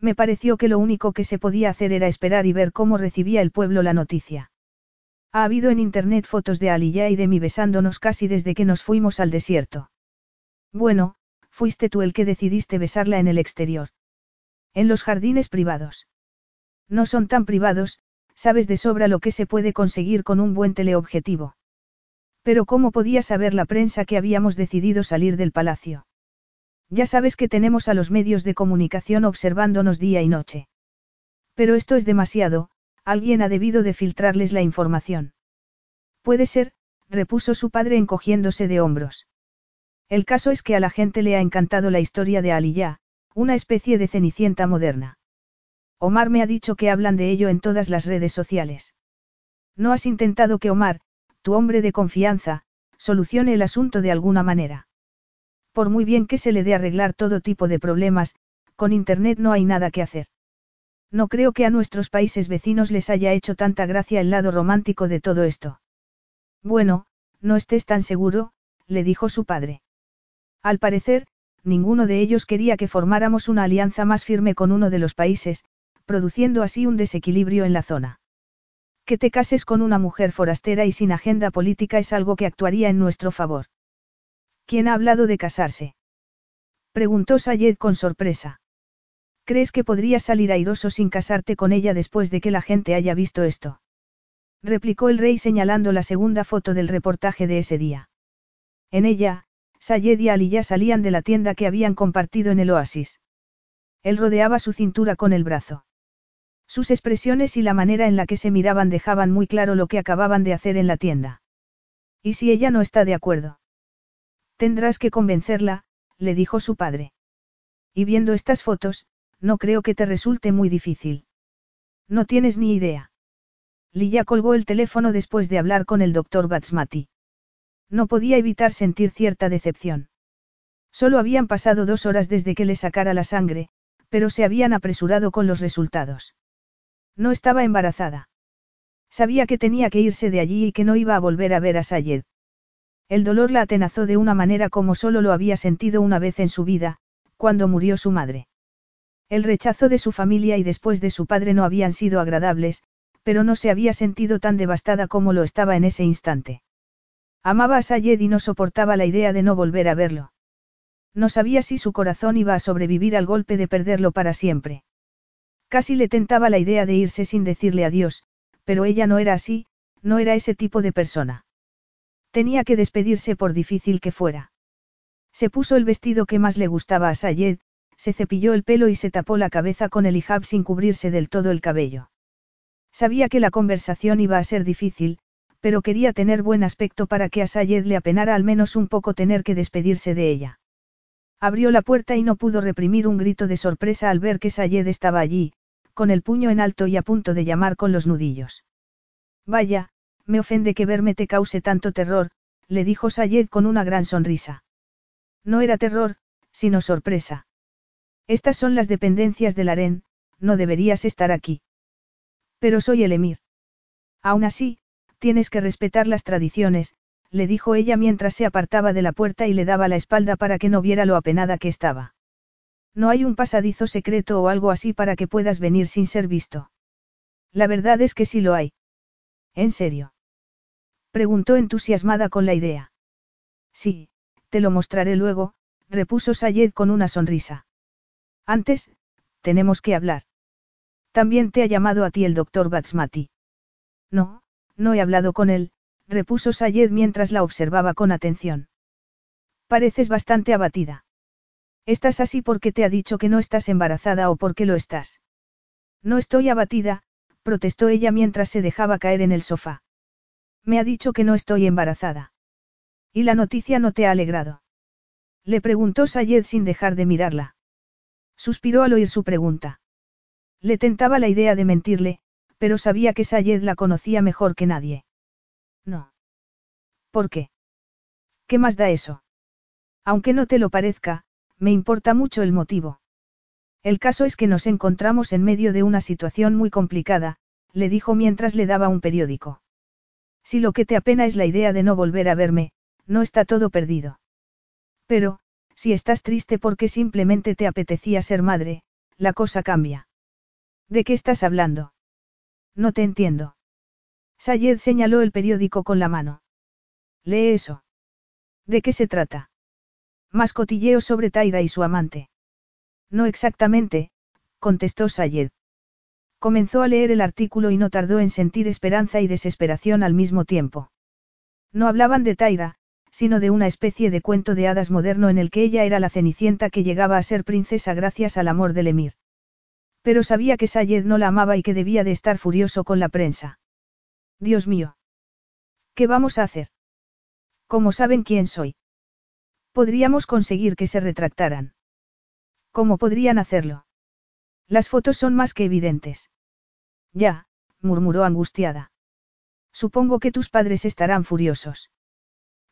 Me pareció que lo único que se podía hacer era esperar y ver cómo recibía el pueblo la noticia. Ha habido en internet fotos de Aliyah y de mí besándonos casi desde que nos fuimos al desierto. Bueno, fuiste tú el que decidiste besarla en el exterior. En los jardines privados. No son tan privados, sabes de sobra lo que se puede conseguir con un buen teleobjetivo. Pero ¿cómo podía saber la prensa que habíamos decidido salir del palacio? Ya sabes que tenemos a los medios de comunicación observándonos día y noche. Pero esto es demasiado, alguien ha debido de filtrarles la información. Puede ser, repuso su padre encogiéndose de hombros. El caso es que a la gente le ha encantado la historia de Aliyah, una especie de cenicienta moderna. Omar me ha dicho que hablan de ello en todas las redes sociales. ¿No has intentado que Omar, tu hombre de confianza, solucione el asunto de alguna manera? Por muy bien que se le dé arreglar todo tipo de problemas, con Internet no hay nada que hacer. No creo que a nuestros países vecinos les haya hecho tanta gracia el lado romántico de todo esto. Bueno, no estés tan seguro, le dijo su padre. Al parecer, ninguno de ellos quería que formáramos una alianza más firme con uno de los países, produciendo así un desequilibrio en la zona. Que te cases con una mujer forastera y sin agenda política es algo que actuaría en nuestro favor. ¿Quién ha hablado de casarse? Preguntó Sayed con sorpresa. ¿Crees que podrías salir airoso sin casarte con ella después de que la gente haya visto esto? Replicó el rey señalando la segunda foto del reportaje de ese día. En ella, Sayed y Ali ya salían de la tienda que habían compartido en el oasis. Él rodeaba su cintura con el brazo. Sus expresiones y la manera en la que se miraban dejaban muy claro lo que acababan de hacer en la tienda. ¿Y si ella no está de acuerdo? Tendrás que convencerla, le dijo su padre. Y viendo estas fotos, no creo que te resulte muy difícil. No tienes ni idea. Lilla colgó el teléfono después de hablar con el doctor Batsmati. No podía evitar sentir cierta decepción. Solo habían pasado dos horas desde que le sacara la sangre, pero se habían apresurado con los resultados. No estaba embarazada. Sabía que tenía que irse de allí y que no iba a volver a ver a Sayed. El dolor la atenazó de una manera como solo lo había sentido una vez en su vida, cuando murió su madre. El rechazo de su familia y después de su padre no habían sido agradables, pero no se había sentido tan devastada como lo estaba en ese instante. Amaba a Sayed y no soportaba la idea de no volver a verlo. No sabía si su corazón iba a sobrevivir al golpe de perderlo para siempre. Casi le tentaba la idea de irse sin decirle adiós, pero ella no era así, no era ese tipo de persona. Tenía que despedirse por difícil que fuera. Se puso el vestido que más le gustaba a Sayed, se cepilló el pelo y se tapó la cabeza con el hijab sin cubrirse del todo el cabello. Sabía que la conversación iba a ser difícil, pero quería tener buen aspecto para que a Sayed le apenara al menos un poco tener que despedirse de ella. Abrió la puerta y no pudo reprimir un grito de sorpresa al ver que Sayed estaba allí, con el puño en alto y a punto de llamar con los nudillos. Vaya, me ofende que verme te cause tanto terror, le dijo Sayed con una gran sonrisa. No era terror, sino sorpresa. Estas son las dependencias del harén, no deberías estar aquí. Pero soy el emir. Aún así, tienes que respetar las tradiciones, le dijo ella mientras se apartaba de la puerta y le daba la espalda para que no viera lo apenada que estaba. No hay un pasadizo secreto o algo así para que puedas venir sin ser visto. La verdad es que sí lo hay. ¿En serio? Preguntó entusiasmada con la idea. Sí, te lo mostraré luego, repuso Sayed con una sonrisa. Antes, tenemos que hablar. También te ha llamado a ti el doctor Batsmati. No, no he hablado con él, repuso Sayed mientras la observaba con atención. Pareces bastante abatida. Estás así porque te ha dicho que no estás embarazada o porque lo estás. No estoy abatida, protestó ella mientras se dejaba caer en el sofá. Me ha dicho que no estoy embarazada. ¿Y la noticia no te ha alegrado? Le preguntó Sayed sin dejar de mirarla. Suspiró al oír su pregunta. Le tentaba la idea de mentirle, pero sabía que Sayed la conocía mejor que nadie. No. ¿Por qué? ¿Qué más da eso? Aunque no te lo parezca, me importa mucho el motivo. El caso es que nos encontramos en medio de una situación muy complicada, le dijo mientras le daba un periódico. Si lo que te apena es la idea de no volver a verme, no está todo perdido. Pero, si estás triste porque simplemente te apetecía ser madre, la cosa cambia. ¿De qué estás hablando? No te entiendo. Sayed señaló el periódico con la mano. Lee eso. ¿De qué se trata? Más cotilleos sobre Taira y su amante. No exactamente, contestó Sayed. Comenzó a leer el artículo y no tardó en sentir esperanza y desesperación al mismo tiempo. No hablaban de Taira, sino de una especie de cuento de hadas moderno en el que ella era la cenicienta que llegaba a ser princesa gracias al amor del emir. Pero sabía que Sayed no la amaba y que debía de estar furioso con la prensa. Dios mío. ¿Qué vamos a hacer? ¿Cómo saben quién soy? Podríamos conseguir que se retractaran. ¿Cómo podrían hacerlo? Las fotos son más que evidentes. Ya, murmuró angustiada. Supongo que tus padres estarán furiosos.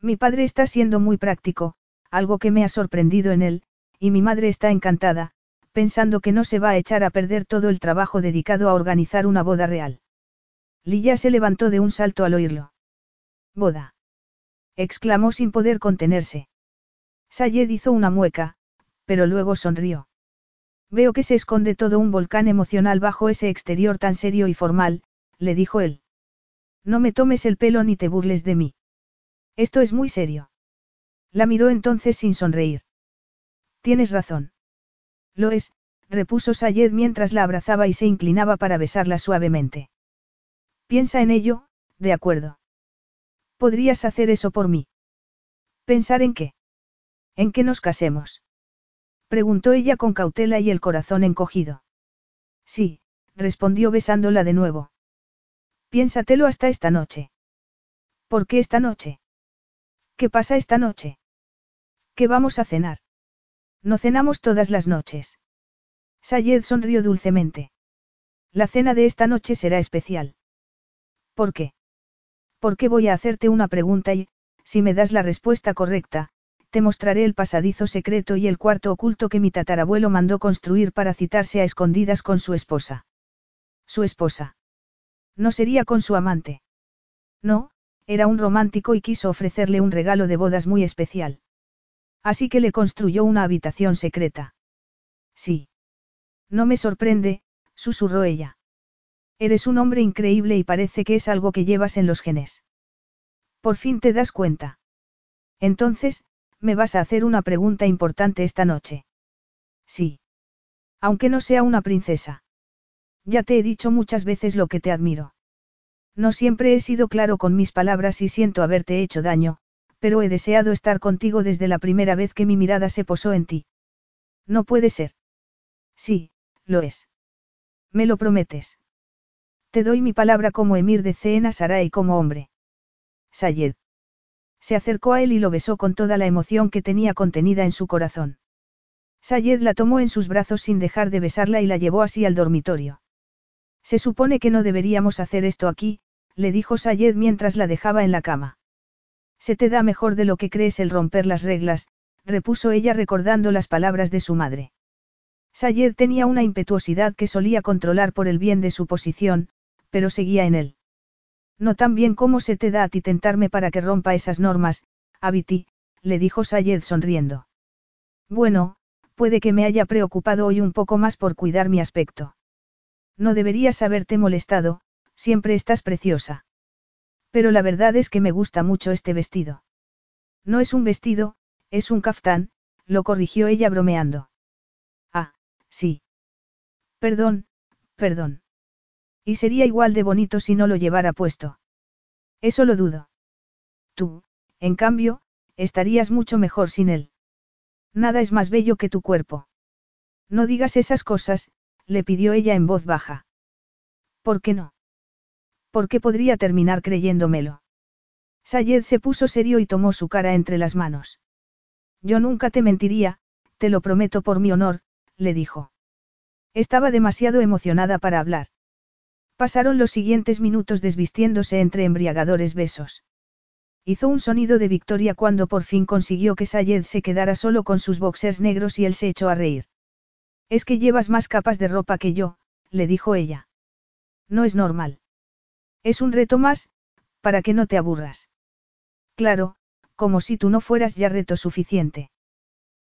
Mi padre está siendo muy práctico, algo que me ha sorprendido en él, y mi madre está encantada, pensando que no se va a echar a perder todo el trabajo dedicado a organizar una boda real. Lilla se levantó de un salto al oírlo. Boda. exclamó sin poder contenerse. Sayed hizo una mueca, pero luego sonrió. Veo que se esconde todo un volcán emocional bajo ese exterior tan serio y formal, le dijo él. No me tomes el pelo ni te burles de mí. Esto es muy serio. La miró entonces sin sonreír. Tienes razón. Lo es, repuso Sayed mientras la abrazaba y se inclinaba para besarla suavemente. Piensa en ello, de acuerdo. ¿Podrías hacer eso por mí? ¿Pensar en qué? En que nos casemos. Preguntó ella con cautela y el corazón encogido. Sí, respondió besándola de nuevo. Piénsatelo hasta esta noche. ¿Por qué esta noche? ¿Qué pasa esta noche? ¿Qué vamos a cenar? No cenamos todas las noches. Sayed sonrió dulcemente. La cena de esta noche será especial. ¿Por qué? Porque voy a hacerte una pregunta y, si me das la respuesta correcta, te mostraré el pasadizo secreto y el cuarto oculto que mi tatarabuelo mandó construir para citarse a escondidas con su esposa. Su esposa. No sería con su amante. No, era un romántico y quiso ofrecerle un regalo de bodas muy especial. Así que le construyó una habitación secreta. Sí. No me sorprende, susurró ella. Eres un hombre increíble y parece que es algo que llevas en los genes. Por fin te das cuenta. Entonces, me vas a hacer una pregunta importante esta noche. Sí. Aunque no sea una princesa. Ya te he dicho muchas veces lo que te admiro. No siempre he sido claro con mis palabras y siento haberte hecho daño, pero he deseado estar contigo desde la primera vez que mi mirada se posó en ti. No puede ser. Sí, lo es. ¿Me lo prometes? Te doy mi palabra como emir de Cena y como hombre. Sayed. Se acercó a él y lo besó con toda la emoción que tenía contenida en su corazón. Sayed la tomó en sus brazos sin dejar de besarla y la llevó así al dormitorio. Se supone que no deberíamos hacer esto aquí, le dijo Sayed mientras la dejaba en la cama. Se te da mejor de lo que crees el romper las reglas, repuso ella recordando las palabras de su madre. Sayed tenía una impetuosidad que solía controlar por el bien de su posición, pero seguía en él. No tan bien como se te da a ti tentarme para que rompa esas normas, Abiti, le dijo Sayed sonriendo. Bueno, puede que me haya preocupado hoy un poco más por cuidar mi aspecto. No deberías haberte molestado, siempre estás preciosa. Pero la verdad es que me gusta mucho este vestido. No es un vestido, es un caftán, lo corrigió ella bromeando. Ah, sí. Perdón, perdón. Y sería igual de bonito si no lo llevara puesto. Eso lo dudo. Tú, en cambio, estarías mucho mejor sin él. Nada es más bello que tu cuerpo. No digas esas cosas, le pidió ella en voz baja. ¿Por qué no? ¿Por qué podría terminar creyéndomelo? Sayed se puso serio y tomó su cara entre las manos. Yo nunca te mentiría, te lo prometo por mi honor, le dijo. Estaba demasiado emocionada para hablar. Pasaron los siguientes minutos desvistiéndose entre embriagadores besos. Hizo un sonido de victoria cuando por fin consiguió que Sayed se quedara solo con sus boxers negros y él se echó a reír. Es que llevas más capas de ropa que yo, le dijo ella. No es normal. Es un reto más, para que no te aburras. Claro, como si tú no fueras ya reto suficiente.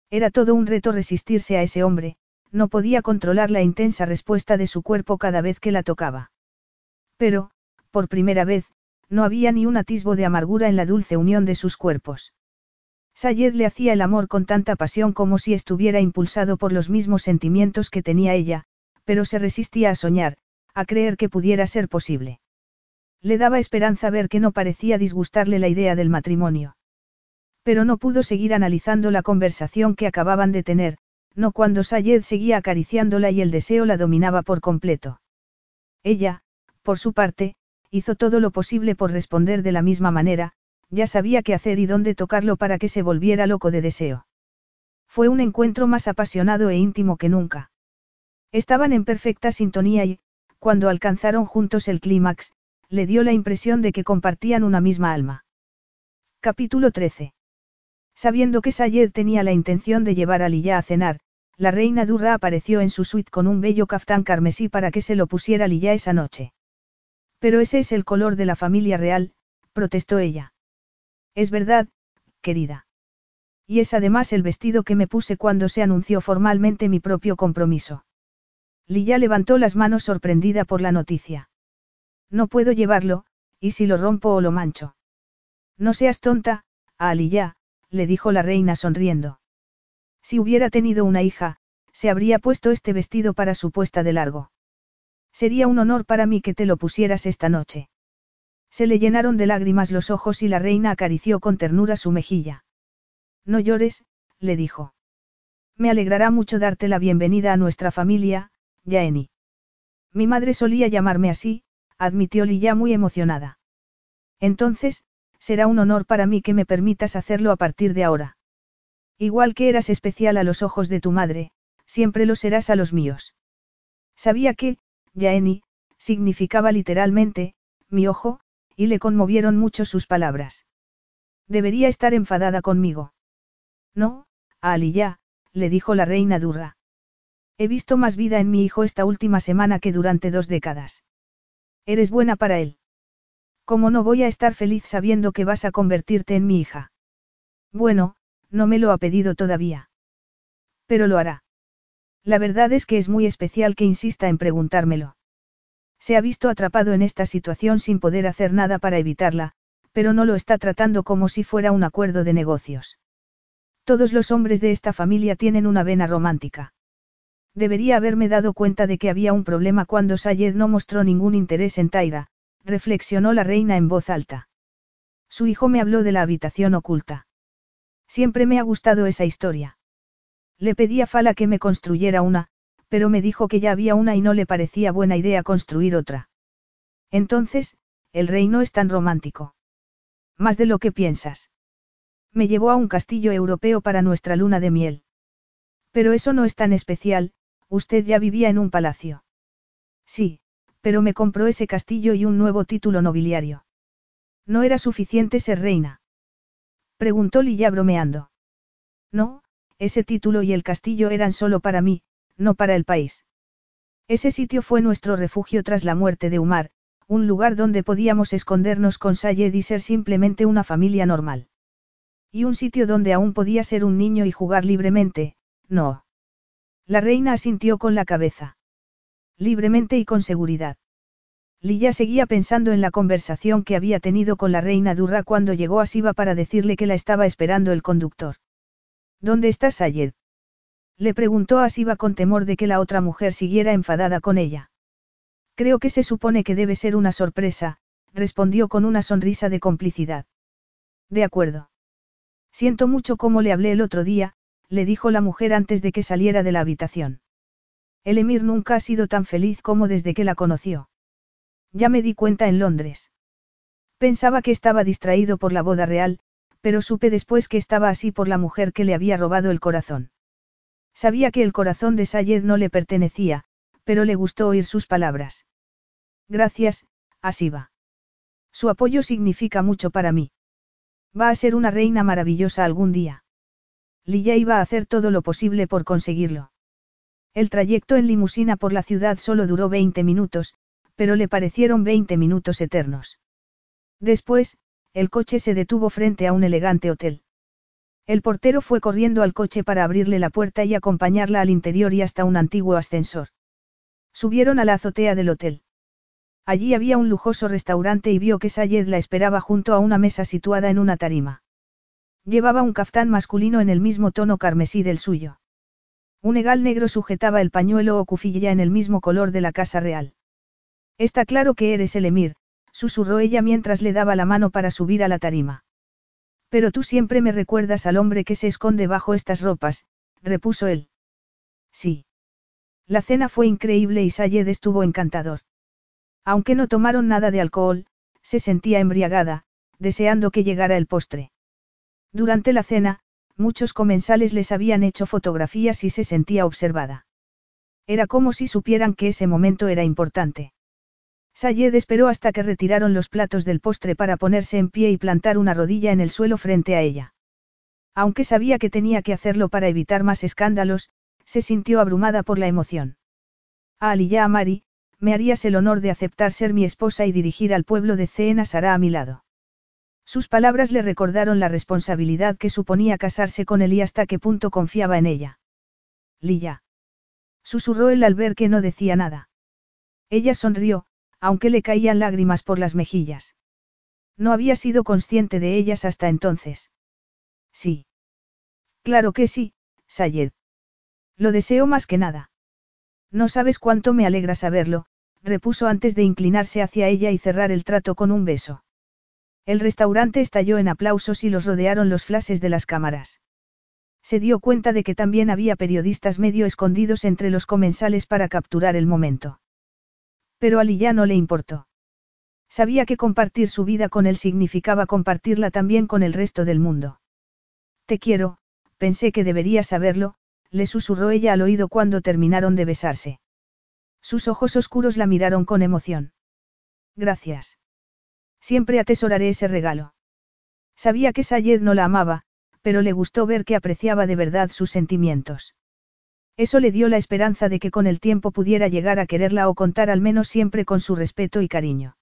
Era todo un reto resistirse a ese hombre, no podía controlar la intensa respuesta de su cuerpo cada vez que la tocaba. Pero, por primera vez, no había ni un atisbo de amargura en la dulce unión de sus cuerpos. Sayed le hacía el amor con tanta pasión como si estuviera impulsado por los mismos sentimientos que tenía ella, pero se resistía a soñar, a creer que pudiera ser posible. Le daba esperanza ver que no parecía disgustarle la idea del matrimonio. Pero no pudo seguir analizando la conversación que acababan de tener, no cuando Sayed seguía acariciándola y el deseo la dominaba por completo. Ella, por su parte, hizo todo lo posible por responder de la misma manera, ya sabía qué hacer y dónde tocarlo para que se volviera loco de deseo. Fue un encuentro más apasionado e íntimo que nunca. Estaban en perfecta sintonía y, cuando alcanzaron juntos el clímax, le dio la impresión de que compartían una misma alma. Capítulo 13. Sabiendo que Sayed tenía la intención de llevar a Lilla a cenar, la reina Durra apareció en su suite con un bello caftán carmesí para que se lo pusiera Lilla esa noche. Pero ese es el color de la familia real, protestó ella. Es verdad, querida. Y es además el vestido que me puse cuando se anunció formalmente mi propio compromiso. Lilla levantó las manos sorprendida por la noticia. No puedo llevarlo, y si lo rompo o lo mancho. No seas tonta, a le dijo la reina sonriendo. Si hubiera tenido una hija, se habría puesto este vestido para su puesta de largo. Sería un honor para mí que te lo pusieras esta noche. Se le llenaron de lágrimas los ojos y la reina acarició con ternura su mejilla. No llores, le dijo. Me alegrará mucho darte la bienvenida a nuestra familia, Yaeni. Mi madre solía llamarme así, admitió Lilla muy emocionada. Entonces, será un honor para mí que me permitas hacerlo a partir de ahora. Igual que eras especial a los ojos de tu madre, siempre lo serás a los míos. Sabía que, Yaeni, significaba literalmente, mi ojo, y le conmovieron mucho sus palabras. Debería estar enfadada conmigo. No, ya, le dijo la reina Durra. He visto más vida en mi hijo esta última semana que durante dos décadas. Eres buena para él. ¿Cómo no voy a estar feliz sabiendo que vas a convertirte en mi hija? Bueno, no me lo ha pedido todavía. Pero lo hará. La verdad es que es muy especial que insista en preguntármelo. Se ha visto atrapado en esta situación sin poder hacer nada para evitarla, pero no lo está tratando como si fuera un acuerdo de negocios. Todos los hombres de esta familia tienen una vena romántica. Debería haberme dado cuenta de que había un problema cuando Sayed no mostró ningún interés en Taira, reflexionó la reina en voz alta. Su hijo me habló de la habitación oculta. Siempre me ha gustado esa historia. Le pedí a Fala que me construyera una, pero me dijo que ya había una y no le parecía buena idea construir otra. Entonces, el rey no es tan romántico. Más de lo que piensas. Me llevó a un castillo europeo para nuestra luna de miel. Pero eso no es tan especial, usted ya vivía en un palacio. Sí, pero me compró ese castillo y un nuevo título nobiliario. ¿No era suficiente ser reina? Preguntó Lilla bromeando. No, ese título y el castillo eran solo para mí, no para el país. Ese sitio fue nuestro refugio tras la muerte de Umar, un lugar donde podíamos escondernos con Sayed y ser simplemente una familia normal. Y un sitio donde aún podía ser un niño y jugar libremente, no. La reina asintió con la cabeza. Libremente y con seguridad. Lilla seguía pensando en la conversación que había tenido con la reina Durra cuando llegó a Siva para decirle que la estaba esperando el conductor. ¿Dónde está Sayed? Le preguntó a Siva con temor de que la otra mujer siguiera enfadada con ella. Creo que se supone que debe ser una sorpresa, respondió con una sonrisa de complicidad. De acuerdo. Siento mucho cómo le hablé el otro día, le dijo la mujer antes de que saliera de la habitación. El emir nunca ha sido tan feliz como desde que la conoció. Ya me di cuenta en Londres. Pensaba que estaba distraído por la boda real, pero supe después que estaba así por la mujer que le había robado el corazón. Sabía que el corazón de Sayed no le pertenecía, pero le gustó oír sus palabras. Gracias, Asiba. Su apoyo significa mucho para mí. Va a ser una reina maravillosa algún día. Lilla iba a hacer todo lo posible por conseguirlo. El trayecto en limusina por la ciudad solo duró 20 minutos, pero le parecieron 20 minutos eternos. Después, el coche se detuvo frente a un elegante hotel. El portero fue corriendo al coche para abrirle la puerta y acompañarla al interior y hasta un antiguo ascensor. Subieron a la azotea del hotel. Allí había un lujoso restaurante y vio que Sayed la esperaba junto a una mesa situada en una tarima. Llevaba un caftán masculino en el mismo tono carmesí del suyo. Un egal negro sujetaba el pañuelo o cufilla en el mismo color de la casa real. Está claro que eres el emir, susurró ella mientras le daba la mano para subir a la tarima. Pero tú siempre me recuerdas al hombre que se esconde bajo estas ropas, repuso él. Sí. La cena fue increíble y Sayed estuvo encantador. Aunque no tomaron nada de alcohol, se sentía embriagada, deseando que llegara el postre. Durante la cena, muchos comensales les habían hecho fotografías y se sentía observada. Era como si supieran que ese momento era importante. Sayed esperó hasta que retiraron los platos del postre para ponerse en pie y plantar una rodilla en el suelo frente a ella. Aunque sabía que tenía que hacerlo para evitar más escándalos, se sintió abrumada por la emoción. A Ali y a Mari, me harías el honor de aceptar ser mi esposa y dirigir al pueblo de Ceena Sara a mi lado. Sus palabras le recordaron la responsabilidad que suponía casarse con él y hasta qué punto confiaba en ella. Lilla. Susurró él al ver que no decía nada. Ella sonrió, aunque le caían lágrimas por las mejillas. No había sido consciente de ellas hasta entonces. Sí. Claro que sí, Sayed. Lo deseo más que nada. No sabes cuánto me alegra saberlo, repuso antes de inclinarse hacia ella y cerrar el trato con un beso. El restaurante estalló en aplausos y los rodearon los flashes de las cámaras. Se dio cuenta de que también había periodistas medio escondidos entre los comensales para capturar el momento. Pero a ya no le importó. Sabía que compartir su vida con él significaba compartirla también con el resto del mundo. Te quiero, pensé que debería saberlo, le susurró ella al oído cuando terminaron de besarse. Sus ojos oscuros la miraron con emoción. Gracias. Siempre atesoraré ese regalo. Sabía que Sayed no la amaba, pero le gustó ver que apreciaba de verdad sus sentimientos. Eso le dio la esperanza de que con el tiempo pudiera llegar a quererla o contar al menos siempre con su respeto y cariño.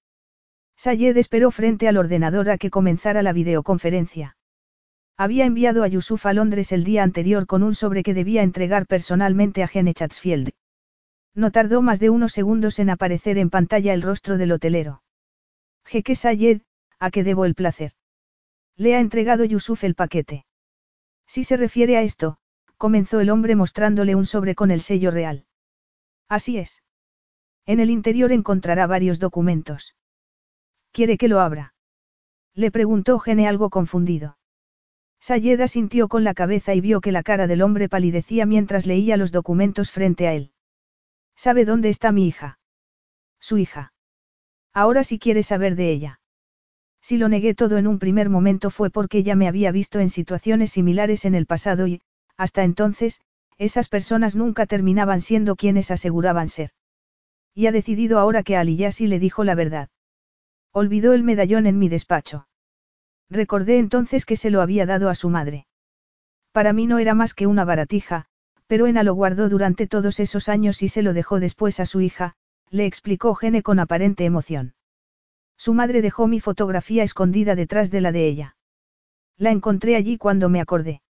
Sayed esperó frente al ordenador a que comenzara la videoconferencia. Había enviado a Yusuf a Londres el día anterior con un sobre que debía entregar personalmente a Gene Chatsfield. No tardó más de unos segundos en aparecer en pantalla el rostro del hotelero. Jeque Sayed, a que debo el placer. Le ha entregado Yusuf el paquete. Si se refiere a esto, comenzó el hombre mostrándole un sobre con el sello real. Así es. En el interior encontrará varios documentos. ¿Quiere que lo abra? Le preguntó Gene algo confundido. Sayeda sintió con la cabeza y vio que la cara del hombre palidecía mientras leía los documentos frente a él. ¿Sabe dónde está mi hija? Su hija. Ahora sí quiere saber de ella. Si lo negué todo en un primer momento fue porque ella me había visto en situaciones similares en el pasado y, hasta entonces, esas personas nunca terminaban siendo quienes aseguraban ser. Y ha decidido ahora que a sí le dijo la verdad. Olvidó el medallón en mi despacho. Recordé entonces que se lo había dado a su madre. Para mí no era más que una baratija, pero Ena lo guardó durante todos esos años y se lo dejó después a su hija, le explicó Gene con aparente emoción. Su madre dejó mi fotografía escondida detrás de la de ella. La encontré allí cuando me acordé.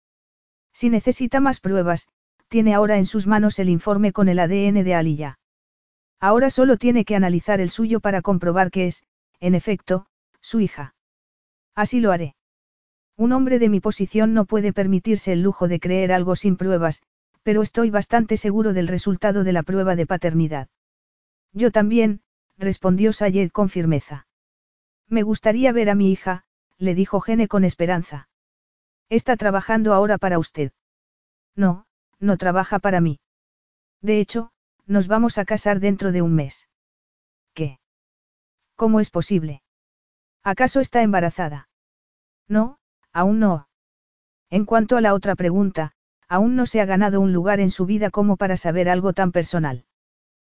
Si necesita más pruebas, tiene ahora en sus manos el informe con el ADN de Aliyah. Ahora solo tiene que analizar el suyo para comprobar que es, en efecto, su hija. Así lo haré. Un hombre de mi posición no puede permitirse el lujo de creer algo sin pruebas, pero estoy bastante seguro del resultado de la prueba de paternidad. Yo también, respondió Sayed con firmeza. Me gustaría ver a mi hija, le dijo Gene con esperanza. Está trabajando ahora para usted. No, no trabaja para mí. De hecho, nos vamos a casar dentro de un mes. ¿Qué? ¿Cómo es posible? ¿Acaso está embarazada? No, aún no. En cuanto a la otra pregunta, aún no se ha ganado un lugar en su vida como para saber algo tan personal.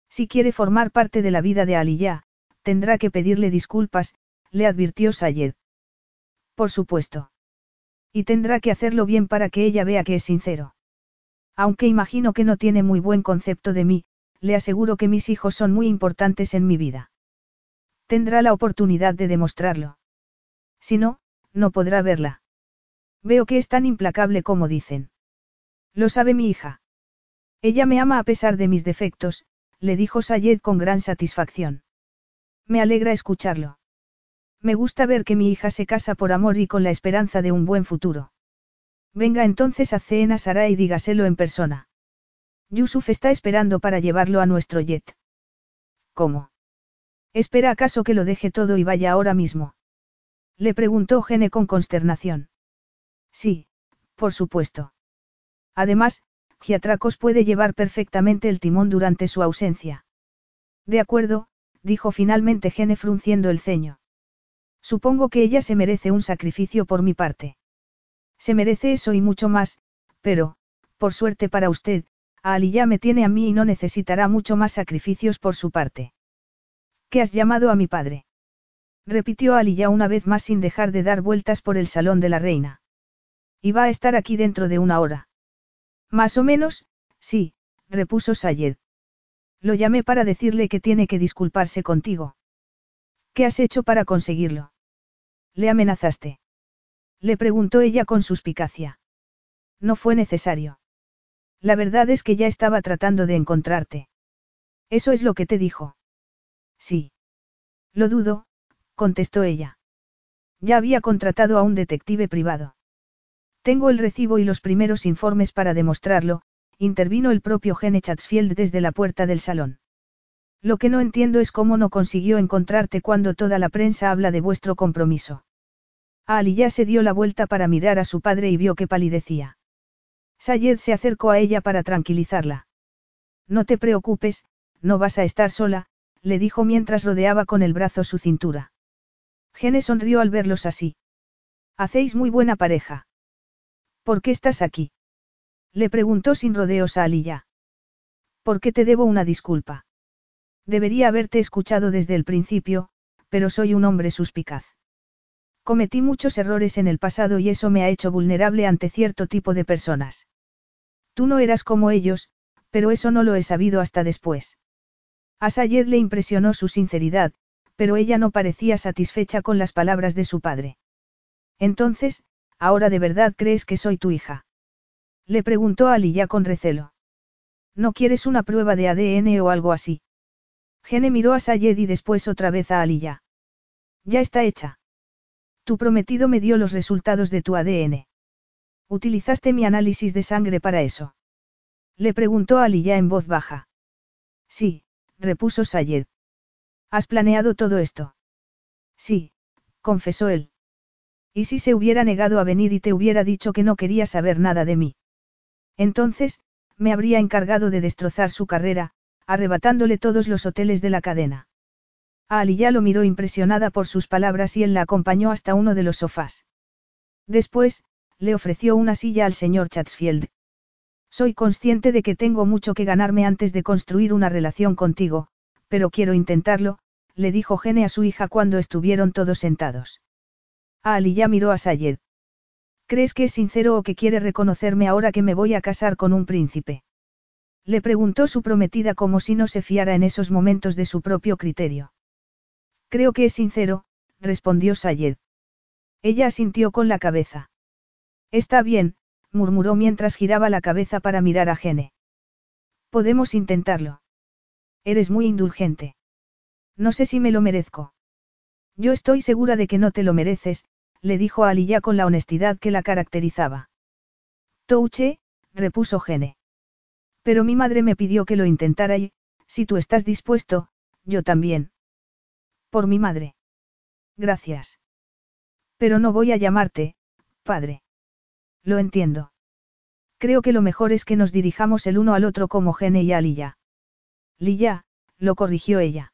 Si quiere formar parte de la vida de Aliyah, tendrá que pedirle disculpas, le advirtió Sayed. Por supuesto. Y tendrá que hacerlo bien para que ella vea que es sincero. Aunque imagino que no tiene muy buen concepto de mí, le aseguro que mis hijos son muy importantes en mi vida. Tendrá la oportunidad de demostrarlo. Si no, no podrá verla. Veo que es tan implacable como dicen. Lo sabe mi hija. Ella me ama a pesar de mis defectos, le dijo Sayed con gran satisfacción. Me alegra escucharlo. Me gusta ver que mi hija se casa por amor y con la esperanza de un buen futuro. Venga entonces a Cena Sara y dígaselo en persona. Yusuf está esperando para llevarlo a nuestro jet. ¿Cómo? ¿Espera acaso que lo deje todo y vaya ahora mismo? Le preguntó Gene con consternación. Sí, por supuesto. Además, Giatracos puede llevar perfectamente el timón durante su ausencia. De acuerdo, dijo finalmente Gene frunciendo el ceño. Supongo que ella se merece un sacrificio por mi parte. Se merece eso y mucho más, pero, por suerte para usted, Ali ya me tiene a mí y no necesitará mucho más sacrificios por su parte. ¿Qué has llamado a mi padre? Repitió Ali ya una vez más sin dejar de dar vueltas por el salón de la reina. Y va a estar aquí dentro de una hora. Más o menos, sí, repuso Sayed. Lo llamé para decirle que tiene que disculparse contigo. ¿Qué has hecho para conseguirlo? ¿Le amenazaste? Le preguntó ella con suspicacia. No fue necesario. La verdad es que ya estaba tratando de encontrarte. ¿Eso es lo que te dijo? Sí. Lo dudo, contestó ella. Ya había contratado a un detective privado. Tengo el recibo y los primeros informes para demostrarlo, intervino el propio Gene Chatsfield desde la puerta del salón. Lo que no entiendo es cómo no consiguió encontrarte cuando toda la prensa habla de vuestro compromiso. Ali ya se dio la vuelta para mirar a su padre y vio que palidecía. Sayed se acercó a ella para tranquilizarla. No te preocupes, no vas a estar sola, le dijo mientras rodeaba con el brazo su cintura. Gene sonrió al verlos así. Hacéis muy buena pareja. ¿Por qué estás aquí? Le preguntó sin rodeos a Aliyah. ¿Por qué te debo una disculpa? Debería haberte escuchado desde el principio, pero soy un hombre suspicaz. Cometí muchos errores en el pasado y eso me ha hecho vulnerable ante cierto tipo de personas. Tú no eras como ellos, pero eso no lo he sabido hasta después. A Sayed le impresionó su sinceridad, pero ella no parecía satisfecha con las palabras de su padre. Entonces, ¿ahora de verdad crees que soy tu hija? Le preguntó a ya con recelo. ¿No quieres una prueba de ADN o algo así? Gene miró a Sayed y después otra vez a Aliyah. Ya está hecha. Tu prometido me dio los resultados de tu ADN. ¿Utilizaste mi análisis de sangre para eso? Le preguntó Aliyah en voz baja. Sí, repuso Sayed. ¿Has planeado todo esto? Sí, confesó él. ¿Y si se hubiera negado a venir y te hubiera dicho que no quería saber nada de mí? Entonces, me habría encargado de destrozar su carrera, arrebatándole todos los hoteles de la cadena. A Aliyah lo miró impresionada por sus palabras y él la acompañó hasta uno de los sofás. Después, le ofreció una silla al señor Chatsfield. Soy consciente de que tengo mucho que ganarme antes de construir una relación contigo, pero quiero intentarlo, le dijo Gene a su hija cuando estuvieron todos sentados. A Aliyah miró a Sayed. ¿Crees que es sincero o que quiere reconocerme ahora que me voy a casar con un príncipe? Le preguntó su prometida como si no se fiara en esos momentos de su propio criterio. Creo que es sincero, respondió Sayed. Ella asintió con la cabeza. Está bien, murmuró mientras giraba la cabeza para mirar a Gene. Podemos intentarlo. Eres muy indulgente. No sé si me lo merezco. Yo estoy segura de que no te lo mereces, le dijo a Aliyah con la honestidad que la caracterizaba. Touche, repuso Gene. Pero mi madre me pidió que lo intentara y, si tú estás dispuesto, yo también. Por mi madre. Gracias. Pero no voy a llamarte, padre. Lo entiendo. Creo que lo mejor es que nos dirijamos el uno al otro como Gene y Aliyah. Lilla, lo corrigió ella.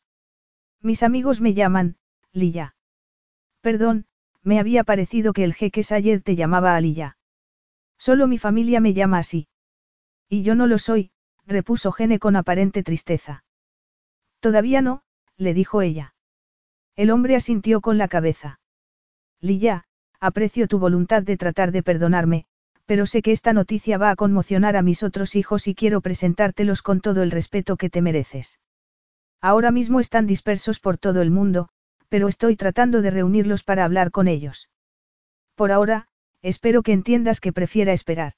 Mis amigos me llaman, Lilla. Perdón, me había parecido que el jeque Sayed te llamaba Aliyah. Solo mi familia me llama así. Y yo no lo soy, repuso Gene con aparente tristeza. Todavía no, le dijo ella. El hombre asintió con la cabeza. Lilla, aprecio tu voluntad de tratar de perdonarme, pero sé que esta noticia va a conmocionar a mis otros hijos y quiero presentártelos con todo el respeto que te mereces. Ahora mismo están dispersos por todo el mundo, pero estoy tratando de reunirlos para hablar con ellos. Por ahora, espero que entiendas que prefiera esperar.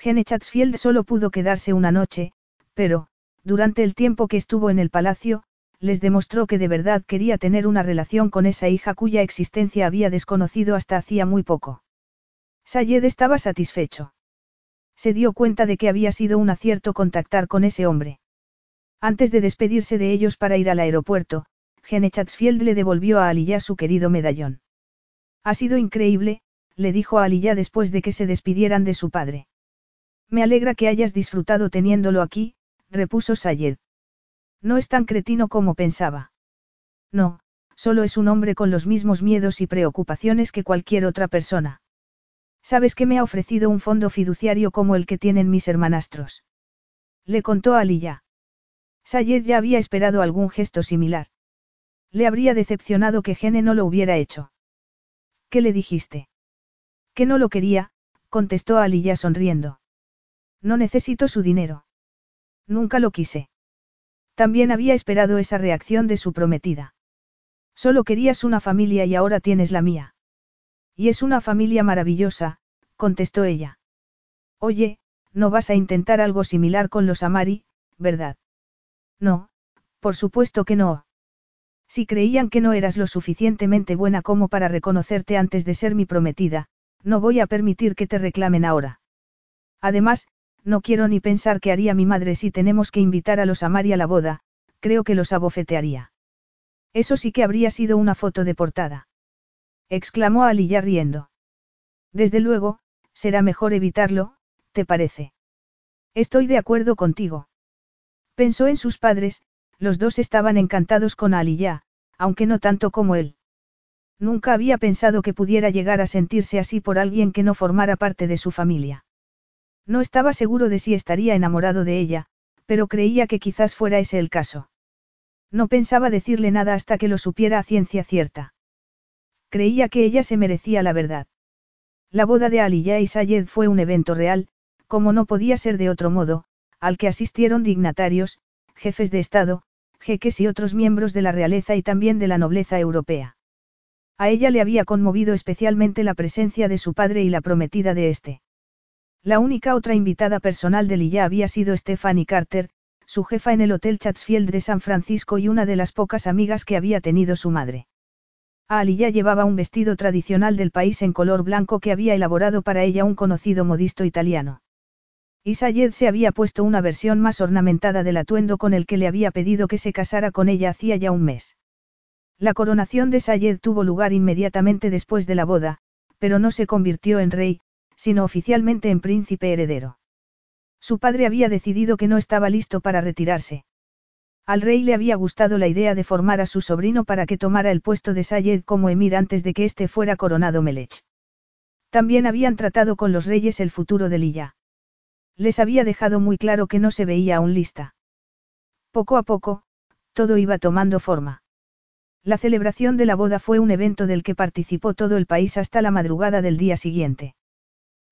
Gene Chatsfield solo pudo quedarse una noche, pero, durante el tiempo que estuvo en el palacio, les demostró que de verdad quería tener una relación con esa hija cuya existencia había desconocido hasta hacía muy poco. Sayed estaba satisfecho. Se dio cuenta de que había sido un acierto contactar con ese hombre. Antes de despedirse de ellos para ir al aeropuerto, Gene Chatsfield le devolvió a Aliyah su querido medallón. Ha sido increíble, le dijo a Aliyah después de que se despidieran de su padre. Me alegra que hayas disfrutado teniéndolo aquí, repuso Sayed. No es tan cretino como pensaba. No, solo es un hombre con los mismos miedos y preocupaciones que cualquier otra persona. Sabes que me ha ofrecido un fondo fiduciario como el que tienen mis hermanastros. Le contó a Aliyah. Sayed ya había esperado algún gesto similar. Le habría decepcionado que Gene no lo hubiera hecho. ¿Qué le dijiste? Que no lo quería, contestó Aliyah sonriendo. No necesito su dinero. Nunca lo quise. También había esperado esa reacción de su prometida. Solo querías una familia y ahora tienes la mía. Y es una familia maravillosa, contestó ella. Oye, no vas a intentar algo similar con los Amari, ¿verdad? No, por supuesto que no. Si creían que no eras lo suficientemente buena como para reconocerte antes de ser mi prometida, no voy a permitir que te reclamen ahora. Además, no quiero ni pensar qué haría mi madre si tenemos que invitar a los Amari a la boda, creo que los abofetearía. Eso sí que habría sido una foto de portada. Exclamó Ali riendo. Desde luego, será mejor evitarlo, ¿te parece? Estoy de acuerdo contigo. Pensó en sus padres, los dos estaban encantados con Aliyah, aunque no tanto como él. Nunca había pensado que pudiera llegar a sentirse así por alguien que no formara parte de su familia. No estaba seguro de si estaría enamorado de ella, pero creía que quizás fuera ese el caso. No pensaba decirle nada hasta que lo supiera a ciencia cierta. Creía que ella se merecía la verdad. La boda de Aliyah y Sayed fue un evento real, como no podía ser de otro modo, al que asistieron dignatarios, jefes de Estado, jeques y otros miembros de la realeza y también de la nobleza europea. A ella le había conmovido especialmente la presencia de su padre y la prometida de este. La única otra invitada personal de Lilla había sido Stephanie Carter, su jefa en el Hotel Chatsfield de San Francisco y una de las pocas amigas que había tenido su madre. Aliya llevaba un vestido tradicional del país en color blanco que había elaborado para ella un conocido modisto italiano. Y Sayed se había puesto una versión más ornamentada del atuendo con el que le había pedido que se casara con ella hacía ya un mes. La coronación de Sayed tuvo lugar inmediatamente después de la boda, pero no se convirtió en rey, sino oficialmente en príncipe heredero. Su padre había decidido que no estaba listo para retirarse. Al rey le había gustado la idea de formar a su sobrino para que tomara el puesto de Sayed como emir antes de que éste fuera coronado Melech. También habían tratado con los reyes el futuro de Lilla. Les había dejado muy claro que no se veía aún lista. Poco a poco, todo iba tomando forma. La celebración de la boda fue un evento del que participó todo el país hasta la madrugada del día siguiente.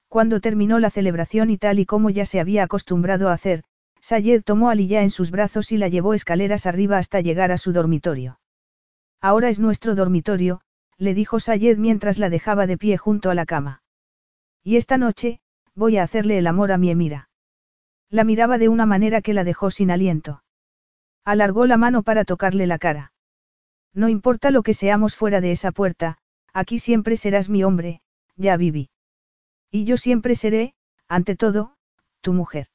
Cuando terminó la celebración y tal y como ya se había acostumbrado a hacer, Sayed tomó a Lilla en sus brazos y la llevó escaleras arriba hasta llegar a su dormitorio. Ahora es nuestro dormitorio, le dijo Sayed mientras la dejaba de pie junto a la cama. Y esta noche, voy a hacerle el amor a mi Emira. La miraba de una manera que la dejó sin aliento. Alargó la mano para tocarle la cara. No importa lo que seamos fuera de esa puerta, aquí siempre serás mi hombre, ya viví. Y yo siempre seré, ante todo, tu mujer.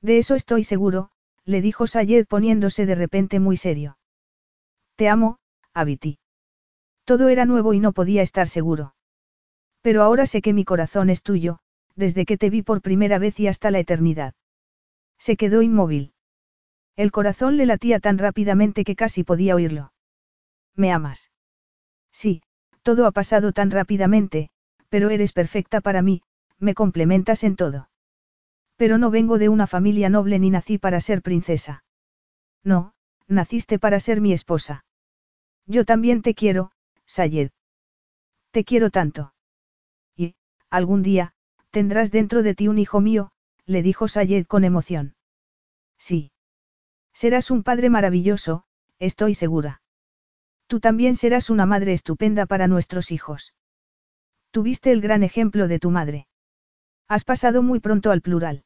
De eso estoy seguro, le dijo Sayed poniéndose de repente muy serio. Te amo, Abiti. Todo era nuevo y no podía estar seguro. Pero ahora sé que mi corazón es tuyo, desde que te vi por primera vez y hasta la eternidad. Se quedó inmóvil. El corazón le latía tan rápidamente que casi podía oírlo. ¿Me amas? Sí, todo ha pasado tan rápidamente, pero eres perfecta para mí, me complementas en todo. Pero no vengo de una familia noble ni nací para ser princesa. No, naciste para ser mi esposa. Yo también te quiero, Sayed. Te quiero tanto. Y, algún día, tendrás dentro de ti un hijo mío, le dijo Sayed con emoción. Sí. Serás un padre maravilloso, estoy segura. Tú también serás una madre estupenda para nuestros hijos. Tuviste el gran ejemplo de tu madre. Has pasado muy pronto al plural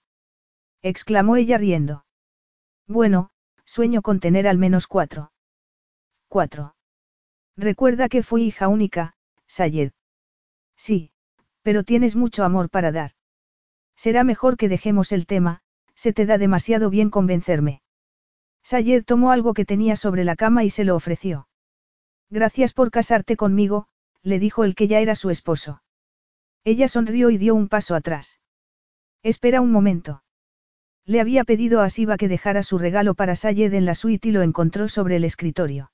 exclamó ella riendo. Bueno, sueño con tener al menos cuatro. Cuatro. Recuerda que fui hija única, Sayed. Sí, pero tienes mucho amor para dar. Será mejor que dejemos el tema, se te da demasiado bien convencerme. Sayed tomó algo que tenía sobre la cama y se lo ofreció. Gracias por casarte conmigo, le dijo el que ya era su esposo. Ella sonrió y dio un paso atrás. Espera un momento. Le había pedido a Siva que dejara su regalo para Sayed en la suite y lo encontró sobre el escritorio.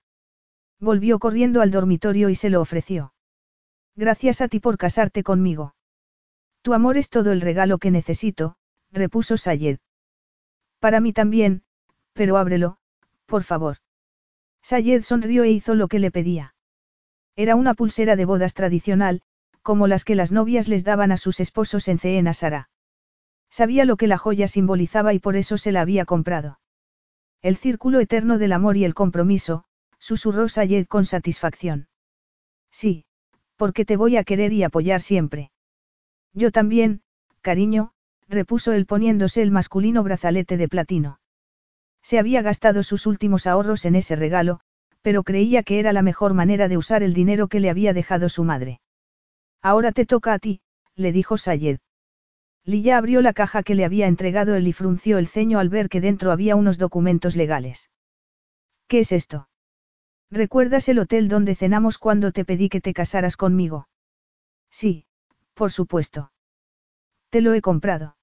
Volvió corriendo al dormitorio y se lo ofreció. Gracias a ti por casarte conmigo. Tu amor es todo el regalo que necesito, repuso Sayed. Para mí también, pero ábrelo, por favor. Sayed sonrió e hizo lo que le pedía. Era una pulsera de bodas tradicional, como las que las novias les daban a sus esposos en Ceen Sara. Sabía lo que la joya simbolizaba y por eso se la había comprado. El círculo eterno del amor y el compromiso, susurró Sayed con satisfacción. Sí, porque te voy a querer y apoyar siempre. Yo también, cariño, repuso él poniéndose el masculino brazalete de platino. Se había gastado sus últimos ahorros en ese regalo, pero creía que era la mejor manera de usar el dinero que le había dejado su madre. Ahora te toca a ti, le dijo Sayed. Lilla abrió la caja que le había entregado él y frunció el ceño al ver que dentro había unos documentos legales. ¿Qué es esto? ¿Recuerdas el hotel donde cenamos cuando te pedí que te casaras conmigo? Sí, por supuesto. Te lo he comprado.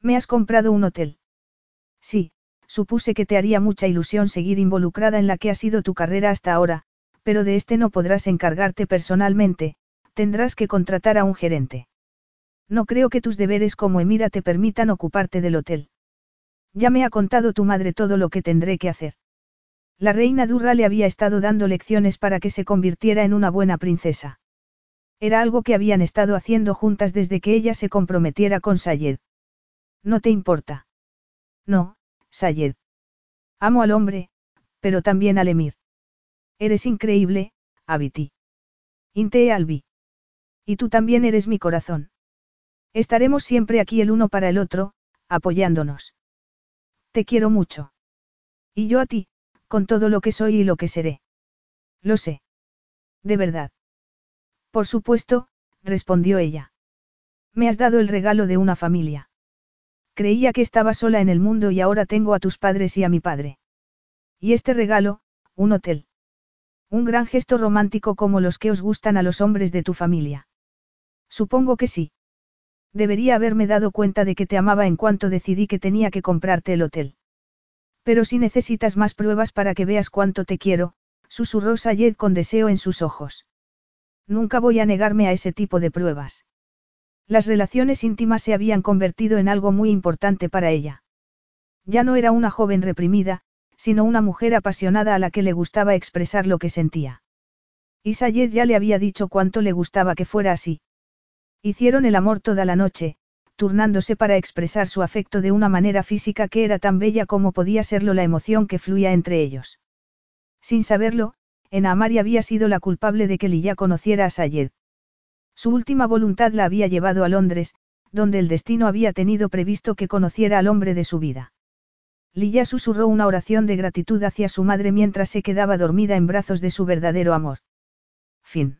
¿Me has comprado un hotel? Sí, supuse que te haría mucha ilusión seguir involucrada en la que ha sido tu carrera hasta ahora, pero de este no podrás encargarte personalmente, tendrás que contratar a un gerente. No creo que tus deberes como Emira te permitan ocuparte del hotel. Ya me ha contado tu madre todo lo que tendré que hacer. La reina Durra le había estado dando lecciones para que se convirtiera en una buena princesa. Era algo que habían estado haciendo juntas desde que ella se comprometiera con Sayed. ¿No te importa? No, Sayed. Amo al hombre, pero también al emir. Eres increíble, Abiti. Inte Albi. Y tú también eres mi corazón. Estaremos siempre aquí el uno para el otro, apoyándonos. Te quiero mucho. Y yo a ti, con todo lo que soy y lo que seré. Lo sé. ¿De verdad? Por supuesto, respondió ella. Me has dado el regalo de una familia. Creía que estaba sola en el mundo y ahora tengo a tus padres y a mi padre. Y este regalo, un hotel. Un gran gesto romántico como los que os gustan a los hombres de tu familia. Supongo que sí. Debería haberme dado cuenta de que te amaba en cuanto decidí que tenía que comprarte el hotel. Pero si necesitas más pruebas para que veas cuánto te quiero, susurró Sayed con deseo en sus ojos. Nunca voy a negarme a ese tipo de pruebas. Las relaciones íntimas se habían convertido en algo muy importante para ella. Ya no era una joven reprimida, sino una mujer apasionada a la que le gustaba expresar lo que sentía. Y Sayed ya le había dicho cuánto le gustaba que fuera así. Hicieron el amor toda la noche, turnándose para expresar su afecto de una manera física que era tan bella como podía serlo la emoción que fluía entre ellos. Sin saberlo, Enamari había sido la culpable de que Lilla conociera a Sayed. Su última voluntad la había llevado a Londres, donde el destino había tenido previsto que conociera al hombre de su vida. Lilla susurró una oración de gratitud hacia su madre mientras se quedaba dormida en brazos de su verdadero amor. Fin.